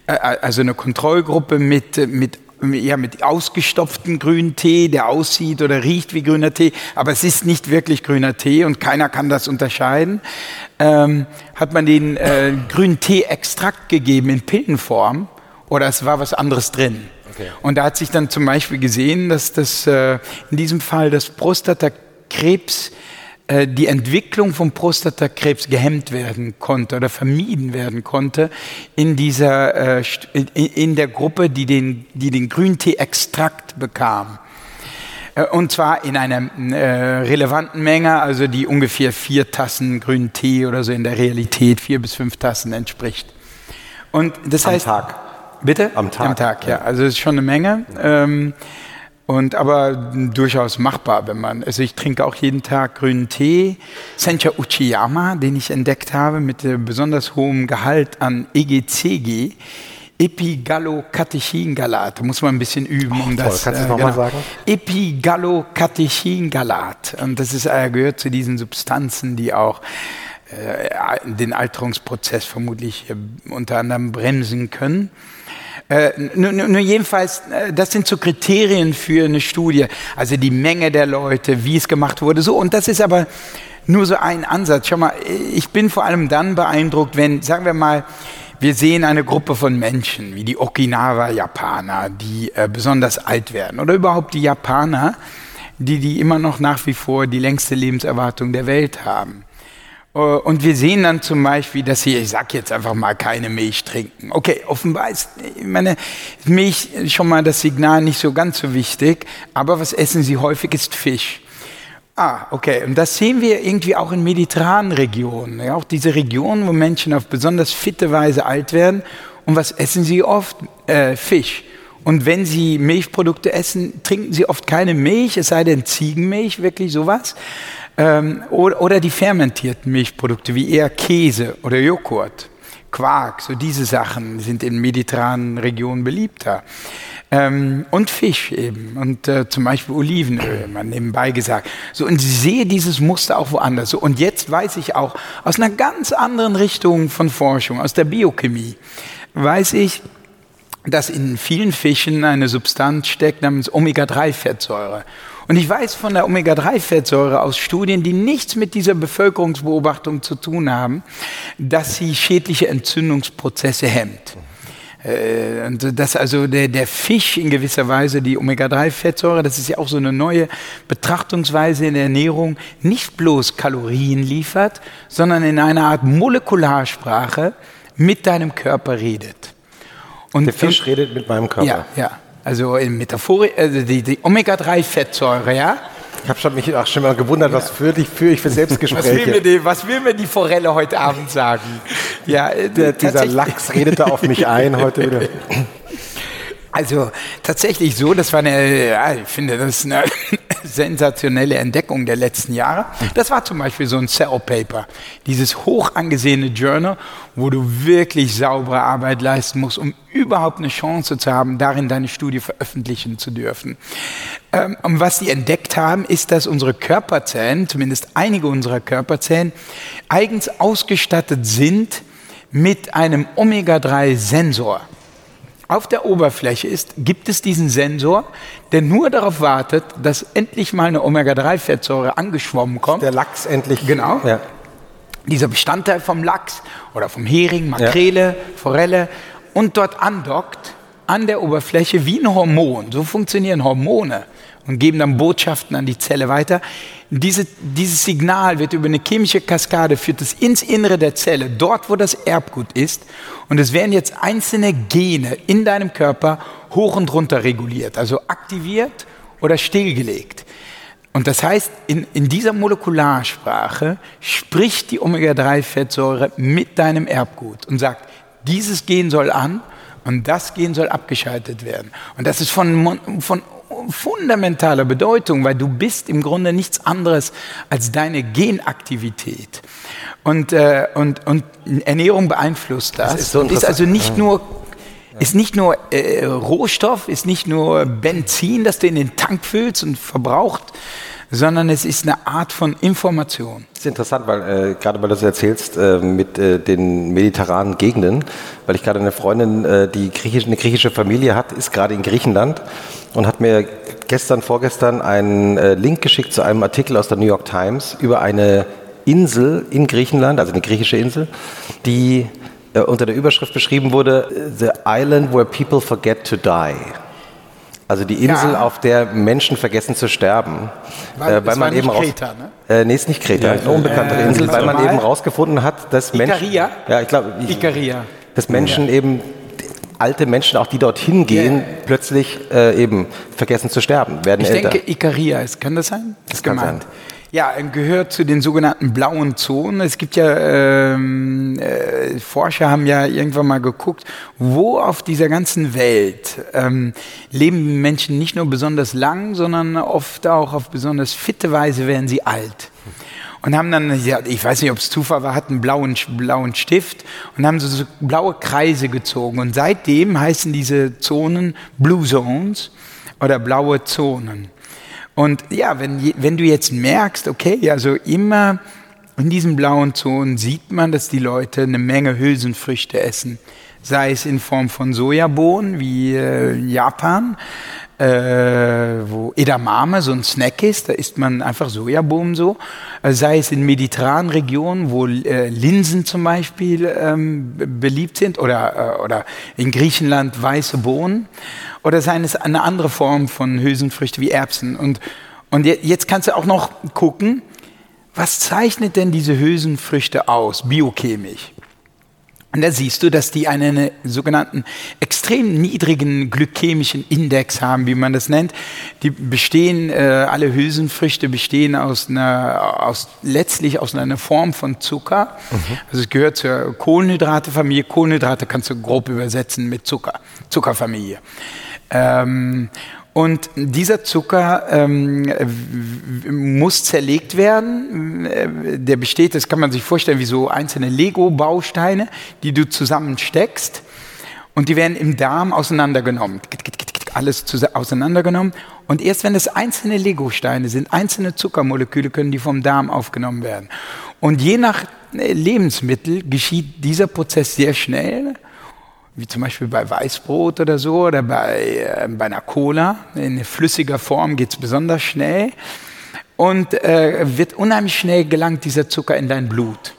äh, also eine Kontrollgruppe mit, mit ja, mit ausgestopften grünen Tee, der aussieht oder riecht wie grüner Tee, aber es ist nicht wirklich grüner Tee und keiner kann das unterscheiden, ähm, hat man den äh, grünen Tee-Extrakt gegeben in Pillenform oder es war was anderes drin. Okay. Und da hat sich dann zum Beispiel gesehen, dass das äh, in diesem Fall das Prostatakrebs äh, die Entwicklung von Prostatakrebs gehemmt werden konnte oder vermieden werden konnte in dieser äh, in der Gruppe, die den, die den Grüntee-Extrakt bekam. Äh, und zwar in einer äh, relevanten Menge, also die ungefähr vier Tassen grünen Tee oder so in der Realität vier bis fünf Tassen entspricht. Und das Am heißt, Tag. Bitte? Am Tag. Am Tag, ja. Also es ist schon eine Menge. Ähm, und aber durchaus machbar, wenn man, also ich trinke auch jeden Tag grünen Tee. Sencha Uchiyama, den ich entdeckt habe, mit äh, besonders hohem Gehalt an EGCG. Epigallocatechingalat. Da muss man ein bisschen üben, um toll. das. Kannst du es noch mal sagen? Epigallocatechingalat. Und das ist, äh, gehört zu diesen Substanzen, die auch äh, den Alterungsprozess vermutlich äh, unter anderem bremsen können. Äh, nur, nur, jedenfalls, äh, das sind so Kriterien für eine Studie. Also die Menge der Leute, wie es gemacht wurde, so. Und das ist aber nur so ein Ansatz. Schau mal, ich bin vor allem dann beeindruckt, wenn, sagen wir mal, wir sehen eine Gruppe von Menschen, wie die Okinawa-Japaner, die äh, besonders alt werden. Oder überhaupt die Japaner, die, die immer noch nach wie vor die längste Lebenserwartung der Welt haben. Äh, Und wir sehen dann zum Beispiel, dass sie, ich sag jetzt einfach mal, keine Milch trinken. Okay, offenbar ist, ich meine, Milch schon mal das Signal nicht so ganz so wichtig, aber was essen sie häufig ist Fisch. Ah, okay. Und das sehen wir irgendwie auch in mediterranen Regionen. Ja, auch diese Regionen, wo Menschen auf besonders fitte Weise alt werden. Und was essen sie oft? Äh, Fisch. Und wenn sie Milchprodukte essen, trinken sie oft keine Milch, es sei denn Ziegenmilch, wirklich sowas. Ähm, oder, oder die fermentierten Milchprodukte, wie eher Käse oder Joghurt. Quark, so diese Sachen sind in mediterranen Regionen beliebter. Ähm, und Fisch eben und äh, zum Beispiel Olivenöl, mal nebenbei gesagt. So, und ich sehe dieses Muster auch woanders. So, und jetzt weiß ich auch aus einer ganz anderen Richtung von Forschung, aus der Biochemie, weiß ich, dass in vielen Fischen eine Substanz steckt namens Omega-3-Fettsäure. Und ich weiß von der Omega-3-Fettsäure aus Studien, die nichts mit dieser Bevölkerungsbeobachtung zu tun haben, dass sie schädliche Entzündungsprozesse hemmt. Äh, Und dass also der, der Fisch in gewisser Weise die Omega-3-Fettsäure, das ist ja auch so eine neue Betrachtungsweise in der Ernährung, nicht bloß Kalorien liefert, sondern in einer Art Molekularsprache mit deinem Körper redet. Und Der Fisch redet mit meinem Körper. ja, ja. Also in Metaphor, also die, die Omega-3-Fettsäure, ja. Ich habe schon mich auch schon mal gewundert, was für dich für ich für Was will, mir Selbstgespräche. die, was will mir die Forelle heute Abend sagen? [laughs] Ja, äh, Der, dieser Lachs redete auf mich ein heute wieder. [laughs] Also tatsächlich so, das war eine, ja, ich finde, das ist eine [laughs] sensationelle Entdeckung der letzten Jahre. Das war zum Beispiel so ein Cell Paper, dieses hoch angesehene Journal, wo du wirklich saubere Arbeit leisten musst, um überhaupt eine Chance zu haben, darin deine Studie veröffentlichen zu dürfen. Ähm, und was die entdeckt haben, ist, dass unsere Körperzellen, zumindest einige unserer Körperzellen, eigens ausgestattet sind mit einem Omega-3-Sensor. Auf der Oberfläche ist, gibt es diesen Sensor, der nur darauf wartet, dass endlich mal eine Omega-3-Fettsäure angeschwommen kommt. Der Lachs endlich. Genau. Ja. dieser Bestandteil vom Lachs oder vom Hering, Makrele, Forelle und dort andockt an der Oberfläche wie ein Hormon. So funktionieren Hormone und geben dann Botschaften an die Zelle weiter. Diese, dieses Signal wird über eine chemische Kaskade, führt es ins Innere der Zelle, dort wo das Erbgut ist. Und es werden jetzt einzelne Gene in deinem Körper hoch und runter reguliert, also aktiviert oder stillgelegt. Und das heißt, in, in dieser Molekularsprache spricht die Omega-3-Fettsäure mit deinem Erbgut und sagt, dieses Gen soll an und das Gen soll abgeschaltet werden. Und das ist von, von fundamentaler Bedeutung, weil du bist im Grunde nichts anderes als deine Genaktivität. Und, äh, und, und Ernährung beeinflusst das. ist so und ist also nicht nur ist nicht nur äh, Rohstoff, ist nicht nur Benzin, das du in den Tank füllst und verbraucht, sondern es ist eine Art von Information. Das ist interessant, weil äh, gerade weil du das erzählst äh, mit äh, den mediterranen Gegenden, weil ich gerade eine Freundin, äh, die griechisch, eine griechische Familie hat, ist gerade in Griechenland und hat mir gestern, vorgestern einen äh, Link geschickt zu einem Artikel aus der New York Times über eine Insel in Griechenland, also eine griechische Insel, die äh, unter der Überschrift beschrieben wurde, The Island where people forget to die. Also die Insel, Ja. auf der Menschen vergessen zu sterben. War- äh, das weil man eben raus- Kreta, ne? Äh, nee, ist nicht Kreta, eine unbekanntere Äh, Insel, weil man eben rausgefunden hat, dass Menschen. Ikaria? Ja, ich glaube, ich- Ikaria. dass Menschen eben alte Menschen, auch die dorthin gehen, Ja. plötzlich äh, eben vergessen zu sterben, werden Ich älter. denke, Ikaria ist, kann das sein? Das kann gemeint. sein. Ja, gehört zu den sogenannten blauen Zonen. Es gibt ja, ähm, äh, Forscher haben ja irgendwann mal geguckt, wo auf dieser ganzen Welt ähm, leben Menschen nicht nur besonders lang, sondern oft auch auf besonders fitte Weise werden sie alt. Und haben dann, ich weiß nicht, ob es Zufall war, hatten blauen, blauen Stift und haben so, so blaue Kreise gezogen. Und seitdem heißen diese Zonen Blue Zones oder blaue Zonen. Und ja, wenn, wenn du jetzt merkst, okay, also immer in diesen blauen Zonen sieht man, dass die Leute eine Menge Hülsenfrüchte essen. Sei es in Form von Sojabohnen wie äh, Japan, äh, wo Edamame so ein Snack ist, da isst man einfach Sojabohnen so. Äh, sei es in mediterranen Regionen, wo äh, Linsen zum Beispiel ähm, beliebt sind, oder, äh, oder in Griechenland weiße Bohnen oder seien es eine andere Form von Hülsenfrüchte wie Erbsen. Und, und jetzt kannst du auch noch gucken, was zeichnet denn diese Hülsenfrüchte aus, biochemisch? Und da siehst du, dass die einen sogenannten extrem niedrigen glykämischen Index haben, wie man das nennt. Die bestehen, äh, alle Hülsenfrüchte bestehen aus einer, aus, letztlich aus einer Form von Zucker. Mhm. Also es gehört zur Kohlenhydratefamilie. Kohlenhydrate kannst du grob übersetzen mit Zucker, Zuckerfamilie. Ähm, und dieser Zucker ähm, muss zerlegt werden. Der besteht, das kann man sich vorstellen, wie so einzelne Lego-Bausteine, die du zusammensteckst. Und die werden im Darm auseinandergenommen. Alles auseinandergenommen. Und erst wenn es einzelne Lego-Steine sind, einzelne Zuckermoleküle, können die vom Darm aufgenommen werden. Und je nach Lebensmittel geschieht dieser Prozess sehr schnell wie zum Beispiel bei Weißbrot oder so oder bei, äh, bei einer Cola. In flüssiger Form geht es besonders schnell und äh, wird unheimlich schnell gelangt dieser Zucker in dein Blut.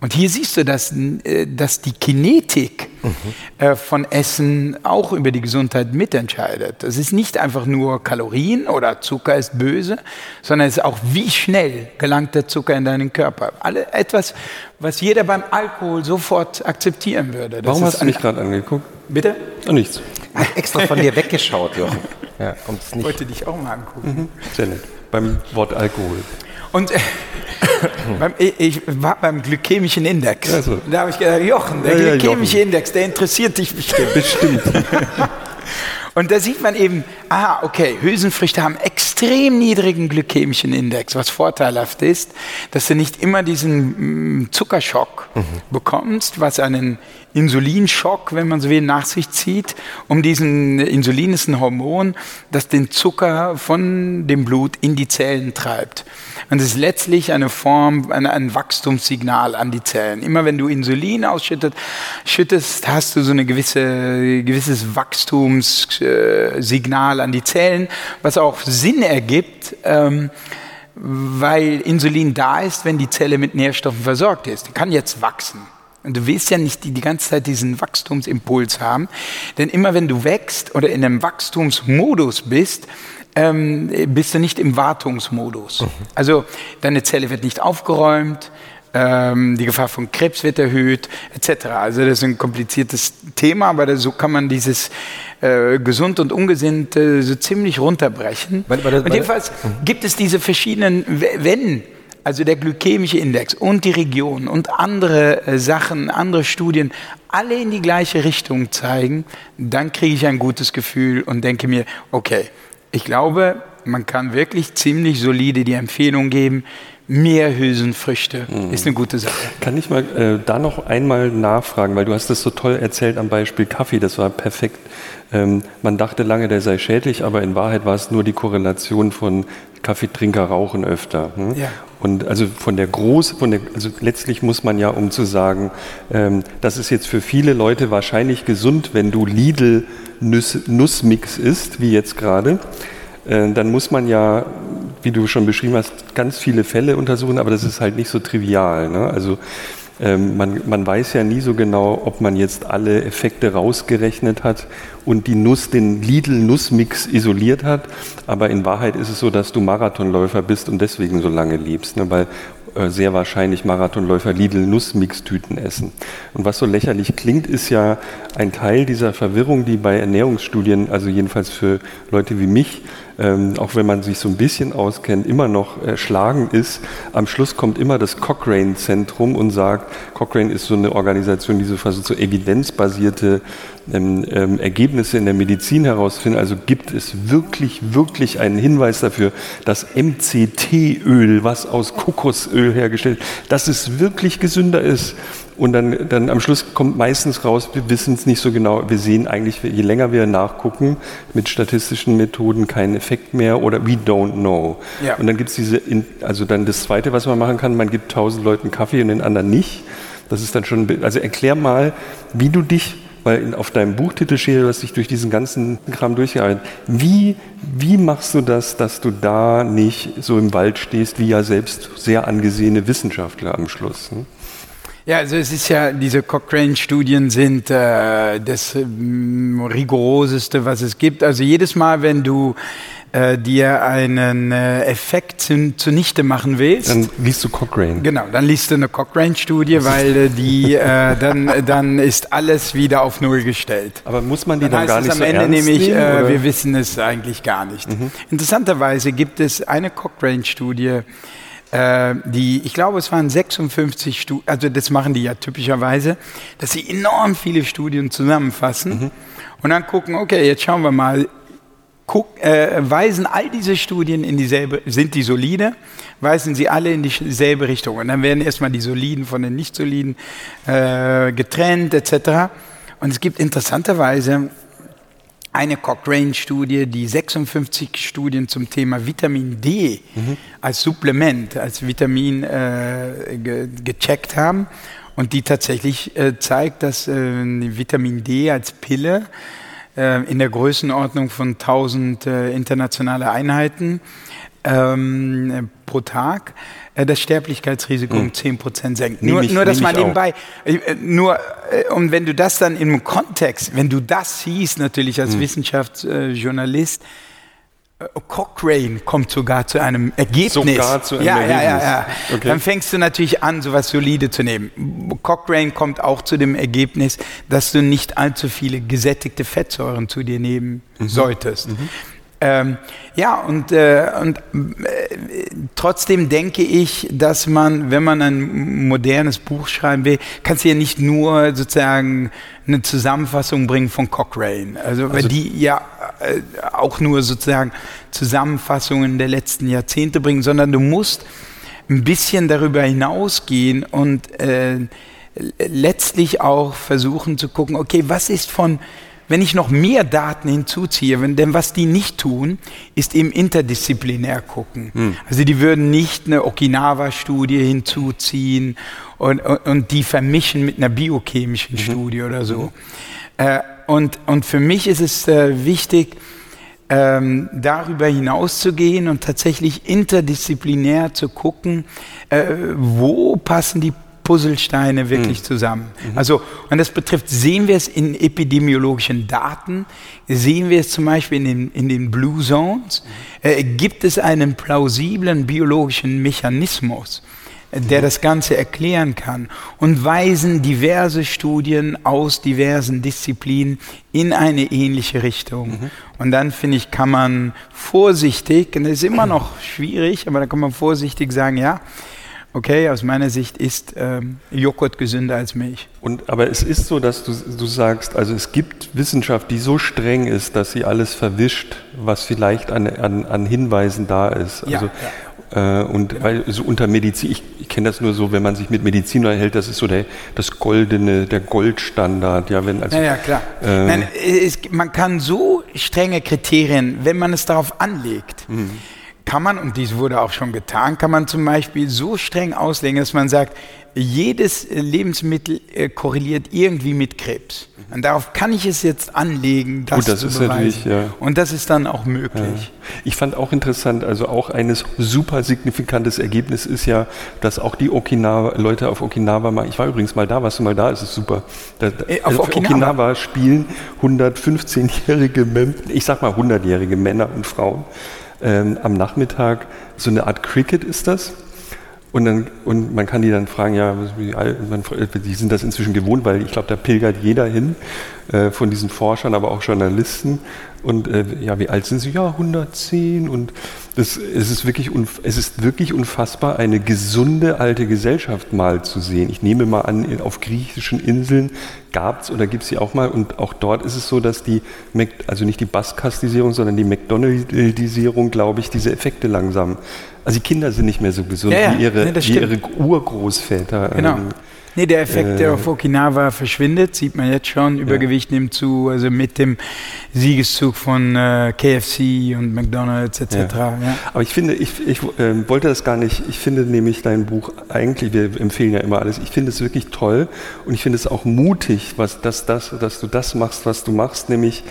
Und hier siehst du, dass, äh, dass die Kinetik mhm. Äh, von Essen auch über die Gesundheit mitentscheidet. Es ist nicht einfach nur Kalorien oder Zucker ist böse, sondern es ist auch, wie schnell gelangt der Zucker in deinen Körper. Alle, etwas, was jeder beim Alkohol sofort akzeptieren würde. Das Warum hast du mich gerade angeguckt? Bitte? Oh, nichts. Hat extra von dir weggeschaut, Jochen. [laughs] Ja, ich wollte dich auch mal angucken. Mhm. Sehr nett. Beim Wort Alkohol. Und äh, beim, ich war beim glykämischen Index. Also. Da habe ich gedacht, Jochen, der ja, glykämische Jochen. Index, der interessiert dich bestimmt. Bestimmt. [laughs] Und da sieht man eben, ah, okay, Hülsenfrüchte haben extrem niedrigen glykämischen Index, was vorteilhaft ist, dass du nicht immer diesen mm, Zuckerschock mhm. bekommst, was einen Insulinschock, wenn man so will, nach sich zieht. Um diesen Insulin ist ein Hormon, das den Zucker von dem Blut in die Zellen treibt. Und es ist letztlich eine Form, ein, ein Wachstumssignal an die Zellen. Immer wenn du Insulin ausschüttest, schüttest, hast du so ein gewisse, gewisses Wachstumssignal an die Zellen, was auch Sinn ergibt, ähm, weil Insulin da ist, wenn die Zelle mit Nährstoffen versorgt ist. Die kann jetzt wachsen. Und du willst ja nicht die, die ganze Zeit diesen Wachstumsimpuls haben, denn immer wenn du wächst oder in einem Wachstumsmodus bist, ähm, bist du nicht im Wartungsmodus. Mhm. Also deine Zelle wird nicht aufgeräumt, die Gefahr von Krebs wird erhöht, etc. Also das ist ein kompliziertes Thema, aber so kann man dieses äh, gesund und ungesinnt äh, so ziemlich runterbrechen. Weil, weil, und jedenfalls gibt es diese verschiedenen, wenn also der glykämische Index und die Region und andere äh, Sachen, andere Studien, alle in die gleiche Richtung zeigen, dann kriege ich ein gutes Gefühl und denke mir, okay, ich glaube, man kann wirklich ziemlich solide die Empfehlung geben, mehr Hülsenfrüchte mhm. ist eine gute Sache. Kann ich mal äh, da noch einmal nachfragen, weil du hast das so toll erzählt am Beispiel Kaffee, das war perfekt. Ähm, man dachte lange, der sei schädlich, aber in Wahrheit war es nur die Korrelation von Kaffeetrinker rauchen öfter. Hm? Ja. Und also von der Groß, von der, also letztlich muss man ja, um zu sagen, ähm, das ist jetzt für viele Leute wahrscheinlich gesund, wenn du Lidl Nuss, Nussmix isst, wie jetzt gerade, äh, dann muss man ja, wie du schon beschrieben hast, ganz viele Fälle untersuchen, aber das ist halt nicht so trivial. Ne? Also ähm, man, man, weiß ja nie so genau, ob man jetzt alle Effekte rausgerechnet hat und die Nuss, den Lidl-Nussmix isoliert hat. Aber in Wahrheit ist es so, dass du Marathonläufer bist und deswegen so lange lebst, ne? weil äh, sehr wahrscheinlich Marathonläufer Lidl-Nussmix-Tüten essen. Und was so lächerlich klingt, ist ja ein Teil dieser Verwirrung, die bei Ernährungsstudien, also jedenfalls für Leute wie mich, ähm, auch wenn man sich so ein bisschen auskennt, immer noch erschlagen ist. Am Schluss kommt immer das Cochrane-Zentrum und sagt, Cochrane ist so eine Organisation, die so versucht, so evidenzbasierte ähm, ähm, Ergebnisse in der Medizin herausfinden. Also gibt es wirklich, wirklich einen Hinweis dafür, dass MCT-Öl, was aus Kokosöl hergestellt, dass es wirklich gesünder ist. Und dann, dann am Schluss kommt meistens raus, wir wissen es nicht so genau. Wir sehen eigentlich, je länger wir nachgucken, mit statistischen Methoden keinen Effekt mehr oder we don't know. Ja. Und dann gibt es diese, also dann das Zweite, was man machen kann, man gibt tausend Leuten Kaffee und den anderen nicht. Das ist dann schon, also erklär mal, wie du dich weil auf deinem Buchtitel steht, du dich durch diesen ganzen Kram durchgearbeitet. Wie, wie machst du das, dass du da nicht so im Wald stehst, wie ja selbst sehr angesehene Wissenschaftler am Schluss? Hm? Ja, also es ist ja, diese Cochrane-Studien sind äh, das äh, rigoroseste, was es gibt. Also jedes Mal, wenn du äh, dir einen äh, Effekt zu, zunichte machen willst. Dann liest du Cochrane. Genau, dann liest du eine Cochrane-Studie, weil äh, die, äh, dann, dann ist alles wieder auf Null gestellt. Aber muss man die dann, dann gar nicht am so Ende ernst nämlich, nehmen? Äh, wir wissen es eigentlich gar nicht. Mhm. Interessanterweise gibt es eine Cochrane-Studie, äh, die, ich glaube, es waren 56 Studien, also das machen die ja typischerweise, dass sie enorm viele Studien zusammenfassen mhm. und dann gucken, okay, jetzt schauen wir mal, guck, äh, weisen all diese Studien in dieselbe, sind die solide, weisen sie alle in dieselbe Richtung. Und dann werden erstmal die soliden von den nicht soliden äh, getrennt, etc. Und es gibt interessanterweise eine Cochrane-Studie, die 56 Studien zum Thema Vitamin D mhm. als Supplement, als Vitamin äh, ge gecheckt haben und die tatsächlich äh, zeigt, dass äh, Vitamin D als Pille äh, in der Größenordnung von 1000 äh, internationale Einheiten ähm, pro Tag äh, das Sterblichkeitsrisiko mhm. um 10% senkt. Nur, ich, nur das mal nebenbei. Äh, nur, und wenn du das dann im Kontext, wenn du das siehst, natürlich als mhm. Wissenschaftsjournalist, Cochrane kommt sogar zu einem Ergebnis. Sogar zu einem ja, Ergebnis. Ja, ja, ja. Okay. Dann fängst du natürlich an, sowas solide zu nehmen. Cochrane kommt auch zu dem Ergebnis, dass du nicht allzu viele gesättigte Fettsäuren zu dir nehmen mhm. solltest. Mhm. Ähm, ja, und, äh, und äh, trotzdem denke ich, dass man, wenn man ein modernes Buch schreiben will, kannst du ja nicht nur sozusagen eine Zusammenfassung bringen von Cochrane. Also, also weil die ja äh, auch nur sozusagen Zusammenfassungen der letzten Jahrzehnte bringen, sondern du musst ein bisschen darüber hinausgehen und äh, letztlich auch versuchen zu gucken, okay, was ist von wenn ich noch mehr Daten hinzuziehe, denn was die nicht tun, ist eben interdisziplinär gucken. Hm. Also die würden nicht eine Okinawa-Studie hinzuziehen und, und, und, die vermischen mit einer biochemischen mhm. Studie oder so. Mhm. Äh, und, und für mich ist es äh, wichtig, ähm, darüber hinauszugehen und tatsächlich interdisziplinär zu gucken, äh, wo passen die Puzzlesteine wirklich mhm. zusammen. Mhm. Also, und das betrifft, sehen wir es in epidemiologischen Daten, sehen wir es zum Beispiel in den, in den Blue Zones, äh, gibt es einen plausiblen biologischen Mechanismus, äh, der mhm. das Ganze erklären kann und weisen diverse Studien aus diversen Disziplinen in eine ähnliche Richtung. Mhm. Und dann finde ich, kann man vorsichtig, und das ist immer noch schwierig, aber da kann man vorsichtig sagen, ja, okay, aus meiner Sicht ist ähm, Joghurt gesünder als Milch. Und, aber es ist so, dass du, du sagst, also es gibt Wissenschaft, die so streng ist, dass sie alles verwischt, was vielleicht an, an, an Hinweisen da ist. Also, ja, ja. Äh, und genau. weil so unter Medizin, ich, ich kenne das nur so, wenn man sich mit Medizin unterhält, das ist so der, das goldene, der Goldstandard. Ja, wenn also, ja, ja klar. Äh, Nein, es, man kann so strenge Kriterien, wenn man es darauf anlegt, mhm kann man, und dies wurde auch schon getan, kann man zum Beispiel so streng auslegen, dass man sagt, jedes Lebensmittel äh, korreliert irgendwie mit Krebs. Und darauf kann ich es jetzt anlegen, das, Gut, das zu ist beweisen. Ja. Und das ist dann auch möglich. Ja. Ich fand auch interessant, also auch eines super signifikantes Ergebnis ist ja, dass auch die Okinawa, Leute auf Okinawa mal, ich war übrigens mal da, warst du mal da, ist es super. Da, äh, auf, auf Okinawa. Okinawa spielen 115-jährige, ich sag mal 100-jährige Männer und Frauen ähm, am Nachmittag so eine Art Cricket ist das. Und, dann, und man kann die dann fragen, ja, wie die sind das inzwischen gewohnt, weil ich glaube, da pilgert jeder hin, äh, von diesen Forschern, aber auch Journalisten. Und äh, ja, wie alt sind sie? Ja, 110. Und das, es, ist wirklich es ist wirklich unfassbar, eine gesunde alte Gesellschaft mal zu sehen. Ich nehme mal an, auf griechischen Inseln gab es oder gibt es sie auch mal. Und auch dort ist es so, dass die, Mac, also nicht die Baskastisierung, sondern die McDonaldisierung, glaube ich, diese Effekte langsam. Also die Kinder sind nicht mehr so gesund Ja, ja. wie, ihre, Nee, wie ihre Urgroßväter. Genau. Ähm, Nee, der Effekt, der auf Okinawa verschwindet, sieht man jetzt schon. Übergewicht nimmt zu, also mit dem Siegeszug von äh, KFC und McDonalds etc. Ja. Aber ich finde, ich, ich ähm, wollte das gar nicht, ich finde nämlich dein Buch eigentlich, wir empfehlen ja immer alles, ich finde es wirklich toll und ich finde es auch mutig, was, dass, dass, dass du das machst, was du machst, nämlich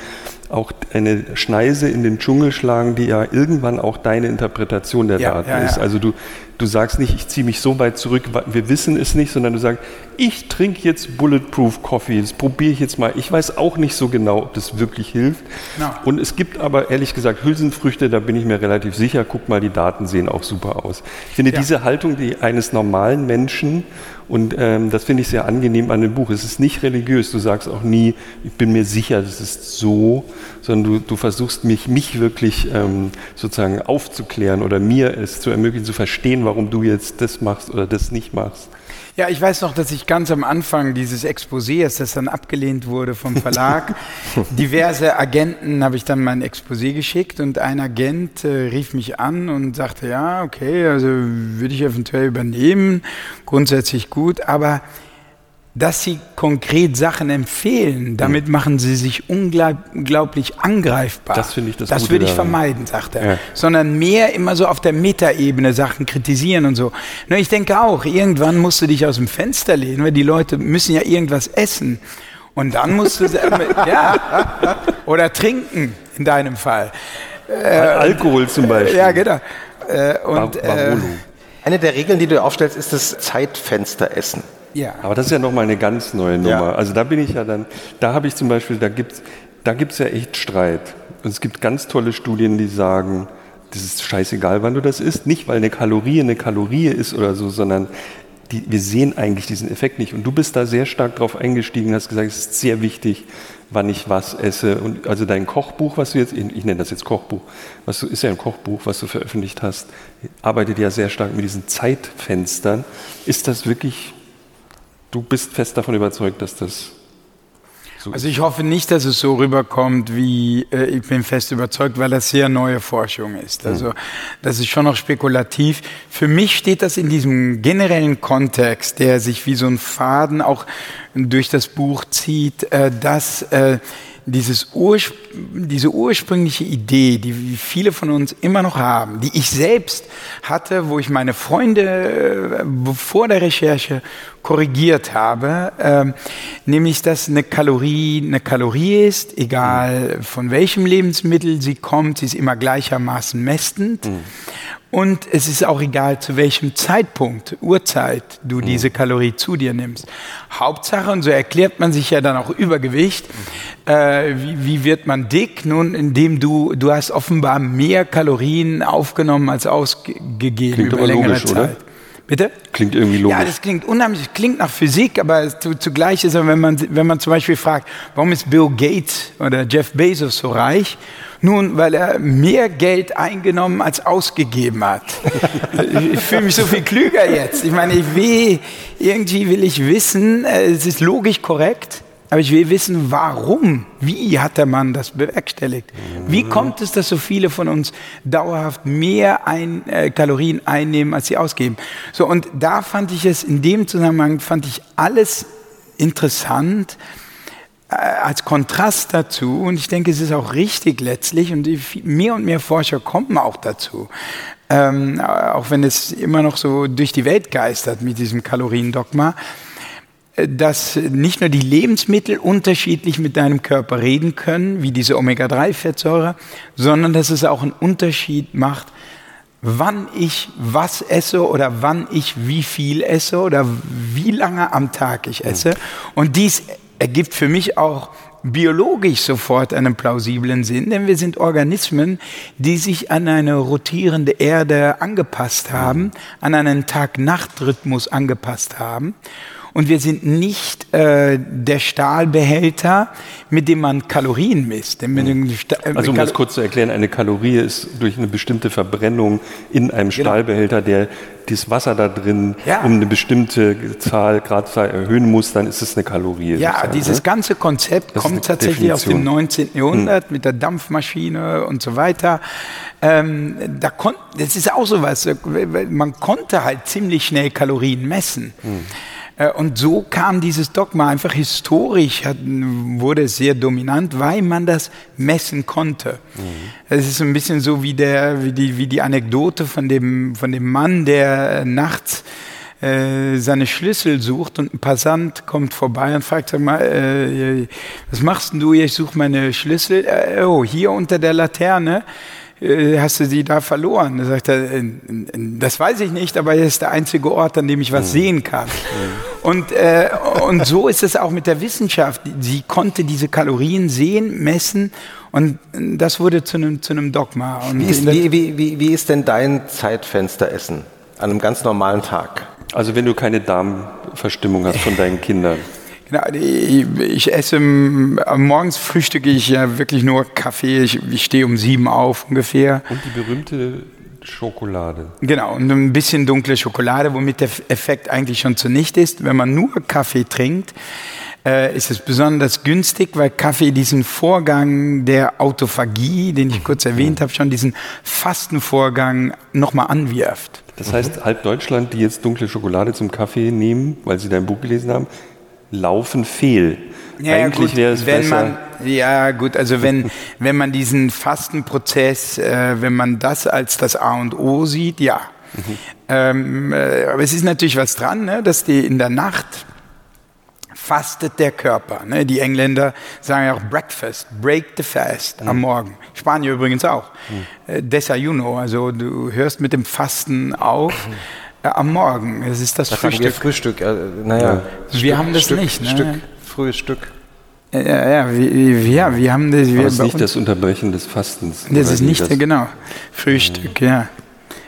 auch eine Schneise in den Dschungel schlagen, die ja irgendwann auch deine Interpretation der Ja, Daten ja, ja. ist. Also du, du sagst nicht, ich ziehe mich so weit zurück, wir wissen es nicht, sondern du sagst, ich trinke jetzt Bulletproof Coffee, das probiere ich jetzt mal. Ich weiß auch nicht so genau, ob das wirklich hilft. Genau. Und es gibt aber ehrlich gesagt Hülsenfrüchte, da bin ich mir relativ sicher. Guck mal, die Daten sehen auch super aus. Ich finde Ja. diese Haltung die eines normalen Menschen und ähm, das finde ich sehr angenehm an dem Buch. Es ist nicht religiös. Du sagst auch nie, ich bin mir sicher, das ist so, sondern du, du versuchst mich, mich wirklich ähm, sozusagen aufzuklären oder mir es zu ermöglichen, zu verstehen, warum du jetzt das machst oder das nicht machst. Ja, ich weiß noch, dass ich ganz am Anfang dieses Exposés, das dann abgelehnt wurde vom Verlag, [laughs] diverse Agenten habe ich dann mein Exposé geschickt und ein Agent äh, rief mich an und sagte, ja, okay, also würde ich eventuell übernehmen, grundsätzlich gut, aber dass sie konkret Sachen empfehlen, damit machen sie sich unglaublich angreifbar. Das finde ich das Das würde ich vermeiden, sagt er. Ja. Sondern mehr immer so auf der Metaebene Sachen kritisieren und so. Nur ich denke auch, irgendwann musst du dich aus dem Fenster lehnen, weil die Leute müssen ja irgendwas essen. Und dann musst du, [laughs] ja, oder trinken, in deinem Fall. Alkohol zum Beispiel. Ja, genau. Äh, und, Bar- äh, Barolo. Eine der Regeln, die du aufstellst, ist das Zeitfensteressen. Ja. Aber das ist ja nochmal eine ganz neue Nummer. Ja. Also da bin ich ja dann, da habe ich zum Beispiel, da gibt es da gibt's ja echt Streit. Und es gibt ganz tolle Studien, die sagen, das ist scheißegal, wann du das isst. Nicht, weil eine Kalorie eine Kalorie ist oder so, sondern die, wir sehen eigentlich diesen Effekt nicht. Und du bist da sehr stark drauf eingestiegen, hast gesagt, es ist sehr wichtig, wann ich was esse. Und also dein Kochbuch, was du jetzt, ich nenne das jetzt Kochbuch, was du, ist ja ein Kochbuch, was du veröffentlicht hast, arbeitet ja sehr stark mit diesen Zeitfenstern. Ist das wirklich du bist fest davon überzeugt, dass das so Also ich hoffe nicht, dass es so rüberkommt, wie äh, ich bin fest überzeugt, weil das sehr neue Forschung ist. Also das ist schon noch spekulativ. Für mich steht das in diesem generellen Kontext, der sich wie so ein Faden auch durch das Buch zieht, äh, dass äh, dieses Urspr diese ursprüngliche Idee, die viele von uns immer noch haben, die ich selbst hatte, wo ich meine Freunde äh, vor der Recherche korrigiert habe, ähm, nämlich dass eine Kalorie eine Kalorie ist, egal von welchem Lebensmittel sie kommt, sie ist immer gleichermaßen mästend. Und es ist auch egal, zu welchem Zeitpunkt, Uhrzeit du diese Kalorie zu dir nimmst. Hauptsache, und so erklärt man sich ja dann auch Übergewicht, äh, wie, wie wird man dick? Nun, indem du, du hast offenbar mehr Kalorien aufgenommen als ausgegeben Klingt über längere logisch, Zeit. oder? Bitte? klingt irgendwie logisch. Ja, das klingt unheimlich, klingt nach Physik, aber zu, zugleich ist es, wenn man, wenn man zum Beispiel fragt, warum ist Bill Gates oder Jeff Bezos so reich? Nun, weil er mehr Geld eingenommen als ausgegeben hat. ich fühle mich so viel klüger jetzt. Ich meine, ich will, irgendwie will ich wissen, äh, es ist logisch korrekt, aber ich will wissen, warum, wie hat der Mann das bewerkstelligt? Wie kommt es, dass so viele von uns dauerhaft mehr ein, äh, Kalorien einnehmen, als sie ausgeben? So, und da fand ich es, in dem Zusammenhang fand ich alles interessant äh, als Kontrast dazu. Und ich denke, es ist auch richtig letztlich und mehr und mehr Forscher kommen auch dazu. Ähm, auch wenn es immer noch so durch die Welt geistert mit diesem Kaloriendogma dass nicht nur die Lebensmittel unterschiedlich mit deinem Körper reden können, wie diese Omega-3-Fettsäure, sondern dass es auch einen Unterschied macht, wann ich was esse oder wann ich wie viel esse oder wie lange am Tag ich esse. Und dies ergibt für mich auch biologisch sofort einen plausiblen Sinn, denn wir sind Organismen, die sich an eine rotierende Erde angepasst haben, an einen Tag-Nacht-Rhythmus angepasst haben. Und wir sind nicht äh, der Stahlbehälter, mit dem man Kalorien misst. Mhm. Also um das kurz zu erklären, eine Kalorie ist durch eine bestimmte Verbrennung in einem genau. Stahlbehälter, der das Wasser da drin ja. um eine bestimmte Zahl, Gradzahl erhöhen muss, dann ist es eine Kalorie. Ja, dieses ne? ganze Konzept das kommt tatsächlich aus dem 19. Jahrhundert hm. mit der Dampfmaschine und so weiter. Ähm, da das ist auch so was, man konnte halt ziemlich schnell Kalorien messen. Hm. Äh, und so kam dieses Dogma einfach historisch, hat, wurde sehr dominant, weil man das messen konnte. Mhm. Es ist ein bisschen so wie, der, wie, die, wie die Anekdote von dem, von dem Mann, der nachts äh, seine Schlüssel sucht und ein Passant kommt vorbei und fragt, sag mal, äh, was machst denn du? Ich suche meine Schlüssel. Äh, oh, hier unter der Laterne. Äh, hast du sie da verloren? Da sagt er, das weiß ich nicht, aber es ist der einzige Ort, an dem ich was mhm. sehen kann. Mhm. Und, äh, und so ist es auch mit der Wissenschaft. Sie konnte diese Kalorien sehen, messen und das wurde zu einem, zu einem Dogma. Wie ist, wie, wie, wie ist denn dein Zeitfenster Essen an einem ganz normalen Tag? Also wenn du keine Darmverstimmung hast von deinen Kindern. Genau, ich, esse, morgens frühstücke ich ja wirklich nur Kaffee. Ich, ich stehe um sieben auf ungefähr. Und die berühmte Schokolade. Genau, und ein bisschen dunkle Schokolade, womit der Effekt eigentlich schon zunichte ist. Wenn man nur Kaffee trinkt, äh, ist es besonders günstig, weil Kaffee diesen Vorgang der Autophagie, den ich kurz erwähnt habe, schon diesen Fastenvorgang nochmal anwirft. Das heißt, halb Deutschland, die jetzt dunkle Schokolade zum Kaffee nehmen, weil sie dein Buch gelesen haben, laufen fehl. Ja, Eigentlich wäre es wenn besser. Man, ja, gut, also wenn, [laughs] wenn man diesen Fastenprozess, äh, wenn man das als das A und O sieht, ja. Mhm. Ähm, äh, aber es ist natürlich was dran, ne, dass die in der Nacht fastet der Körper. Ne? Die Engländer sagen ja auch Breakfast, break the fast mhm. am Morgen. Spanier übrigens auch. Mhm. Äh, Desayuno, also du hörst mit dem Fasten auf. [laughs] Mhm am Morgen. Es ist das, das Frühstück. Frühstück. Äh, naja, wir Stück, haben das Stück, nicht. Ne? Stück, frühes Stück. Ja, ja, wir, ja, wir haben das. Wir das ist nicht das Unterbrechen des Fastens. Das ist nicht, das? genau. Frühstück, mhm. ja.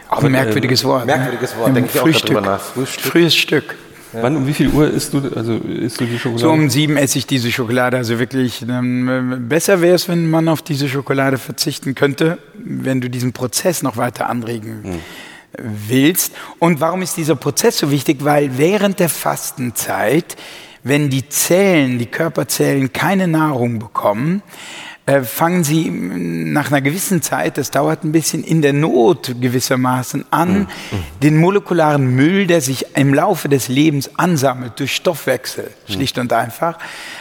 Auch ein merkwürdiges Wort. Ne? Merkwürdiges Wort, denke ich Frühstück. auch darüber nach. Frühstück. Frühes Stück. Ja. Wann, um wie viel Uhr isst du, also isst du die Schokolade? So um sieben esse ich diese Schokolade. Also wirklich, ähm, besser wäre es, wenn man auf diese Schokolade verzichten könnte, wenn du diesen Prozess noch weiter anregen hm willst. Und warum ist dieser Prozess so wichtig? Weil während der Fastenzeit, wenn die Zellen, die Körperzellen keine Nahrung bekommen, äh, fangen sie nach einer gewissen Zeit, das dauert ein bisschen, in der Not gewissermaßen an, mhm. den molekularen Müll, der sich im Laufe des Lebens ansammelt durch Stoffwechsel, mhm. schlicht und einfach,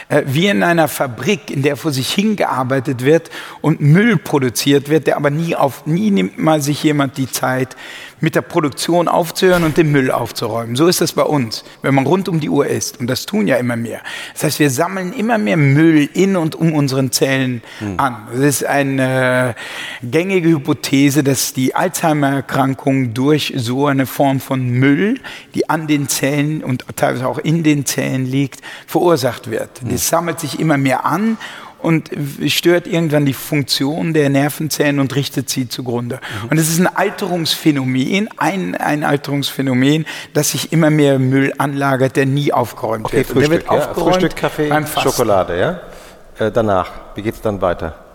äh, wie in einer Fabrik, in der vor sich hingearbeitet wird und Müll produziert wird, der aber nie auf, nie nimmt mal sich jemand die Zeit, mit der Produktion aufzuhören und den Müll aufzuräumen. So ist das bei uns, wenn man rund um die Uhr isst. Und das tun ja immer mehr. Das heißt, wir sammeln immer mehr Müll in und um unseren Zellen hm. an. Das ist eine gängige Hypothese, dass die Alzheimer-Erkrankung durch so eine Form von Müll, die an den Zellen und teilweise auch in den Zellen liegt, verursacht wird. Hm. Das sammelt sich immer mehr an und stört irgendwann die Funktion der Nervenzellen und richtet sie zugrunde. Mhm. Und es ist ein Alterungsphänomen, ein, ein Alterungsphänomen, dass sich immer mehr Müll anlagert, der nie aufgeräumt okay, wird. Frühstück, der wird aufgeräumt ja, Frühstück, Kaffee, Schokolade, ja? Äh, danach, wie geht es dann weiter?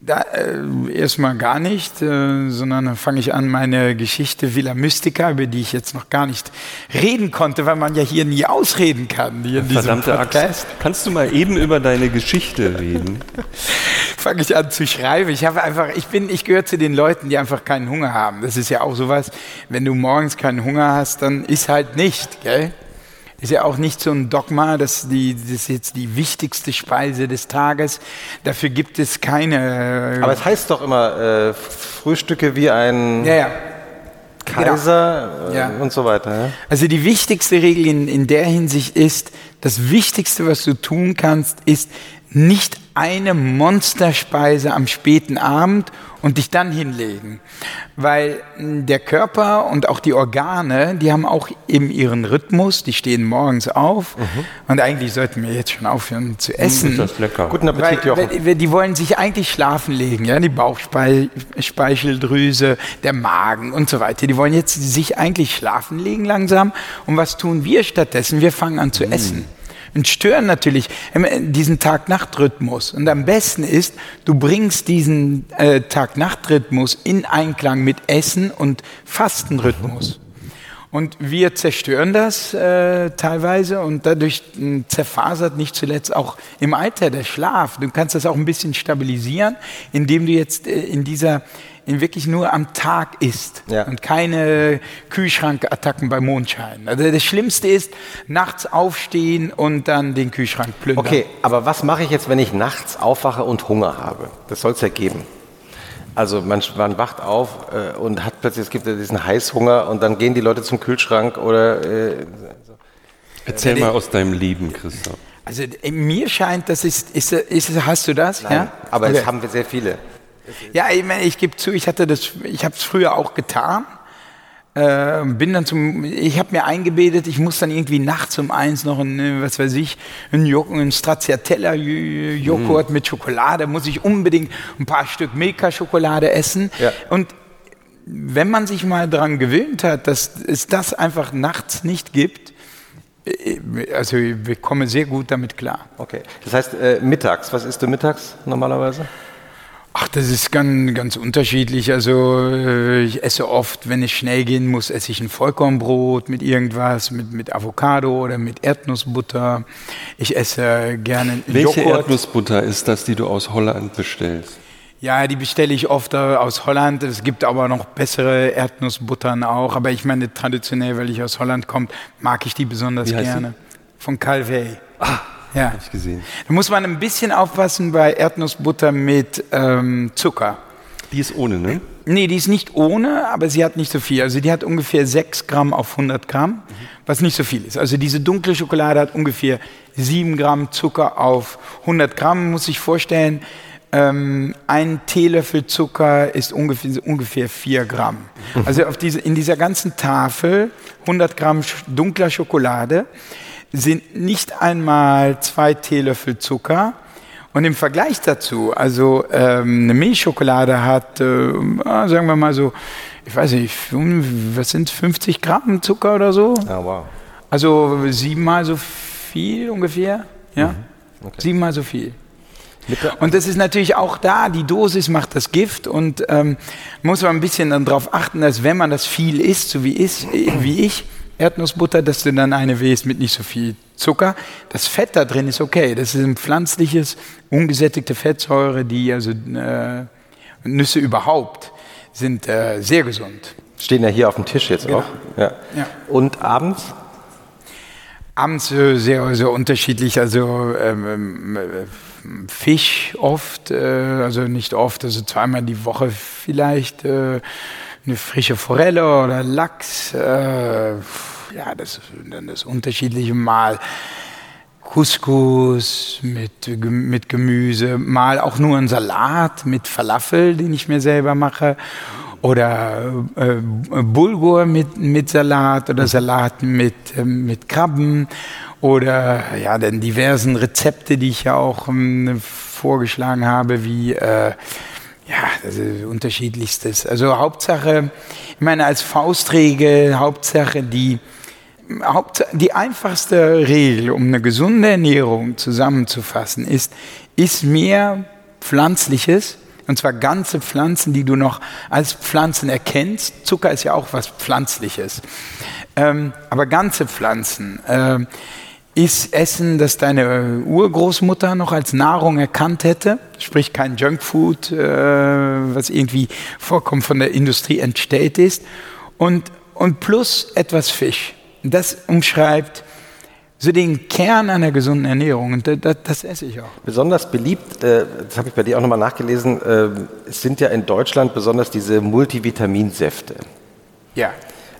Da, äh, erstmal gar nicht, äh, sondern dann fange ich an, meine Geschichte Villa Mystica, über die ich jetzt noch gar nicht reden konnte, weil man ja hier nie ausreden kann. Hier in Verdammte Axt. Kannst du mal eben über deine Geschichte reden? [laughs] fange ich an zu schreiben. Ich habe einfach, ich bin, ich gehöre zu den Leuten, die einfach keinen Hunger haben. Das ist ja auch sowas, wenn du morgens keinen Hunger hast, dann ist halt nicht, gell? Ist ja auch nicht so ein Dogma, dass die, das ist jetzt die wichtigste Speise des Tages. Dafür gibt es keine. Äh, Aber es heißt doch immer äh, Frühstücke wie ein ja, ja. Kaiser genau. ja. und so weiter. Ja? Also die wichtigste Regel in, in der Hinsicht ist, das Wichtigste, was du tun kannst, ist nicht eine Monsterspeise am späten Abend und dich dann hinlegen. Weil der Körper und auch die Organe, die haben auch eben ihren Rhythmus, die stehen morgens auf mhm. und eigentlich sollten wir jetzt schon aufhören zu hm, essen. Ist das lecker. Guten Appetit, Jochen. Weil die wollen sich eigentlich schlafen legen, ja, die Bauchspeicheldrüse, der Magen und so weiter. Die wollen jetzt sich eigentlich schlafen legen langsam und was tun wir stattdessen? Wir fangen an zu mhm. essen und stören natürlich diesen Tag-Nacht-Rhythmus. Und am besten ist, du bringst diesen äh, Tag-Nacht-Rhythmus in Einklang mit Essen und Fastenrhythmus. Und wir zerstören das äh, teilweise und dadurch äh, zerfasert nicht zuletzt auch im Alter der Schlaf. Du kannst das auch ein bisschen stabilisieren, indem du jetzt äh, in dieser in wirklich nur am Tag isst ja. und keine Kühlschrankattacken bei Mondschein. Also das Schlimmste ist nachts aufstehen und dann den Kühlschrank plündern. Okay, aber was mache ich jetzt, wenn ich nachts aufwache und Hunger habe? Das soll es ja geben. Also man, man wacht auf äh, und hat plötzlich, es gibt ja diesen Heißhunger und dann gehen die Leute zum Kühlschrank oder... Äh, so. Erzähl mal aus deinem Leben, Christoph. Also äh, mir scheint, das ist, ist, ist hast du das? Nein, ja? aber okay. das haben wir sehr viele. Ja, ich, meine, ich gebe zu, ich hatte das, ich habe es früher auch getan. Äh, bin dann zum, ich habe mir eingebetet, ich muss dann irgendwie nachts um eins noch ein, was weiß ich, ein, ein Stracciatella Joghurt mm. mit Schokolade, muss ich unbedingt ein paar Stück Milka-Schokolade essen. Ja. Und wenn man sich mal daran gewöhnt hat, dass es das einfach nachts nicht gibt, äh, also ich komme sehr gut damit klar. Okay. Das heißt, äh, mittags, was isst du mittags normalerweise? Ach, das ist ganz, ganz unterschiedlich. Also äh, ich esse oft, wenn es schnell gehen muss, esse ich ein Vollkornbrot mit irgendwas, mit, mit Avocado oder mit Erdnussbutter. Ich esse gerne Welche Joghurt. Erdnussbutter ist das, die du aus Holland bestellst? Ja, die bestelle ich oft aus Holland. Es gibt aber noch bessere Erdnussbuttern auch. Aber ich meine, traditionell, weil ich aus Holland komme, mag ich die besonders gerne. Die? Von Calvé. Ah. Ja. Habe ich gesehen. Da muss man ein bisschen aufpassen bei Erdnussbutter mit ähm, Zucker. Die ist ohne, ne? Nee, die ist nicht ohne, aber sie hat nicht so viel. Also die hat ungefähr 6 Gramm auf 100 Gramm, mhm. was nicht so viel ist. Also diese dunkle Schokolade hat ungefähr 7 Gramm Zucker auf 100 Gramm, muss ich vorstellen. Ähm, ein Teelöffel Zucker ist ungefähr, ungefähr 4 Gramm. Mhm. Also auf diese, in dieser ganzen Tafel 100 Gramm dunkler Schokolade sind nicht einmal zwei Teelöffel Zucker. Und im Vergleich dazu, also ähm, eine Milchschokolade hat, äh, sagen wir mal so, ich weiß nicht, was sind 50 Gramm Zucker oder so? Ja, wow. Also siebenmal so viel ungefähr, ja? Mhm. Okay. Siebenmal so viel. Und das ist natürlich auch da, die Dosis macht das Gift und ähm, muss man ein bisschen darauf achten, dass wenn man das viel isst, so wie, ist, wie ich, Erdnussbutter, dass du dann eine wählst mit nicht so viel Zucker. Das Fett da drin ist okay. Das ist ein pflanzliches, ungesättigte Fettsäure, die also äh, Nüsse überhaupt sind äh, sehr gesund. Stehen ja hier auf dem Tisch jetzt genau. auch. Ja. ja. Und abends? Abends sehr, sehr unterschiedlich. Also ähm, ähm äh, Fisch oft, äh, also nicht oft, also zweimal die Woche vielleicht äh, eine frische Forelle oder Lachs, äh, ja, das, dann das unterschiedliche Mal. Couscous mit, mit Gemüse, mal auch nur ein Salat mit Falafel, den ich mir selber mache, oder äh, Bulgur mit, mit Salat oder Salat mit, äh, mit Krabben oder ja, dann diversen Rezepte, die ich ja auch ähm, vorgeschlagen habe, wie äh, ja, das ist unterschiedlichstes. Also Hauptsache, ich meine, als Faustregel, Hauptsache die, die einfachste Regel, um eine gesunde Ernährung zusammenzufassen, ist, ist mehr Pflanzliches, und zwar ganze Pflanzen, die du noch als Pflanzen erkennst. Zucker ist ja auch was Pflanzliches. Ähm, aber ganze Pflanzen. Ähm, ist Essen, das deine Urgroßmutter noch als Nahrung erkannt hätte, sprich kein Junkfood, äh, was irgendwie vorkommt von der Industrie entstellt ist, und, und plus etwas Fisch. Das umschreibt so den Kern einer gesunden Ernährung und das, das esse ich auch. Besonders beliebt, äh, das habe ich bei dir auch nochmal nachgelesen, äh, sind ja in Deutschland besonders diese Multivitaminsäfte. Ja.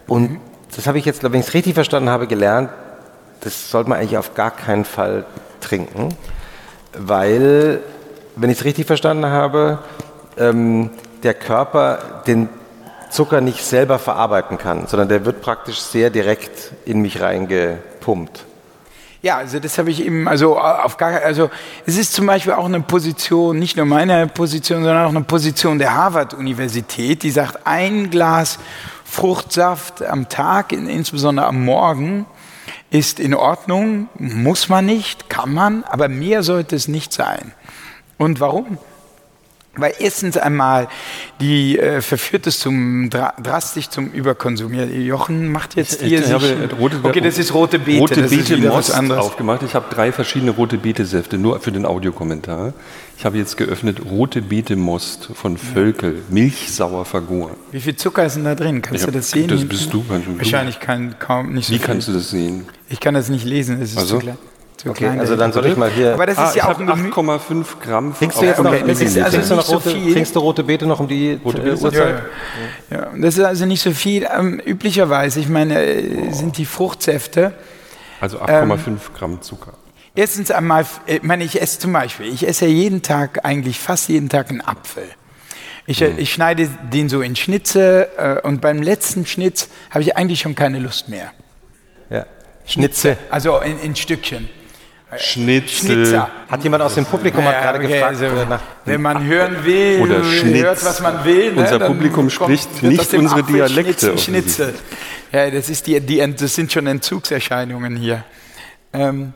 Und das habe ich jetzt, wenn ich es richtig verstanden habe, gelernt, das sollte man eigentlich auf gar keinen Fall trinken, weil wenn ich es richtig verstanden habe, ähm, der Körper den Zucker nicht selber verarbeiten kann, sondern der wird praktisch sehr direkt in mich reingepumpt. Ja, also das habe ich eben, also auf gar, also es ist zum Beispiel auch eine Position, nicht nur meine Position, sondern auch eine Position der Harvard-Universität, die sagt, ein Glas Fruchtsaft am Tag, insbesondere am Morgen, ist in Ordnung, muss man nicht, kann man, aber mehr sollte es nicht sein. Und warum? Weil erstens einmal die äh, verführt es zum drastisch zum Überkonsum. Ja, Jochen macht jetzt hier ich, ich sich, rote, okay, das ist rote Beete, rote das Beete Most aufgemacht. Ich habe drei verschiedene rote Beete Säfte nur für den Audiokommentar. Ich habe jetzt geöffnet rote Beete Most von Völkel, milchsauer vergoren. Wie viel Zucker ist denn da drin? Kannst Ich du hab- das sehen? das bist du- Wahrscheinlich kann, kaum nicht so Wie viel. kannst du das sehen? Ich kann das nicht lesen, es ist Also? zu klein. Zu Okay, klein also dann soll ich mal hier. Aber das Ah, ist ja ich auch habe ein 8,5 Gramm Kriegst du jetzt noch, Okay, das ist also kriegst du noch nicht so rote, viel. kriegst du rote Beete noch um die Rote Beete? Uhrzeit? Ja, ja. Ja, das ist also nicht so viel. Ähm, üblicherweise, ich meine, äh, sind die Fruchtsäfte. Also 8,5 Gramm Zucker. Erstens einmal, äh, ich meine, ich esse zum Beispiel, ich esse ja jeden Tag, eigentlich fast jeden Tag einen Apfel. Ich, äh, ich schneide den so in Schnitze äh, und beim letzten Schnitz habe ich eigentlich schon keine Lust mehr. Ja. Schnitze. Also in, in Stückchen. Schnitzel. Schnitzer. Hat jemand aus dem Publikum hat Ja, gerade okay, gefragt, also, nach, wenn man hören will, Oder Schnitz. hört, was man will. Ne, Unser Publikum kommt- spricht nicht unsere Apfel Dialekte, Schnitzel. Ja, das, ist die, die, das sind schon Entzugserscheinungen hier. Ähm,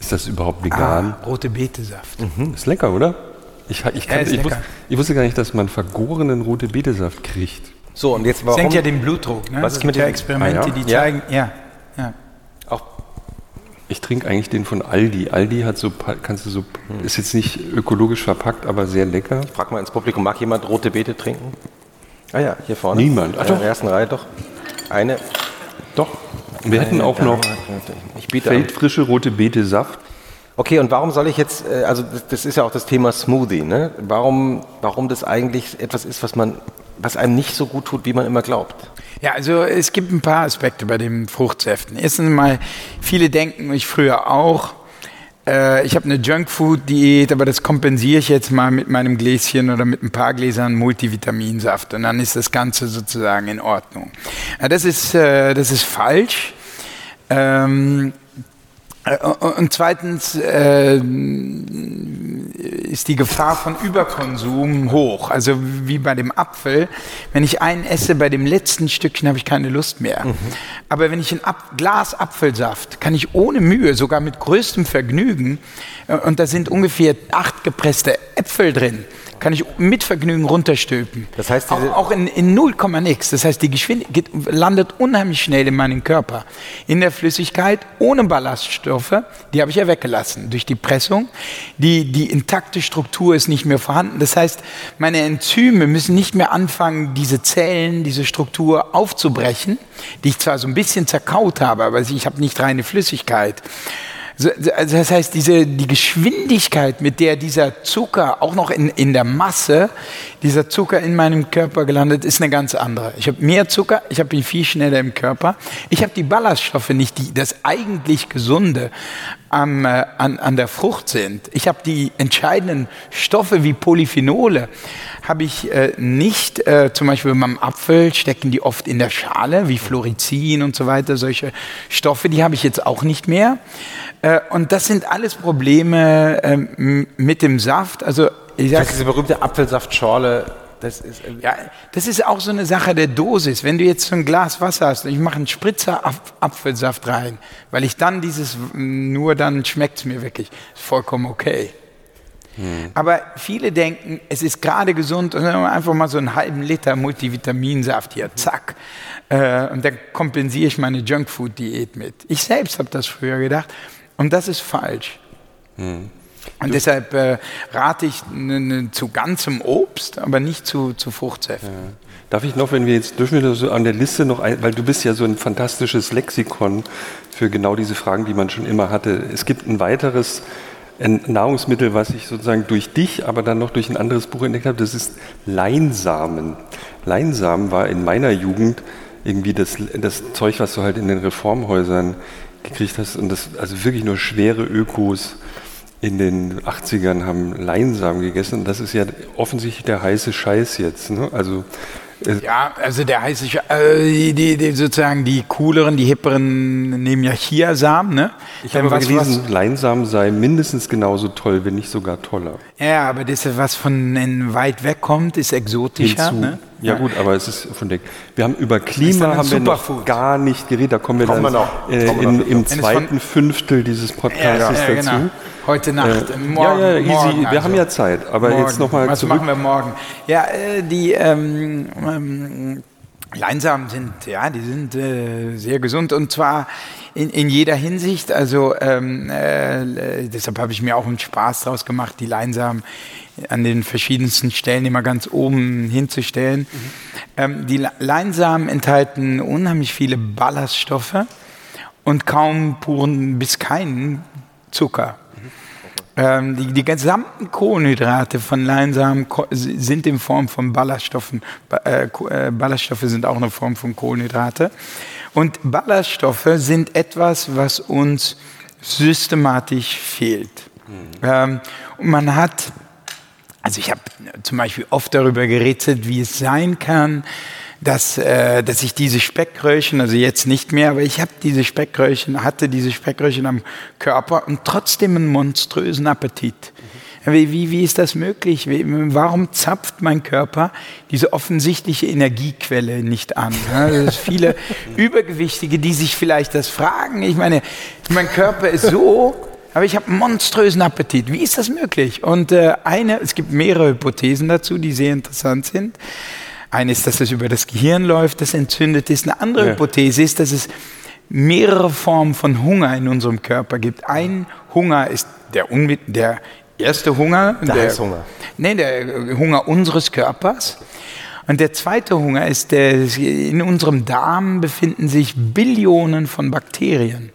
Ist das überhaupt vegan? ah, rote Betesaft. Ist lecker, oder? Ich, ich, kann, Ja, ich, wus, lecker. ich wusste gar nicht, dass man vergorenen rote Betesaft kriegt. So, und jetzt Das warum? senkt ja den Blutdruck. Ne? Was Es ist mit gibt ja dem- Experimente, Ah, ja? die Ja. zeigen, ja, ja. Ich trinke eigentlich den von Aldi. Aldi hat so, kannst du so, ist jetzt nicht ökologisch verpackt, aber sehr lecker. frag mal ins Publikum, mag jemand rote Beete trinken? Ah ja, hier vorne. Niemand. Ach. In der ersten Reihe doch. Eine. Doch. Wir hätten auch noch Ich feldfrische rote Betesaft. Okay, und warum soll ich jetzt, äh, also das, das ist ja auch das Thema Smoothie, ne? Warum, warum das eigentlich etwas ist, was man, was einem nicht so gut tut, wie man immer glaubt? Ja, also es gibt ein paar Aspekte bei den Fruchtsäften. Erstens mal, viele denken, ich früher auch, äh, ich habe eine Junkfood-Diät, aber das kompensiere ich jetzt mal mit meinem Gläschen oder mit ein paar Gläsern Multivitaminsaft und dann ist das Ganze sozusagen in Ordnung. Ja, das, ist, äh, das ist falsch. Ähm, äh, und zweitens äh, ist die Gefahr von Überkonsum hoch. Also wie bei dem Apfel. Wenn ich einen esse, bei dem letzten Stückchen habe ich keine Lust mehr. Aber wenn ich ein Ap Glas Apfelsaft, kann ich ohne Mühe, sogar mit größtem Vergnügen, äh, und da sind ungefähr acht gepresste Äpfel drin, kann ich mit Vergnügen runterstülpen. Das heißt, auch, auch in, in 0, nix. Das heißt, die Geschwindigkeit landet unheimlich schnell in meinem Körper. In der Flüssigkeit, ohne Ballaststoffe, die habe ich ja weggelassen durch die Pressung. Die, die intakte Struktur ist nicht mehr vorhanden. Das heißt, meine Enzyme müssen nicht mehr anfangen, diese Zellen, diese Struktur aufzubrechen, die ich zwar so ein bisschen zerkaut habe, aber ich habe nicht reine Flüssigkeit. So, Also das heißt, diese, die Geschwindigkeit, mit der dieser Zucker auch noch in, in der Masse, dieser Zucker in meinem Körper gelandet, ist eine ganz andere. Ich habe mehr Zucker, ich habe ihn viel schneller im Körper. Ich habe die Ballaststoffe nicht, die das eigentlich Gesunde am, äh, an, an der Frucht sind. Ich habe die entscheidenden Stoffe wie Polyphenole, habe ich äh, nicht, äh, zum Beispiel beim Apfel stecken die oft in der Schale, wie Fluorizin und so weiter, solche Stoffe, die habe ich jetzt auch nicht mehr. Äh, und das sind alles Probleme ähm, mit dem Saft. Also ich Das sag, ist diese berühmte Apfelsaftschorle, das ist, äh, ja, das ist auch so eine Sache der Dosis. Wenn du jetzt so ein Glas Wasser hast und ich mache einen Spritzer Ap Apfelsaft rein, weil ich dann dieses, nur dann schmeckt es mir wirklich, ist vollkommen okay. Aber viele denken, es ist gerade gesund und dann einfach mal so einen halben Liter Multivitaminsaft hier, zack. Äh, und dann kompensiere ich meine Junkfood-Diät mit. Ich selbst habe das früher gedacht und das ist falsch. Und deshalb äh, rate ich ne, ne, zu ganzem Obst, aber nicht zu, zu Fruchtsäften. Darf ich noch, wenn wir jetzt, dürfen wir so an der Liste noch ein, weil du bist ja so ein fantastisches Lexikon für genau diese Fragen, die man schon immer hatte. Es gibt ein weiteres ein Nahrungsmittel, was ich sozusagen durch dich, aber dann noch durch ein anderes Buch entdeckt habe, das ist Leinsamen. Leinsamen war in meiner Jugend irgendwie das, das Zeug, was du halt in den Reformhäusern gekriegt hast und das, also wirklich nur schwere Ökos in den 80ern haben Leinsamen gegessen. Das ist ja offensichtlich der heiße Scheiß jetzt. Ne? Also ja, also der heiße, äh, die, die, sozusagen die cooleren, die hipperen nehmen ja Chiasamen, ne? Ich habe was, gelesen, was, Leinsamen sei mindestens genauso toll, wenn nicht sogar toller. Ja, aber das, was von weit weg kommt, ist exotischer. Ne? Ja, gut, aber es ist von der. Wir haben über Klima haben wir noch gar nicht geredet. Da kommen wir kommen dann wir äh, in, im zweiten Fünftel dieses Podcasts ja, ja, dazu. Genau. Heute Nacht, äh, morgen. Ja, ja, easy. Morgen, wir also. haben ja Zeit. Aber morgen. jetzt nochmal Was machen wir morgen? Ja, äh, die ähm, ähm, Leinsamen sind, ja, die sind äh, sehr gesund und zwar in, in jeder Hinsicht. Also ähm, äh, deshalb habe ich mir auch einen Spaß draus gemacht, die Leinsamen an den verschiedensten Stellen immer ganz oben hinzustellen. Mhm. Ähm, die Leinsamen enthalten unheimlich viele Ballaststoffe und kaum puren bis keinen Zucker. Ähm, die, die, gesamten Kohlenhydrate von Leinsamen sind in Form von Ballaststoffen. Äh, äh, Ballaststoffe sind auch eine Form von Kohlenhydrate. Und Ballaststoffe sind etwas, was uns systematisch fehlt. Mhm. Ähm, und man hat also ich habe zum Beispiel oft darüber gerätselt, wie es sein kann, dass, äh, dass ich diese Speckröllchen, also jetzt nicht mehr, aber ich habe diese Speckröllchen, hatte diese Speckröllchen am Körper und trotzdem einen monströsen Appetit. Wie, wie, wie ist das möglich? Wie, warum zapft mein Körper diese offensichtliche Energiequelle nicht an? Ist viele [laughs] Übergewichtige, die sich vielleicht das fragen. Ich meine, mein Körper ist so aber ich habe monströsen Appetit. Wie ist das möglich? Und äh, eine, es gibt mehrere Hypothesen dazu, die sehr interessant sind. Eine ist, dass es über das Gehirn läuft, das entzündet ist. Eine andere ja. Hypothese ist, dass es mehrere Formen von Hunger in unserem Körper gibt. Ein Hunger ist der, der erste Hunger. Der, der Heißhunger. Nee, der Hunger unseres Körpers. Und der zweite Hunger ist, der, in unserem Darm befinden sich Billionen von Bakterien.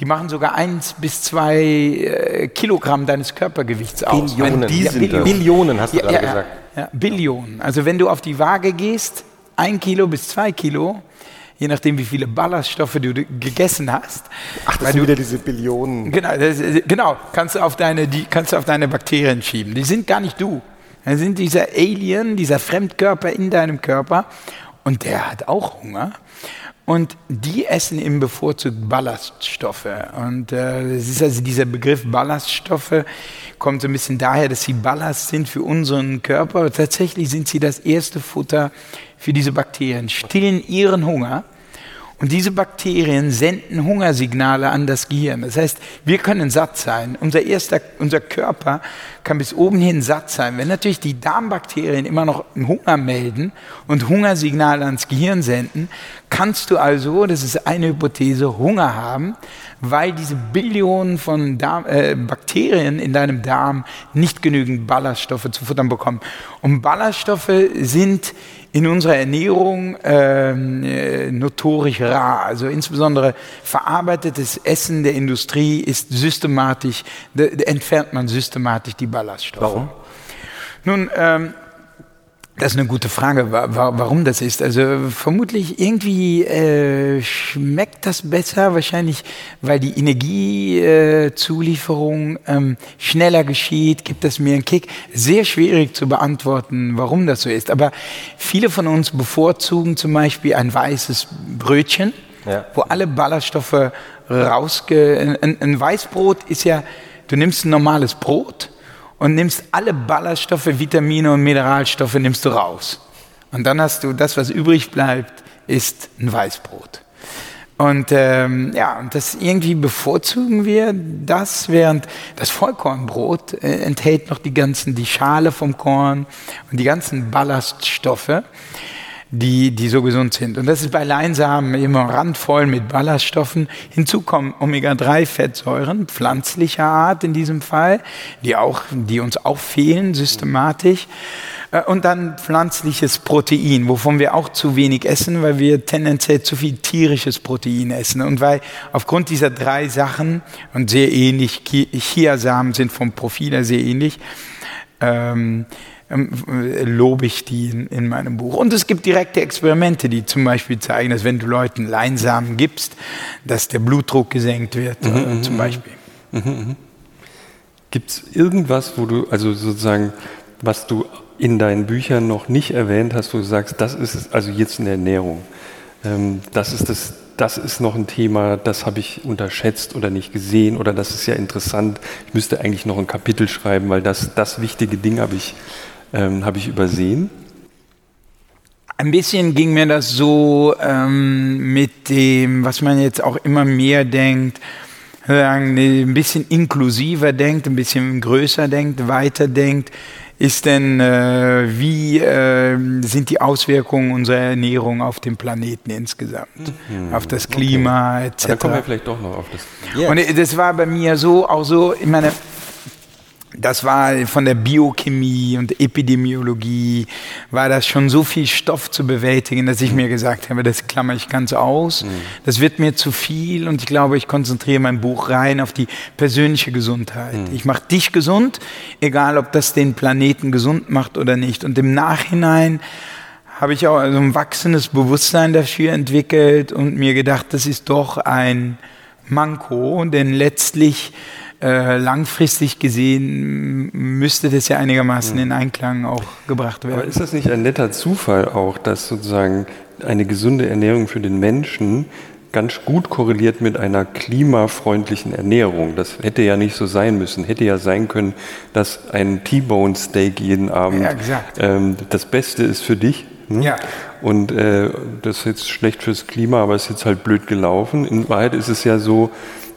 Die machen sogar eins bis zwei äh, Kilogramm deines Körpergewichts aus. Billionen, ja, Billionen. Billionen hast du ja, gerade ja, gesagt. Ja, Billionen. Also wenn du auf die Waage gehst, ein Kilo bis zwei Kilo, je nachdem, wie viele Ballaststoffe du gegessen hast. Ach, das sind wieder diese Billionen. Genau, das, genau kannst, du auf deine, die, kannst du auf deine Bakterien schieben. Die sind gar nicht du. Das sind dieser Alien, dieser Fremdkörper in deinem Körper. Und der hat auch Hunger. Und die essen eben bevorzugt Ballaststoffe. Und äh, es ist also dieser Begriff Ballaststoffe kommt so ein bisschen daher, dass sie Ballast sind für unseren Körper. Aber tatsächlich sind sie das erste Futter für diese Bakterien, stillen ihren Hunger und diese Bakterien senden Hungersignale an das Gehirn. Das heißt, wir können satt sein. Unser, erster, unser Körper kann bis oben hin satt sein. Wenn natürlich die Darmbakterien immer noch Hunger melden und Hungersignale ans Gehirn senden, kannst du also, das ist eine Hypothese, Hunger haben, weil diese Billionen von Darm, äh, Bakterien in deinem Darm nicht genügend Ballaststoffe zu futtern bekommen. Und Ballaststoffe sind in unserer Ernährung ähm, äh, notorisch rar. Also insbesondere verarbeitetes Essen der Industrie ist systematisch, entfernt man systematisch die Ballaststoffe. Warum? Nun, ähm, das ist eine gute Frage, warum das ist. Also vermutlich irgendwie äh, schmeckt das besser, wahrscheinlich weil die Energiezulieferung äh, ähm, schneller geschieht, gibt es mehr einen Kick. Sehr schwierig zu beantworten, warum das so ist. Aber viele von uns bevorzugen zum Beispiel ein weißes Brötchen, ja. wo alle Ballaststoffe rausge... Ein, ein Weißbrot ist ja, du nimmst ein normales Brot und nimmst alle Ballaststoffe, Vitamine und Mineralstoffe nimmst du raus. Und dann hast du das, was übrig bleibt, ist ein Weißbrot. Und ähm, ja, und das irgendwie bevorzugen wir das, während das Vollkornbrot äh, enthält noch die ganzen, die Schale vom Korn und die ganzen Ballaststoffe die, die so gesund sind. Und das ist bei Leinsamen immer randvoll mit Ballaststoffen. Hinzu kommen Omega-3-Fettsäuren, pflanzlicher Art in diesem Fall, die, auch, die uns auch fehlen systematisch. Äh, und dann pflanzliches Protein, wovon wir auch zu wenig essen, weil wir tendenziell zu viel tierisches Protein essen. Und weil aufgrund dieser drei Sachen, und sehr ähnlich, Chiasamen sind vom Profil her sehr ähnlich, ähm, lobe ich die in, in, meinem Buch. Und es gibt direkte Experimente, die zum Beispiel zeigen, dass wenn du Leuten Leinsamen gibst, dass der Blutdruck gesenkt wird, mhm, äh, mhm, zum mhm. Beispiel. Mhm, Gibt es irgendwas, wo du, also sozusagen, was du in deinen Büchern noch nicht erwähnt hast, wo du sagst, das ist also jetzt in der Ernährung, ähm, das ist das, das ist noch ein Thema, das habe ich unterschätzt oder nicht gesehen oder das ist ja interessant. Ich müsste eigentlich noch ein Kapitel schreiben, weil das, das wichtige Ding habe ich, ähm, habe ich übersehen. Ein bisschen ging mir das so ähm, mit dem, was man jetzt auch immer mehr denkt, ein bisschen inklusiver denkt, ein bisschen größer denkt, weiter denkt, ist denn, äh, wie äh, sind die Auswirkungen unserer Ernährung auf den Planeten insgesamt, mhm. auf das Klima okay. etc. Da kommen wir vielleicht doch noch auf das. Yes. Und das war bei mir so, auch so, ich meine, das war von der Biochemie und Epidemiologie, war das schon so viel Stoff zu bewältigen, dass ich mir gesagt habe, das klammer ich ganz aus. Mhm. Das wird mir zu viel und ich glaube, ich konzentriere mein Buch rein auf die persönliche Gesundheit. Mhm. Ich mache dich gesund, egal ob das den Planeten gesund macht oder nicht. Und im Nachhinein habe ich auch also ein wachsendes Bewusstsein dafür entwickelt und mir gedacht, das ist doch ein Manko, denn letztlich äh, langfristig gesehen müsste das ja einigermaßen in Einklang auch gebracht werden. Aber ist das nicht ein netter Zufall auch, dass sozusagen eine gesunde Ernährung für den Menschen ganz gut korreliert mit einer klimafreundlichen Ernährung. Das hätte ja nicht so sein müssen. Hätte ja sein können, dass ein T-Bone Steak jeden Abend ja, ähm, das Beste ist für dich. Hm? Ja. Und äh, das ist jetzt schlecht fürs Klima, aber ist jetzt halt blöd gelaufen. In Wahrheit ist es ja so,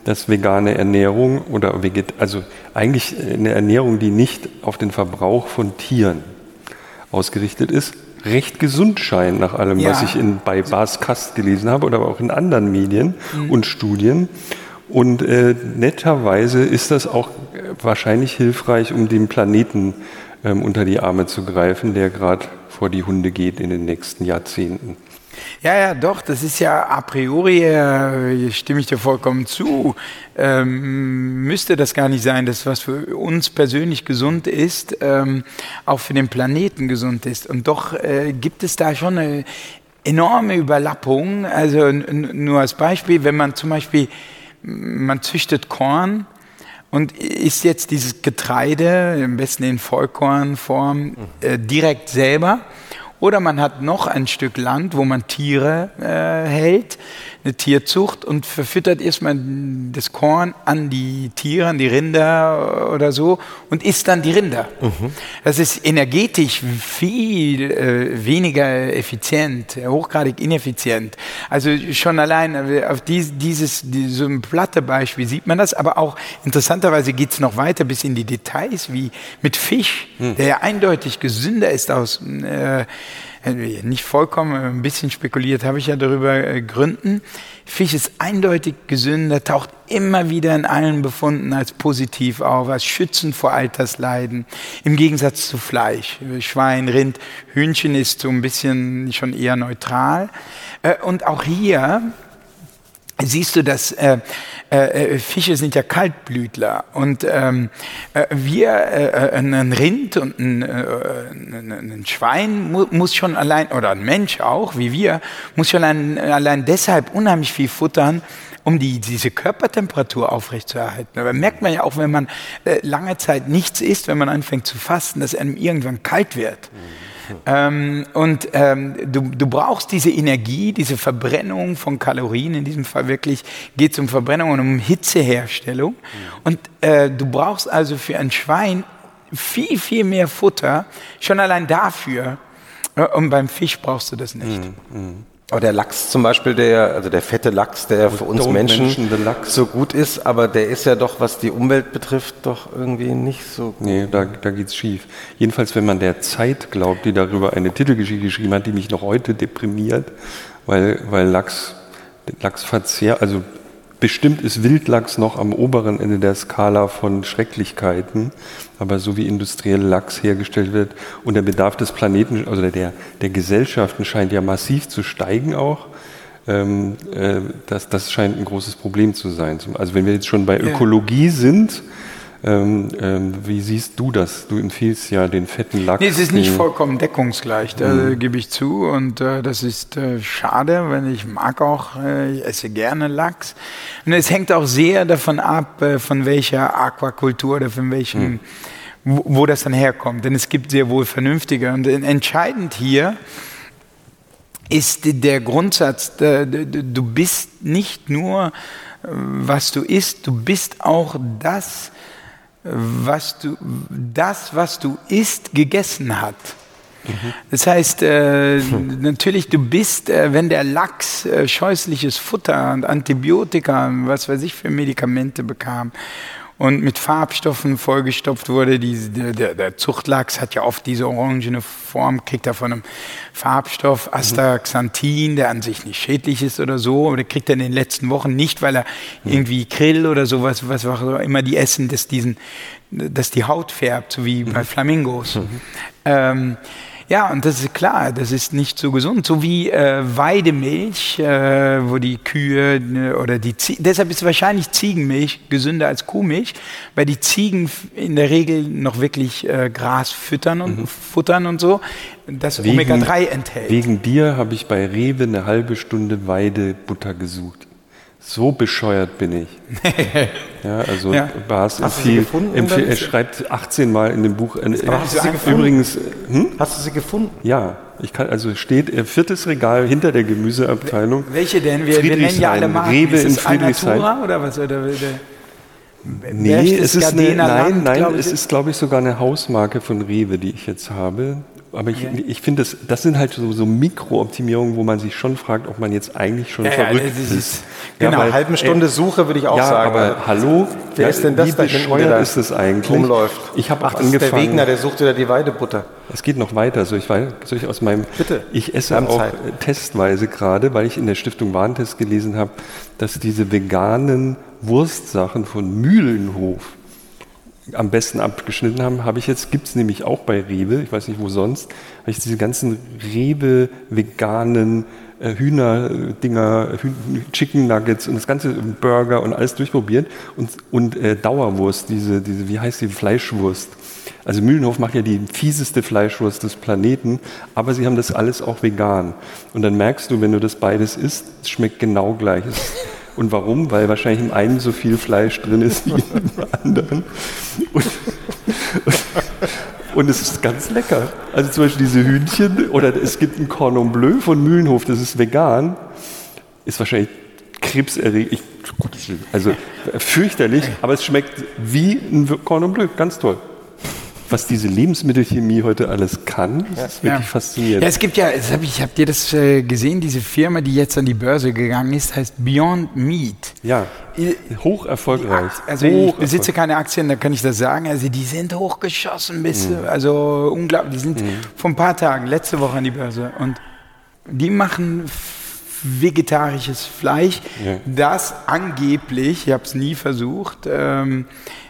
dass vegane Ernährung oder veget also eigentlich eine Ernährung, die nicht auf den Verbrauch von Tieren ausgerichtet ist, recht gesund scheint nach allem, ja. was ich in, bei Bas Kast gelesen habe oder auch in anderen Medien mhm. und Studien. Und äh, netterweise ist das auch wahrscheinlich hilfreich, um dem Planeten ähm, unter die Arme zu greifen, der gerade vor die Hunde geht in den nächsten Jahrzehnten. Ja, ja, doch, das ist ja a priori, äh, stimme ich dir vollkommen zu, ähm, müsste das gar nicht sein, dass was für uns persönlich gesund ist, ähm, auch für den Planeten gesund ist. Und doch äh, gibt es da schon eine enorme Überlappung. Also nur als Beispiel, wenn man zum Beispiel, man züchtet Korn, und isst jetzt dieses Getreide, am besten in Vollkornform, äh, direkt selber oder man hat noch ein Stück Land, wo man Tiere äh, hält, eine Tierzucht und verfüttert erstmal das Korn an die Tiere, an die Rinder oder so und isst dann die Rinder. Mhm. Das ist energetisch viel äh, weniger effizient, hochgradig ineffizient. Also schon allein äh, auf dies, dieses, so ein platte Beispiel sieht man das, aber auch interessanterweise geht es noch weiter bis in die Details, wie mit Fisch, mhm. der ja eindeutig gesünder ist aus äh, nicht vollkommen, ein bisschen spekuliert habe ich ja darüber äh, Gründen. Fisch ist eindeutig gesünder, taucht immer wieder in allen Befunden als positiv auf, als schützend vor Altersleiden, im Gegensatz zu Fleisch. Schwein, Rind, Hühnchen ist so ein bisschen schon eher neutral. Äh, und auch hier siehst du, dass äh, äh, Fische sind ja Kaltblütler und ähm, äh, wir, äh, äh ein Rind und ein, äh, ein Schwein mu muss schon allein, oder ein Mensch auch, wie wir, muss schon allein, allein deshalb unheimlich viel futtern, um die, diese Körpertemperatur aufrechtzuerhalten. Aber merkt man ja auch, wenn man äh, lange Zeit nichts isst, wenn man anfängt zu fasten, dass einem irgendwann kalt wird. Mhm. Ähm, und ähm, du, du brauchst diese Energie, diese Verbrennung von Kalorien, in diesem Fall wirklich geht es um Verbrennung und um Hitzeherstellung. Mhm. Und äh, du brauchst also für ein Schwein viel, viel mehr Futter, schon allein dafür. Äh, und beim Fisch brauchst du das nicht. Mhm. Aber der Lachs zum Beispiel, der, also der fette Lachs, der für uns Menschen, so gut ist, aber der ist ja doch, was die Umwelt betrifft, doch irgendwie nicht so gut. Nee, da, da geht's schief. Jedenfalls, wenn man der Zeit glaubt, die darüber eine Titelgeschichte geschrieben hat, die mich noch heute deprimiert, weil, weil Lachs, Lachsverzehr, also Bestimmt ist Wildlachs noch am oberen Ende der Skala von Schrecklichkeiten, aber so wie industriell Lachs hergestellt wird und der Bedarf des Planeten, also der, der Gesellschaften scheint ja massiv zu steigen auch. Ähm, äh, das, das scheint ein großes Problem zu sein. Also wenn wir jetzt schon bei Ökologie sind, Ähm, ähm, wie siehst du das? Du empfiehlst ja den fetten Lachs. Nee, es ist nicht vollkommen deckungsgleich, da Mhm. gebe ich zu. Und äh, das ist äh, schade, weil ich mag auch, äh, ich esse gerne Lachs. Und es hängt auch sehr davon ab, äh, von welcher Aquakultur oder von welchem, Mhm. wo, wo das dann herkommt. Denn es gibt sehr wohl vernünftige. Und entscheidend hier ist der Grundsatz, äh, du bist nicht nur, äh, was du isst, du bist auch das, was du, das, was du isst, gegessen hat. Das heißt, äh, natürlich, du bist, äh, wenn der Lachs äh, scheußliches Futter und Antibiotika und was weiß ich für Medikamente bekam und mit Farbstoffen vollgestopft wurde, die, der, der, Zuchtlachs hat ja oft diese orangene Form, kriegt er von einem Farbstoff Astaxanthin, der an sich nicht schädlich ist oder so, aber der kriegt er in den letzten Wochen nicht, weil er irgendwie Krill oder sowas, was auch immer die essen, dass diesen, dass die Haut färbt, so wie bei Flamingos. Ähm, ja, und das ist klar, das ist nicht so gesund. So wie äh, Weidemilch, äh, wo die Kühe ne, oder die Ziegen, deshalb ist wahrscheinlich Ziegenmilch gesünder als Kuhmilch, weil die Ziegen in der Regel noch wirklich äh, Gras füttern und futtern und so, das Omega-3 enthält. Wegen dir habe ich bei Rewe eine halbe Stunde Weidebutter gesucht. So bescheuert bin ich. [laughs] ja, also Ja. Bas empfiehlt, empfiehlt, er schreibt 18 Mal in dem Buch. Äh, hast du sie gefunden? übrigens, hm? Hast du sie gefunden? ja, ich kann, also steht äh, viertes Regal hinter der Gemüseabteilung. Welche denn? Wir, wir nennen ja alle Marken. Rewe ist in Friedrichshain. Alnatura oder was? Oder, oder, Nee, Berchtesgadener es ist eine, nein, Land, nein, es ist, glaube ich, sogar eine Hausmarke von Rewe, die ich jetzt habe. Aber ich, ich finde, das, das sind halt so, so Mikrooptimierungen, wo man sich schon fragt, ob man jetzt eigentlich schon Ja, ja, verrückt das ist- ist. Genau, eine halbe Stunde Suche würde ich auch ja, sagen. aber hallo, Wer ja, ist denn das wie da bescheuert da ist das eigentlich? rumläuft? Ich habe auch das ist der angefangen. Wegner, der sucht wieder die Weidebutter. Es geht noch weiter. Soll ich, wei- soll ich aus meinem. Bitte. Ich esse auch Zeit. testweise gerade, weil ich in der Stiftung Warentest gelesen habe, dass diese veganen Wurstsachen von Mühlenhof am besten abgeschnitten haben. Habe ich jetzt, gibt es nämlich auch bei Rewe, ich weiß nicht wo sonst, habe ich diese ganzen Rewe veganen äh, Hühnerdinger, Hühn Chicken Nuggets und das ganze Burger und alles durchprobiert und, und äh, Dauerwurst, diese, diese, wie heißt die, Fleischwurst. Also Mühlenhof macht ja die fieseste Fleischwurst des Planeten, aber sie haben das alles auch vegan. Und dann merkst du, wenn du das beides isst, es schmeckt genau gleich. Es- Und warum? Weil wahrscheinlich im einen so viel Fleisch drin ist wie [laughs] im anderen. Und, und, und es ist ganz lecker. Also zum Beispiel diese Hühnchen oder es gibt ein Cordon Bleu von Mühlenhof, das ist vegan, ist wahrscheinlich krebserregend. Also fürchterlich, aber es schmeckt wie ein Cordon Bleu, ganz toll. Was diese Lebensmittelchemie heute alles kann, das ist wirklich faszinierend. Ja, es gibt ja, hab ich, habt ihr das äh, gesehen, diese Firma, die jetzt an die Börse gegangen ist, heißt Beyond Meat. Ja, hoch erfolgreich. Also ich hoch besitze keine Aktien, da kann ich das sagen. Also die sind hochgeschossen bis, Mhm. also unglaublich. Die sind vor ein paar Tagen, letzte Woche an die Börse. Und die machen vegetarisches Fleisch, Ja. das angeblich, ich habe es nie versucht, ähm,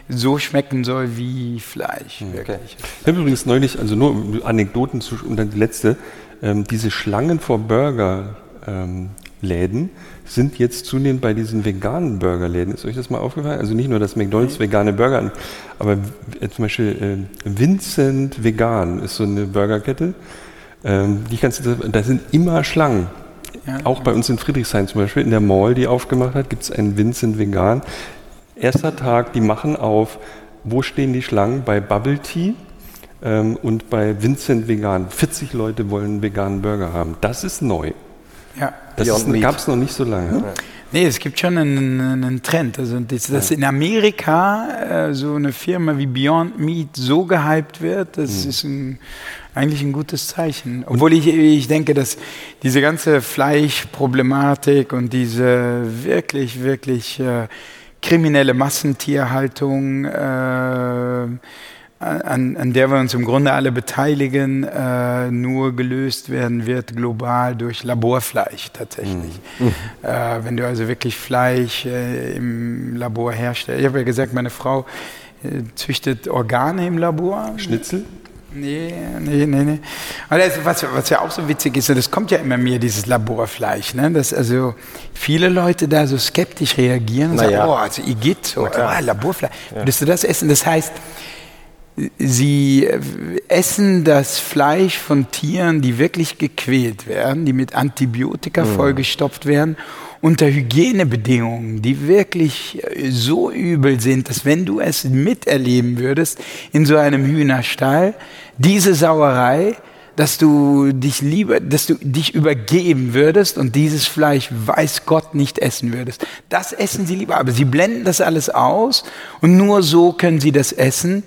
so schmecken soll wie Fleisch. Wirklich. Ich habe übrigens neulich, also nur um Anekdoten zu, und dann die letzte, ähm, diese Schlangen vor Burgerläden ähm, sind jetzt zunehmend bei diesen veganen Burgerläden. Ist euch das mal aufgefallen? Also nicht nur, dass McDonalds vegane Burger aber w- zum Beispiel äh, Vincent Vegan ist so eine Burgerkette. Ähm, die du, da sind immer Schlangen. Ja. Auch bei uns in Friedrichshain zum Beispiel, in der Mall, die aufgemacht hat, gibt es einen Vincent Vegan. Erster Tag, die machen auf, wo stehen die Schlangen? Bei Bubble Tea ähm, und bei Vincent Vegan. 40 Leute wollen einen veganen Burger haben. Das ist neu. Ja. Das gab es noch nicht so lange. Nee, es gibt schon einen, einen Trend. Also, dass, dass in Amerika äh, so eine Firma wie Beyond Meat so gehypt wird, das Mhm. ist ein, eigentlich ein gutes Zeichen. Obwohl ich, ich denke, dass diese ganze Fleischproblematik und diese wirklich, wirklich äh, kriminelle Massentierhaltung, äh, an, an der wir uns im Grunde alle beteiligen, äh, nur gelöst werden wird global durch Laborfleisch tatsächlich. Äh, wenn du also wirklich Fleisch äh, im Labor herstellst. Ich habe ja gesagt, meine Frau äh, züchtet Organe im Labor. Schnitzel? Nee, nee, nee, nee. Aber das, was, was ja auch so witzig ist, das kommt ja immer mehr, dieses Laborfleisch, ne? dass also viele Leute da so skeptisch reagieren und Na sagen, ja. oh, also Igitt, so, ah, Laborfleisch. Würdest du das essen? Das heißt, sie äh, essen das Fleisch von Tieren, die wirklich gequält werden, die mit Antibiotika Mhm. vollgestopft werden, unter Hygienebedingungen, die wirklich äh, so übel sind, dass wenn du es miterleben würdest in so einem Hühnerstall, diese Sauerei, dass du dich lieber, dass du dich übergeben würdest und dieses Fleisch weiß Gott nicht essen würdest. Das essen sie lieber, aber sie blenden das alles aus und nur so können sie das essen.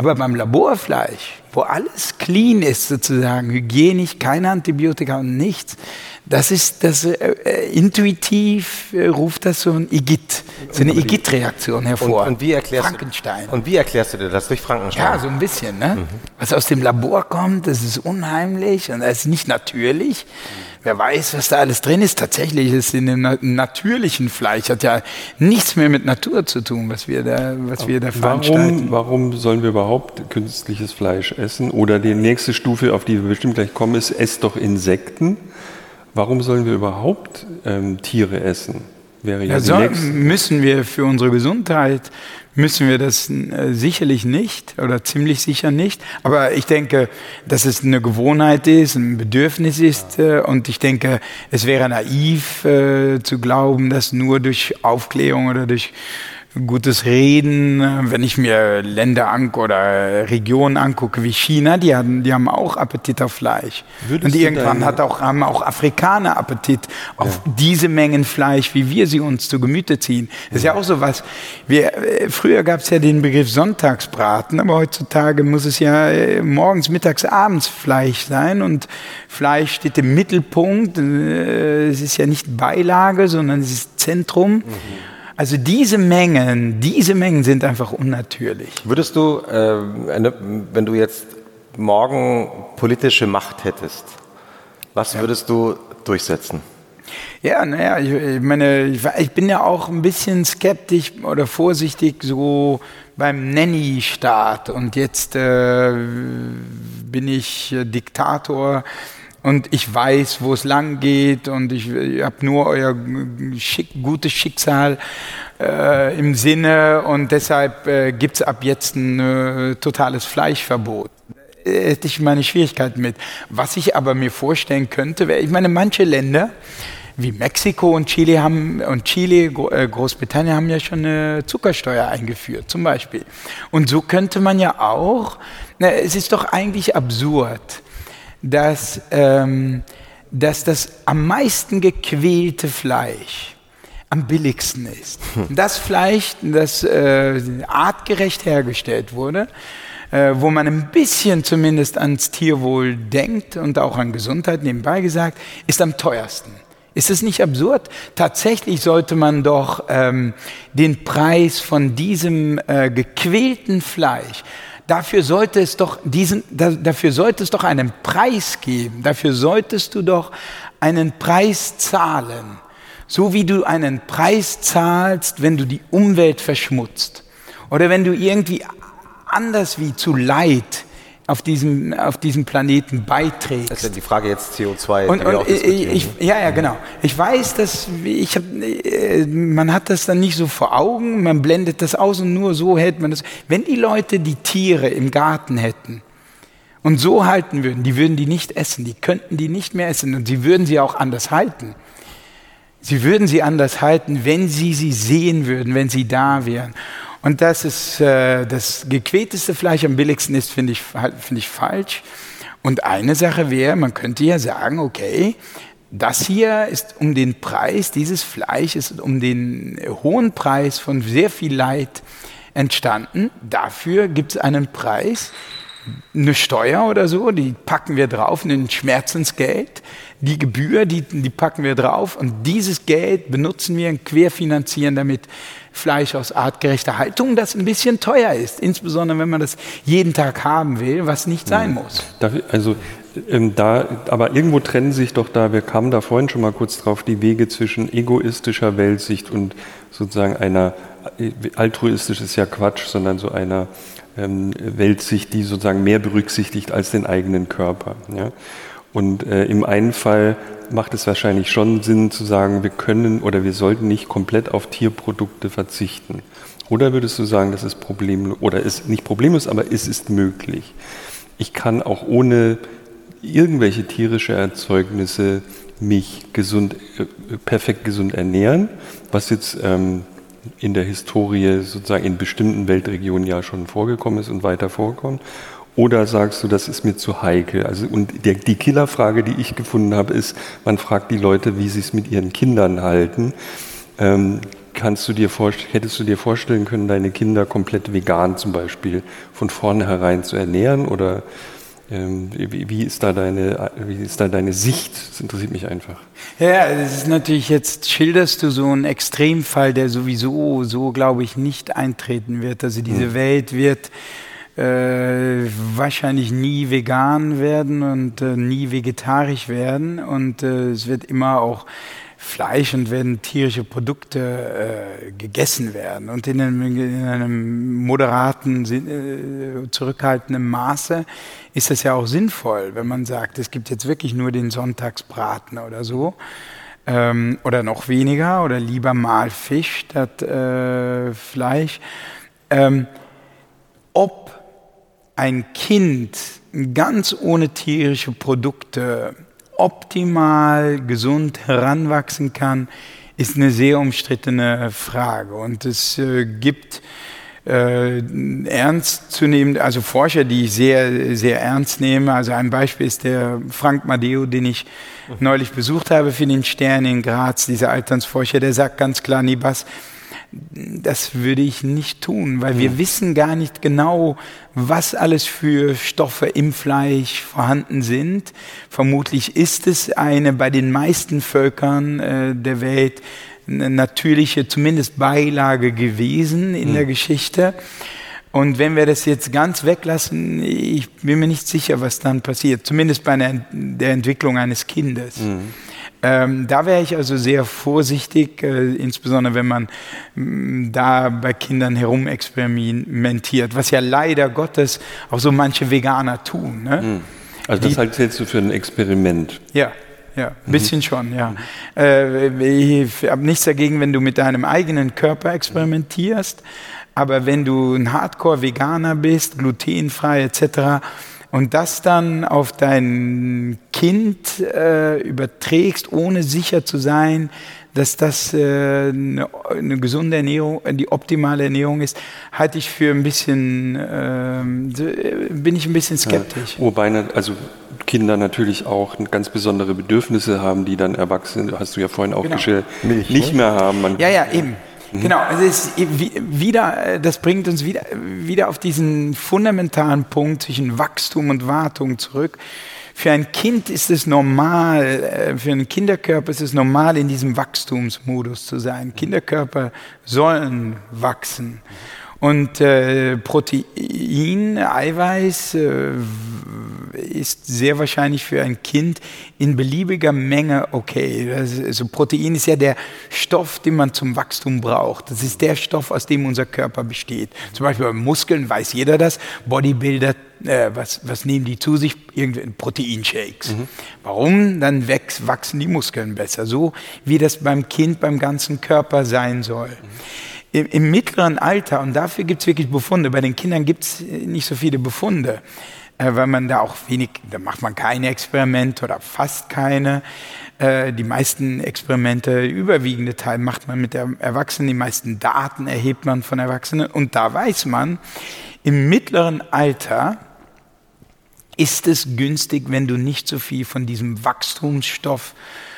Aber beim Laborfleisch, wo alles clean ist sozusagen, hygienisch, keine Antibiotika und nichts, das ist das äh, äh, intuitiv äh, ruft das so ein Igitt, so eine Igitt-Reaktion Und, hervor. und, wie erklärst Frankenstein. Du, und wie erklärst du dir das durch Frankenstein? Ja, so ein bisschen, ne? Was aus dem Labor kommt, das ist unheimlich und das ist nicht natürlich. Wer weiß, was da alles drin ist. Tatsächlich ist in dem na- natürlichen Fleisch hat ja nichts mehr mit Natur zu tun, was wir da, was wir da veranstalten. Warum, warum sollen wir überhaupt künstliches Fleisch essen? Oder die nächste Stufe, auf die wir bestimmt gleich kommen, ist, esst doch Insekten. Warum sollen wir überhaupt ähm, Tiere essen? Wäre ja, Ja, so müssen wir für unsere Gesundheit, müssen wir das äh, sicherlich nicht oder ziemlich sicher nicht. Aber ich denke, dass es eine Gewohnheit ist, ein Bedürfnis ist. Äh, und ich denke, es wäre naiv äh, zu glauben, dass nur durch Aufklärung oder durch gutes Reden, wenn ich mir Länder an oder Regionen angucke wie China, die haben, die haben auch Appetit auf Fleisch. Würdest und irgendwann hat auch, haben auch Afrikaner Appetit auf diese Mengen Fleisch, wie wir sie uns zu Gemüte ziehen. Das ist ja auch so was. Wir, äh, früher gab es ja den Begriff Sonntagsbraten, aber heutzutage muss es ja äh, morgens, mittags, abends Fleisch sein und Fleisch steht im Mittelpunkt. Äh, Es ist ja nicht Beilage, sondern es ist Zentrum. Also diese Mengen, diese Mengen sind einfach unnatürlich. Würdest du, äh, wenn du jetzt morgen politische Macht hättest, was würdest du durchsetzen? Ja, naja, ich, ich meine, ich, ich bin ja auch ein bisschen skeptisch oder vorsichtig so beim Nanny-Staat und jetzt äh, bin ich äh, Diktator und ich weiß, wo es lang geht und ich, ich habe nur euer schick, gutes Schicksal äh, im Sinne und deshalb äh, gibt es ab jetzt ein äh, totales Fleischverbot hätte ich meine Schwierigkeiten mit. Was ich aber mir vorstellen könnte, wäre, ich meine, manche Länder wie Mexiko und Chile haben und Chile, äh, Großbritannien haben ja schon eine Zuckersteuer eingeführt, zum Beispiel. Und so könnte man ja auch, na, es ist doch eigentlich absurd, dass, ähm, dass das am meisten gequälte Fleisch am billigsten ist. Das Fleisch, das äh, artgerecht hergestellt wurde, äh, wo man ein bisschen zumindest ans Tierwohl denkt und auch an Gesundheit nebenbei gesagt, ist am teuersten. Ist es nicht absurd? Tatsächlich sollte man doch ähm, den Preis von diesem äh, gequälten Fleisch Dafür sollte es doch diesen, da, dafür sollte es doch einen Preis geben. Dafür solltest du doch einen Preis zahlen. So wie du einen Preis zahlst, wenn du die Umwelt verschmutzt. Oder wenn du irgendwie anders wie zu Leid auf diesem, auf diesem Planeten beiträgst. Das ist ja die Frage jetzt CO2. Und, und ich, ja, ja, genau. Ich weiß, dass ich hab, äh, man hat das dann nicht so vor Augen, man blendet das aus und nur so hält man das. Wenn die Leute die Tiere im Garten hätten und so halten würden, die würden die nicht essen, die könnten die nicht mehr essen und sie würden sie auch anders halten. Sie würden sie anders halten, wenn sie sie sehen würden, wenn sie da wären. Und das ist äh, das gequälteste Fleisch am billigsten ist, finde ich, finde ich falsch. Und eine Sache wäre, man könnte ja sagen, okay, das hier ist um den Preis, dieses Fleisch ist um den hohen Preis von sehr viel Leid entstanden. Dafür gibt es einen Preis, eine Steuer oder so, die packen wir drauf, ein Schmerzensgeld. Die Gebühr, die, die packen wir drauf und dieses Geld benutzen wir und querfinanzieren damit Fleisch aus artgerechter Haltung, das ein bisschen teuer ist, insbesondere wenn man das jeden Tag haben will, was nicht sein muss. Dafür, also ähm, da, aber irgendwo trennen sich doch da, wir kamen da vorhin schon mal kurz drauf, die Wege zwischen egoistischer Weltsicht und sozusagen einer, äh, altruistisch ist ja Quatsch, sondern so einer ähm, Weltsicht, die sozusagen mehr berücksichtigt als den eigenen Körper. Ja? Und äh, im einen Fall macht es wahrscheinlich schon Sinn zu sagen, wir können oder wir sollten nicht komplett auf Tierprodukte verzichten. Oder würdest du sagen, das ist problemlos, oder ist nicht problemlos, aber es ist möglich. Ich kann auch ohne irgendwelche tierische Erzeugnisse mich gesund, äh, perfekt gesund ernähren, was jetzt ähm, in der Historie sozusagen in bestimmten Weltregionen ja schon vorgekommen ist und weiter vorkommt. Oder sagst du, das ist mir zu heikel? Also, und der, die Killerfrage, die ich gefunden habe, ist, man fragt die Leute, wie sie es mit ihren Kindern halten. Ähm, kannst du dir hättest du dir vorstellen können, deine Kinder komplett vegan zum Beispiel von vornherein zu ernähren? Oder ähm, wie, ist da deine, wie ist da deine Sicht? Das interessiert mich einfach. Ja, das ist natürlich jetzt, schilderst du so einen Extremfall, der sowieso so, glaube ich, nicht eintreten wird. Also diese hm. Welt wird äh, wahrscheinlich nie vegan werden und äh, nie vegetarisch werden und äh, es wird immer auch Fleisch und werden tierische Produkte äh, gegessen werden und in einem, in einem moderaten, äh, zurückhaltenden Maße ist das ja auch sinnvoll, wenn man sagt, es gibt jetzt wirklich nur den Sonntagsbraten oder so ähm, oder noch weniger oder lieber mal Fisch statt äh, Fleisch. Ähm, ob ein Kind ganz ohne tierische Produkte optimal gesund heranwachsen kann, ist eine sehr umstrittene Frage. Und es äh, gibt äh, ernst zu nehmen, also Forscher, die ich sehr, sehr ernst nehme. Also ein Beispiel ist der Frank Madeo, den ich neulich besucht habe für den Stern in Graz, dieser Alternsforscher, der sagt ganz klar, Nibas, das würde ich nicht tun, weil wir wissen gar nicht genau, was alles für Stoffe im Fleisch vorhanden sind. Vermutlich ist es eine bei den meisten Völkern äh, der Welt eine natürliche, zumindest Beilage gewesen in mhm. der Geschichte. Und wenn wir das jetzt ganz weglassen, ich bin mir nicht sicher, was dann passiert, zumindest bei der Entwicklung eines Kindes. Mhm. Ähm, da wäre ich also sehr vorsichtig, äh, insbesondere wenn man mh, mm, da bei Kindern herumexperimentiert, was ja leider Gottes auch so manche Veganer tun. Ne? Hm. Also das halt hältst du für ein Experiment. Ja, ja, ein mhm. bisschen schon, ja. Äh, ich habe nichts dagegen, wenn du mit deinem eigenen Körper experimentierst, aber wenn du ein Hardcore-Veganer bist, glutenfrei etc., und das dann auf dein Kind äh, überträgst, ohne sicher zu sein, dass das äh, eine, eine, gesunde Ernährung, die optimale Ernährung ist, halte ich für ein bisschen, ähm, äh, bin ich ein bisschen skeptisch. Ja, wobei, also Kinder natürlich auch ganz besondere Bedürfnisse haben, die dann Erwachsene, hast du ja vorhin auch genau. geschildert, nicht mehr haben. Man, ja, ja, eben. Mhm. Genau, also es wieder, das bringt uns wieder, wieder auf diesen fundamentalen Punkt zwischen Wachstum und Wartung zurück. Für ein Kind ist es normal, äh, für einen Kinderkörper ist es normal, in diesem Wachstumsmodus zu sein. Kinderkörper sollen wachsen. Und äh, Protein, Eiweiß äh, ist sehr wahrscheinlich für ein Kind in beliebiger Menge okay. Also Protein ist ja der Stoff, den man zum Wachstum braucht. Das ist der Stoff, aus dem unser Körper besteht. Zum Beispiel bei Muskeln weiß jeder das. Bodybuilder, äh, was, was nehmen die zu sich? Irgendwie Proteinshakes. Mhm. Warum? Dann wächst, wachsen die Muskeln besser. So wie das beim Kind, beim ganzen Körper sein soll. Mhm im, im mittleren Alter, und dafür gibt es wirklich Befunde, bei den Kindern gibt es nicht so viele Befunde, äh, weil man da auch wenig, da macht man keine Experimente oder fast keine. Äh, die meisten Experimente, überwiegende Teil macht man mit der Erwachsenen, die meisten Daten erhebt man von Erwachsenen. Und da weiß man, im mittleren Alter ist es günstig, wenn du nicht so viel von diesem Wachstumsstoff äh,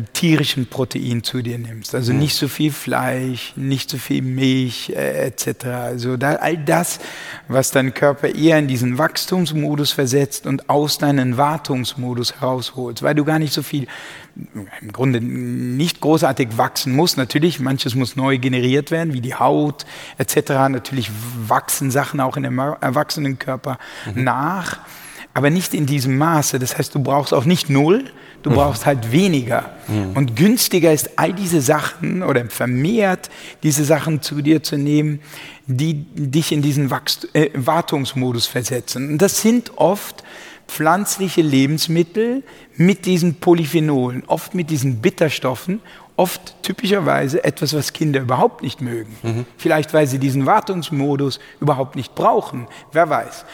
tierischen Protein zu dir nimmst. Also nicht so viel Fleisch, nicht so viel Milch äh, etc. Also da, all das, was dein Körper eher in diesen Wachstumsmodus versetzt und aus deinen Wartungsmodus herausholst, weil du gar nicht so viel im Grunde nicht großartig wachsen musst. Natürlich, manches muss neu generiert werden, wie die Haut etc. Natürlich wachsen Sachen auch in dem Erwachsenenkörper mhm. nach. aber nicht in diesem Maße. Das heißt, du brauchst auch nicht null, du Mhm. brauchst halt weniger. Und günstiger ist all diese Sachen oder vermehrt diese Sachen zu dir zu nehmen, die dich in diesen Wachst äh, Wartungsmodus versetzen. Und das sind oft pflanzliche Lebensmittel mit diesen Polyphenolen, oft mit diesen Bitterstoffen, oft typischerweise etwas, was Kinder überhaupt nicht mögen. Vielleicht, weil sie diesen Wartungsmodus überhaupt nicht brauchen, wer weiß.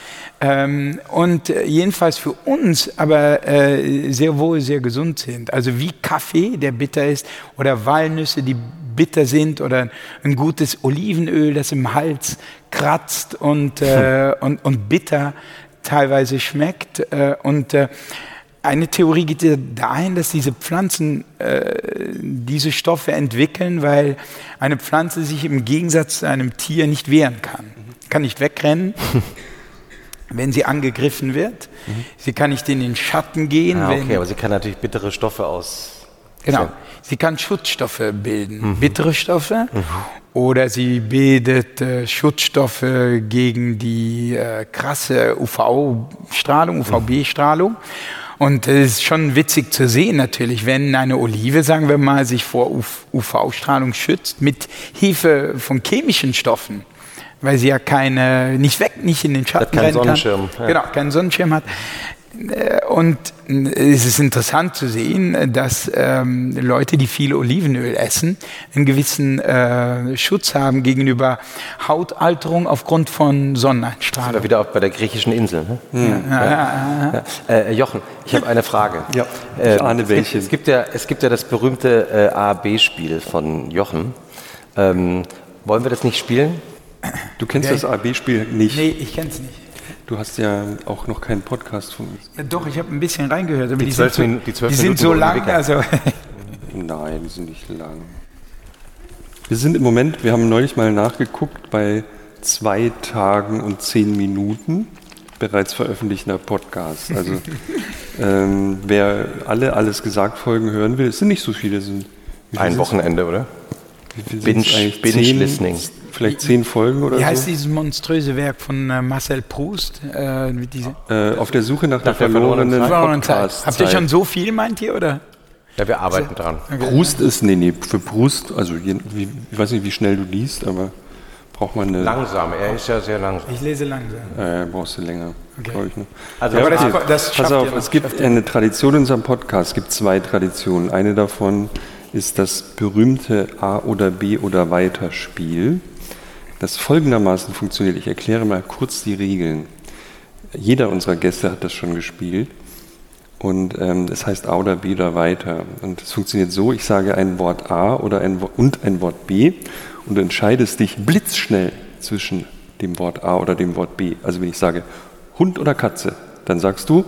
Ähm, und äh, jedenfalls für uns aber äh, sehr wohl sehr gesund sind. Also wie Kaffee, der bitter ist, oder Walnüsse, die bitter sind, oder ein gutes Olivenöl, das im Hals kratzt und, äh, [laughs] und, und bitter teilweise schmeckt. Äh, und äh, eine Theorie geht ja dahin, dass diese Pflanzen äh, diese Stoffe entwickeln, weil eine Pflanze sich im Gegensatz zu einem Tier nicht wehren kann. Kann nicht wegrennen, [laughs] wenn sie angegriffen wird. Sie kann nicht in den Schatten gehen, Ah, okay, aber sie kann natürlich bittere Stoffe aus. Genau. Sie kann Schutzstoffe bilden, bittere Stoffe, oder sie bildet äh, Schutzstoffe gegen die äh, krasse UV-Strahlung, UVB-Strahlung. Und es ist schon witzig zu sehen natürlich, wenn eine Olive, sagen wir mal, sich vor UV-Strahlung schützt mit Hilfe von chemischen Stoffen, weil sie ja keine, nicht weg, nicht in den Schatten keinen rennen Sonnenschirm, Kann. ja. Genau, keinen Sonnenschirm hat. Äh, Und äh, es ist interessant zu sehen, dass ähm, Leute, die viel Olivenöl essen, einen gewissen äh, Schutz haben gegenüber Hautalterung aufgrund von Sonneneinstrahlung. wieder auch bei der griechischen Insel. Ne? Ja. Äh, Jochen, ich habe eine Frage. Ja, ich Äh, ahne es welche. Gibt, es, gibt ja, es gibt ja das berühmte äh, A-B-Spiel von Jochen. Ähm, wollen wir das nicht spielen? Du kennst Ja, das AB-Spiel nicht. Nee, ich kenne es nicht. Du hast ja auch noch keinen Podcast von uns. Ja, doch, ich habe ein bisschen reingehört, aber die, zwölf sind so, Minuten- die die sind Minuten so lang. Also, [laughs] Nein, die sind nicht lang. Wir sind im Moment, wir haben neulich mal nachgeguckt, bei zwei Tagen und zehn Minuten bereits veröffentlichter Podcast. Also [laughs] ähm, wer alle alles gesagt Folgen hören will, es sind nicht so viele, es sind Ein? Wochenende, oder? Wie viel Binge- sind's eigentlich? Binge Zehn? Listening. Vielleicht zehn Folgen oder wie heißt so. dieses monströse Werk von äh, Marcel Proust? Äh, Äh, auf der Suche nach, Nach der der verlorenen verlorenen Zeit. Zeit. Podcast. Habt ihr schon so viel, meint ihr? Oder? Ja, wir arbeiten dran. Proust ist, nee, nee, für Proust, also je, wie, ich weiß nicht, wie schnell du liest, aber braucht man eine, Langsam, er ist ja sehr langsam. Ich lese langsam. äh, brauchst du länger, Okay. glaube ich. Ne? Also, Aber das- okay. das Pass schafft ihr auf, noch, es gibt eine Tradition in unserem Podcast, es gibt zwei Traditionen. Eine davon ist das berühmte A- oder B- oder Weiter-Spiel, das folgendermaßen funktioniert. Ich erkläre mal kurz die Regeln. Jeder unserer Gäste hat das schon gespielt. Und ähm, es heißt A oder B oder weiter. Und es funktioniert so, ich sage ein Wort A oder ein, Wo- und ein Wort B und du entscheidest dich blitzschnell zwischen dem Wort A oder dem Wort B. Also wenn ich sage Hund oder Katze, dann sagst du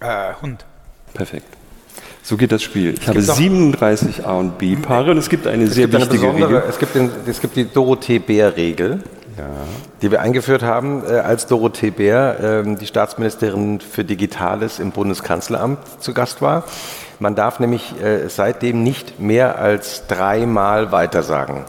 Äh, Hund. perfekt. So geht das Spiel. Ich habe gibt doch- 37 A und B Paare und es gibt eine Es sehr gibt eine wichtige besondere, Regel. es gibt, den, es gibt die Dorothee Bär-Regel, die wir eingeführt haben, äh, als Dorothee Bär, ähm, die Staatsministerin für Digitales im Bundeskanzleramt zu Gast war. Man darf nämlich äh, seitdem nicht mehr als dreimal weitersagen.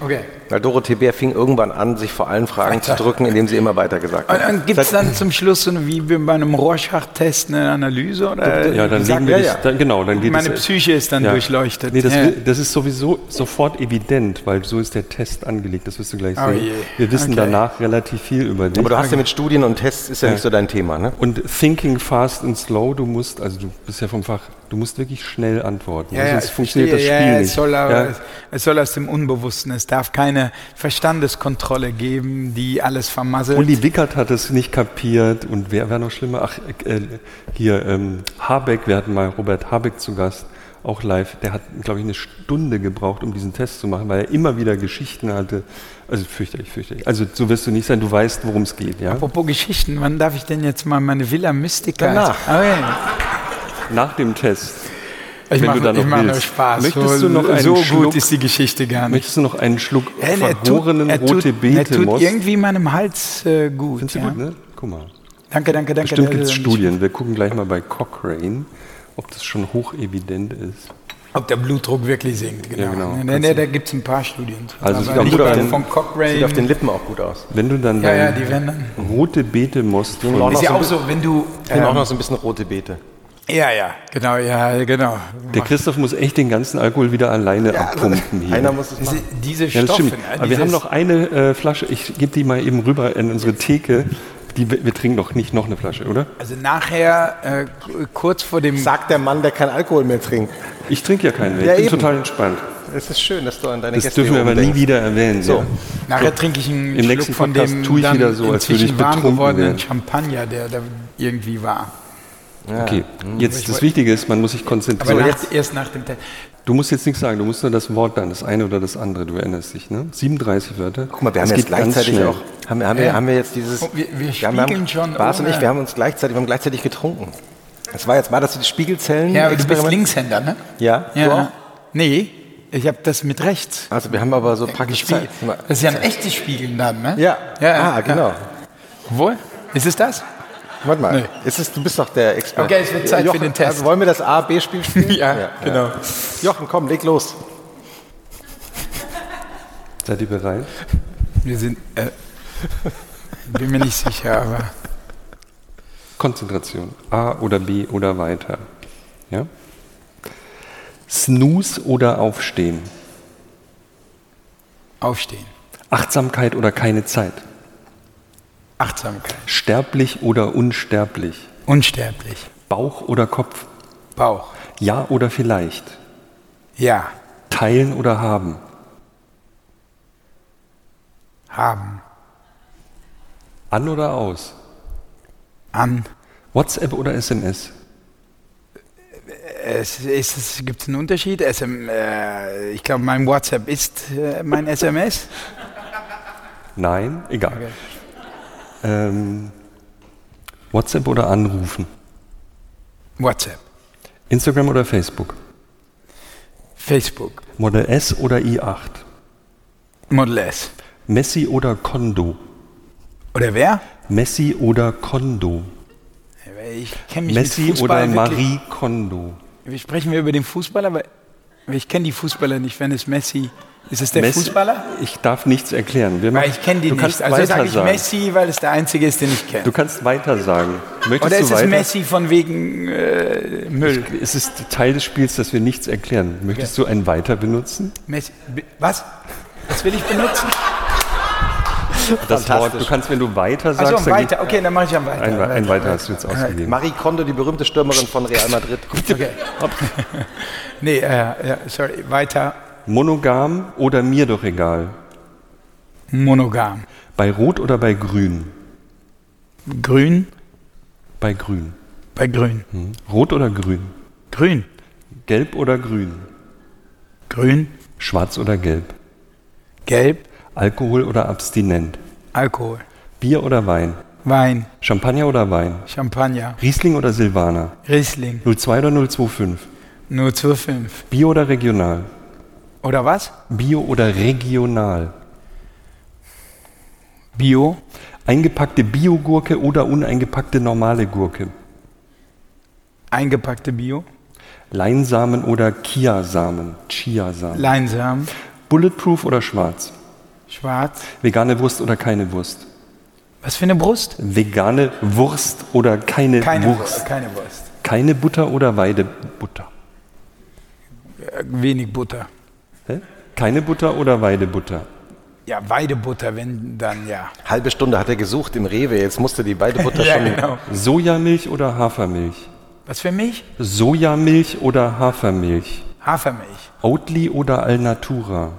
Okay. Weil Dorothee Bär fing irgendwann an, sich vor allen Fragen zu drücken, indem sie immer weiter gesagt Und hat. dann gibt es dann zum Schluss so eine, wie bei einem Rorschach-Test eine Analyse? Oder Ja, dann Sag- legen wir ja, ja. Dann, genau, dann geht Meine es, Psyche ist dann Ja. durchleuchtet. Nee, das, ja. das ist sowieso sofort evident, weil so ist der Test angelegt, das wirst du gleich Oh sehen. je. Wir wissen Okay. danach relativ viel über dich. Aber du hast ja mit Studien und Tests, ist ja, nicht so dein Thema, ne? Und thinking fast and slow, du musst, also du bist ja vom Fach, du musst wirklich schnell antworten. Ja, ja, sonst ich funktioniert das verstehe. Spiel ja, ja, nicht. Es soll, Ja. es soll aus dem Unbewussten. Es darf keine Verstandeskontrolle geben, die alles vermasselt. Uli Wickert hat es nicht kapiert und wer wäre noch schlimmer? Ach, äh, hier ähm, Habeck, wir hatten mal Robert Habeck zu Gast, auch live. Der hat, glaube ich, eine Stunde gebraucht, um diesen Test zu machen, weil er immer wieder Geschichten hatte. Also fürchterlich, fürchterlich. Also so wirst du nicht sein, du weißt, worum es geht. Ja? Apropos Geschichten, wann darf ich denn jetzt mal meine Villa Mystica? Danach. Ah, ja. Nach dem Test. Ich Wenn mache du mach nur willst. Spaß. Möchtest so, du noch einen so gut Schluck? ist die Geschichte gar nicht. Möchtest du noch einen Schluck Ja, er tut, vergorenen er tut, rote er Beete tut Most? irgendwie meinem Hals äh, gut. Findest du ja. gut, ne? Guck mal. Danke, danke, danke. Bestimmt gibt es Studien. Wir gucken gleich mal bei Cochrane, ob das schon hochevident ist. Ob der Blutdruck wirklich sinkt, genau. Ja, genau. Nee, nee, da gibt es ein paar Studien. Also sieht auch gut aus. von Cochrane. Sieht auf den Lippen auch gut aus. Wenn du dann ja, ja, die werden dann. rote Beete musst auch von, Ist ja auch so, wenn du. Ich nehme auch Ähm, noch so ein bisschen rote Beete. Ja, ja, genau, ja, genau. Der Christoph muss echt den ganzen Alkohol wieder alleine abpumpen hier. Einer muss es Diese, machen. diese ja, das Stoffe. stimmt. ne, Aber wir haben noch eine äh, Flasche. Ich gebe die mal eben rüber in unsere Theke. Die, wir trinken doch nicht noch eine Flasche, oder? Also nachher, äh, kurz vor dem. Sagt der Mann, der kein Alkohol mehr trinkt. Ich trinke ja keinen mehr. Ja, ich bin eben. total entspannt. Es ist schön, dass du an deine Das Gäste dürfen wir aber nie wieder erwähnen. So. Ja. Nachher trinke ich einen Im Schluck nächsten von Podcast dem tue ich dann wieder so, als würde ich betrunken gewordenen werden. Champagner, der da irgendwie war. Okay, jetzt das Wichtige ist, man muss sich Aber konzentrieren. nach, erst nach dem Test. Du musst jetzt nichts sagen, du musst nur das Wort dann, das eine oder das andere, du erinnerst dich, ne? 37 Wörter. Guck mal, wir Das haben jetzt gleichzeitig auch, haben, wir- haben, wir, Ja. haben wir jetzt dieses, Oh, wir- wir haben, haben, spiegeln schon Bas und ich, wir haben uns gleichzeitig, wir haben gleichzeitig getrunken. Das war jetzt, war das die Spiegelzellen? Ja, aber du bist Experiment? Linkshänder, ne? Ja, Ja. du auch? Nee, ich habe das mit rechts. Also wir haben aber so praktisch Spiegel. Zeit. Das ist ja ein echtes Spiegeln dann, ne? Ja, ja, ah, genau. Wohl? Ist es das? Warte mal, Nee. ist es, du bist doch der Experte. Okay, es wird Zeit für Jochen, den Test. Also wollen wir das A-B-Spiel spielen? [laughs] Ja, genau. Jochen, komm, leg los. Seid ihr bereit? Wir sind. Äh, bin mir nicht sicher, aber. Konzentration. A oder B oder weiter. Ja? Snooze oder aufstehen. Aufstehen. Achtsamkeit oder keine Zeit. Achtsamkeit. Sterblich oder unsterblich. Unsterblich. Bauch oder Kopf. Bauch. Ja oder vielleicht. Ja. Teilen oder haben. Haben. An oder aus. An. WhatsApp oder SMS. Es, ist, es gibt einen Unterschied. SM, äh, ich glaube, mein WhatsApp ist äh, mein SMS. Nein, egal. Okay. Ähm, WhatsApp oder anrufen. WhatsApp. Instagram oder Facebook. Facebook. Model S oder i8. Model S. Messi oder Kondo. Oder wer? Messi oder Kondo. Ich kenne mich Messi mit Fußball oder wirklich- Marie Kondo. Wie sprechen wir über den Fußballer? Weil ich kenne die Fußballer nicht. Wenn es Messi ist, es der Messi- Fußballer? Ich darf nichts erklären. Wir machen- ich kenne die du nicht. Kannst Also weiter sage ich sagen. Messi, weil es der einzige ist, den ich kenne. Du kannst weiter sagen. Möchtest Oder du ist es? Messi von wegen äh, Müll? Es ist Teil des Spiels, dass wir nichts erklären. Möchtest du ein Weiter benutzen? Messi. Was? Was will ich benutzen? Das Wort, du kannst, wenn du weiter sagst, Achso, dann weiter. Okay, dann mache ich am weiter. Ein, ein Weiter hast du jetzt ausgegeben. Marie Kondo, die berühmte Stürmerin von Real Madrid. Okay. [laughs] nee, äh, ja, sorry. Weiter. Monogam oder mir doch egal? Monogam. Bei Rot oder bei Grün? Grün Bei Grün. bei Grün. Hm. Rot oder Grün? Grün. Gelb oder Grün? Grün. Schwarz oder Gelb? Gelb. Alkohol oder abstinent? Alkohol. Bier oder Wein? Wein. Champagner oder Wein? Champagner. Riesling oder Silvaner? Riesling. 02 oder 025? 025. Bio oder regional? Oder was? Bio oder regional? Bio. Eingepackte Biogurke oder uneingepackte normale Gurke? Eingepackte Bio. Leinsamen oder Chiasamen? Chiasamen. Leinsamen. Bulletproof oder schwarz? Schwarz. Vegane Wurst oder keine Wurst? Was für eine Brust? Vegane Wurst oder keine, Keine Wurst? Wurst. Keine Wurst. Keine Butter oder Weidebutter? Äh, Wenig Butter. Hä? Keine Butter oder Weidebutter? Ja, Weidebutter, wenn dann ja. Halbe Stunde hat er gesucht im Rewe, jetzt musste die beide Butter [laughs] ja, schon. genau. Sojamilch oder Hafermilch? Was für mich? Sojamilch oder Hafermilch? Hafermilch. Oatly oder Alnatura?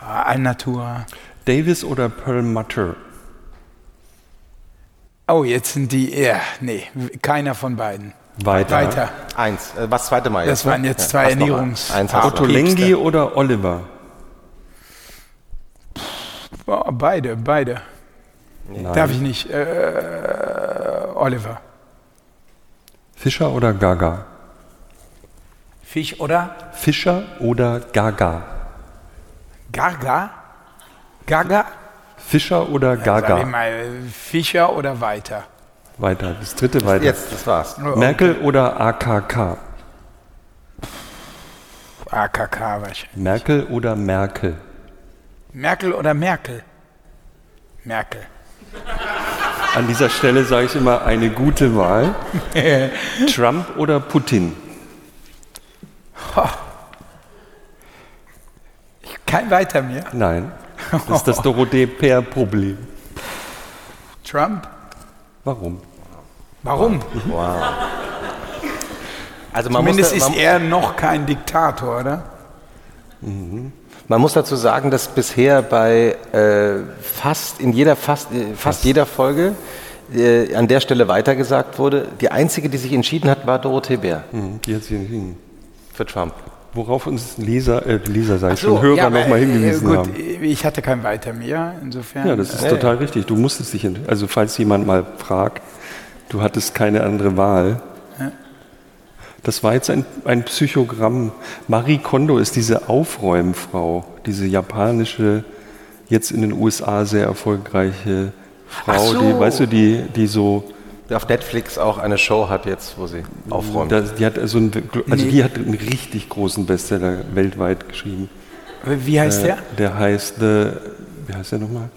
Ah, Alnatura. Davis oder Perlmutter? Oh, jetzt sind die. Ja, nee, keiner von beiden. Weiter. Weiter. Eins, äh, was zweite Mal Das jetzt? ne? waren jetzt zwei noch Ernährungs- Eins noch. Ottolenghi oder Oliver? Oh, beide, beide. Nein. Darf ich nicht. Äh, Oliver. Fischer oder Gaga? Fisch oder? Fischer oder Gaga? Gaga? Gaga? Fischer oder Sag ich Gaga? mal, Fischer oder weiter? Weiter, das dritte weiter. Jetzt, das war's. Merkel oder AKK? AKK wahrscheinlich. Merkel oder Merkel? Merkel oder Merkel? Merkel. An dieser Stelle sage ich immer eine gute Wahl. [laughs] Trump oder Putin? Kein weiter mehr. Nein. Das ist das [laughs] Dorothee-Per-Problem. Trump? Warum? Warum? Also man muss, Zumindest da, ist man, er noch kein Diktator, oder? man muss dazu sagen, dass bisher bei äh, fast in jeder fast, äh, fast jeder Folge äh, an der Stelle weitergesagt wurde. Die einzige, die sich entschieden hat, war Dorothee Bär Hm, Die hat sie entschieden. für Trump. Worauf uns Leser, äh, Leser sag ich So, schon, Hörer ja, nochmal äh, hingewiesen gut, haben. Ich hatte kein weiter mehr, insofern. Ja, das ist äh, total richtig. Du musstest dich, also falls jemand mal fragt, du hattest keine andere Wahl. Das war jetzt ein, ein Psychogramm. Marie Kondo ist diese Aufräumfrau, diese japanische, jetzt in den USA sehr erfolgreiche Frau, so. die, weißt du, die, die so, Auf Netflix auch eine Show hat jetzt, wo sie aufräumt. da, die hat also, einen, also Nee. die hat einen richtig großen Bestseller weltweit geschrieben. Wie heißt Äh, der? Der heißt, äh, wie heißt der nochmal?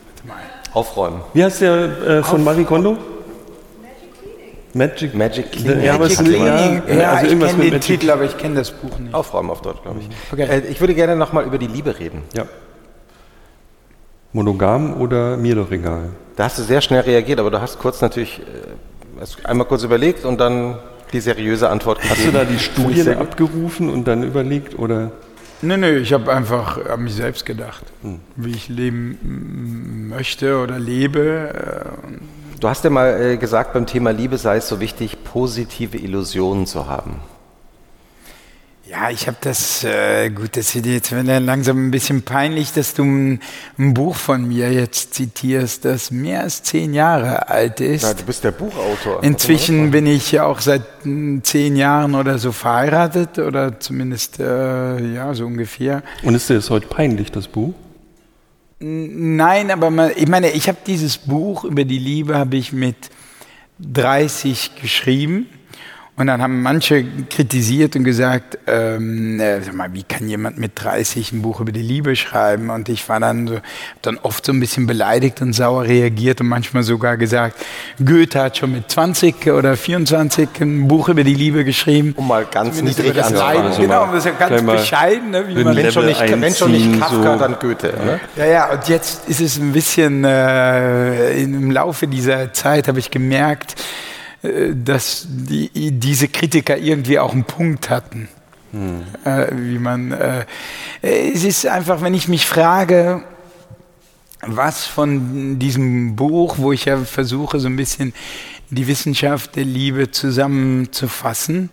Aufräumen. Wie heißt der äh, von Marie Kondo? Magic Magic Cleaning. Ja, Magic ist- Cleaning. ja, Ja, also ich kenne den Magic- Titel, aber ich kenne das Buch nicht. Aufräumen auf Deutsch, glaube ich. Okay. Äh, ich würde gerne nochmal über die Liebe reden. Ja. Monogam oder mir doch egal? Da hast du sehr schnell reagiert, aber du hast kurz natürlich äh, einmal kurz überlegt und dann die seriöse Antwort gegeben. Hast du da die Studien abgerufen und dann überlegt oder? Nö, nö, ich habe einfach an mich selbst gedacht, wie ich leben mm, möchte oder lebe. äh, Du hast ja mal äh, gesagt, beim Thema Liebe sei es so wichtig, positive Illusionen zu haben. Ja, ich habe das, äh, gut, das wird jetzt langsam ein bisschen peinlich, dass du ein, ein Buch von mir jetzt zitierst, das mehr als zehn Jahre alt ist. Ja, du bist der Buchautor. Inzwischen bin ich ja auch seit mm, zehn Jahren oder so verheiratet oder zumindest, äh, ja, so ungefähr. Und ist dir das heute peinlich, das Buch? Nein, aber man, ich meine, ich habe dieses Buch über die Liebe habe ich mit 30 geschrieben und dann haben manche kritisiert und gesagt, ähm, äh, sag mal, wie kann jemand mit 30 ein Buch über die Liebe schreiben? Und ich war dann so, dann oft so ein bisschen beleidigt und sauer reagiert und manchmal sogar gesagt, Goethe hat schon mit 20 oder 24 ein Buch über die Liebe geschrieben. Um mal ganz Zumindest niedrig anzufangen. Leiden. Genau, das ist ja ganz bescheiden, ne, wie man Wenn schon, nicht, wenn schon nicht Kafka, so. dann Goethe. Ne? Ja, ja, und jetzt ist es ein bisschen, äh, im Laufe dieser Zeit habe ich gemerkt, dass die, diese Kritiker irgendwie auch einen Punkt hatten. Äh, wie man, äh, es ist einfach, wenn ich mich frage, was von diesem Buch, wo ich ja versuche, so ein bisschen die Wissenschaft der Liebe zusammenzufassen,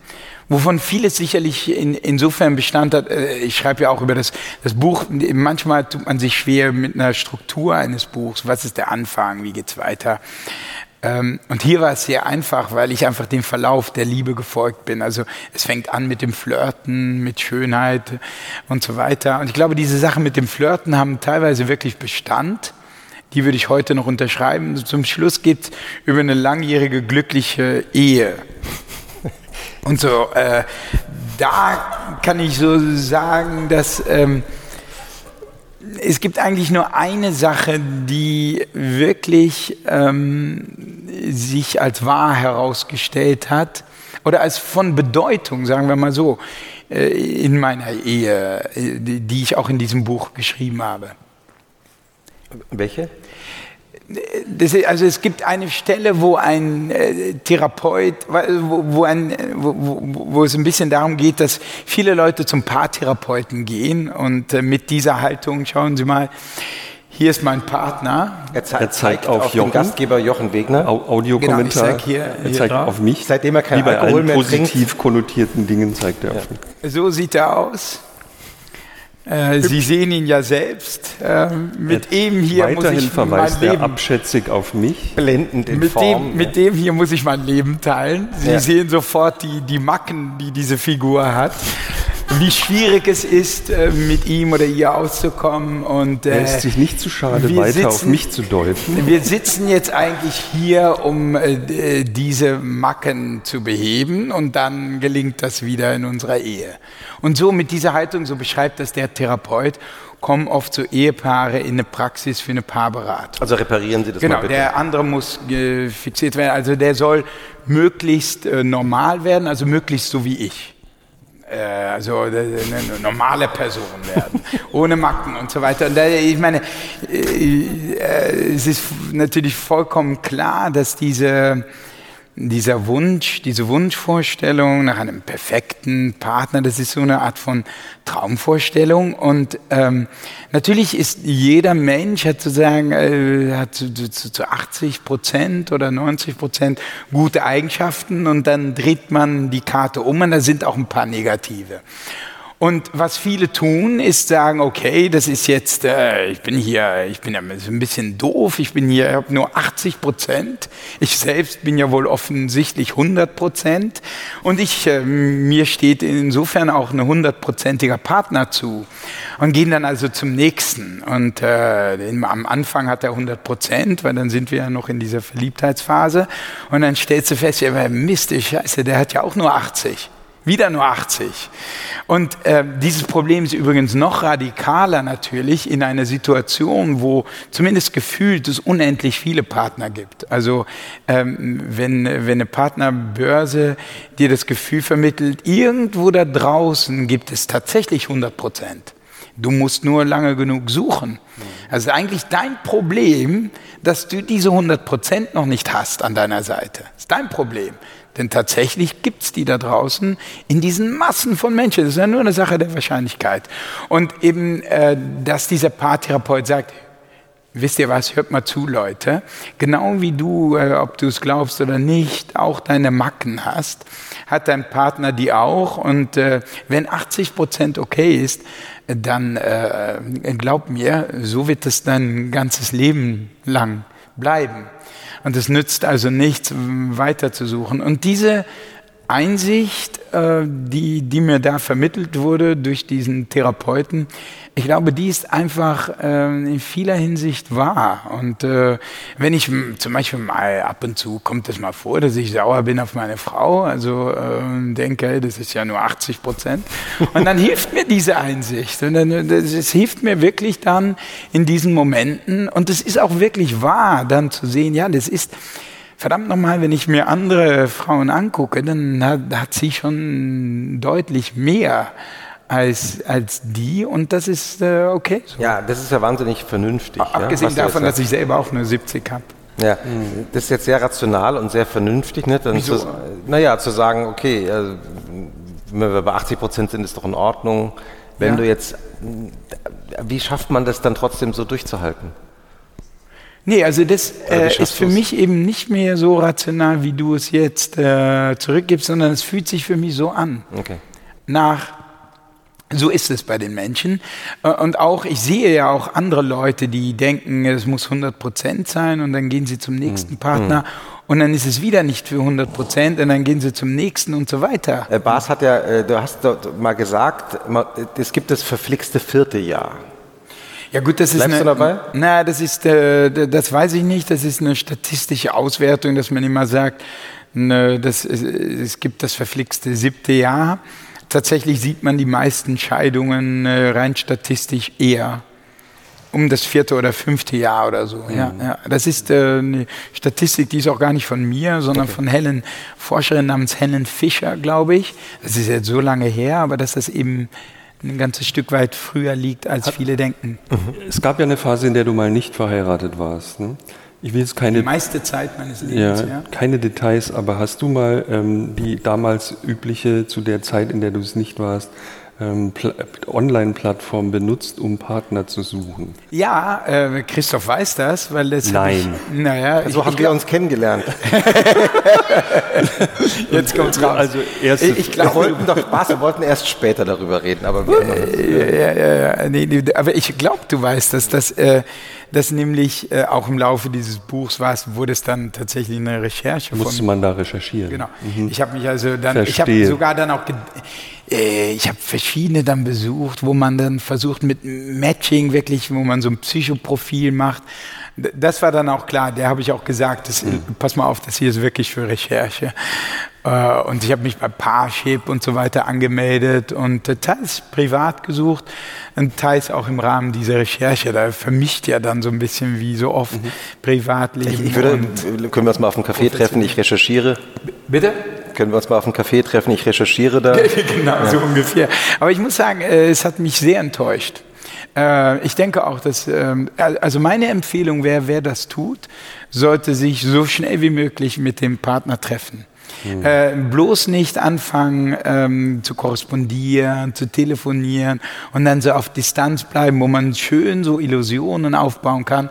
wovon vieles sicherlich in, insofern Bestand hat. äh, Ich schreibe ja auch über das, das Buch, manchmal tut man sich schwer mit einer Struktur eines Buchs. Was ist der Anfang? Wie geht's weiter? Ähm, Und hier war es sehr einfach, weil ich einfach dem Verlauf der Liebe gefolgt bin. Also es fängt an mit dem Flirten, mit Schönheit und so weiter. Und ich glaube, diese Sachen mit dem Flirten haben teilweise wirklich Bestand. Die würde ich heute noch unterschreiben. Zum Schluss geht über eine langjährige glückliche Ehe. Und so, äh, da kann ich so sagen, dass ähm, es gibt eigentlich nur eine Sache, die wirklich ähm, sich als wahr herausgestellt hat oder als von Bedeutung, sagen wir mal so, äh, in meiner Ehe, äh, die, die ich auch in diesem Buch geschrieben habe. Welche? Das, ist- also es gibt eine Stelle, wo ein äh, Therapeut, wo, wo, ein, äh, wo, wo, es ein bisschen darum geht, dass viele Leute zum Paartherapeuten gehen und äh, mit dieser Haltung, schauen Sie mal, hier ist mein Partner. Er, ze Er zeigt auf den Jochen. Gastgeber Jochen Wegner. Au Audiokommentar. Genau, ich zeig hier- er hier zeigt drauf. auf mich. Seitdem er kein Wie bei Alkohol allen mehr positiv konnotierten Dingen zeigt er auf mich. So sieht er aus. Äh, Sie sehen ihn ja selbst. Äh, mit ihm hier muss ich mein verweist Leben abschätzig auf mich. Blendend in Mit Form. dem, mit dem hier muss ich mein Leben teilen. Sie Ja. sehen sofort die, die Macken, die diese Figur hat. Wie schwierig es ist, äh, mit ihm oder ihr auszukommen. Und, er ist sich nicht zu schade, weiter sitzen, auf mich zu deuten. Wir sitzen jetzt eigentlich hier, um äh, diese Macken zu beheben und dann gelingt das wieder in unserer Ehe. Und so mit dieser Haltung, so beschreibt das der Therapeut, kommen oft so Ehepaare in eine Praxis für eine Paarberatung. Also reparieren Sie das genau, mal bitte. Genau, der andere muss äh, fixiert werden. Also der soll möglichst äh, normal werden, also möglichst so wie ich. Äh, also eine normale Person werden, [laughs] ohne Macken und so weiter. Und da, ich meine, äh, äh, es ist natürlich vollkommen klar, dass diese dieser Wunsch, diese Wunschvorstellung nach einem perfekten Partner, das ist so eine Art von Traumvorstellung. Und ähm, natürlich ist jeder Mensch hat sozusagen äh, hat zu, zu, zu 80 Prozent oder 90 Prozent gute Eigenschaften und dann dreht man die Karte um und da sind auch ein paar negative. Und was viele tun, ist sagen, okay, das ist jetzt, äh, ich bin hier, ich bin ja ein bisschen doof, ich bin hier, ich habe nur 80 Prozent. Ich selbst bin ja wohl offensichtlich 100 Prozent. Und ich, äh, mir steht insofern auch ein hundertprozentiger Partner zu. Und gehen dann also zum nächsten. Und äh, am Anfang hat er 100 Prozent, weil dann sind wir ja noch in dieser Verliebtheitsphase. Und dann stellst du fest, ja, Mist, Scheiße, der hat ja auch nur 80. Wieder nur 80. Und äh, dieses Problem ist übrigens noch radikaler natürlich in einer Situation, wo zumindest gefühlt es unendlich viele Partner gibt. Also ähm, wenn, wenn eine Partnerbörse dir das Gefühl vermittelt, irgendwo da draußen gibt es tatsächlich 100 Prozent. Du musst nur lange genug suchen. Also eigentlich dein Problem, dass du diese 100 Prozent noch nicht hast an deiner Seite. Das ist dein Problem. Denn tatsächlich gibt's die da draußen in diesen Massen von Menschen. Das ist ja nur eine Sache der Wahrscheinlichkeit. Und eben, äh, dass dieser Paartherapeut sagt, wisst ihr was, hört mal zu, Leute. Genau wie du, äh, ob du es glaubst oder nicht, auch deine Macken hast, hat dein Partner die auch. Und äh, wenn 80 Prozent okay ist, dann äh, glaub mir, so wird es dein ganzes Leben lang bleiben. Und es nützt also nichts, weiterzusuchen. Und diese Einsicht, äh, die, die mir da vermittelt wurde durch diesen Therapeuten, ich glaube, die ist einfach äh, in vieler Hinsicht wahr. Und äh, wenn ich zum Beispiel mal ab und zu kommt es mal vor, dass ich sauer bin auf meine Frau, also äh, denke, das ist ja nur 80 Prozent. Und dann hilft mir diese Einsicht. Und dann, es hilft mir wirklich dann in diesen Momenten. Und es ist auch wirklich wahr, dann zu sehen, ja, das ist verdammt nochmal, wenn ich mir andere Frauen angucke, dann hat, hat sie schon deutlich mehr als, als die und das ist äh, okay. So. Ja, das ist ja wahnsinnig vernünftig. Abgesehen ja, davon, dass ich selber auch nur 70 habe. Ja, das ist jetzt sehr rational und sehr vernünftig. Ne? Dann Wieso? Zu, naja, zu sagen, okay, also, wenn wir bei 80 Prozent sind, ist doch in Ordnung. Wenn ja. du jetzt, wie schafft man das dann trotzdem so durchzuhalten? Nee, also das äh, ist für mich eben nicht mehr so rational, wie du es jetzt äh, zurückgibst, sondern es fühlt sich für mich so an. Okay. Nach so ist es bei den Menschen. Äh, und auch, ich sehe ja auch andere Leute, die denken, es muss 100 Prozent sein und dann gehen sie zum nächsten mhm. Partner mhm. und dann ist es wieder nicht für 100 Prozent und dann gehen sie zum nächsten und so weiter. Äh, Bas hat ja, äh, du hast dort mal gesagt, es gibt das verflixte vierte Jahr. Ja gut, das Bleibst ist eine, du dabei? Na, das ist, äh, das weiß ich nicht. Das ist eine statistische Auswertung, dass man immer sagt, ne, das, es gibt das verflixte siebte Jahr. Tatsächlich sieht man die meisten Scheidungen äh, rein statistisch eher um das vierte oder fünfte Jahr oder so. Mhm. Ja, ja. Das ist äh, eine Statistik, die ist auch gar nicht von mir, sondern okay. von Helen, Forscherin namens Helen Fischer, glaube ich. Das ist jetzt so lange her, aber dass das eben ein ganzes Stück weit früher liegt, als Hat, viele denken. Mhm. Es gab ja eine Phase, in der du mal nicht verheiratet warst. Ne? Ich will jetzt keine. Die meiste Zeit meines Lebens, ja, ja. Keine Details, aber hast du mal ähm, die damals übliche, zu der Zeit, in der du es nicht warst, ähm, Online-Plattform benutzt, um Partner zu suchen? Ja, äh, Christoph weiß das, weil das. Nein. Ich, naja, so ich, haben ich wir uns kennengelernt. [laughs] Jetzt kommt's raus. Also erst ich, glaube, wir wollten doch Spaß, wir wollten erst später darüber reden, aber wir ja, ja, ja, nee, nee, aber ich glaube, du weißt, dass das. Äh, dass nämlich äh, auch im Laufe dieses Buchs war wurde es dann tatsächlich eine Recherche. Musste man da recherchieren. Genau. Mhm. Ich habe mich also dann, Verstehe. ich habe sogar dann auch, äh, ich habe verschiedene dann besucht, wo man dann versucht mit Matching wirklich, wo man so ein Psychoprofil macht. Das war dann auch klar, der habe ich auch gesagt, das, pass mal auf, das hier ist wirklich für Recherche. Äh, und ich habe mich bei Parship und so weiter angemeldet und teils privat gesucht und teils auch im Rahmen dieser Recherche. Da vermischt ja dann so ein bisschen wie so oft mhm. Privatleben. Ich, ich würde, können wir uns mal auf einen Café treffen, ich recherchiere. Bitte? Können wir uns mal auf einen Café treffen, ich recherchiere da. [laughs] genau, ja. so ungefähr. Aber ich muss sagen, äh, es hat mich sehr enttäuscht. Äh, ich denke auch, dass, ähm, also meine Empfehlung wäre, wer das tut, sollte sich so schnell wie möglich mit dem Partner treffen. Mhm. Äh, bloß nicht anfangen ähm, zu korrespondieren, zu telefonieren und dann so auf Distanz bleiben, wo man schön so Illusionen aufbauen kann.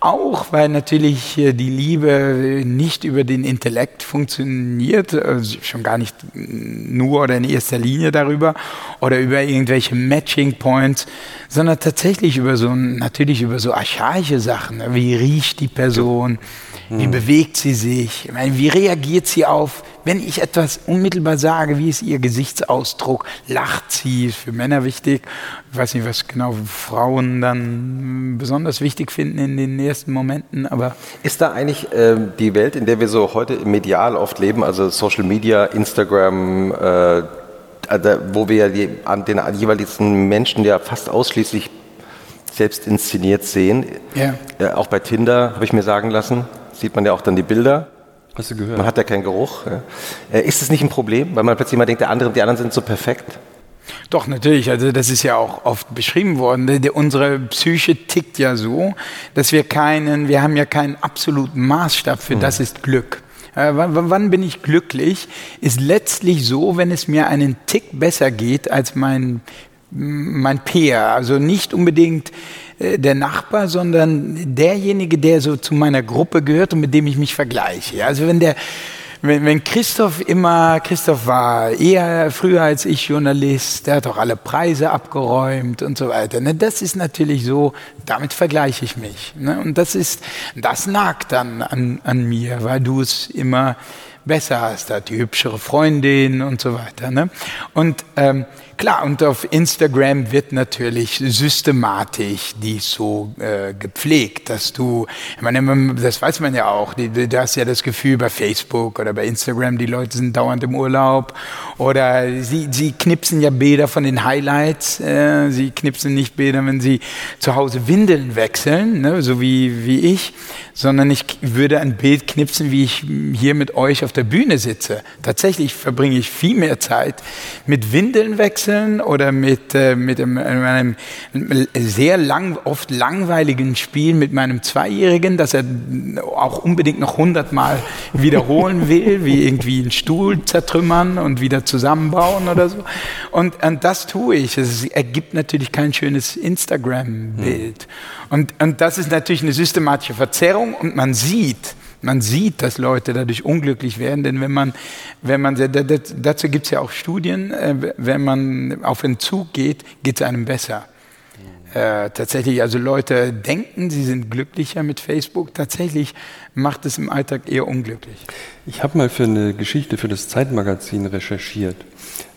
Auch weil natürlich die Liebe nicht über den Intellekt funktioniert, also schon gar nicht nur oder in erster Linie darüber oder über irgendwelche Matching Points, sondern tatsächlich über so natürlich über so archaische Sachen. Wie riecht die Person? Wie bewegt sie sich? Meine, wie reagiert sie auf, wenn ich etwas unmittelbar sage? Wie ist ihr Gesichtsausdruck? Lacht sie? Ist für Männer wichtig. Ich weiß nicht, was genau Frauen dann besonders wichtig finden in den ersten Momenten, aber. Ist da eigentlich äh, die Welt, in der wir so heute medial oft leben, also Social Media, Instagram, äh, wo wir die, an den jeweiligen Menschen ja fast ausschließlich selbst inszeniert sehen. Ja. Äh, auch bei Tinder habe ich mir sagen lassen, sieht man ja auch dann die Bilder. Hast du gehört? Man hat ja keinen Geruch. Ja. Äh, ist es nicht ein Problem, weil man plötzlich mal denkt, der andere, die anderen sind so perfekt? Doch, natürlich. Also das ist ja auch oft beschrieben worden. Unsere Psyche tickt ja so, dass wir keinen, wir haben ja keinen absoluten Maßstab für mhm. das ist Glück. Äh, wann bin ich glücklich? Ist letztlich so, wenn es mir einen Tick besser geht als mein, mein Peer. Also nicht unbedingt äh, der Nachbar, sondern derjenige, der so zu meiner Gruppe gehört und mit dem ich mich vergleiche. Also wenn der, wenn, wenn Christoph immer, Christoph war eher früher als ich Journalist, der hat auch alle Preise abgeräumt und so weiter. Ne? Das ist natürlich so, damit vergleiche ich mich. Ne? Und das ist, das nagt dann an, an mir, weil du es immer besser hast, hat die hübschere Freundin und so weiter. Ne? Und ähm, Klar, und auf Instagram wird natürlich systematisch dies so äh, gepflegt, dass du, ich meine, das weiß man ja auch, du hast ja das Gefühl bei Facebook oder bei Instagram, die Leute sind dauernd im Urlaub oder sie, sie knipsen ja Bilder von den Highlights, äh, sie knipsen nicht Bilder, wenn sie zu Hause Windeln wechseln, ne, so wie, wie ich, sondern ich würde ein Bild knipsen, wie ich hier mit euch auf der Bühne sitze. Tatsächlich verbringe ich viel mehr Zeit mit Windeln wechseln oder mit, äh, mit einem, einem, sehr lang, oft langweiligen Spiel mit meinem Zweijährigen, das er auch unbedingt noch hundertmal wiederholen will, wie irgendwie einen Stuhl zertrümmern und wieder zusammenbauen oder so. Und, und das tue ich. Es ergibt natürlich kein schönes Instagram-Bild. Hm. Und, und das ist natürlich eine systematische Verzerrung und man sieht, man sieht, dass Leute dadurch unglücklich werden, denn wenn man, wenn man dazu gibt es ja auch Studien, äh, wenn man auf Entzug geht, geht es einem besser. Äh, tatsächlich, also Leute denken, sie sind glücklicher mit Facebook. Tatsächlich macht es im Alltag eher unglücklich. Ich habe mal für eine Geschichte für das Zeitmagazin recherchiert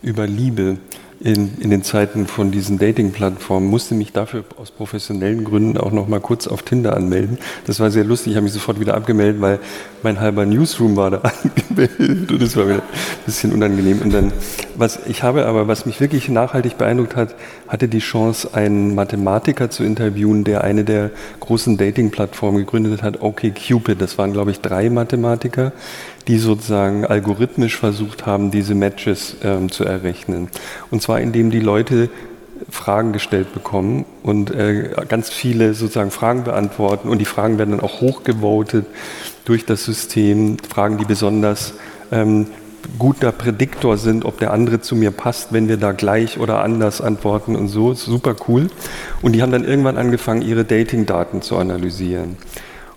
über Liebe in, in den Zeiten von diesen Dating-Plattformen, musste mich dafür aus professionellen Gründen auch noch mal kurz auf Tinder anmelden. Das war sehr lustig, ich habe mich sofort wieder abgemeldet, weil mein halber Newsroom war da [laughs] angemeldet und das war wieder ein bisschen unangenehm. Und dann, was ich habe aber, was mich wirklich nachhaltig beeindruckt hat, hatte die Chance, einen Mathematiker zu interviewen, der eine der großen Dating-Plattformen gegründet hat, OkCupid. Das waren, glaube ich, drei Mathematiker, die sozusagen algorithmisch versucht haben, diese Matches ähm, zu errechnen. Und zwar indem die Leute Fragen gestellt bekommen und äh, ganz viele sozusagen Fragen beantworten und die Fragen werden dann auch hochgevotet durch das System, Fragen, die besonders ähm, guter Prädiktor sind, ob der andere zu mir passt, wenn wir da gleich oder anders antworten und so. Super cool. Und die haben dann irgendwann angefangen, ihre Dating-Daten zu analysieren.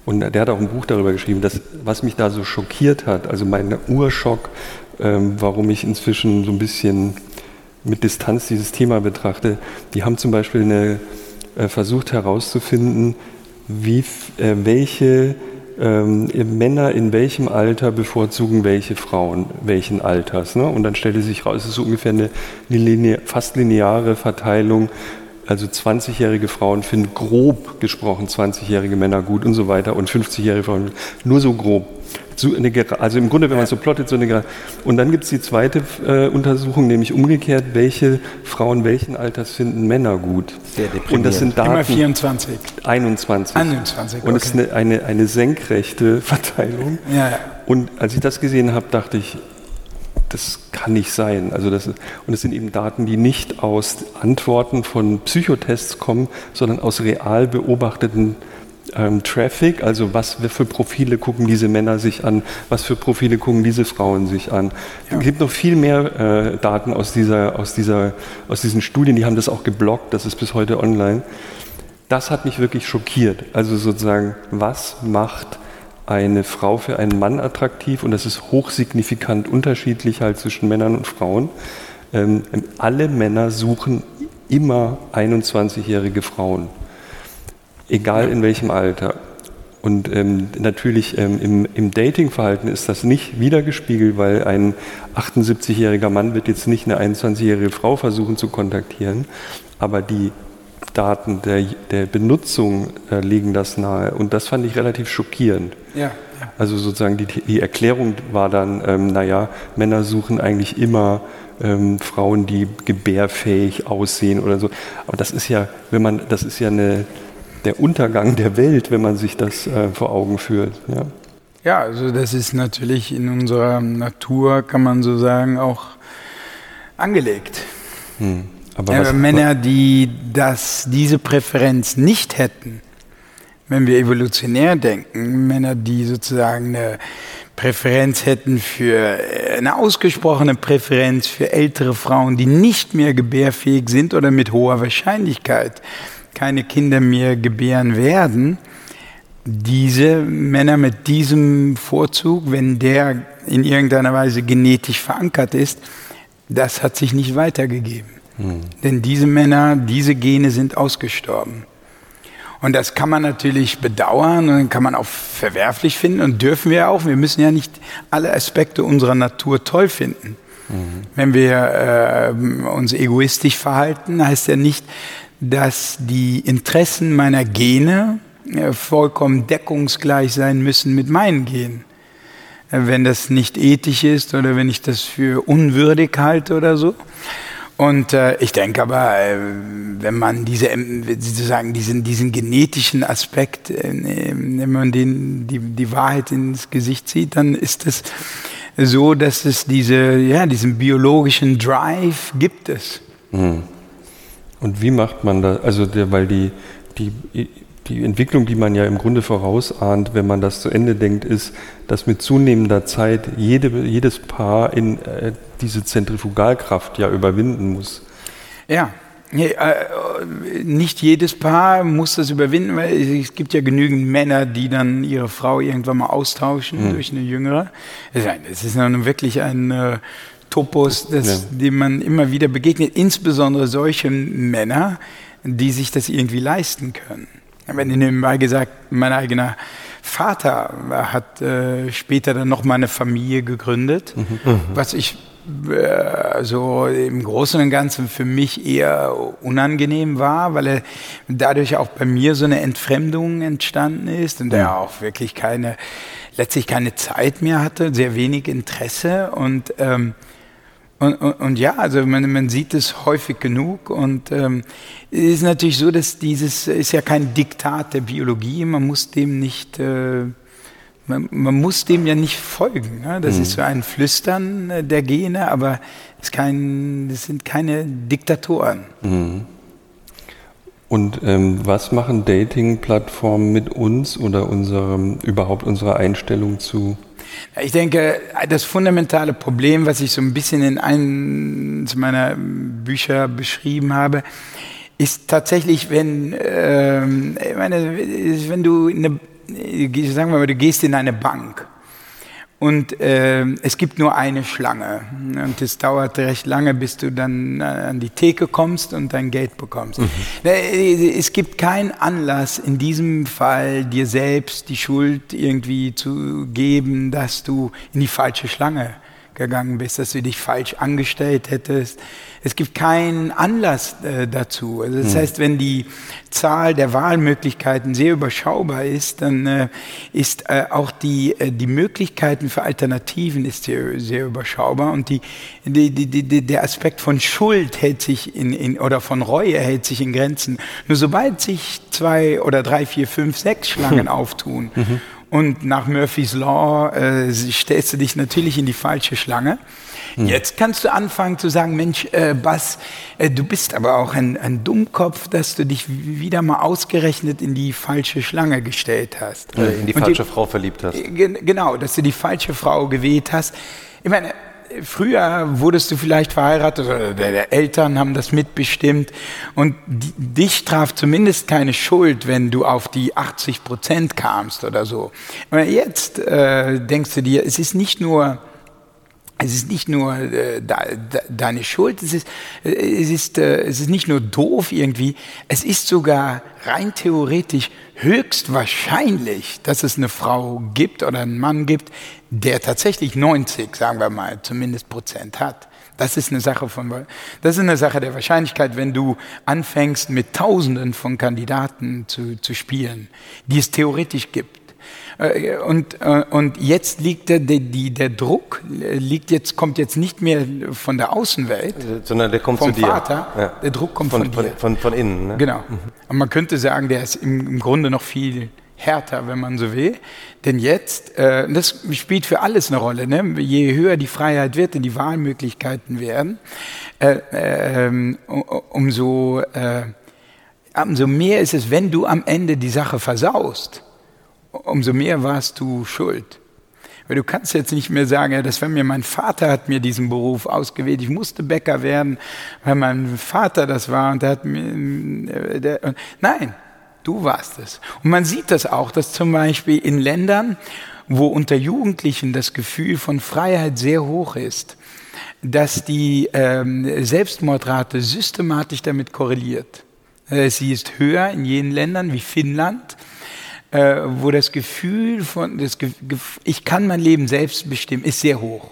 Und der hat auch ein Buch darüber geschrieben, dass, was mich da so schockiert hat, also mein Urschock, ähm, warum ich inzwischen so ein bisschen mit Distanz dieses Thema betrachte. Die haben zum Beispiel eine, äh, versucht herauszufinden, wie, äh, welche ähm, Männer in welchem Alter bevorzugen welche Frauen welchen Alters. Ne? Und dann stellte sich raus, es ist so ungefähr eine, eine linear, fast lineare Verteilung. Also 20-jährige Frauen finden grob gesprochen 20-jährige Männer gut und so weiter und 50-jährige Frauen nur so grob. So eine, also im Grunde, wenn man so plottet, so eine Und dann gibt es die zweite äh, Untersuchung, nämlich umgekehrt, welche Frauen welchen Alters finden Männer gut. Sehr und das sind Daten. Immer 24. 21. 21. Okay. Und es ist eine, eine, eine senkrechte [laughs] Verteilung. Ja, ja. Und als ich das gesehen habe, dachte ich, das kann nicht sein. Also das, und es sind eben Daten, die nicht aus Antworten von Psychotests kommen, sondern aus real beobachteten ähm, Traffic, also was für Profile gucken diese Männer sich an, was für Profile gucken diese Frauen sich an. Ja. Es gibt noch viel mehr äh, Daten aus, dieser, aus, dieser, aus diesen Studien, die haben das auch geblockt, das ist bis heute online. Das hat mich wirklich schockiert. Also sozusagen, was macht eine Frau für einen Mann attraktiv? Und das ist hochsignifikant unterschiedlich halt zwischen Männern und Frauen. Ähm, alle Männer suchen immer 21-jährige Frauen egal in welchem Alter. Und ähm, natürlich ähm, im, im Datingverhalten ist das nicht wiedergespiegelt, weil ein 78-jähriger Mann wird jetzt nicht eine 21-jährige Frau versuchen zu kontaktieren, aber die Daten der, der Benutzung äh, legen das nahe. Und das fand ich relativ schockierend. Ja, ja. Also sozusagen die, die Erklärung war dann, ähm, naja, Männer suchen eigentlich immer ähm, Frauen, die gebärfähig aussehen oder so. Aber das ist ja, wenn man, das ist ja eine der Untergang der Welt, wenn man sich das äh, vor Augen führt. Ja. ja, also das ist natürlich in unserer Natur, kann man so sagen, auch angelegt. Hm. Aber ja, Männer, die das, diese Präferenz nicht hätten, wenn wir evolutionär denken, Männer, die sozusagen eine Präferenz hätten für eine ausgesprochene Präferenz für ältere Frauen, die nicht mehr gebärfähig sind oder mit hoher Wahrscheinlichkeit keine Kinder mehr gebären werden, diese Männer mit diesem Vorzug, wenn der in irgendeiner Weise genetisch verankert ist, das hat sich nicht weitergegeben. Denn diese Männer, diese Gene sind ausgestorben. Und das kann man natürlich bedauern und kann man auch verwerflich finden und dürfen wir auch. Wir müssen ja nicht alle Aspekte unserer Natur toll finden. Mhm. Wenn wir äh, uns egoistisch verhalten, heißt ja nicht, dass die Interessen meiner Gene äh, vollkommen deckungsgleich sein müssen mit meinen Genen. Äh, wenn das nicht ethisch ist oder wenn ich das für unwürdig halte oder so. Und äh, ich denke aber, äh, wenn man diese, sozusagen diesen, diesen genetischen Aspekt, äh, wenn man den, die, die Wahrheit ins Gesicht sieht, dann ist es so, dass es diese, ja, diesen biologischen Drive gibt es. Mhm. Und wie macht man das? Also, der, weil die, die, die Entwicklung, die man ja im Grunde vorausahnt, wenn man das zu Ende denkt, ist, dass mit zunehmender Zeit jede, jedes Paar in äh, diese Zentrifugalkraft ja überwinden muss. Ja, Nee, äh, nicht jedes Paar muss das überwinden, weil es gibt ja genügend Männer, die dann ihre Frau irgendwann mal austauschen mhm. durch eine jüngere. Es ist nun wirklich ein äh, Topos, das, ja. dem man immer wieder begegnet, insbesondere solche Männer, die sich das irgendwie leisten können. Wenn ich nebenbei gesagt, mein eigener Vater hat äh, später dann noch mal eine Familie gegründet, mhm. mhm. was ich äh, so im Großen und Ganzen für mich eher unangenehm war, weil er dadurch auch bei mir so eine Entfremdung entstanden ist und er auch wirklich keine, letztlich keine Zeit mehr hatte, sehr wenig Interesse und ähm, und, und, und, ja, also man, man, sieht es häufig genug und ähm, es ist natürlich so, dass dieses ist ja kein Diktat der Biologie, man muss dem nicht, äh, man, man, muss dem ja nicht folgen. Ne? Das mhm. ist so ein Flüstern äh, der Gene, aber es, kein, es sind keine Diktatoren. Mhm. Und ähm, was machen Dating-Plattformen mit uns oder unserem, überhaupt unserer Einstellung zu ich denke, das fundamentale Problem, was ich so ein bisschen in einem meiner Bücher beschrieben habe, ist tatsächlich, wenn, äh, meine, wenn du, eine, sagen wir mal, du gehst in eine Bank und äh, es gibt nur eine Schlange. Und es dauert recht lange, bis du dann äh, an die Theke kommst und dein Geld bekommst. Mhm. Äh, es gibt keinen Anlass in diesem Fall, dir selbst die Schuld irgendwie zu geben, dass du in die falsche Schlange gegangen bist, dass du dich falsch angestellt hättest. Es gibt keinen Anlass äh, dazu. Also das hm. heißt, wenn die Zahl der Wahlmöglichkeiten sehr überschaubar ist, dann äh, ist äh, auch die, äh, die Möglichkeiten für Alternativen ist sehr, sehr überschaubar und die, die, die, die, der Aspekt von Schuld hält sich in, in, oder von Reue hält sich in Grenzen. Nur sobald sich zwei oder drei, vier, fünf, sechs Schlangen [laughs] auftun, mhm und nach Murphy's Law äh, stellst du dich natürlich in die falsche Schlange. Hm. Jetzt kannst du anfangen zu sagen, Mensch, äh, Bas, äh, du bist aber auch ein, ein Dummkopf, dass du dich wieder mal ausgerechnet in die falsche Schlange gestellt hast. Äh, in die und falsche die, Frau verliebt hast. Genau, dass du die falsche Frau gewählt hast. Ich meine, früher wurdest du vielleicht verheiratet oder deine Eltern haben das mitbestimmt und dich traf zumindest keine Schuld, wenn du auf die 80 Prozent kamst oder so. Aber jetzt äh, denkst du dir, es ist nicht nur es ist nicht nur äh, de, de, deine Schuld, es ist, äh, es, ist, äh, es ist nicht nur doof irgendwie, es ist sogar rein theoretisch höchstwahrscheinlich, dass es eine Frau gibt oder einen Mann gibt, der tatsächlich 90, sagen wir mal, zumindest Prozent hat. Das ist eine Sache von, das ist eine Sache der Wahrscheinlichkeit, wenn du anfängst mit Tausenden von Kandidaten zu, zu spielen, die es theoretisch gibt. Äh, und, äh, und jetzt liegt der, der, der Druck liegt jetzt, kommt jetzt nicht mehr von der Außenwelt, sondern der kommt vom zu dir. Vater. Ja. Der Druck kommt von, von, dir. Von, von, innen. Ne? Genau. Mhm. Und man könnte sagen, der ist im, im Grunde noch viel härter, wenn man so will. Denn jetzt, äh, das spielt für alles eine Rolle, ne? je höher die Freiheit wird und die Wahlmöglichkeiten werden, äh, äh, umso, äh, umso mehr ist es, wenn du am Ende die Sache versaust, umso mehr warst du schuld. Weil du kannst jetzt nicht mehr sagen, ja, das war mir mein Vater hat mir diesen Beruf ausgewählt. Ich musste Bäcker werden, weil mein Vater das war und der hat mir, äh, der, nein, Du warst es. Und man sieht das auch, dass zum Beispiel in Ländern, wo unter Jugendlichen das Gefühl von Freiheit sehr hoch ist, dass die ähm, Selbstmordrate systematisch damit korreliert. Äh, sie ist höher in jenen Ländern wie Finnland, äh, wo das Gefühl von, das Ge ich kann mein Leben selbst bestimmen, ist sehr hoch.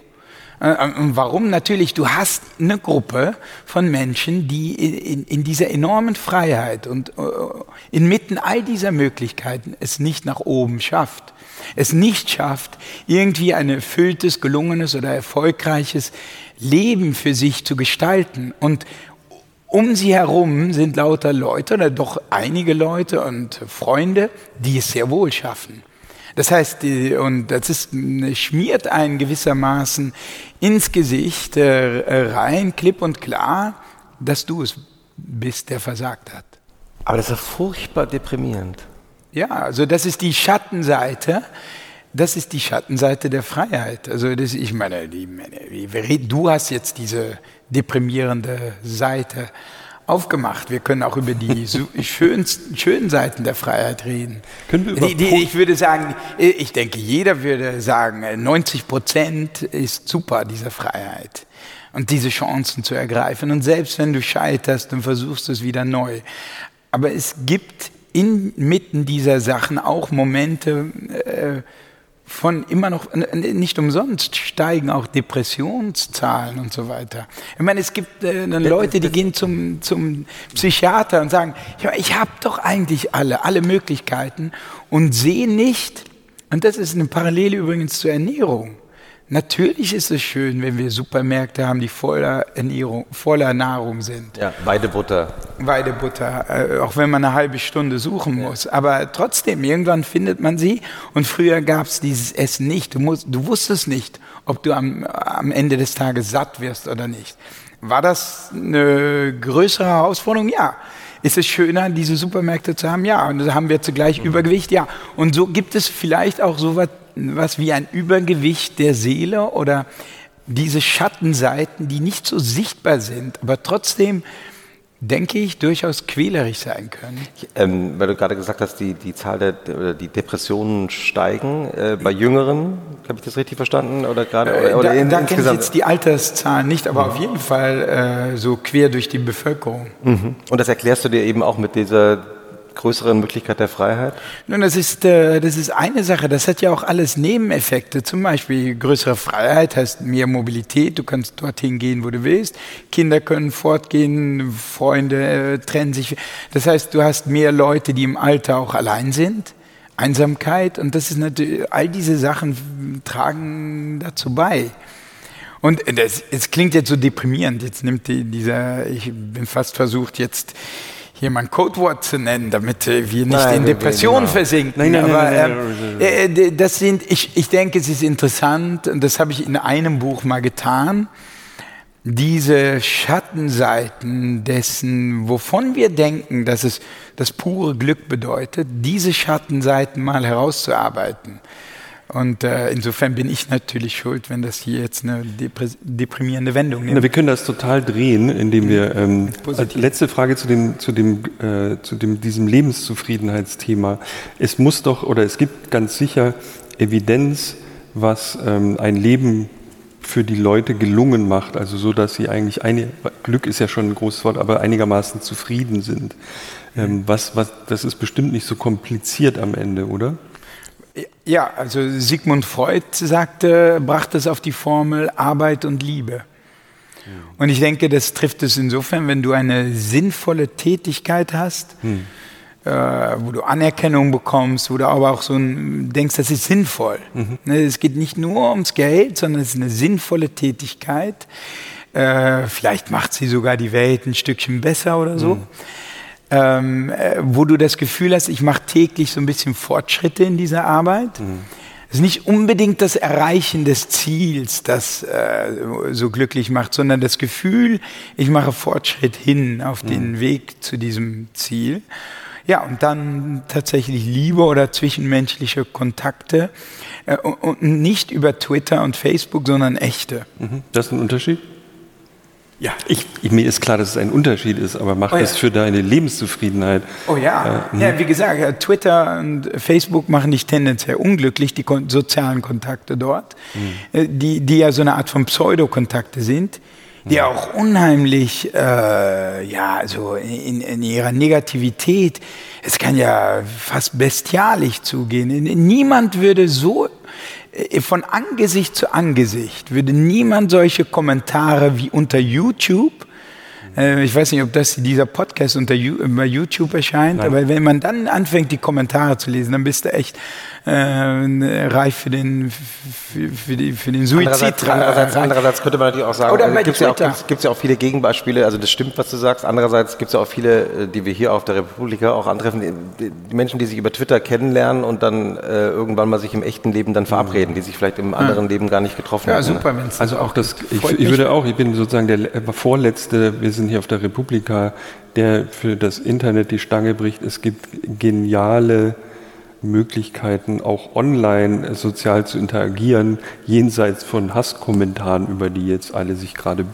Äh, und warum? Natürlich, du hast eine Gruppe von Menschen, die in, in dieser enormen Freiheit und äh, inmitten all dieser Möglichkeiten es nicht nach oben schafft. Es nicht schafft, irgendwie ein erfülltes, gelungenes oder erfolgreiches Leben für sich zu gestalten. Und um sie herum sind lauter Leute oder doch einige Leute und Freunde, die es sehr wohl schaffen. Das heißt, und das ist, schmiert einen gewissermaßen ins Gesicht äh, rein, klipp und klar, dass du es bist, der versagt hat. Aber das ist ja furchtbar deprimierend. Ja, also das ist die Schattenseite. Das ist die Schattenseite der Freiheit. Also das, ich meine, die, du hast jetzt diese deprimierende Seite aufgemacht. Wir können auch über die [laughs] schönsten, schönen Seiten der Freiheit reden. Können wir über die, die, ich würde sagen, ich denke, jeder würde sagen, 90 Prozent ist super, diese Freiheit. Und diese Chancen zu ergreifen. Und selbst wenn du scheiterst, dann versuchst du es wieder neu. Aber es gibt inmitten dieser Sachen auch Momente, äh, von immer noch, nicht umsonst steigen auch Depressionszahlen und so weiter. Ich meine, es gibt äh, Leute, die gehen zum, zum Psychiater und sagen, ich habe doch eigentlich alle, alle Möglichkeiten und sehen nicht, und das ist eine Parallele übrigens zur Ernährung, Natürlich ist es schön, wenn wir Supermärkte haben, die voller Ernährung, voller Nahrung sind. Ja, Weidebutter. Weidebutter, äh, auch wenn man eine halbe Stunde suchen muss. Ja. Aber trotzdem, irgendwann findet man sie. Und früher gab es dieses Essen nicht. Du, musst, du wusstest nicht, ob du am, am Ende des Tages satt wirst oder nicht. War das eine größere Herausforderung? Ja. Ist es schöner, diese Supermärkte zu haben? Ja. Und haben wir zugleich mhm. Übergewicht? Ja. Und so gibt es vielleicht auch so was was wie ein Übergewicht der Seele oder diese Schattenseiten, die nicht so sichtbar sind, aber trotzdem, denke ich, durchaus quälerig sein können. Ähm, weil du gerade gesagt hast, die, die Zahl der oder die Depressionen steigen äh, bei Jüngeren. Habe ich das richtig verstanden? Oder gerade Äh, oder, da in, da kenne ich jetzt die Alterszahlen nicht, aber auf jeden Fall äh, so quer durch die Bevölkerung. Mhm. Und das erklärst du dir eben auch mit dieser größeren Möglichkeit der Freiheit? Nun, das ist, äh, das ist eine Sache. Das hat ja auch alles Nebeneffekte. Zum Beispiel größere Freiheit heißt mehr Mobilität. Du kannst dorthin gehen, wo du willst. Kinder können fortgehen, Freunde äh, trennen sich. Das heißt, du hast mehr Leute, die im Alter auch allein sind. Einsamkeit. Und das ist natürlich, all diese Sachen tragen dazu bei. Und es klingt jetzt so deprimierend. Jetzt nimmt die, dieser, ich bin fast versucht, jetzt hier mal ein Codewort zu nennen, damit äh, wir nicht Nein, in Depressionen genau. versinken. Nein, nein, Aber nein, ähm, nein, äh, d- das sind, ich, ich denke, es ist interessant und das habe ich in einem Buch mal getan. Diese Schattenseiten dessen, wovon wir denken, dass es das pure Glück bedeutet, diese Schattenseiten mal herauszuarbeiten. Und äh, insofern bin ich natürlich schuld, wenn das hier jetzt eine deprimierende Wendung Na, nimmt. wir können das total drehen, indem wir ähm, Positiv. als letzte Frage zu dem zu dem äh, zu dem diesem Lebenszufriedenheitsthema. Es muss doch oder es gibt ganz sicher Evidenz, was ähm, ein Leben für die Leute gelungen macht, also so, dass sie eigentlich eine, Glück ist ja schon ein großes Wort, aber einigermaßen zufrieden sind. Ähm, was, was, das ist bestimmt nicht so kompliziert am Ende, oder? Ja, also Sigmund Freud sagte, brachte es auf die Formel Arbeit und Liebe. Und ich denke, das trifft es insofern, wenn du eine sinnvolle Tätigkeit hast, äh, wo du Anerkennung bekommst, wo du aber auch so ein, denkst, das ist sinnvoll. Ne, Es geht nicht nur ums Geld, sondern es ist eine sinnvolle Tätigkeit. Äh, vielleicht macht sie sogar die Welt ein Stückchen besser oder so. Ähm, äh, wo du das Gefühl hast, ich mache täglich so ein bisschen Fortschritte in dieser Arbeit. Es ist nicht unbedingt das Erreichen des Ziels, das äh, so glücklich macht, sondern das Gefühl, ich mache Fortschritt hin auf den Weg zu diesem Ziel. Ja, und dann tatsächlich Liebe oder zwischenmenschliche Kontakte äh, und, und nicht über Twitter und Facebook, sondern echte. Mhm. Das ist ein Unterschied? Ja. Ich, mir ist klar, dass es ein Unterschied ist, aber macht Oh ja. das für deine Lebenszufriedenheit? Oh ja. ja, wie gesagt, ja, Twitter und Facebook machen dich tendenziell unglücklich, die kon sozialen Kontakte dort, äh, die, die ja so eine Art von Pseudokontakte sind, die auch unheimlich, äh, ja, so in, in ihrer Negativität, es kann ja fast bestialisch zugehen. Niemand würde so äh, von Angesicht zu Angesicht würde niemand solche Kommentare wie unter YouTube. Äh, Ich weiß nicht, ob das dieser Podcast unter bei YouTube erscheint, aber wenn man dann anfängt, die Kommentare zu lesen, dann bist du echt äh, reif für den, für, für, die, für den Suizid. Andererseits, andererseits, andererseits könnte man natürlich auch sagen, also bei gibt es ja, auch- gibt's- gibt's ja auch viele Gegenbeispiele, also das stimmt, was du sagst. Andererseits gibt es ja auch viele, äh, die wir hier auf der Republika auch antreffen, die, die Menschen, die sich über Twitter kennenlernen und dann äh, irgendwann mal sich im echten Leben dann verabreden, die sich vielleicht im anderen Leben gar nicht getroffen ja, hätten. super, wenn es Also auch das, ich, ich würde auch, ich bin sozusagen der le- vorletzte, wir sind hier auf der Republika, der für das Internet die Stange bricht. Es gibt geniale Möglichkeiten, auch online äh, sozial zu interagieren, jenseits von Hasskommentaren, über die jetzt alle sich gerade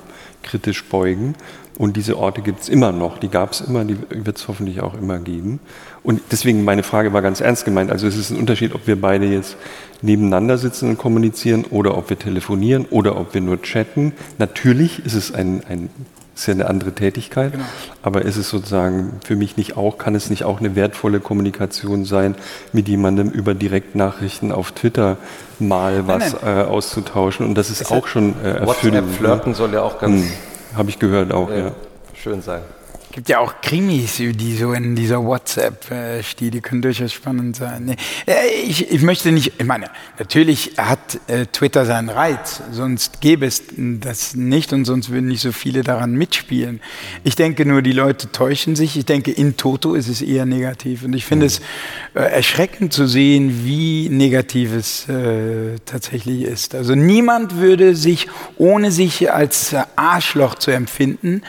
kritisch beugen. Und diese Orte gibt es immer noch, die gab es immer, die wird es hoffentlich auch immer geben. Und deswegen meine Frage war ganz ernst gemeint. Also es ist ein Unterschied, ob wir beide jetzt nebeneinander sitzen und kommunizieren oder ob wir telefonieren oder ob wir nur chatten. Natürlich ist es ein, ein ist ja eine andere Tätigkeit, aber ist es sozusagen für mich nicht auch, kann es nicht auch eine wertvolle Kommunikation sein, mit jemandem über Direktnachrichten auf Twitter mal was Äh, auszutauschen und das ist auch schon äh, erfüllend. WhatsApp flirten soll ja auch ganz Hm, Habe ich gehört auch, ja. schön sein. Es gibt ja auch Krimis, die so in dieser WhatsApp äh, stehen, die können durchaus spannend sein. Nee, äh, ich, ich möchte nicht, ich meine, natürlich hat äh, Twitter seinen Reiz, sonst gäbe es das nicht und sonst würden nicht so viele daran mitspielen. Ich denke nur, die Leute täuschen sich. Ich denke, in Toto ist es eher negativ und ich finde es äh, erschreckend zu sehen, wie negativ es tatsächlich ist. Also niemand würde sich, ohne sich als Arschloch zu empfinden,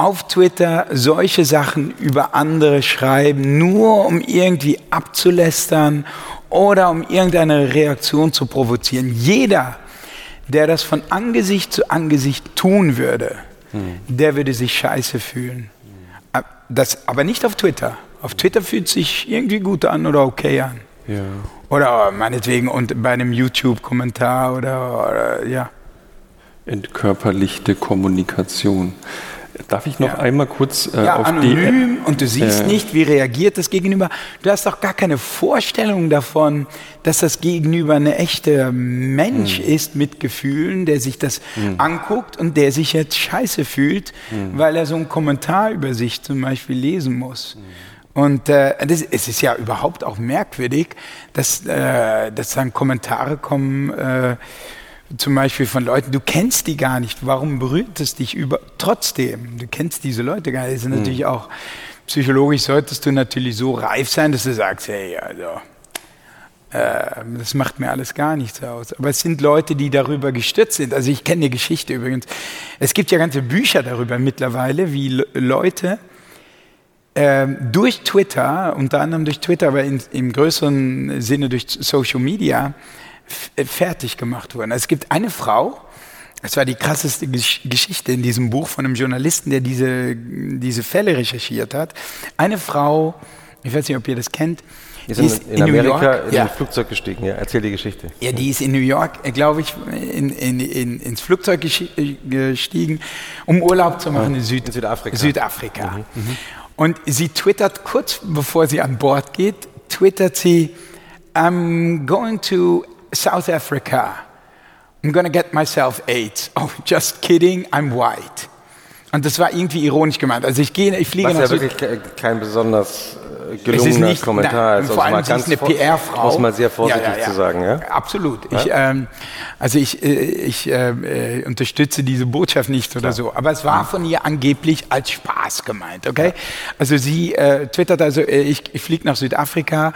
auf Twitter solche Sachen über andere schreiben, nur um irgendwie abzulästern oder um irgendeine Reaktion zu provozieren. Jeder, der das von Angesicht zu Angesicht tun würde, der würde sich scheiße fühlen. Das, aber nicht auf Twitter. Auf Twitter fühlt sich irgendwie gut an oder okay an. Ja. Oder meinetwegen und bei einem YouTube-Kommentar oder, oder ja. Entkörperlichte Kommunikation. Darf ich noch Ja. einmal kurz äh, ja, auf anonym und du siehst äh, nicht, wie reagiert das Gegenüber. Du hast doch gar keine Vorstellung davon, dass das Gegenüber ein echter Mensch Hm. ist mit Gefühlen, der sich das anguckt und der sich jetzt scheiße fühlt, Hm. weil er so einen Kommentar über sich zum Beispiel lesen muss. Und äh, das, es ist ja überhaupt auch merkwürdig, dass, äh, dass dann Kommentare kommen, äh, zum Beispiel von Leuten, du kennst die gar nicht, warum berührt es dich über, trotzdem, du kennst diese Leute gar nicht, das ist natürlich auch, psychologisch solltest du natürlich so reif sein, dass du sagst, hey, also, äh, das macht mir alles gar nichts aus. Aber es sind Leute, die darüber gestürzt sind. Also ich kenne die Geschichte übrigens. Es gibt ja ganze Bücher darüber mittlerweile, wie Le Leute ähm, durch Twitter, unter anderem durch Twitter, aber in, im größeren Sinne durch Social Media, äh, fertig gemacht wurden. Es gibt eine Frau, das war die krasseste Gesch Geschichte in diesem Buch von einem Journalisten, der diese, diese Fälle recherchiert hat. Eine Frau, ich weiß nicht, ob ihr das kennt, Ist die in, in, Amerika in ja, ein Flugzeug gestiegen. Ja, erzähl die Geschichte. ja, die ist in New York, äh, glaube ich, in, in, in, ins Flugzeug äh, gestiegen, um Urlaub zu machen in, Süd In Südafrika. Südafrika. Und sie twittert kurz bevor sie an Bord geht, twittert sie, I'm going to South Africa. I'm gonna get myself AIDS. [laughs] Oh, just kidding, I'm white. Und das war irgendwie ironisch gemeint. Also ich gehe, ich fliege Was nach ja Süd wirklich ke- kein besonders äh, gelungener nicht, Kommentar nein, ist. vor Also allem mal sie ist eine PR-Frau. Muss man sehr vorsichtig zu sagen, ja? Absolut. Ich, ähm, also ich, äh, ich äh, äh, unterstütze diese Botschaft nicht oder so. Aber es war von ihr angeblich als Spaß gemeint, okay? Also sie äh, twittert also, äh, ich, ich fliege nach Südafrika,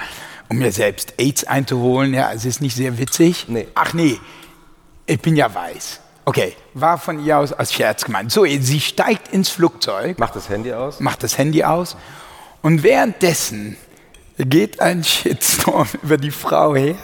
um mir selbst AIDS einzuholen. Ja, es ist nicht sehr witzig. Nee. Ach nee, ich bin ja weiß. Okay, war von ihr aus als Scherz gemeint. So, sie steigt ins Flugzeug Mach das Handy aus. macht das Handy aus und währenddessen geht ein Shitstorm [laughs] über die Frau her,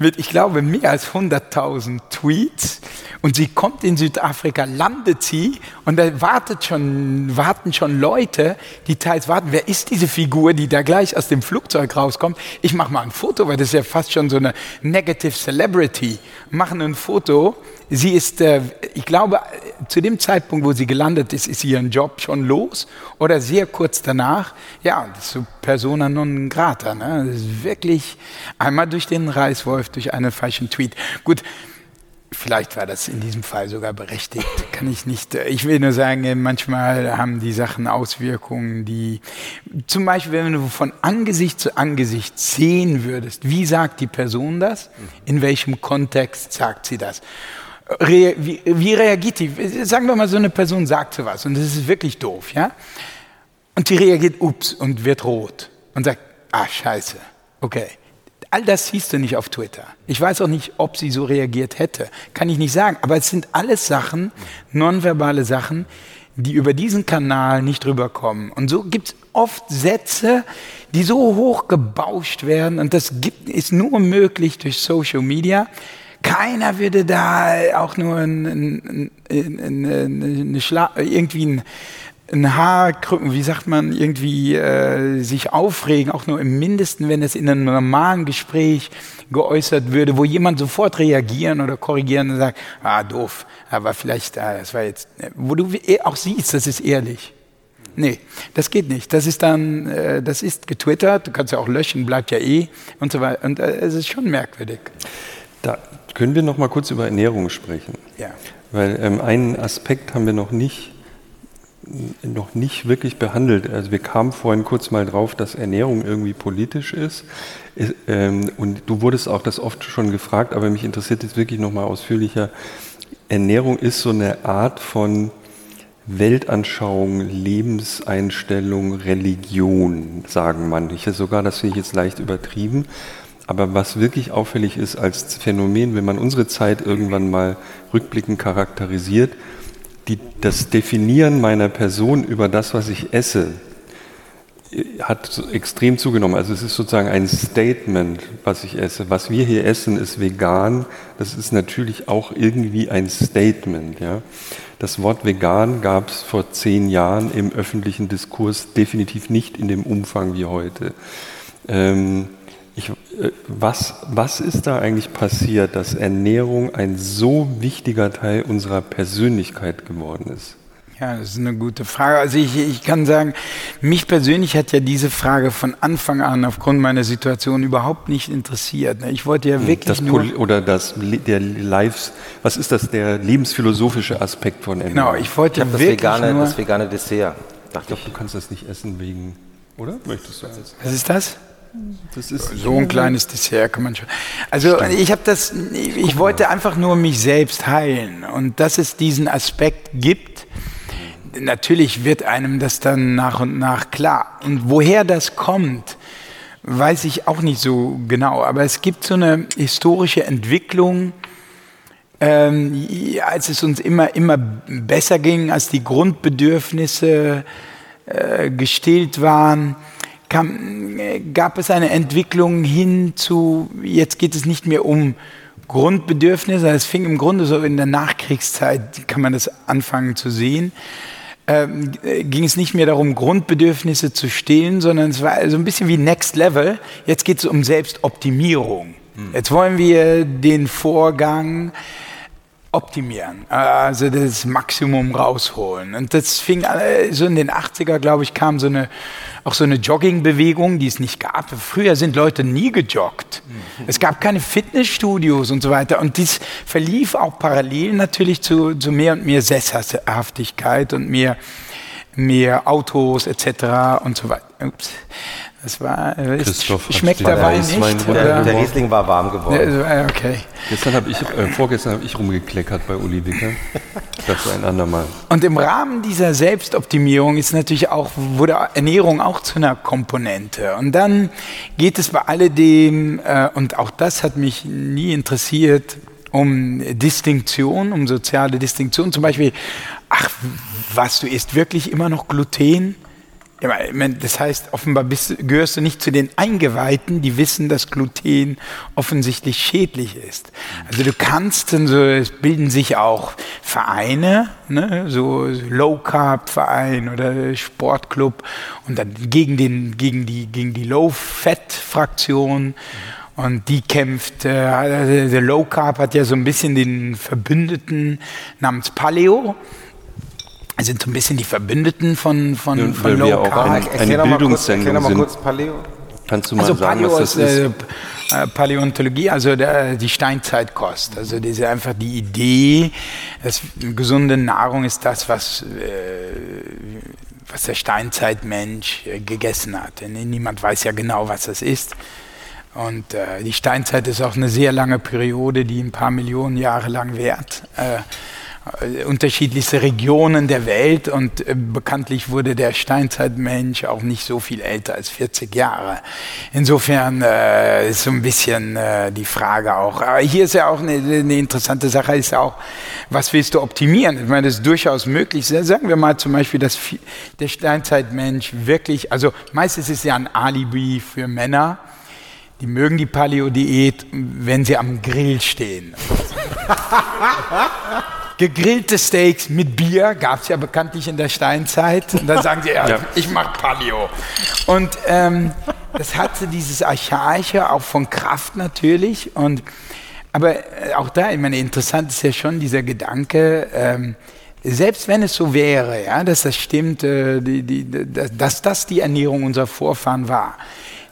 mit, ich glaube, mehr als 100.000 Tweets und sie kommt in Südafrika, landet sie und da wartet schon, warten schon Leute, die teils warten, wer ist diese Figur, die da gleich aus dem Flugzeug rauskommt? Ich mache mal ein Foto, weil das ist ja fast schon so eine Negative Celebrity. Machen ein Foto. Sie ist, äh, ich glaube, zu dem Zeitpunkt, wo sie gelandet ist, ist ihren Job schon los oder sehr kurz danach. Ja, das ist so Persona non grata. Ne? Das ist wirklich einmal durch den Reißwolf, durch einen falschen Tweet. Gut, vielleicht war das in diesem Fall sogar berechtigt. [laughs] Kann ich nicht. äh, Ich will nur sagen, äh, manchmal haben die Sachen Auswirkungen, die zum Beispiel, wenn du von Angesicht zu Angesicht sehen würdest, wie sagt die Person das? In welchem Kontext sagt sie das? Re wie, wie reagiert die? Sagen wir mal, so eine Person sagt so was und das ist wirklich doof, ja? Und die reagiert, ups, und wird rot und sagt, ah, scheiße, okay. All das siehst du nicht auf Twitter. Ich weiß auch nicht, ob sie so reagiert hätte. Kann ich nicht sagen. Aber es sind alles Sachen, nonverbale Sachen, die über diesen Kanal nicht rüberkommen. Und so gibt es oft Sätze, die so hoch gebauscht werden. Und das gibt, ist nur möglich durch Social Media. Keiner würde da auch nur ein, ein, ein, ein, eine Schla irgendwie ein, ein Haar krücken, wie sagt man, irgendwie äh, sich aufregen, auch nur im Mindesten, wenn es in einem normalen Gespräch geäußert würde, wo jemand sofort reagieren oder korrigieren und sagt, ah, doof, aber vielleicht, ah, das war jetzt, wo du auch siehst, das ist ehrlich. Nee, das geht nicht. Das ist dann, äh, das ist getwittert, du kannst ja auch löschen, bleibt ja eh und so weiter. Und äh, es ist schon merkwürdig. Da können wir noch mal kurz über Ernährung sprechen. Ja. Weil ähm, einen Aspekt haben wir noch nicht, noch nicht wirklich behandelt. Also wir kamen vorhin kurz mal drauf, dass Ernährung irgendwie politisch ist. ähm, und du wurdest auch das oft schon gefragt, aber mich interessiert jetzt wirklich noch mal ausführlicher. Ernährung ist so eine Art von Weltanschauung, Lebenseinstellung, Religion, sagen manche. Sogar, das finde ich jetzt leicht übertrieben. Aber was wirklich auffällig ist als Phänomen, wenn man unsere Zeit irgendwann mal rückblickend charakterisiert, die, das Definieren meiner Person über das, was ich esse, hat extrem zugenommen. Also es ist sozusagen ein Statement, was ich esse. Was wir hier essen, ist vegan. Das ist natürlich auch irgendwie ein Statement. Ja? Das Wort vegan gab es vor zehn Jahren im öffentlichen Diskurs definitiv nicht in dem Umfang wie heute. Ähm, Ich, äh, was, was ist da eigentlich passiert, dass Ernährung ein so wichtiger Teil unserer Persönlichkeit geworden ist? Ja, das ist eine gute Frage. Also ich, ich kann sagen, mich persönlich hat ja diese Frage von Anfang an aufgrund meiner Situation überhaupt nicht interessiert. Ne? Ich wollte ja hm, wirklich das nur... oder das, der Lives, was ist das, der lebensphilosophische Aspekt von Ernährung? Genau, ich wollte ich das vegane, nur... das vegane Dessert. Ich glaube, du kannst das nicht essen wegen, oder? Möchtest du das? Was ist das? So ein kleines Dessert kann man schon. Also Stimmt. ich habe das, ich wollte einfach nur mich selbst heilen und dass es diesen Aspekt gibt, natürlich wird einem das dann nach und nach klar. Und woher das kommt, weiß ich auch nicht so genau. Aber es gibt so eine historische Entwicklung, ähm, als es uns immer, immer besser ging, als die Grundbedürfnisse äh, gestillt waren, kam, gab es eine Entwicklung hin zu, jetzt geht es nicht mehr um Grundbedürfnisse, es fing im Grunde so in der Nachkriegszeit, kann man das anfangen zu sehen, ähm, ging es nicht mehr darum, Grundbedürfnisse zu stillen, sondern es war so ein bisschen wie Next Level. Jetzt geht es um Selbstoptimierung. Hm. Jetzt wollen wir den Vorgang optimieren, also das Maximum rausholen. Und das fing so in den 80er, glaube ich, kam so eine, auch so eine Joggingbewegung, die es nicht gab. Früher sind Leute nie gejoggt. Es gab keine Fitnessstudios und so weiter. Und dies verlief auch parallel natürlich zu, zu mehr und mehr Sesshaftigkeit und mehr, mehr Autos etc. und so weiter. Ups. Das war, äh, ist, schmeckt der Wein nicht? Der, der, Riesling war warm geworden. Ja, okay. Gestern habe ich, äh, vorgestern habe ich rumgekleckert bei Uli Wicker. Das ein andermal. Und im Rahmen dieser Selbstoptimierung ist natürlich auch, wurde Ernährung auch zu einer Komponente. Und dann geht es bei alledem, äh, und auch das hat mich nie interessiert, um Distinktion, um soziale Distinktion. Zum Beispiel, ach, was, du isst wirklich immer noch Gluten? Das heißt, offenbar bist, gehörst du nicht zu den Eingeweihten, die wissen, dass Gluten offensichtlich schädlich ist. Also du kannst, dann so, es bilden sich auch Vereine, ne, so Low Carb Verein oder Sportclub und dann gegen den, gegen die, gegen die Low Fat Fraktion. Und die kämpft, äh, also der Low Carb hat ja so ein bisschen den Verbündeten namens Paleo sind so ein bisschen die Verbündeten von, von, ja, von Low Carb. Eine, eine Bildungssendung mal kurz Paleo. Kannst du mal also sagen, Paleo was das ist? Äh, äh, Paläontologie, also der, die Steinzeitkost. Also diese einfach die Idee, dass gesunde Nahrung ist das, was, äh, was der Steinzeitmensch äh, gegessen hat. Niemand weiß ja genau, was das ist. Und äh, die Steinzeit ist auch eine sehr lange Periode, die ein paar Millionen Jahre lang währt. Äh, unterschiedlichste Regionen der Welt und äh, bekanntlich wurde der Steinzeitmensch auch nicht so viel älter als 40 Jahre. Insofern äh, ist so ein bisschen äh, die Frage auch. Aber hier ist ja auch eine, eine, interessante Sache, ist auch, was willst du optimieren? Ich meine, das ist durchaus möglich. Sagen wir mal zum Beispiel, dass der Steinzeitmensch wirklich, also meistens ist ja ein Alibi für Männer, die mögen die Paleo-Diät, wenn sie am Grill stehen. [laughs] gegrillte Steaks mit Bier, gab es ja bekanntlich in der Steinzeit. Und dann sagen sie, [laughs] ja, ja. ich mag Paleo. Und ähm, das hatte dieses Archaische, auch von Kraft natürlich. Und, aber äh, auch da, ich meine, interessant ist ja schon dieser Gedanke, ähm, selbst wenn es so wäre, ja, dass das stimmt, äh, die, die, dass das die Ernährung unserer Vorfahren war.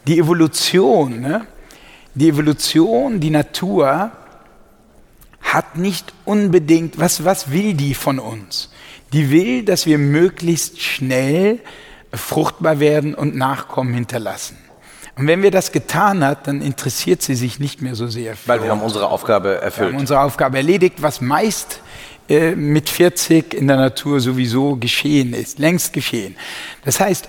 Die Evolution, ne? die Evolution, die Natur hat nicht unbedingt, was, was will die von uns? Die will, dass wir möglichst schnell fruchtbar werden und Nachkommen hinterlassen. Und wenn wir das getan hat, dann interessiert sie sich nicht mehr so sehr. Für Weil wir haben unsere Aufgabe erfüllt. Wir haben unsere Aufgabe erledigt, was meist äh, mit 40 in der Natur sowieso geschehen ist, längst geschehen. Das heißt,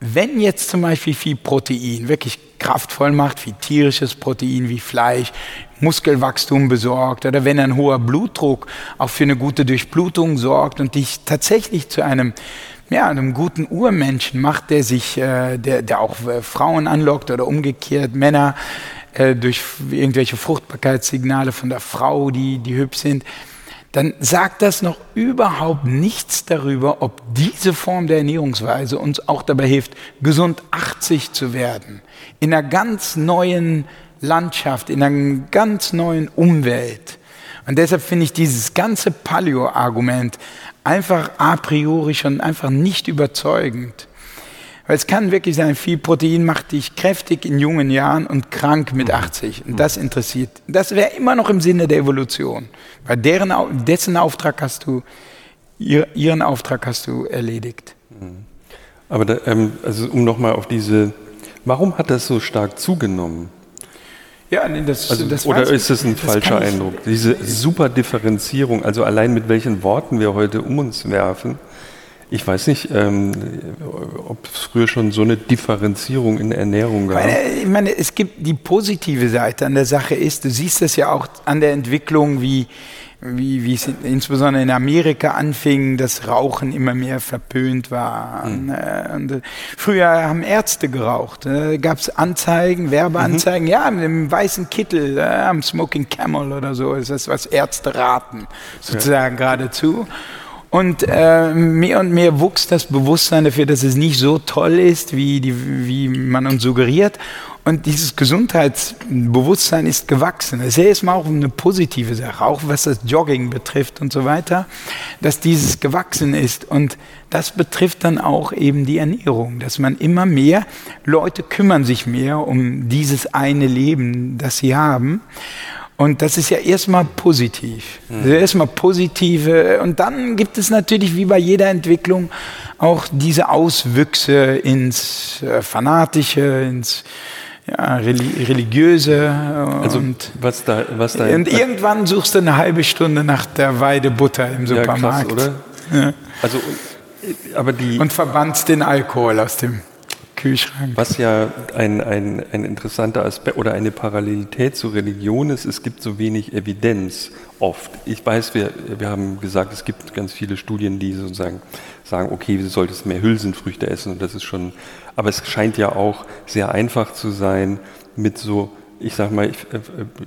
wenn jetzt zum Beispiel viel Protein wirklich kraftvoll macht, wie tierisches Protein, wie Fleisch, Muskelwachstum besorgt oder wenn ein hoher Blutdruck auch für eine gute Durchblutung sorgt und dich tatsächlich zu einem ja, einem guten Urmenschen macht, der sich, äh, der, der auch äh, Frauen anlockt oder umgekehrt Männer äh, durch irgendwelche Fruchtbarkeitssignale von der Frau, die, die hübsch sind, dann sagt das noch überhaupt nichts darüber, ob diese Form der Ernährungsweise uns auch dabei hilft, gesund 80 zu werden. In einer ganz neuen Landschaft, in einer ganz neuen Umwelt. Und deshalb finde ich dieses ganze Paleo-Argument einfach a priori schon einfach nicht überzeugend. Weil es kann wirklich sein, viel Protein macht dich kräftig in jungen Jahren und krank mit 80. Und das interessiert. Das wäre immer noch im Sinne der Evolution. Weil deren, dessen Auftrag hast du, ihren Auftrag hast du erledigt. Aber da, ähm, also um nochmal auf diese, warum hat das so stark zugenommen? Ja, nee, das, also, das oder ist es ein falscher Eindruck? Diese super Differenzierung, also allein mit welchen Worten wir heute um uns werfen. Ich weiß nicht, ähm, ob es früher schon so eine Differenzierung in Ernährung gab. Ich meine, es gibt die positive Seite an der Sache ist, du siehst das ja auch an der Entwicklung, wie wie, wie es insbesondere in Amerika anfing, dass Rauchen immer mehr verpönt war. Mhm. Und, äh, früher haben Ärzte geraucht. Äh, Gab es Anzeigen, Werbeanzeigen, mhm. ja, mit dem weißen Kittel, äh, am Smoking Camel oder so, ist das, was Ärzte raten, sozusagen ja. geradezu. Und äh, mehr und mehr wuchs das Bewusstsein dafür, dass es nicht so toll ist, wie, die, wie man uns suggeriert. Und dieses Gesundheitsbewusstsein ist gewachsen. Es ist ja erstmal auch eine positive Sache, auch was das Jogging betrifft und so weiter, dass dieses gewachsen ist. Und das betrifft dann auch eben die Ernährung, dass man immer mehr, Leute kümmern sich mehr um dieses eine Leben, das sie haben. Und das ist ja erstmal positiv. Also erstmal positive. Und dann gibt es natürlich wie bei jeder Entwicklung auch diese Auswüchse ins äh, Fanatische, ins ja, religiöse. Also was da, was da. Und irgendwann suchst du eine halbe Stunde nach der Weide Butter im Supermarkt. Ja, krass, oder? Ja. Also, aber die. Und verbannst den Alkohol aus dem Kühlschrank. Was ja ein, ein, ein interessanter Aspekt oder eine Parallelität zur Religion ist, es gibt so wenig Evidenz oft. Ich weiß, wir, wir haben gesagt, es gibt ganz viele Studien, die sozusagen sagen, okay, du solltest mehr Hülsenfrüchte essen und das ist schon, aber es scheint ja auch sehr einfach zu sein, mit so, ich sag mal, ich, äh,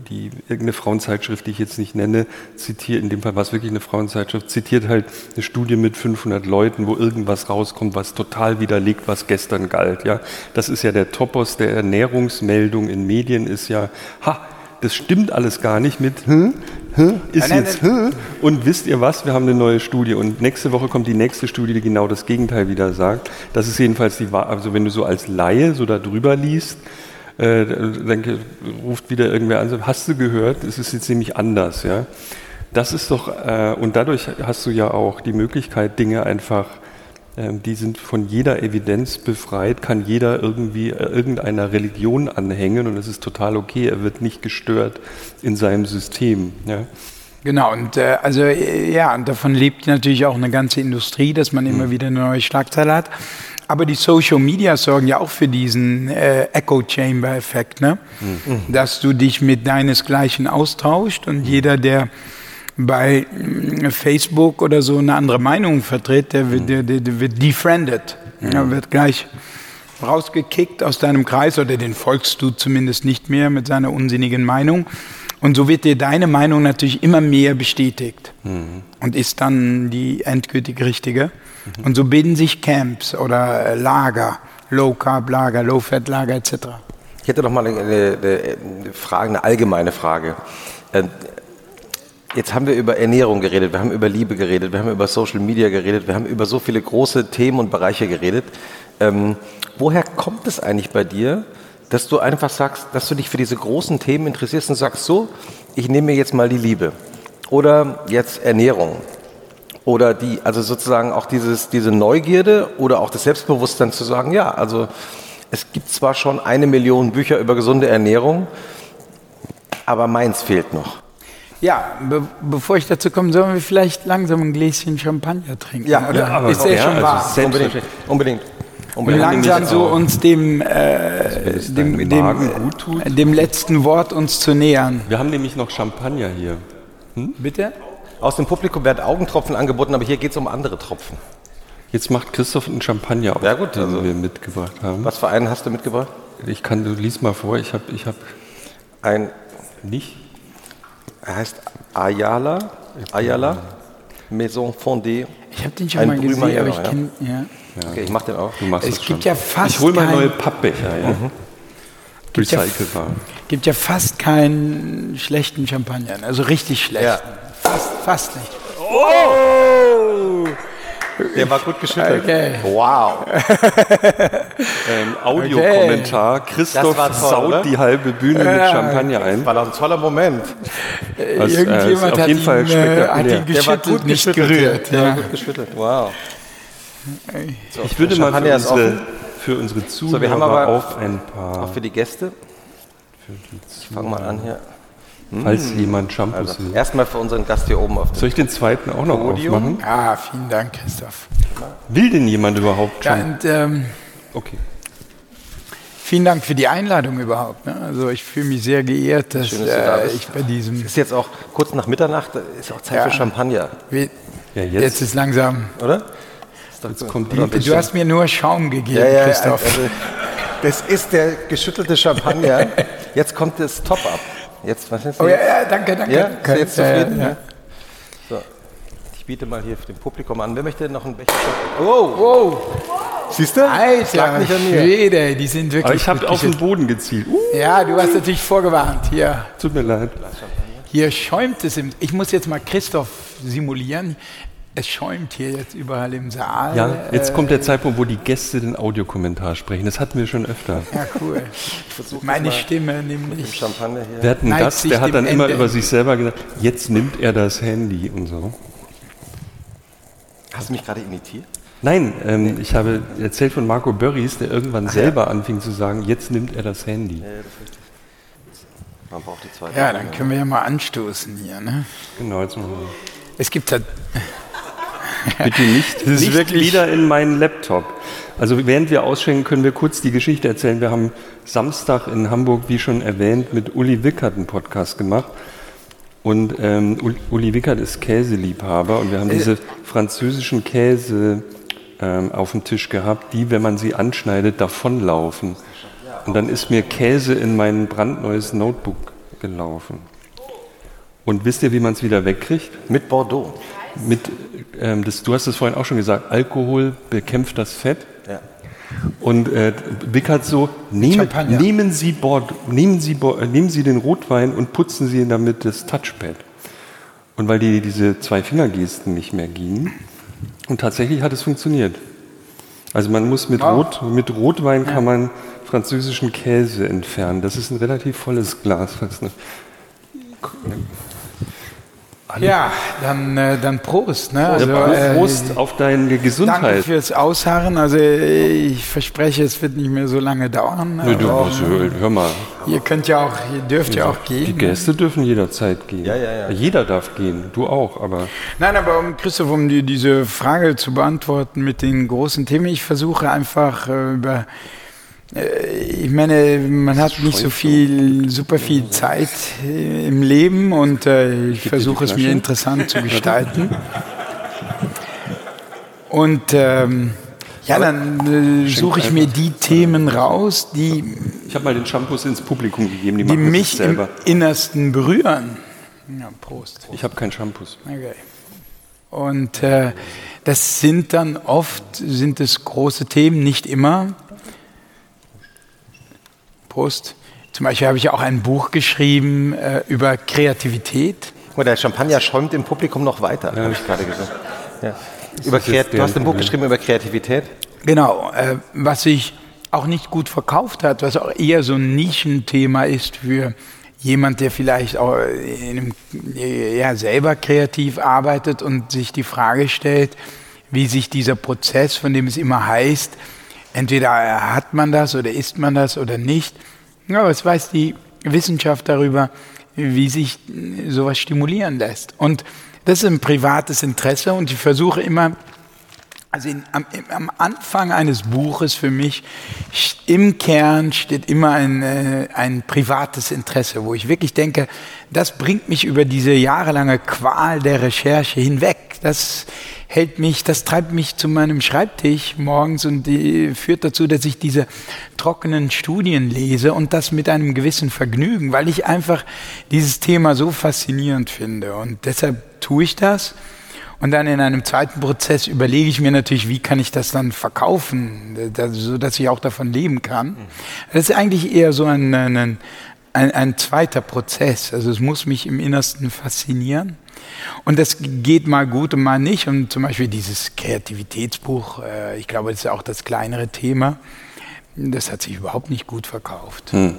die, irgendeine Frauenzeitschrift, die ich jetzt nicht nenne, zitiert, in dem Fall war es wirklich eine Frauenzeitschrift, zitiert halt eine Studie mit 500 Leuten, wo irgendwas rauskommt, was total widerlegt, was gestern galt, ja. Das ist ja der Topos der Ernährungsmeldung in Medien, ist ja, ha, das stimmt alles gar nicht mit, hm, hm, ist nein, jetzt, hm, und wisst ihr was, wir haben eine neue Studie und nächste Woche kommt die nächste Studie, die genau das Gegenteil wieder sagt. Das ist jedenfalls die Wahrheit, also wenn du so als Laie so da drüber liest, äh, dann ruft wieder irgendwer an, hast du gehört, es ist jetzt nämlich anders, ja. Das ist doch, äh, und dadurch hast du ja auch die Möglichkeit, Dinge einfach die sind von jeder Evidenz befreit, kann jeder irgendwie äh, irgendeiner Religion anhängen und es ist total okay, er wird nicht gestört in seinem System. Ja. Genau, und äh, also äh, ja, und davon lebt natürlich auch eine ganze Industrie, dass man immer mhm. wieder eine neue Schlagzeile hat. Aber die Social Media sorgen ja auch für diesen äh, Echo Chamber Effekt, ne? Mhm. dass du dich mit deinesgleichen austauscht und mhm. jeder, der bei äh, Facebook oder so eine andere Meinung vertritt, der wird, der, der, wird defriended. Er wird gleich rausgekickt aus deinem Kreis oder den folgst du zumindest nicht mehr mit seiner unsinnigen Meinung. Und so wird dir deine Meinung natürlich immer mehr bestätigt mhm. und ist dann die endgültig richtige. Mhm. Und so bilden sich Camps oder Lager, Low Carb Lager, Low Fat Lager etc. Ich hätte noch mal eine, eine, eine Frage, eine allgemeine Frage. Jetzt haben wir über Ernährung geredet, wir haben über Liebe geredet, wir haben über Social Media geredet, wir haben über so viele große Themen und Bereiche geredet. Ähm, woher kommt es eigentlich bei dir, dass du einfach sagst, dass du dich für diese großen Themen interessierst und sagst, so, ich nehme mir jetzt mal die Liebe oder jetzt Ernährung oder die, also sozusagen auch dieses, diese Neugierde oder auch das Selbstbewusstsein zu sagen, ja, also es gibt zwar schon eine Million Bücher über gesunde Ernährung, aber meins fehlt noch. Ja, be bevor ich dazu komme, sollen wir vielleicht langsam ein Gläschen Champagner trinken? Ja, oder? Ja, aber ist der ja, schon also wahr? Unbedingt. unbedingt. unbedingt. langsam so uns dem, äh, dem, dem, dem, letzten Wort uns zu nähern. Wir haben nämlich noch Champagner hier. Hm? Bitte? Aus dem Publikum werden Augentropfen angeboten, aber hier geht es um andere Tropfen. Jetzt macht Christoph einen Champagner auf, ja, gut, den also, wir mitgebracht haben. Was für einen hast du mitgebracht? Ich kann, du liest mal vor, ich habe ich hab ein nicht er heißt Ayala. Ayala, Maison Fondée. Ich habe den schon Ein mal gesehen, Brümer aber ich kenne. Ja. Okay, ich mach den auch. Du machst Es gibt schon. ja fast Ich hole mal kein- neue Pappbecher, ja. Gibt ja- Recycelbar. gibt ja fast keinen schlechten Champagner. Also richtig schlecht. Ja. Fast, fast nicht. Der war gut geschüttelt. Okay. Wow. [laughs] Ähm, Audiokommentar. Christoph Das war toll, saut oder? die halbe Bühne mit Champagner ein. War doch ein toller Moment. Was, äh, Irgendjemand auf hat, jeden ihn, Fall äh, hat ihn geschüttelt, nicht gerührt. Der war Ja. gut geschüttelt. Wow. Ich würde Der mal für unsere, für unsere Zuhörer wir haben aber- auf ein paar, Auch für die Gäste. Ich fange mal an hier. Falls jemand Shampoos Also, will. erstmal für unseren Gast hier oben auf dem Soll ich den zweiten auch noch Podium. aufmachen? Ah, vielen Dank, Christoph. Will denn jemand überhaupt Ja, schon? und, ähm, Okay. vielen Dank für die Einladung überhaupt. Ne? Also ich fühle mich sehr geehrt, dass Schön, dass du da äh, bist. ich bei diesem... Ist jetzt auch kurz nach Mitternacht, ist auch Zeit Ja. für Champagner, Wie- Ja, Jetzt jetzt, ist langsam. oder? Jetzt kommt die. Du hast mir nur Schaum gegeben, ja, ja, Christoph. Also, das ist der geschüttelte Champagner. [laughs] Jetzt kommt das Top-Up. Jetzt, was ist oh ja, ja, danke, danke. Ja, danke. jetzt zufrieden? Ja, ja. So. Ich biete mal hier dem Publikum an. Wer möchte noch einen Becher? Oh, wow. Siehst du? Das lag Alter, nicht an mir. Schwede, die sind wirklich Aber ich habe auf den. Boden gezielt. Uh, Ja, du hast natürlich vorgewarnt. Hier, tut mir leid. hier schäumt es. Im, ich muss jetzt mal Christoph simulieren. Es schäumt hier jetzt überall im Saal. Ja, jetzt kommt der Zeitpunkt, wo die Gäste den Audiokommentar sprechen. Das hatten wir schon öfter. Ja, cool. Meine Stimme nämlich. Champagner hier. Wir hatten einen Gast, der hat dann immer Ende. über sich selber gesagt, jetzt nimmt er das Handy und so. Hast du mich gerade imitiert? Nein, ähm, ich habe erzählt von Marco Börries, der irgendwann selber anfing zu sagen, jetzt nimmt er das Handy. Man braucht die zweite. Ja, dann können wir ja mal anstoßen hier. Ne? Genau, jetzt machen wir. Es gibt halt Bitte nicht, [laughs] ist nicht wirklich- wieder in meinen Laptop. Also während wir ausschenken, können wir kurz die Geschichte erzählen. Wir haben Samstag in Hamburg, wie schon erwähnt, mit Uli Wickert einen Podcast gemacht. Und ähm, Ul- Uli Wickert ist Käseliebhaber und wir haben diese französischen Käse ähm, auf dem Tisch gehabt, die, wenn man sie anschneidet, davonlaufen. Und dann ist mir Käse in mein brandneues Notebook gelaufen. Und wisst ihr, wie man es wieder wegkriegt? Mit Bordeaux. Mit, ähm, das, du hast es vorhin auch schon gesagt, Alkohol bekämpft das Fett. Ja. Und äh, Wickert so, nehmen, Champagner. nehmen, Sie Bord, nehmen, Sie Bo- äh, nehmen Sie den Rotwein und putzen Sie damit das Touchpad. Und weil die, diese Zwei-Finger-Gesten nicht mehr gingen. Und tatsächlich hat es funktioniert. Also man muss mit, Rot, mit Rotwein kann man französischen Käse entfernen. Das ist ein relativ volles Glas. fast, ne? Ja, dann, äh, dann Prost. Ne? Also, Ja, äh, Prost auf deine Danke Gesundheit. fürs Ausharren. Also ich verspreche, es wird nicht mehr so lange dauern. Nö, du, aber was, hör, hör mal, ihr könnt ja auch, ihr dürft ja auch die gehen. Gäste dürfen jederzeit gehen. Ja, ja, ja. Jeder darf gehen, du auch, aber Nein, aber um Christoph, um dir diese Frage zu beantworten mit den großen Themen, ich versuche einfach äh, über ich meine, man hat nicht so viel, super viel Zeit äh, im Leben und äh, ich versuche es mir interessant zu [laughs] gestalten. Und ähm, ja, dann äh, suche ich mir die Themen raus, die, ich habe mal den Shampoos ins Publikum gegeben, die, mich im. Innersten berühren. Ja, Prost. Ich habe keinen Shampoos. Okay. Und äh, das sind dann oft, sind es große Themen, nicht immer. Prost. Zum Beispiel habe ich auch ein Buch geschrieben äh, über Kreativität. Mal, der Champagner schäumt im Publikum noch weiter, habe ich gerade gesagt. Ja. Über Kreat- du hast ein Buch geschrieben über Kreativität. Genau, äh, was sich auch nicht gut verkauft hat, was auch eher so ein Nischenthema ist für jemand, der vielleicht auch in einem, ja, selber kreativ arbeitet und sich die Frage stellt, wie sich dieser Prozess, von dem es immer heißt, entweder hat man das oder ist man das oder nicht. Ja, was weiß die Wissenschaft darüber, wie sich sowas stimulieren lässt. Und das ist ein privates Interesse und ich versuche immer, also in, am, am Anfang eines Buches für mich, im Kern steht immer ein, äh, ein privates Interesse, wo ich wirklich denke, das bringt mich über diese jahrelange Qual der Recherche hinweg. Das hält mich, das treibt mich zu meinem Schreibtisch morgens und die, führt dazu, dass ich diese trockenen Studien lese und das mit einem gewissen Vergnügen, weil ich einfach dieses Thema so faszinierend finde. Und deshalb tue ich das. Und dann in einem zweiten Prozess überlege ich mir natürlich, wie kann ich das dann verkaufen, so dass ich auch davon leben kann. Das ist eigentlich eher so ein, ein, ein, ein zweiter Prozess. Also es muss mich im Innersten faszinieren. Und das geht mal gut und mal nicht. Und zum Beispiel dieses Kreativitätsbuch, äh, ich glaube, das ist auch das kleinere Thema. Das hat sich überhaupt nicht gut verkauft. Hm.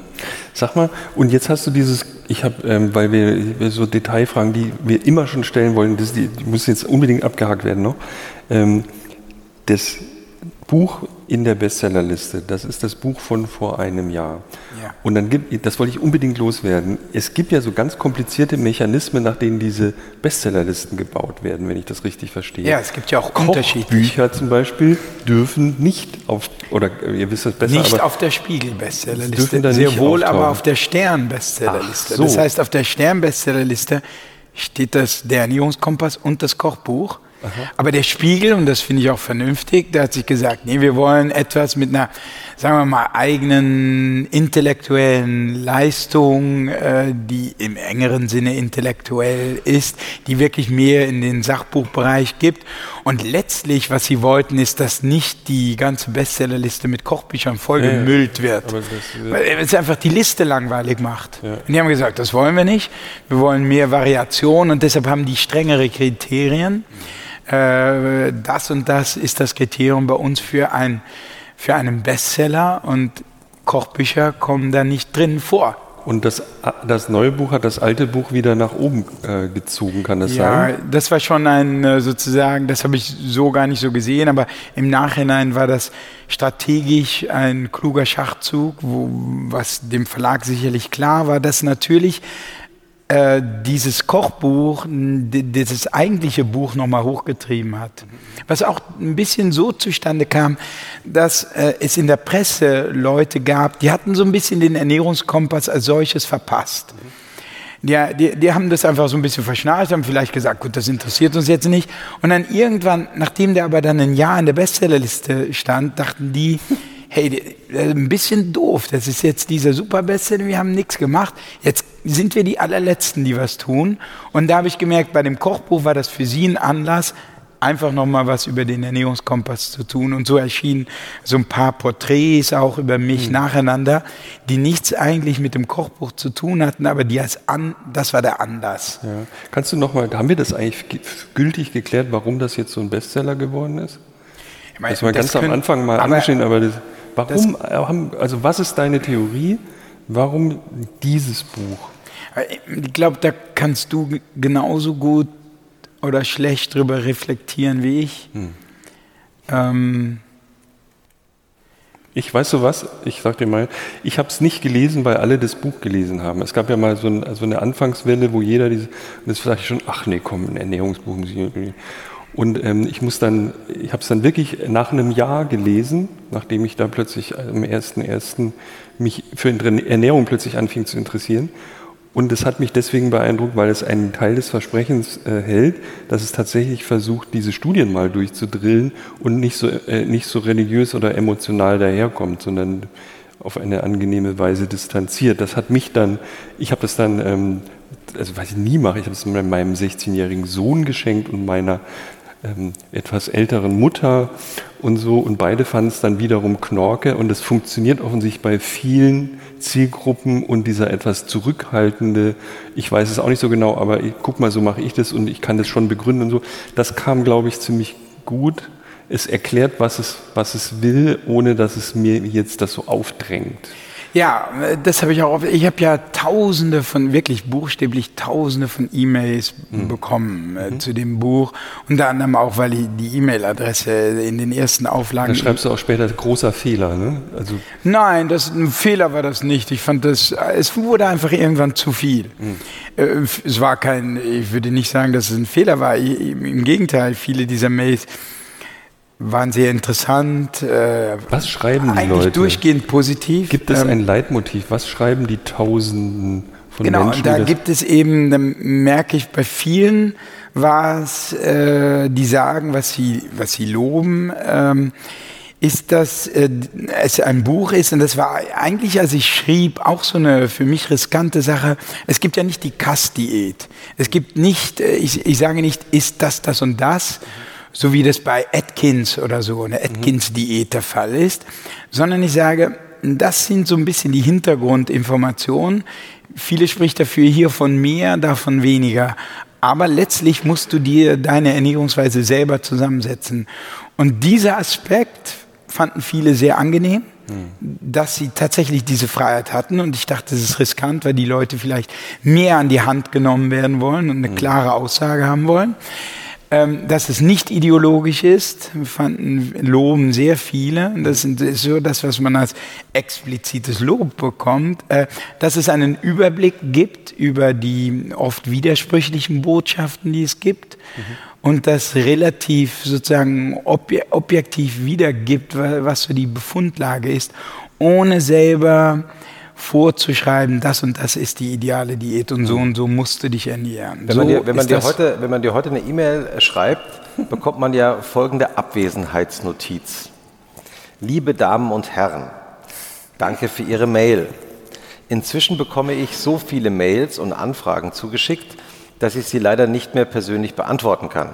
Sag mal, und jetzt hast du dieses, ich habe, ähm, weil wir so Detailfragen, die wir immer schon stellen wollen, das, die, die müssen jetzt unbedingt abgehakt werden noch. Ähm, das Buch in der Bestsellerliste, das ist das Buch von vor einem Jahr. Ja. Und dann gibt, das wollte ich unbedingt loswerden. Es gibt ja so ganz komplizierte Mechanismen, nach denen diese Bestsellerlisten gebaut werden, wenn ich das richtig verstehe. Ja, es gibt ja auch Unterschiede. Bücher zum Beispiel dürfen nicht auf, oder ihr wisst es besser. Nicht auf der Spiegel-Bestsellerliste, sehr wohl auftauchen. aber auf der Stern-Bestsellerliste. So. Das heißt, auf der Stern-Bestsellerliste steht das, der Ernährungskompass und das Kochbuch. Aha. Aber der Spiegel, und das finde ich auch vernünftig, der hat sich gesagt, nee, wir wollen etwas mit einer, sagen wir mal, eigenen intellektuellen Leistung, äh, die im engeren Sinne intellektuell ist, die wirklich mehr in den Sachbuchbereich gibt. Und letztlich, was sie wollten, ist, dass nicht die ganze Bestsellerliste mit Kochbüchern vollgemüllt ja, ja. wird. Weil es einfach die Liste langweilig macht. Ja. Und die haben gesagt, das wollen wir nicht. Wir wollen mehr Variation und deshalb haben die strengere Kriterien. Äh, das und das ist das Kriterium bei uns für, ein, für einen Bestseller und Kochbücher kommen da nicht drin vor. Und das, das neue Buch hat das alte Buch wieder nach oben äh, gezogen, kann das ja, sein? Ja, das war schon ein äh, sozusagen, das habe ich so gar nicht so gesehen, aber im Nachhinein war das strategisch ein kluger Schachzug, wo, was dem Verlag sicherlich klar war, dass natürlich äh, dieses Kochbuch, dieses eigentliche Buch nochmal hochgetrieben hat. Was auch ein bisschen so zustande kam, dass äh, es in der Presse Leute gab, die hatten so ein bisschen den Ernährungskompass als solches verpasst. Die, die, die haben das einfach so ein bisschen verschnarcht, haben vielleicht gesagt, gut, das interessiert uns jetzt nicht. Und dann irgendwann, nachdem der aber dann ein Jahr in der Bestsellerliste stand, dachten die, hey, ein bisschen doof, das ist jetzt dieser Superbestseller, wir haben nichts gemacht, jetzt sind wir die allerletzten, die was tun. Und da habe ich gemerkt, bei dem Kochbuch war das für sie ein Anlass, einfach nochmal was über den Ernährungskompass zu tun. Und so erschienen so ein paar Porträts auch über mich mhm. nacheinander, die nichts eigentlich mit dem Kochbuch zu tun hatten, aber die als an, das war der Anlass. Ja. Kannst du nochmal, haben wir das eigentlich gültig geklärt, warum das jetzt so ein Bestseller geworden ist? Ich meine, das war ganz am Anfang mal angeschnitten, aber das, warum, das, also was ist deine Theorie? Warum dieses Buch? Ich glaube, da kannst du genauso gut oder schlecht drüber reflektieren wie ich. Hm. Ähm, ich weiß so was, ich sag dir mal, ich habe es nicht gelesen, weil alle das Buch gelesen haben. Es gab ja mal so, ein, so eine Anfangswelle, wo jeder diese, das ich schon, ach nee, komm, ein Ernährungsbuch muss ich und ähm, ich muss dann, ich habe es dann wirklich nach einem Jahr gelesen, nachdem ich da plötzlich am 1.1. mich für Ernährung plötzlich anfing zu interessieren. Und es hat mich deswegen beeindruckt, weil es einen Teil des Versprechens äh, hält, dass es tatsächlich versucht, diese Studien mal durchzudrillen und nicht so, äh, nicht so religiös oder emotional daherkommt, sondern auf eine angenehme Weise distanziert. Das hat mich dann, ich habe das dann, ähm, also was ich nie mache, ich habe es meinem 16-jährigen Sohn geschenkt und meiner ähm, etwas älteren Mutter und so. Und beide fanden es dann wiederum Knorke. Und es funktioniert offensichtlich bei vielen Zielgruppen und dieser etwas zurückhaltende, ich weiß es auch nicht so genau, aber ich, guck mal, so mache ich das und ich kann das schon begründen und so. Das kam, glaube ich, ziemlich gut. Es erklärt, was es, was es will, ohne dass es mir jetzt das so aufdrängt. Ja, das habe ich auch. Ich habe ja Tausende von wirklich buchstäblich Tausende von E-Mails mhm. bekommen äh, mhm. zu dem Buch. Unter anderem auch, weil ich die E-Mail-Adresse in den ersten Auflagen. Da schreibst du auch später großer Fehler, ne? Also Nein, das, ein Fehler war das nicht. Ich fand das, es wurde einfach irgendwann zu viel. Mhm. Äh, es war kein, ich würde nicht sagen, dass es ein Fehler war. Im Gegenteil, viele dieser Mails waren sehr interessant. Äh, Was schreiben die eigentlich Leute? durchgehend positiv. Gibt es ähm, ein Leitmotiv? Was schreiben die Tausenden von genau, Menschen? Genau, da gibt es eben, da merke ich bei vielen, was äh, die sagen, was sie, was sie loben. Ähm, ist, dass äh, es ein Buch ist und das war eigentlich, als ich schrieb, auch so eine für mich riskante Sache. Es gibt ja nicht die Kass-Diät. Es gibt nicht, äh, ich, ich sage nicht, ist das das und das, so wie das bei Atkins oder so, eine Atkins-Diät der Fall ist, sondern ich sage, das sind so ein bisschen die Hintergrundinformationen. Viele spricht dafür hier von mehr, davon weniger. Aber letztlich musst du dir deine Ernährungsweise selber zusammensetzen. Und dieser Aspekt fanden viele sehr angenehm, mhm. dass sie tatsächlich diese Freiheit hatten. Und ich dachte, das ist riskant, weil die Leute vielleicht mehr an die Hand genommen werden wollen und eine mhm. klare Aussage haben wollen. Ähm, dass es nicht ideologisch ist, fanden, loben sehr viele. Das ist so das, was man als explizites Lob bekommt, äh, dass es einen Überblick gibt über die oft widersprüchlichen Botschaften, die es gibt. Mhm. Und das relativ sozusagen objektiv wiedergibt, was so die Befundlage ist, ohne selber vorzuschreiben, das und das ist die ideale Diät und so und so musst du dich ernähren. Wenn, so man, dir, wenn, man dir, heute, wenn man dir heute eine E-Mail schreibt, [laughs] bekommt man ja folgende Abwesenheitsnotiz. Liebe Damen und Herren, danke für Ihre Mail. Inzwischen bekomme ich so viele Mails und Anfragen zugeschickt, dass ich sie leider nicht mehr persönlich beantworten kann.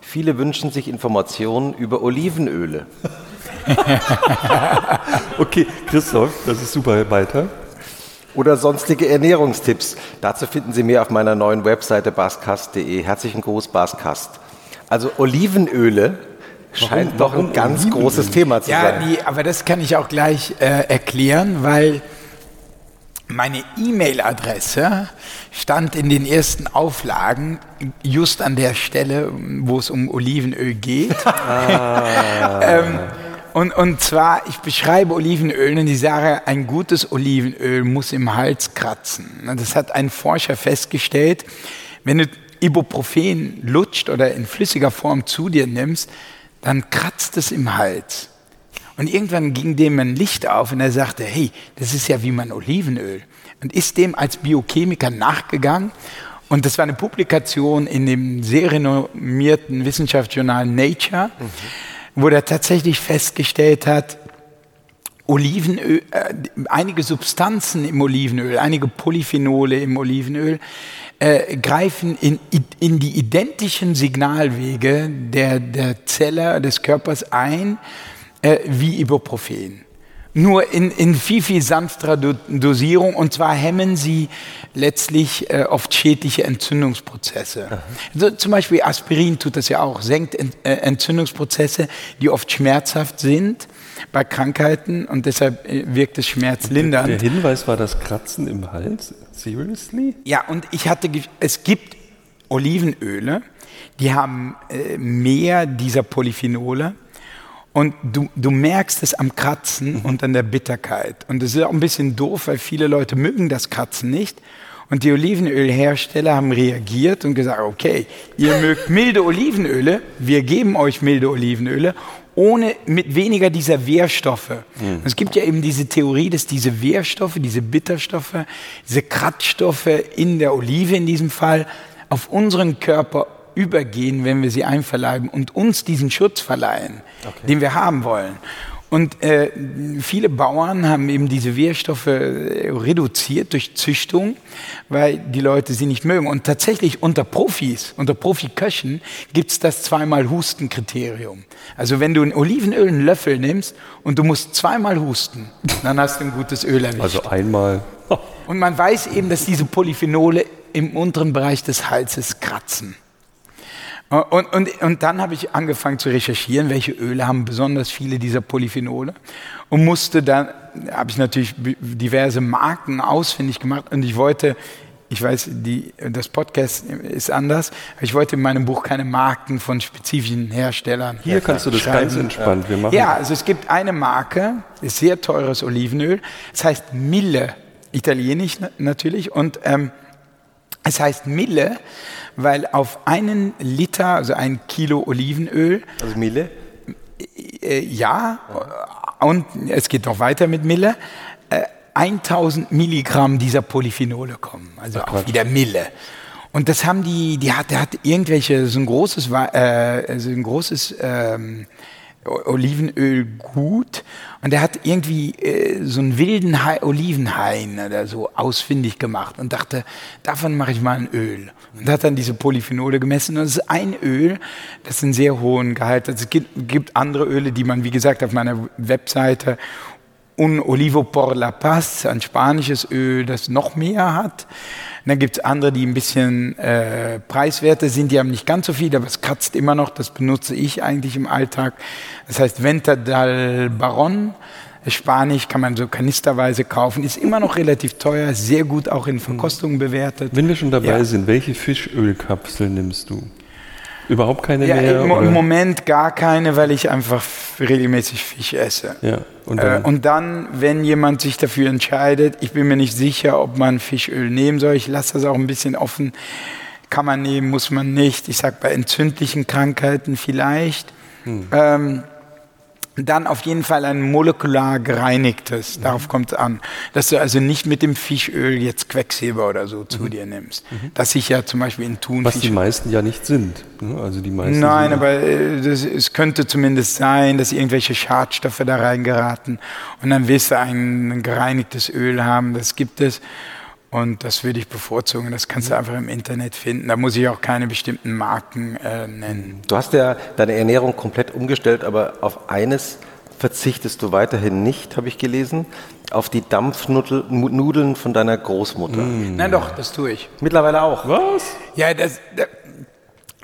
Viele wünschen sich Informationen über Olivenöle. [laughs] [laughs] okay, Christoph, das ist super. Weiter. Oder sonstige Ernährungstipps. Dazu finden Sie mehr auf meiner neuen Webseite baskast.de. Herzlichen Gruß, Baskast. Also Olivenöle scheint warum, doch ein ganz großes Thema zu ja, sein. Ja, aber das kann ich auch gleich äh, erklären, weil meine E-Mail-Adresse stand in den ersten Auflagen just an der Stelle, wo es um Olivenöl geht. Ah. [laughs] ähm, und, und zwar, ich beschreibe Olivenöl und ich sage, ein gutes Olivenöl muss im Hals kratzen. Das hat ein Forscher festgestellt. Wenn du Ibuprofen lutscht oder in flüssiger Form zu dir nimmst, dann kratzt es im Hals. Und irgendwann ging dem ein Licht auf und er sagte, hey, das ist ja wie mein Olivenöl. Und ist dem als Biochemiker nachgegangen. Und das war eine Publikation in dem sehr renommierten Wissenschaftsjournal Nature. Mhm wo er tatsächlich festgestellt hat, Olivenöl, äh, einige Substanzen im Olivenöl, einige Polyphenole im Olivenöl äh, greifen in, in die identischen Signalwege der, der Zelle des Körpers ein äh, wie Ibuprofen nur in, in viel, viel sanfterer Dosierung und zwar hemmen sie letztlich äh, oft schädliche Entzündungsprozesse. Also zum Beispiel Aspirin tut das ja auch, senkt Ent, äh, Entzündungsprozesse, die oft schmerzhaft sind bei Krankheiten und deshalb äh, wirkt es schmerzlindernd. Der Hinweis war das Kratzen im Hals? Seriously? Ja, und ich hatte, es gibt Olivenöle, die haben äh, mehr dieser Polyphenole und du, du merkst es am Kratzen mhm. und an der Bitterkeit. Und das ist auch ein bisschen doof, weil viele Leute mögen das Kratzen nicht. Und die Olivenölhersteller haben reagiert und gesagt, okay, ihr [laughs] mögt milde Olivenöle, wir geben euch milde Olivenöle, ohne mit weniger dieser Wehrstoffe. Mhm. Es gibt ja eben diese Theorie, dass diese Wehrstoffe, diese Bitterstoffe, diese Kratzstoffe in der Olive in diesem Fall auf unseren Körper übergehen, wenn wir sie einverleiben und uns diesen Schutz verleihen, okay. den wir haben wollen. Und äh, viele Bauern haben eben diese Wehrstoffe äh, reduziert durch Züchtung, weil die Leute sie nicht mögen. Und tatsächlich unter Profis, unter Profiköchen gibt es das zweimal Husten-Kriterium. Also wenn du ein Olivenöl einen Löffel nimmst und du musst zweimal husten, dann hast du ein gutes Öl erwischt. Also einmal. Und man weiß eben, dass diese Polyphenole im unteren Bereich des Halses kratzen. Und, und, und dann habe ich angefangen zu recherchieren, welche Öle haben besonders viele dieser Polyphenole und musste dann, habe ich natürlich diverse Marken ausfindig gemacht und ich wollte, ich weiß, die, das Podcast ist anders, ich wollte in meinem Buch keine Marken von spezifischen Herstellern. Hier kannst du das ganz entspannt. Wir machen ja, also es gibt eine Marke, ist sehr teures Olivenöl, es heißt Mille, italienisch natürlich, und ähm, es heißt Mille, weil auf einen Liter, also ein Kilo Olivenöl. Also Mille? Äh, ja, und es geht noch weiter mit Mille. Äh, 1000 Milligramm dieser Polyphenole kommen, also Ach, auch wieder Mille. Und das haben die, die hat, der hat irgendwelche, so ein großes, äh, so ein großes ähm, Olivenöl gut und er hat irgendwie äh, so einen wilden Hai, Olivenhain oder so ausfindig gemacht und dachte, davon mache ich mal ein Öl. Und hat dann diese Polyphenole gemessen und es ist ein Öl, das einen sehr hohen Gehalt hat. Es gibt, gibt andere Öle, die man, wie gesagt, auf meiner Webseite un Olivo por la Paz, ein spanisches Öl, das noch mehr hat. Und dann gibt es andere, die ein bisschen äh, preiswerter sind, die haben nicht ganz so viel, aber es kratzt immer noch, das benutze ich eigentlich im Alltag. Das heißt Venta del Baron, Spanisch kann man so kanisterweise kaufen, ist immer noch relativ teuer, sehr gut auch in Verkostungen bewertet. Wenn wir schon dabei ja. sind, welche Fischölkapsel nimmst du? Überhaupt keine ja, mehr? Im, Im, Moment gar keine, weil ich einfach regelmäßig Fisch esse. Ja, und, dann? Äh, und dann, wenn jemand sich dafür entscheidet, ich bin mir nicht sicher, ob man Fischöl nehmen soll, ich lasse das auch ein bisschen offen. Kann man nehmen, muss man nicht. Ich sage bei entzündlichen Krankheiten vielleicht. Hm. Ähm, dann auf jeden Fall ein molekular gereinigtes, mhm. darauf kommt es an. Dass du also nicht mit dem Fischöl jetzt Quecksilber oder so zu mhm. dir nimmst. Mhm. Dass ich ja zum Beispiel in Thun. Was die meisten ja nicht sind. Ne? Also die meisten Nein, aber äh, das, es könnte zumindest sein, dass irgendwelche Schadstoffe da reingeraten und dann wirst du ein gereinigtes Öl haben. Das gibt es. Und das würde ich bevorzugen. Das kannst du einfach im Internet finden. Da muss ich auch keine bestimmten Marken äh, nennen. Du hast ja deine Ernährung komplett umgestellt, aber auf eines verzichtest du weiterhin nicht, habe ich gelesen. Auf die Dampfnudeln von deiner Großmutter. Mm. Nein, doch, das tue ich. Mittlerweile auch. Was? Ja, das, das,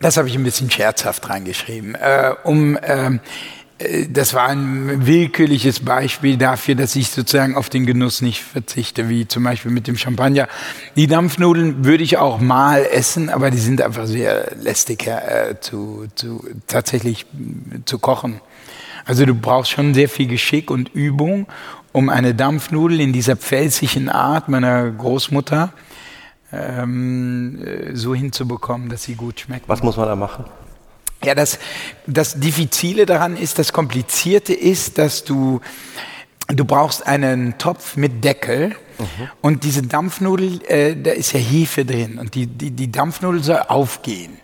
das habe ich ein bisschen scherzhaft reingeschrieben. Äh, um. Äh, äh, das war ein willkürliches Beispiel dafür, dass ich sozusagen auf den Genuss nicht verzichte, wie zum Beispiel mit dem Champagner. Die Dampfnudeln würde ich auch mal essen, aber die sind einfach sehr lästig äh, zu, zu, tatsächlich zu kochen. Also du brauchst schon sehr viel Geschick und Übung, um eine Dampfnudel in dieser pfälzischen Art meiner Großmutter ähm, äh, so hinzubekommen, dass sie gut schmeckt. Was muss man da machen? Ja, das, das Diffizile daran ist, das Komplizierte ist, dass du, du brauchst einen Topf mit Deckel mhm. und diese Dampfnudel, äh, da ist ja Hefe drin und die, die, die Dampfnudel soll aufgehen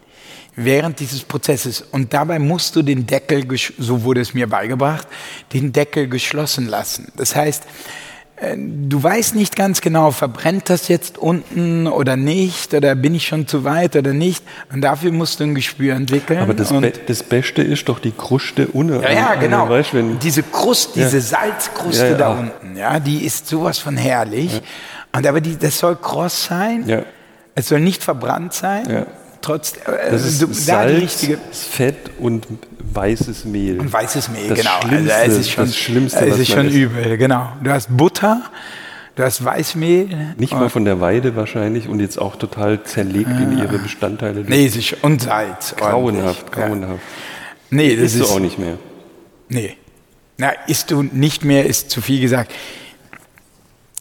während dieses Prozesses. Und dabei musst du den Deckel, so wurde es mir beigebracht, den Deckel geschlossen lassen. Das heißt, du weißt nicht ganz genau, verbrennt das jetzt unten oder nicht, oder bin ich schon zu weit oder nicht. Und dafür musst du ein Gespür entwickeln. Aber das, Be das Beste ist doch die Kruste ohne. Ja, ja genau. Weißt, diese Krust, diese ja. Salzkruste ja, da unten, ja, die ist sowas von herrlich. Und aber die, das soll kross sein. Ja. Es soll nicht verbrannt sein. Ja. Trotz, äh, das ist du, Salz, Fett und weißes Mehl. Und weißes Mehl, das genau. Schlimmste, also es ist schon, das Schlimmste, es ist schon übel, genau. Du hast Butter, du hast Weißmehl. Nicht mal von der Weide wahrscheinlich und jetzt auch total zerlegt äh, in ihre Bestandteile. Nee, und Salz. Grauenhaft, grauenhaft. Ja. Nee, das isst ist, du auch nicht mehr. Nee. Na, isst du nicht mehr, ist zu viel gesagt.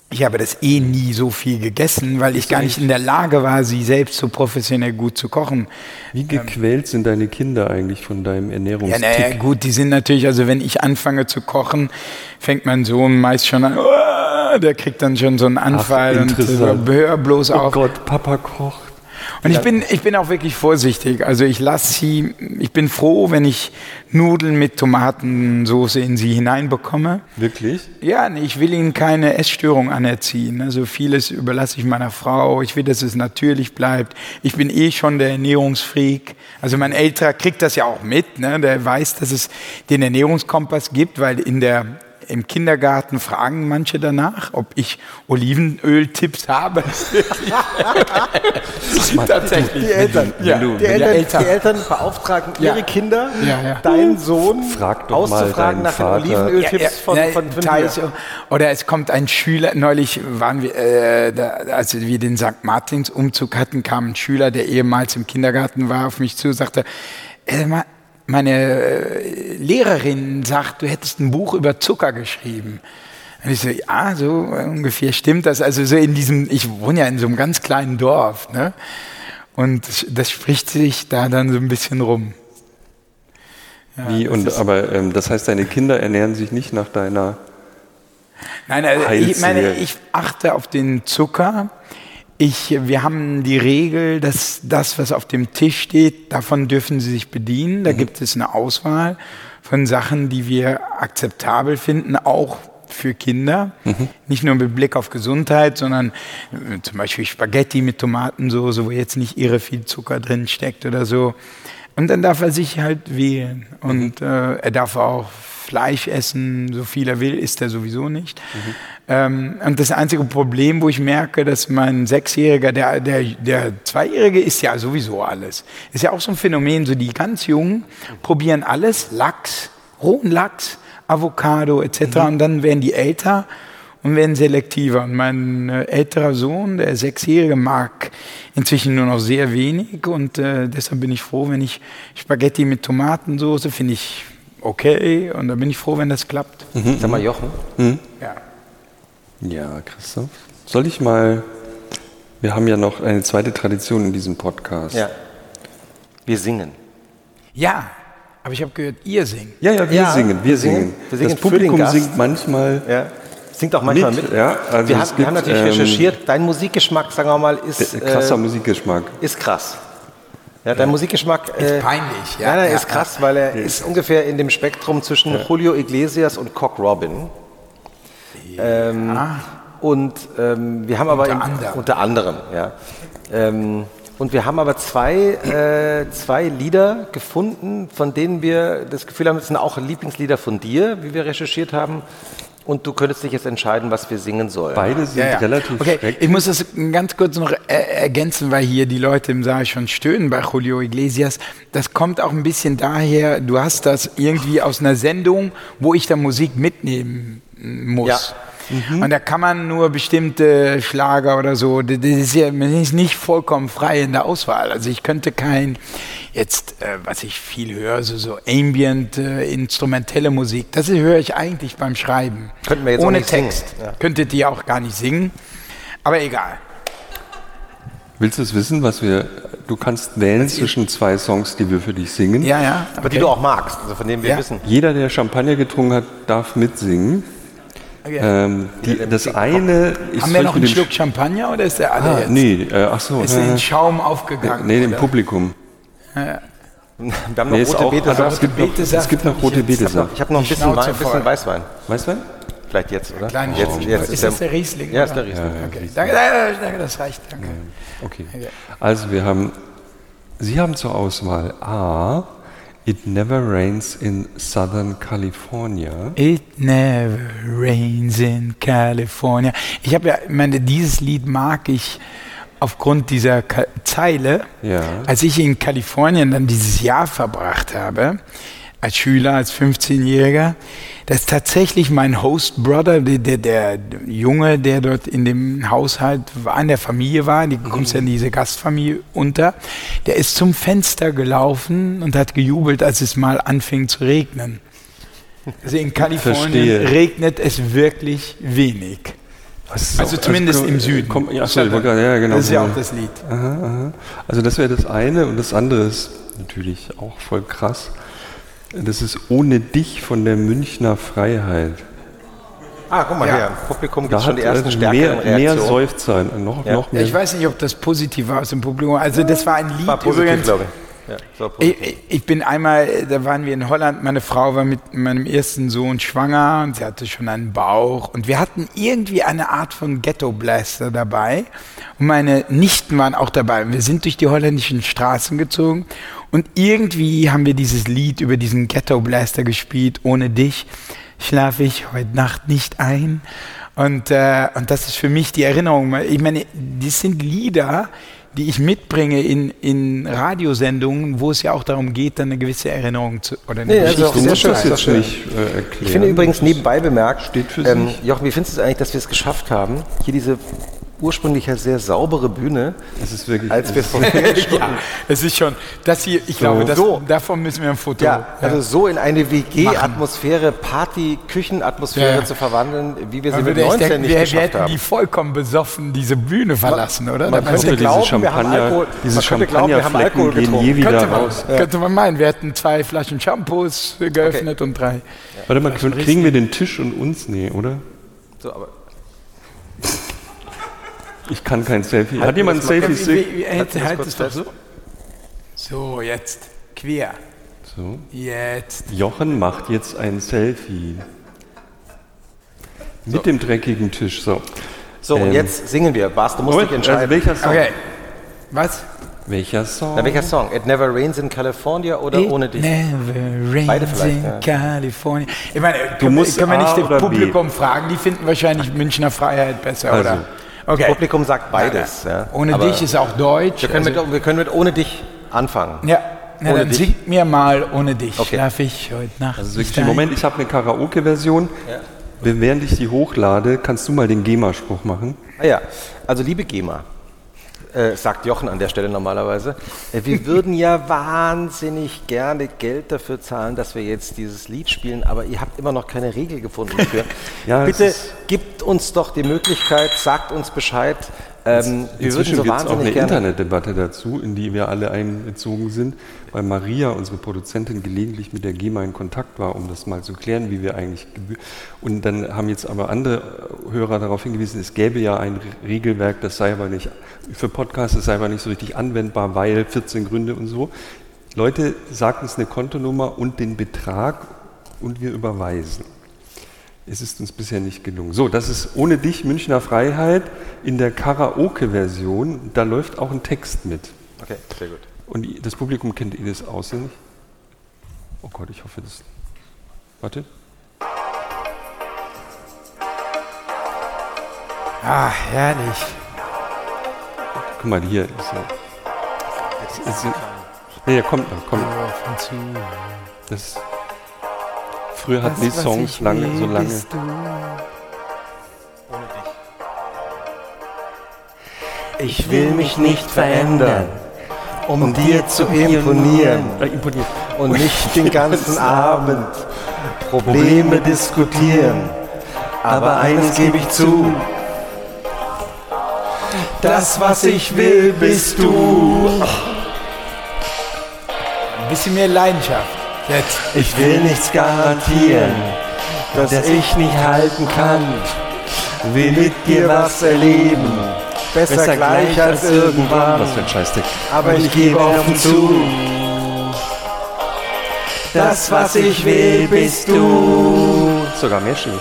Ich habe das eh nie so viel gegessen, weil ich gar nicht in der Lage war, sie selbst so professionell gut zu kochen. Wie gequält ähm, sind deine Kinder eigentlich von deinem Ernährungstick? Ja, naja, gut, die sind natürlich, also wenn ich anfange zu kochen, fängt mein Sohn meist schon an, oh, der kriegt dann schon so einen Anfall Ach, und hör bloß oh auf. Oh Gott, Papa kocht. Und ich bin, ich bin auch wirklich vorsichtig. Also ich lasse sie, ich bin froh, wenn ich Nudeln mit Tomatensauce in sie hineinbekomme. Wirklich? Ja, ich will ihnen keine Essstörung anerziehen. Also vieles überlasse ich meiner Frau. Ich will, dass es natürlich bleibt. Ich bin eh schon der Ernährungsfreak. Also mein Älterer kriegt das ja auch mit. Ne? Der weiß, dass es den Ernährungskompass gibt, weil in der im Kindergarten fragen manche danach, ob ich Olivenöl-Tipps habe. Tatsächlich. Die Eltern, ja. die, Eltern, Eltern. die Eltern beauftragen ja. ihre Kinder, ja, deinen Sohn auszufragen nach den Olivenöl-Tipps von, von, von dir. Oder es kommt ein Schüler, neulich waren wir, äh, da, als wir den St. Martins-Umzug hatten, kam ein Schüler, der ehemals im Kindergarten war, auf mich zu, sagte, äh, meine äh, Lehrerin sagt, du hättest ein Buch über Zucker geschrieben. Und ich so, ja, so ungefähr stimmt das. Also so in diesem, ich wohne ja in so einem ganz kleinen Dorf, ne? Und das spricht sich da dann so ein bisschen rum. Ja, Wie, und, aber ähm, das heißt, deine Kinder ernähren sich nicht nach deiner Nein, also ich meine, ich achte auf den Zucker ich, wir haben die Regel, dass das, was auf dem Tisch steht, davon dürfen Sie sich bedienen. Da mhm. gibt es eine Auswahl von Sachen, die wir akzeptabel finden, auch für Kinder. Nicht nur mit Blick auf Gesundheit, sondern äh, zum Beispiel Spaghetti mit Tomatensauce, wo jetzt nicht irre viel Zucker drin steckt oder so. Und dann darf er sich halt wählen. Und äh, er darf auch Fleisch essen, so viel er will, isst er sowieso nicht. Ähm, und das einzige Problem, wo ich merke, dass mein Sechsjähriger, der, der, der Zweijährige isst ja sowieso alles. Ist ja auch so ein Phänomen, so die ganz Jungen probieren alles, Lachs, rohen Lachs, Avocado etc. Und dann werden die älter und werden selektiver. Und mein äh, älterer Sohn, der Sechsjährige, mag inzwischen nur noch sehr wenig. Und äh, deshalb bin ich froh, wenn ich Spaghetti mit Tomatensauce finde ich okay. Und da bin ich froh, wenn das klappt. Sag mal, Jochen. Ja. Ja, Christoph. Soll ich mal. Wir haben ja noch eine zweite Tradition in diesem Podcast. Ja. Wir singen. ja, aber ich habe gehört, ihr singt. ja, ja, wir Ja, singen, wir wir singen. Wir singen das Publikum singt manchmal. Ja. Singt auch manchmal mit. Mit, ja, also wir, es haben, wir gibt, haben natürlich ähm, recherchiert. Dein Musikgeschmack, sagen wir mal, ist, Ein krasser äh, Musikgeschmack. ist krass. Ja, dein Musikgeschmack Ist äh, peinlich, ja. Nein, nein, Ja, ist krass, weil er ist ungefähr in dem Spektrum zwischen Julio Iglesias und Cock Robin. Ähm, und ähm, wir haben aber Unter im- anderem. unter anderem, ja. Ähm, und wir haben aber zwei, äh, zwei Lieder gefunden, von denen wir das Gefühl haben, das sind auch Lieblingslieder von dir, wie wir recherchiert haben. Und du könntest dich jetzt entscheiden, was wir singen sollen. Beide sind Ja, ja. relativ okay, schrecklich. ich muss das ganz kurz noch er ergänzen, weil hier die Leute im Saal schon stöhnen bei Julio Iglesias. Das kommt auch ein bisschen daher, du hast das irgendwie aus einer Sendung, wo ich da Musik mitnehmen muss. Ja. Und da kann man nur bestimmte Schlager oder so, das ist ja man ist nicht vollkommen frei in der Auswahl. Also ich könnte kein, jetzt, äh, was ich viel höre, so, so ambient, äh, instrumentelle Musik, das höre ich eigentlich beim Schreiben. Könnten wir jetzt auch Ohne. Text. Ja. Könntet ihr auch gar nicht singen. Aber egal. Willst du es wissen, was wir. Du kannst wählen zwischen zwei Songs, die wir für dich singen. Ja, ja. Aber die du auch magst, also von denen wir Ja. wissen. Jeder, der Champagner getrunken hat, darf mitsingen. Okay. Ähm, die, das eine ist Haben wir noch einen Schluck Champagner oder ist der alle Ah, jetzt? nee, äh, ach so. Ist äh, in Schaum aufgegangen? nee, dem oder? Wir haben Nee, noch ist rote auch, Beete. also es gibt noch, Betesaft es gibt noch rote jetzt- Betesaft. ich habe noch ein bisschen, Wein, bisschen. Weißwein. Weißt du? Vielleicht jetzt, oder? Kleine jetzt, Schluck. jetzt ist das der Riesling? Ja, ist der? Riesling. Okay. Danke, danke, danke, das reicht. Danke. Okay. Also wir haben, Sie haben zur Auswahl A, It Never Rains in Southern California. It never rains in California. Ich habe ja, ich meine, dieses Lied mag ich aufgrund dieser Ka Zeile. Ja. Als ich in Kalifornien dann dieses Jahr verbracht habe, als Schüler, als 15-Jähriger, dass tatsächlich mein Host Brother, der, der, Junge, der dort in dem Haushalt war, in der Familie war, die kommst ja in diese Gastfamilie unter, der ist zum Fenster gelaufen und hat gejubelt, als es mal anfing zu regnen. Also in Kalifornien Verstehe. regnet es wirklich wenig. Also auch- zumindest komm, im Süden. Komm, ja, gerade- ja, genau. Das ist ja auch das Lied. Aha, aha. Also das wäre das eine und das andere ist natürlich auch voll krass. Das ist Ohne dich von der Münchner Freiheit. Ah, guck mal Ja. her. Im Publikum gibt es schon die ersten äh, stärkeren mehr, mehr Reaktionen. Seufzer, noch, Ja. noch mehr. ich weiß nicht, ob das positiv war aus dem Publikum. Also das war ein Lied War positiv, übrigens. glaube ich. Ja. Ich, ich- bin einmal, da waren wir in Holland, meine Frau war mit meinem ersten Sohn schwanger und sie hatte schon einen Bauch und wir hatten irgendwie eine Art von Ghetto Blaster dabei und meine Nichten waren auch dabei. Wir sind durch die holländischen Straßen gezogen und irgendwie haben wir dieses Lied über diesen Ghetto Blaster gespielt, ohne dich schlafe ich heute Nacht nicht ein. Und, äh, und das ist für mich die Erinnerung. Ich meine, das sind Lieder, die ich mitbringe in, in Radiosendungen, wo es ja auch darum geht, dann eine gewisse Erinnerung zu oder eine Nee, das ist Geschichte auch Du sehr schön, das jetzt nicht äh, erklären. Ich finde übrigens nebenbei bemerkt, Steht für ähm, sich. Jochen, wie findest du es eigentlich, dass wir es geschafft haben, hier diese ursprünglich ja sehr saubere Bühne, Es ist wirklich. als wir vor vier Stunden, Ja, es ist schon, das hier, ich glaube, das, So. davon müssen wir ein Foto. ja, also so in eine. WG-Atmosphäre, Party-Küchenatmosphäre Ja. zu verwandeln, wie wir sie mit würde echt 19 denken, nicht wir, wir geschafft hätten haben. die vollkommen besoffen diese Bühne verlassen, oder? man Da könnte man- diese glauben, wir haben Alkohol- diese könnte glauben, wir haben Alkohol gehen je getrunken. wieder könnte, man, raus. könnte man meinen, wir hätten zwei Flaschen Shampoos geöffnet und drei. Warte mal, kriegen wir den Tisch und uns? Nee, oder? So, aber Ich kann kein Selfie. Halt Hat jemand ein Selfie-Stick? Halt es doch so. So, jetzt quer. So. Jetzt. Jochen macht jetzt ein Selfie. Mit dem dreckigen Tisch. So. So, und Ähm, jetzt singen wir. Bas, du musst Moment, dich also entscheiden. welcher Song? Okay. Was? Welcher Song? Na, welcher Song? It Never Rains in California oder It Ohne dich? Never rains Beide vielleicht, in ja. California. Ich meine, können, musst können wir A nicht oder das B? Publikum fragen? Die finden wahrscheinlich Münchner Freiheit besser, Also, oder? Okay. Publikum sagt beides. Ja. Ohne Aber dich ist auch Deutsch. wir, können also- mit, wir können mit Ohne dich anfangen. ja, na, Ohne dann dich? singt mir mal ohne dich. Okay. Schlaf ich heute Nacht. Das nicht wirklich. Moment, ich habe eine Karaoke-Version. Während ich die hochlade, kannst du mal den GEMA-Spruch machen. Ah ja, also liebe GEMA, äh, sagt Jochen an der Stelle normalerweise, äh, wir würden ja wahnsinnig gerne Geld dafür zahlen, dass wir jetzt dieses Lied spielen, aber ihr habt immer noch keine Regel gefunden dafür. [laughs] Ja, Bitte gibt uns doch die Möglichkeit, sagt uns Bescheid. Ähm, wir würden so es auch eine wahnsinnig gerne. Internetdebatte dazu, in die wir alle einbezogen sind, weil Maria, unsere Produzentin, gelegentlich mit der GEMA in Kontakt war, um das mal zu klären, wie wir eigentlich. Und dann haben jetzt aber andere Hörer darauf hingewiesen, es gäbe ja ein Re- Regelwerk, das sei aber nicht für Podcasts, das sei aber nicht so richtig anwendbar, weil 14 Gründe und so. Leute, sagt uns eine Kontonummer und den Betrag und wir überweisen. Es ist uns bisher nicht gelungen. So, das ist ohne dich Münchner Freiheit in der Karaoke-Version. Da läuft auch ein Text mit. Okay, sehr gut. Und das Publikum kennt ihr das auswendig? Oh Gott, ich hoffe, das. Warte. Ah, herrlich. Guck mal, hier ist er. Es ist, nee, der kommt noch, kommt. Das, früher hatten die Songs lange, so lange. Ich will mich nicht verändern, um dir zu imponieren Äh, imponiert. und nicht den [laughs] ganzen Abend Probleme diskutieren. Aber eines gebe ich zu, das, was ich will, bist du. Ein bisschen mehr Leidenschaft. Jetzt. Ich will nichts garantieren, das ich nicht halten kann. Will mit dir was erleben, besser, gleich als irgendwann. Was für ein Scheißtext. Aber ich gebe offen zu, das, was ich will, bist du. Sogar Märchen.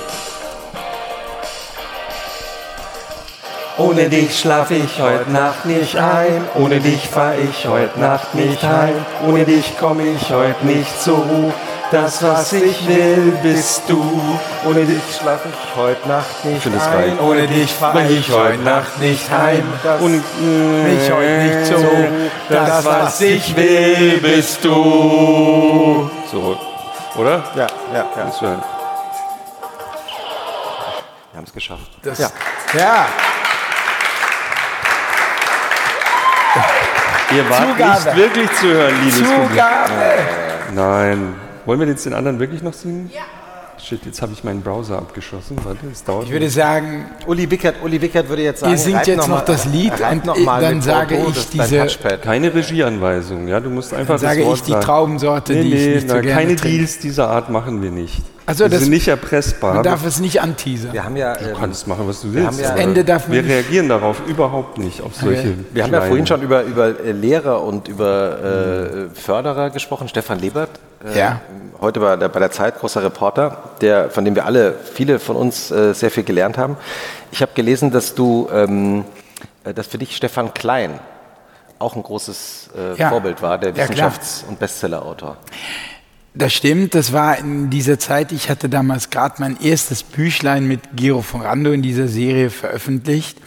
Ohne dich schlaf ich heute Nacht nicht ein, ohne dich fahr ich heute Nacht nicht heim, ohne dich komm ich heute nicht zur Ruhe. Das, was ich will, bist du. Ohne dich schlaf ich heute Nacht nicht es ein, ohne dich fahr ich heute Nacht nicht heim. Und Mich heute nicht so. das, was ich will, bist du. so, oder? Ja, ja, ja. Wir haben es geschafft. Das, Ja. ja. Ihr wart Zugabe. nicht wirklich zu hören, liebes Publikum. Zugabe. Nein. Wollen wir jetzt den anderen wirklich noch singen? Ja. Shit, jetzt habe ich meinen Browser abgeschossen. Warte, es dauert. Ich würde sagen, Uli Wickert, Uli Wickert würde jetzt sagen, Ihr singt jetzt mal- noch das Lied und noch mal dann sage Bordeaux ich diese- keine Regieanweisung, ja, du musst einfach Dann sage das Wort ich die. Traubensorte, nee, die ich nee, nicht so na, gerne keine trinke. Deals dieser Art machen wir nicht. Also wir das- sind nicht erpressbar. man darf es nicht anteasern. Wir haben ja, du ähm, kannst machen, was du haben willst. ja- Ende darf man wir nicht- reagieren darauf überhaupt nicht auf solche. wir haben ja vorhin schon über, über äh, Lehrer und über äh, Förderer gesprochen. Stefan Lebert, Ja. heute bei der, bei der Zeit großer Reporter, der, von dem wir alle, viele von uns äh, sehr viel gelernt haben. Ich habe gelesen, dass du, ähm, äh, dass für dich Stefan Klein auch ein großes äh, Ja. Vorbild war, der Ja. Wissenschafts- und Bestsellerautor. Das stimmt, das war in dieser Zeit, ich hatte damals gerade mein erstes Büchlein mit Gero von Rando in dieser Serie veröffentlicht.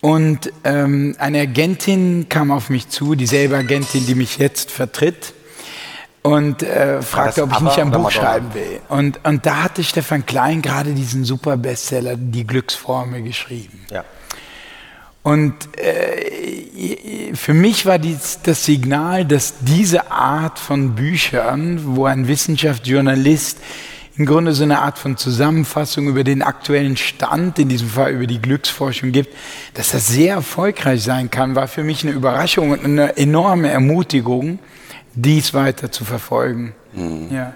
Und ähm, eine Agentin kam auf mich zu, dieselbe Agentin, die mich jetzt vertritt, und äh, fragte, ob ich nicht ein Buch schreiben will. Und, und da hatte Stefan Klein gerade diesen super Bestseller, Die Glücksformel, geschrieben. Ja. Und äh, für mich war dies das Signal, dass diese Art von Büchern, wo ein Wissenschaftsjournalist im Grunde so eine Art von Zusammenfassung über den aktuellen Stand, in diesem Fall über die Glücksforschung gibt, dass das sehr erfolgreich sein kann, war für mich eine Überraschung und eine enorme Ermutigung, dies weiter zu verfolgen. Ja.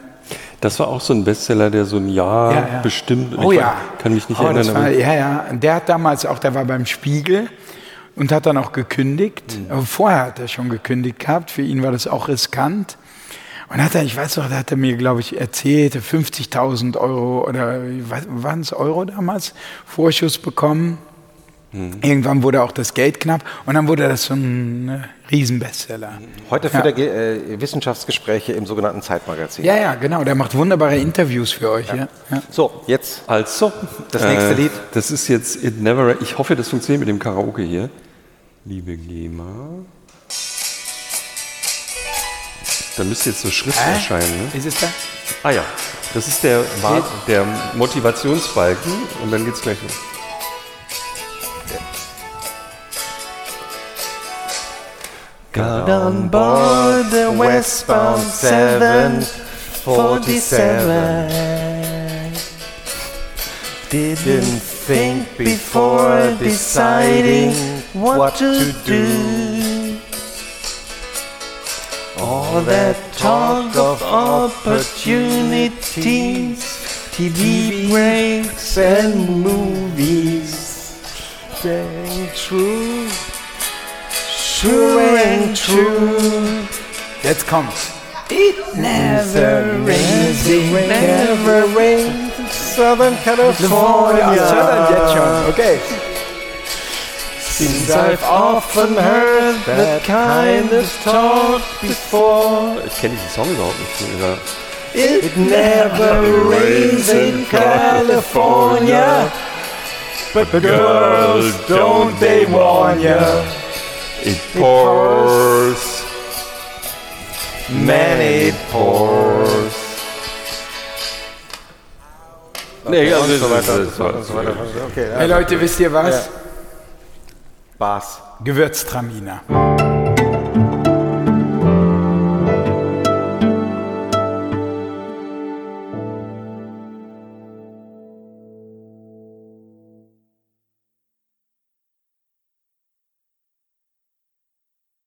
Das war auch so ein Bestseller, der so ein Jahr Ja, ja. bestimmt. Oh ich ja. kann mich nicht oh, erinnern. War, ja, ja. Der hat damals auch, der war beim Spiegel und hat dann auch gekündigt. Mhm. Vorher hat er schon gekündigt gehabt. Für ihn war das auch riskant. Und hat er, ich weiß noch, da hat er mir, glaube ich, erzählt, 50.000 Euro oder waren es Euro damals, Vorschuss bekommen. Mhm. Irgendwann wurde auch das Geld knapp und dann wurde das so ein ne, Riesenbestseller. Heute führt ja. er äh, Wissenschaftsgespräche im sogenannten Zeitmagazin. Ja, ja, genau. Der macht wunderbare Interviews für euch. Ja. Ja. So, jetzt also das nächste äh, Lied. Das ist jetzt It Never. Ich hoffe, das funktioniert mit dem Karaoke hier. Liebe GEMA. Da müsste jetzt so Schrift äh? erscheinen. Ne? Ist es da? Ah ja, das ist der, der Motivationsbalken und dann geht's gleich los. Got on board the westbound 747. Didn't think before deciding what to do. All that talk of opportunities, TV breaks and movies, staying true true and true. Jetzt kommt's. It never rains, it never rains in Southern California. Ja, Southern jetzt schon, okay. Since I've often heard that kind of talk before. Ich kenne diesen Song überhaupt nicht. Ja. It never rains in California. But the girls, don't they warn ya? It pours. Man, it pours. Nee, also so weiter und so weiter. Und so weiter. Okay, Hey Leute, wisst ihr was? Ja. Bas. Gewürztraminer.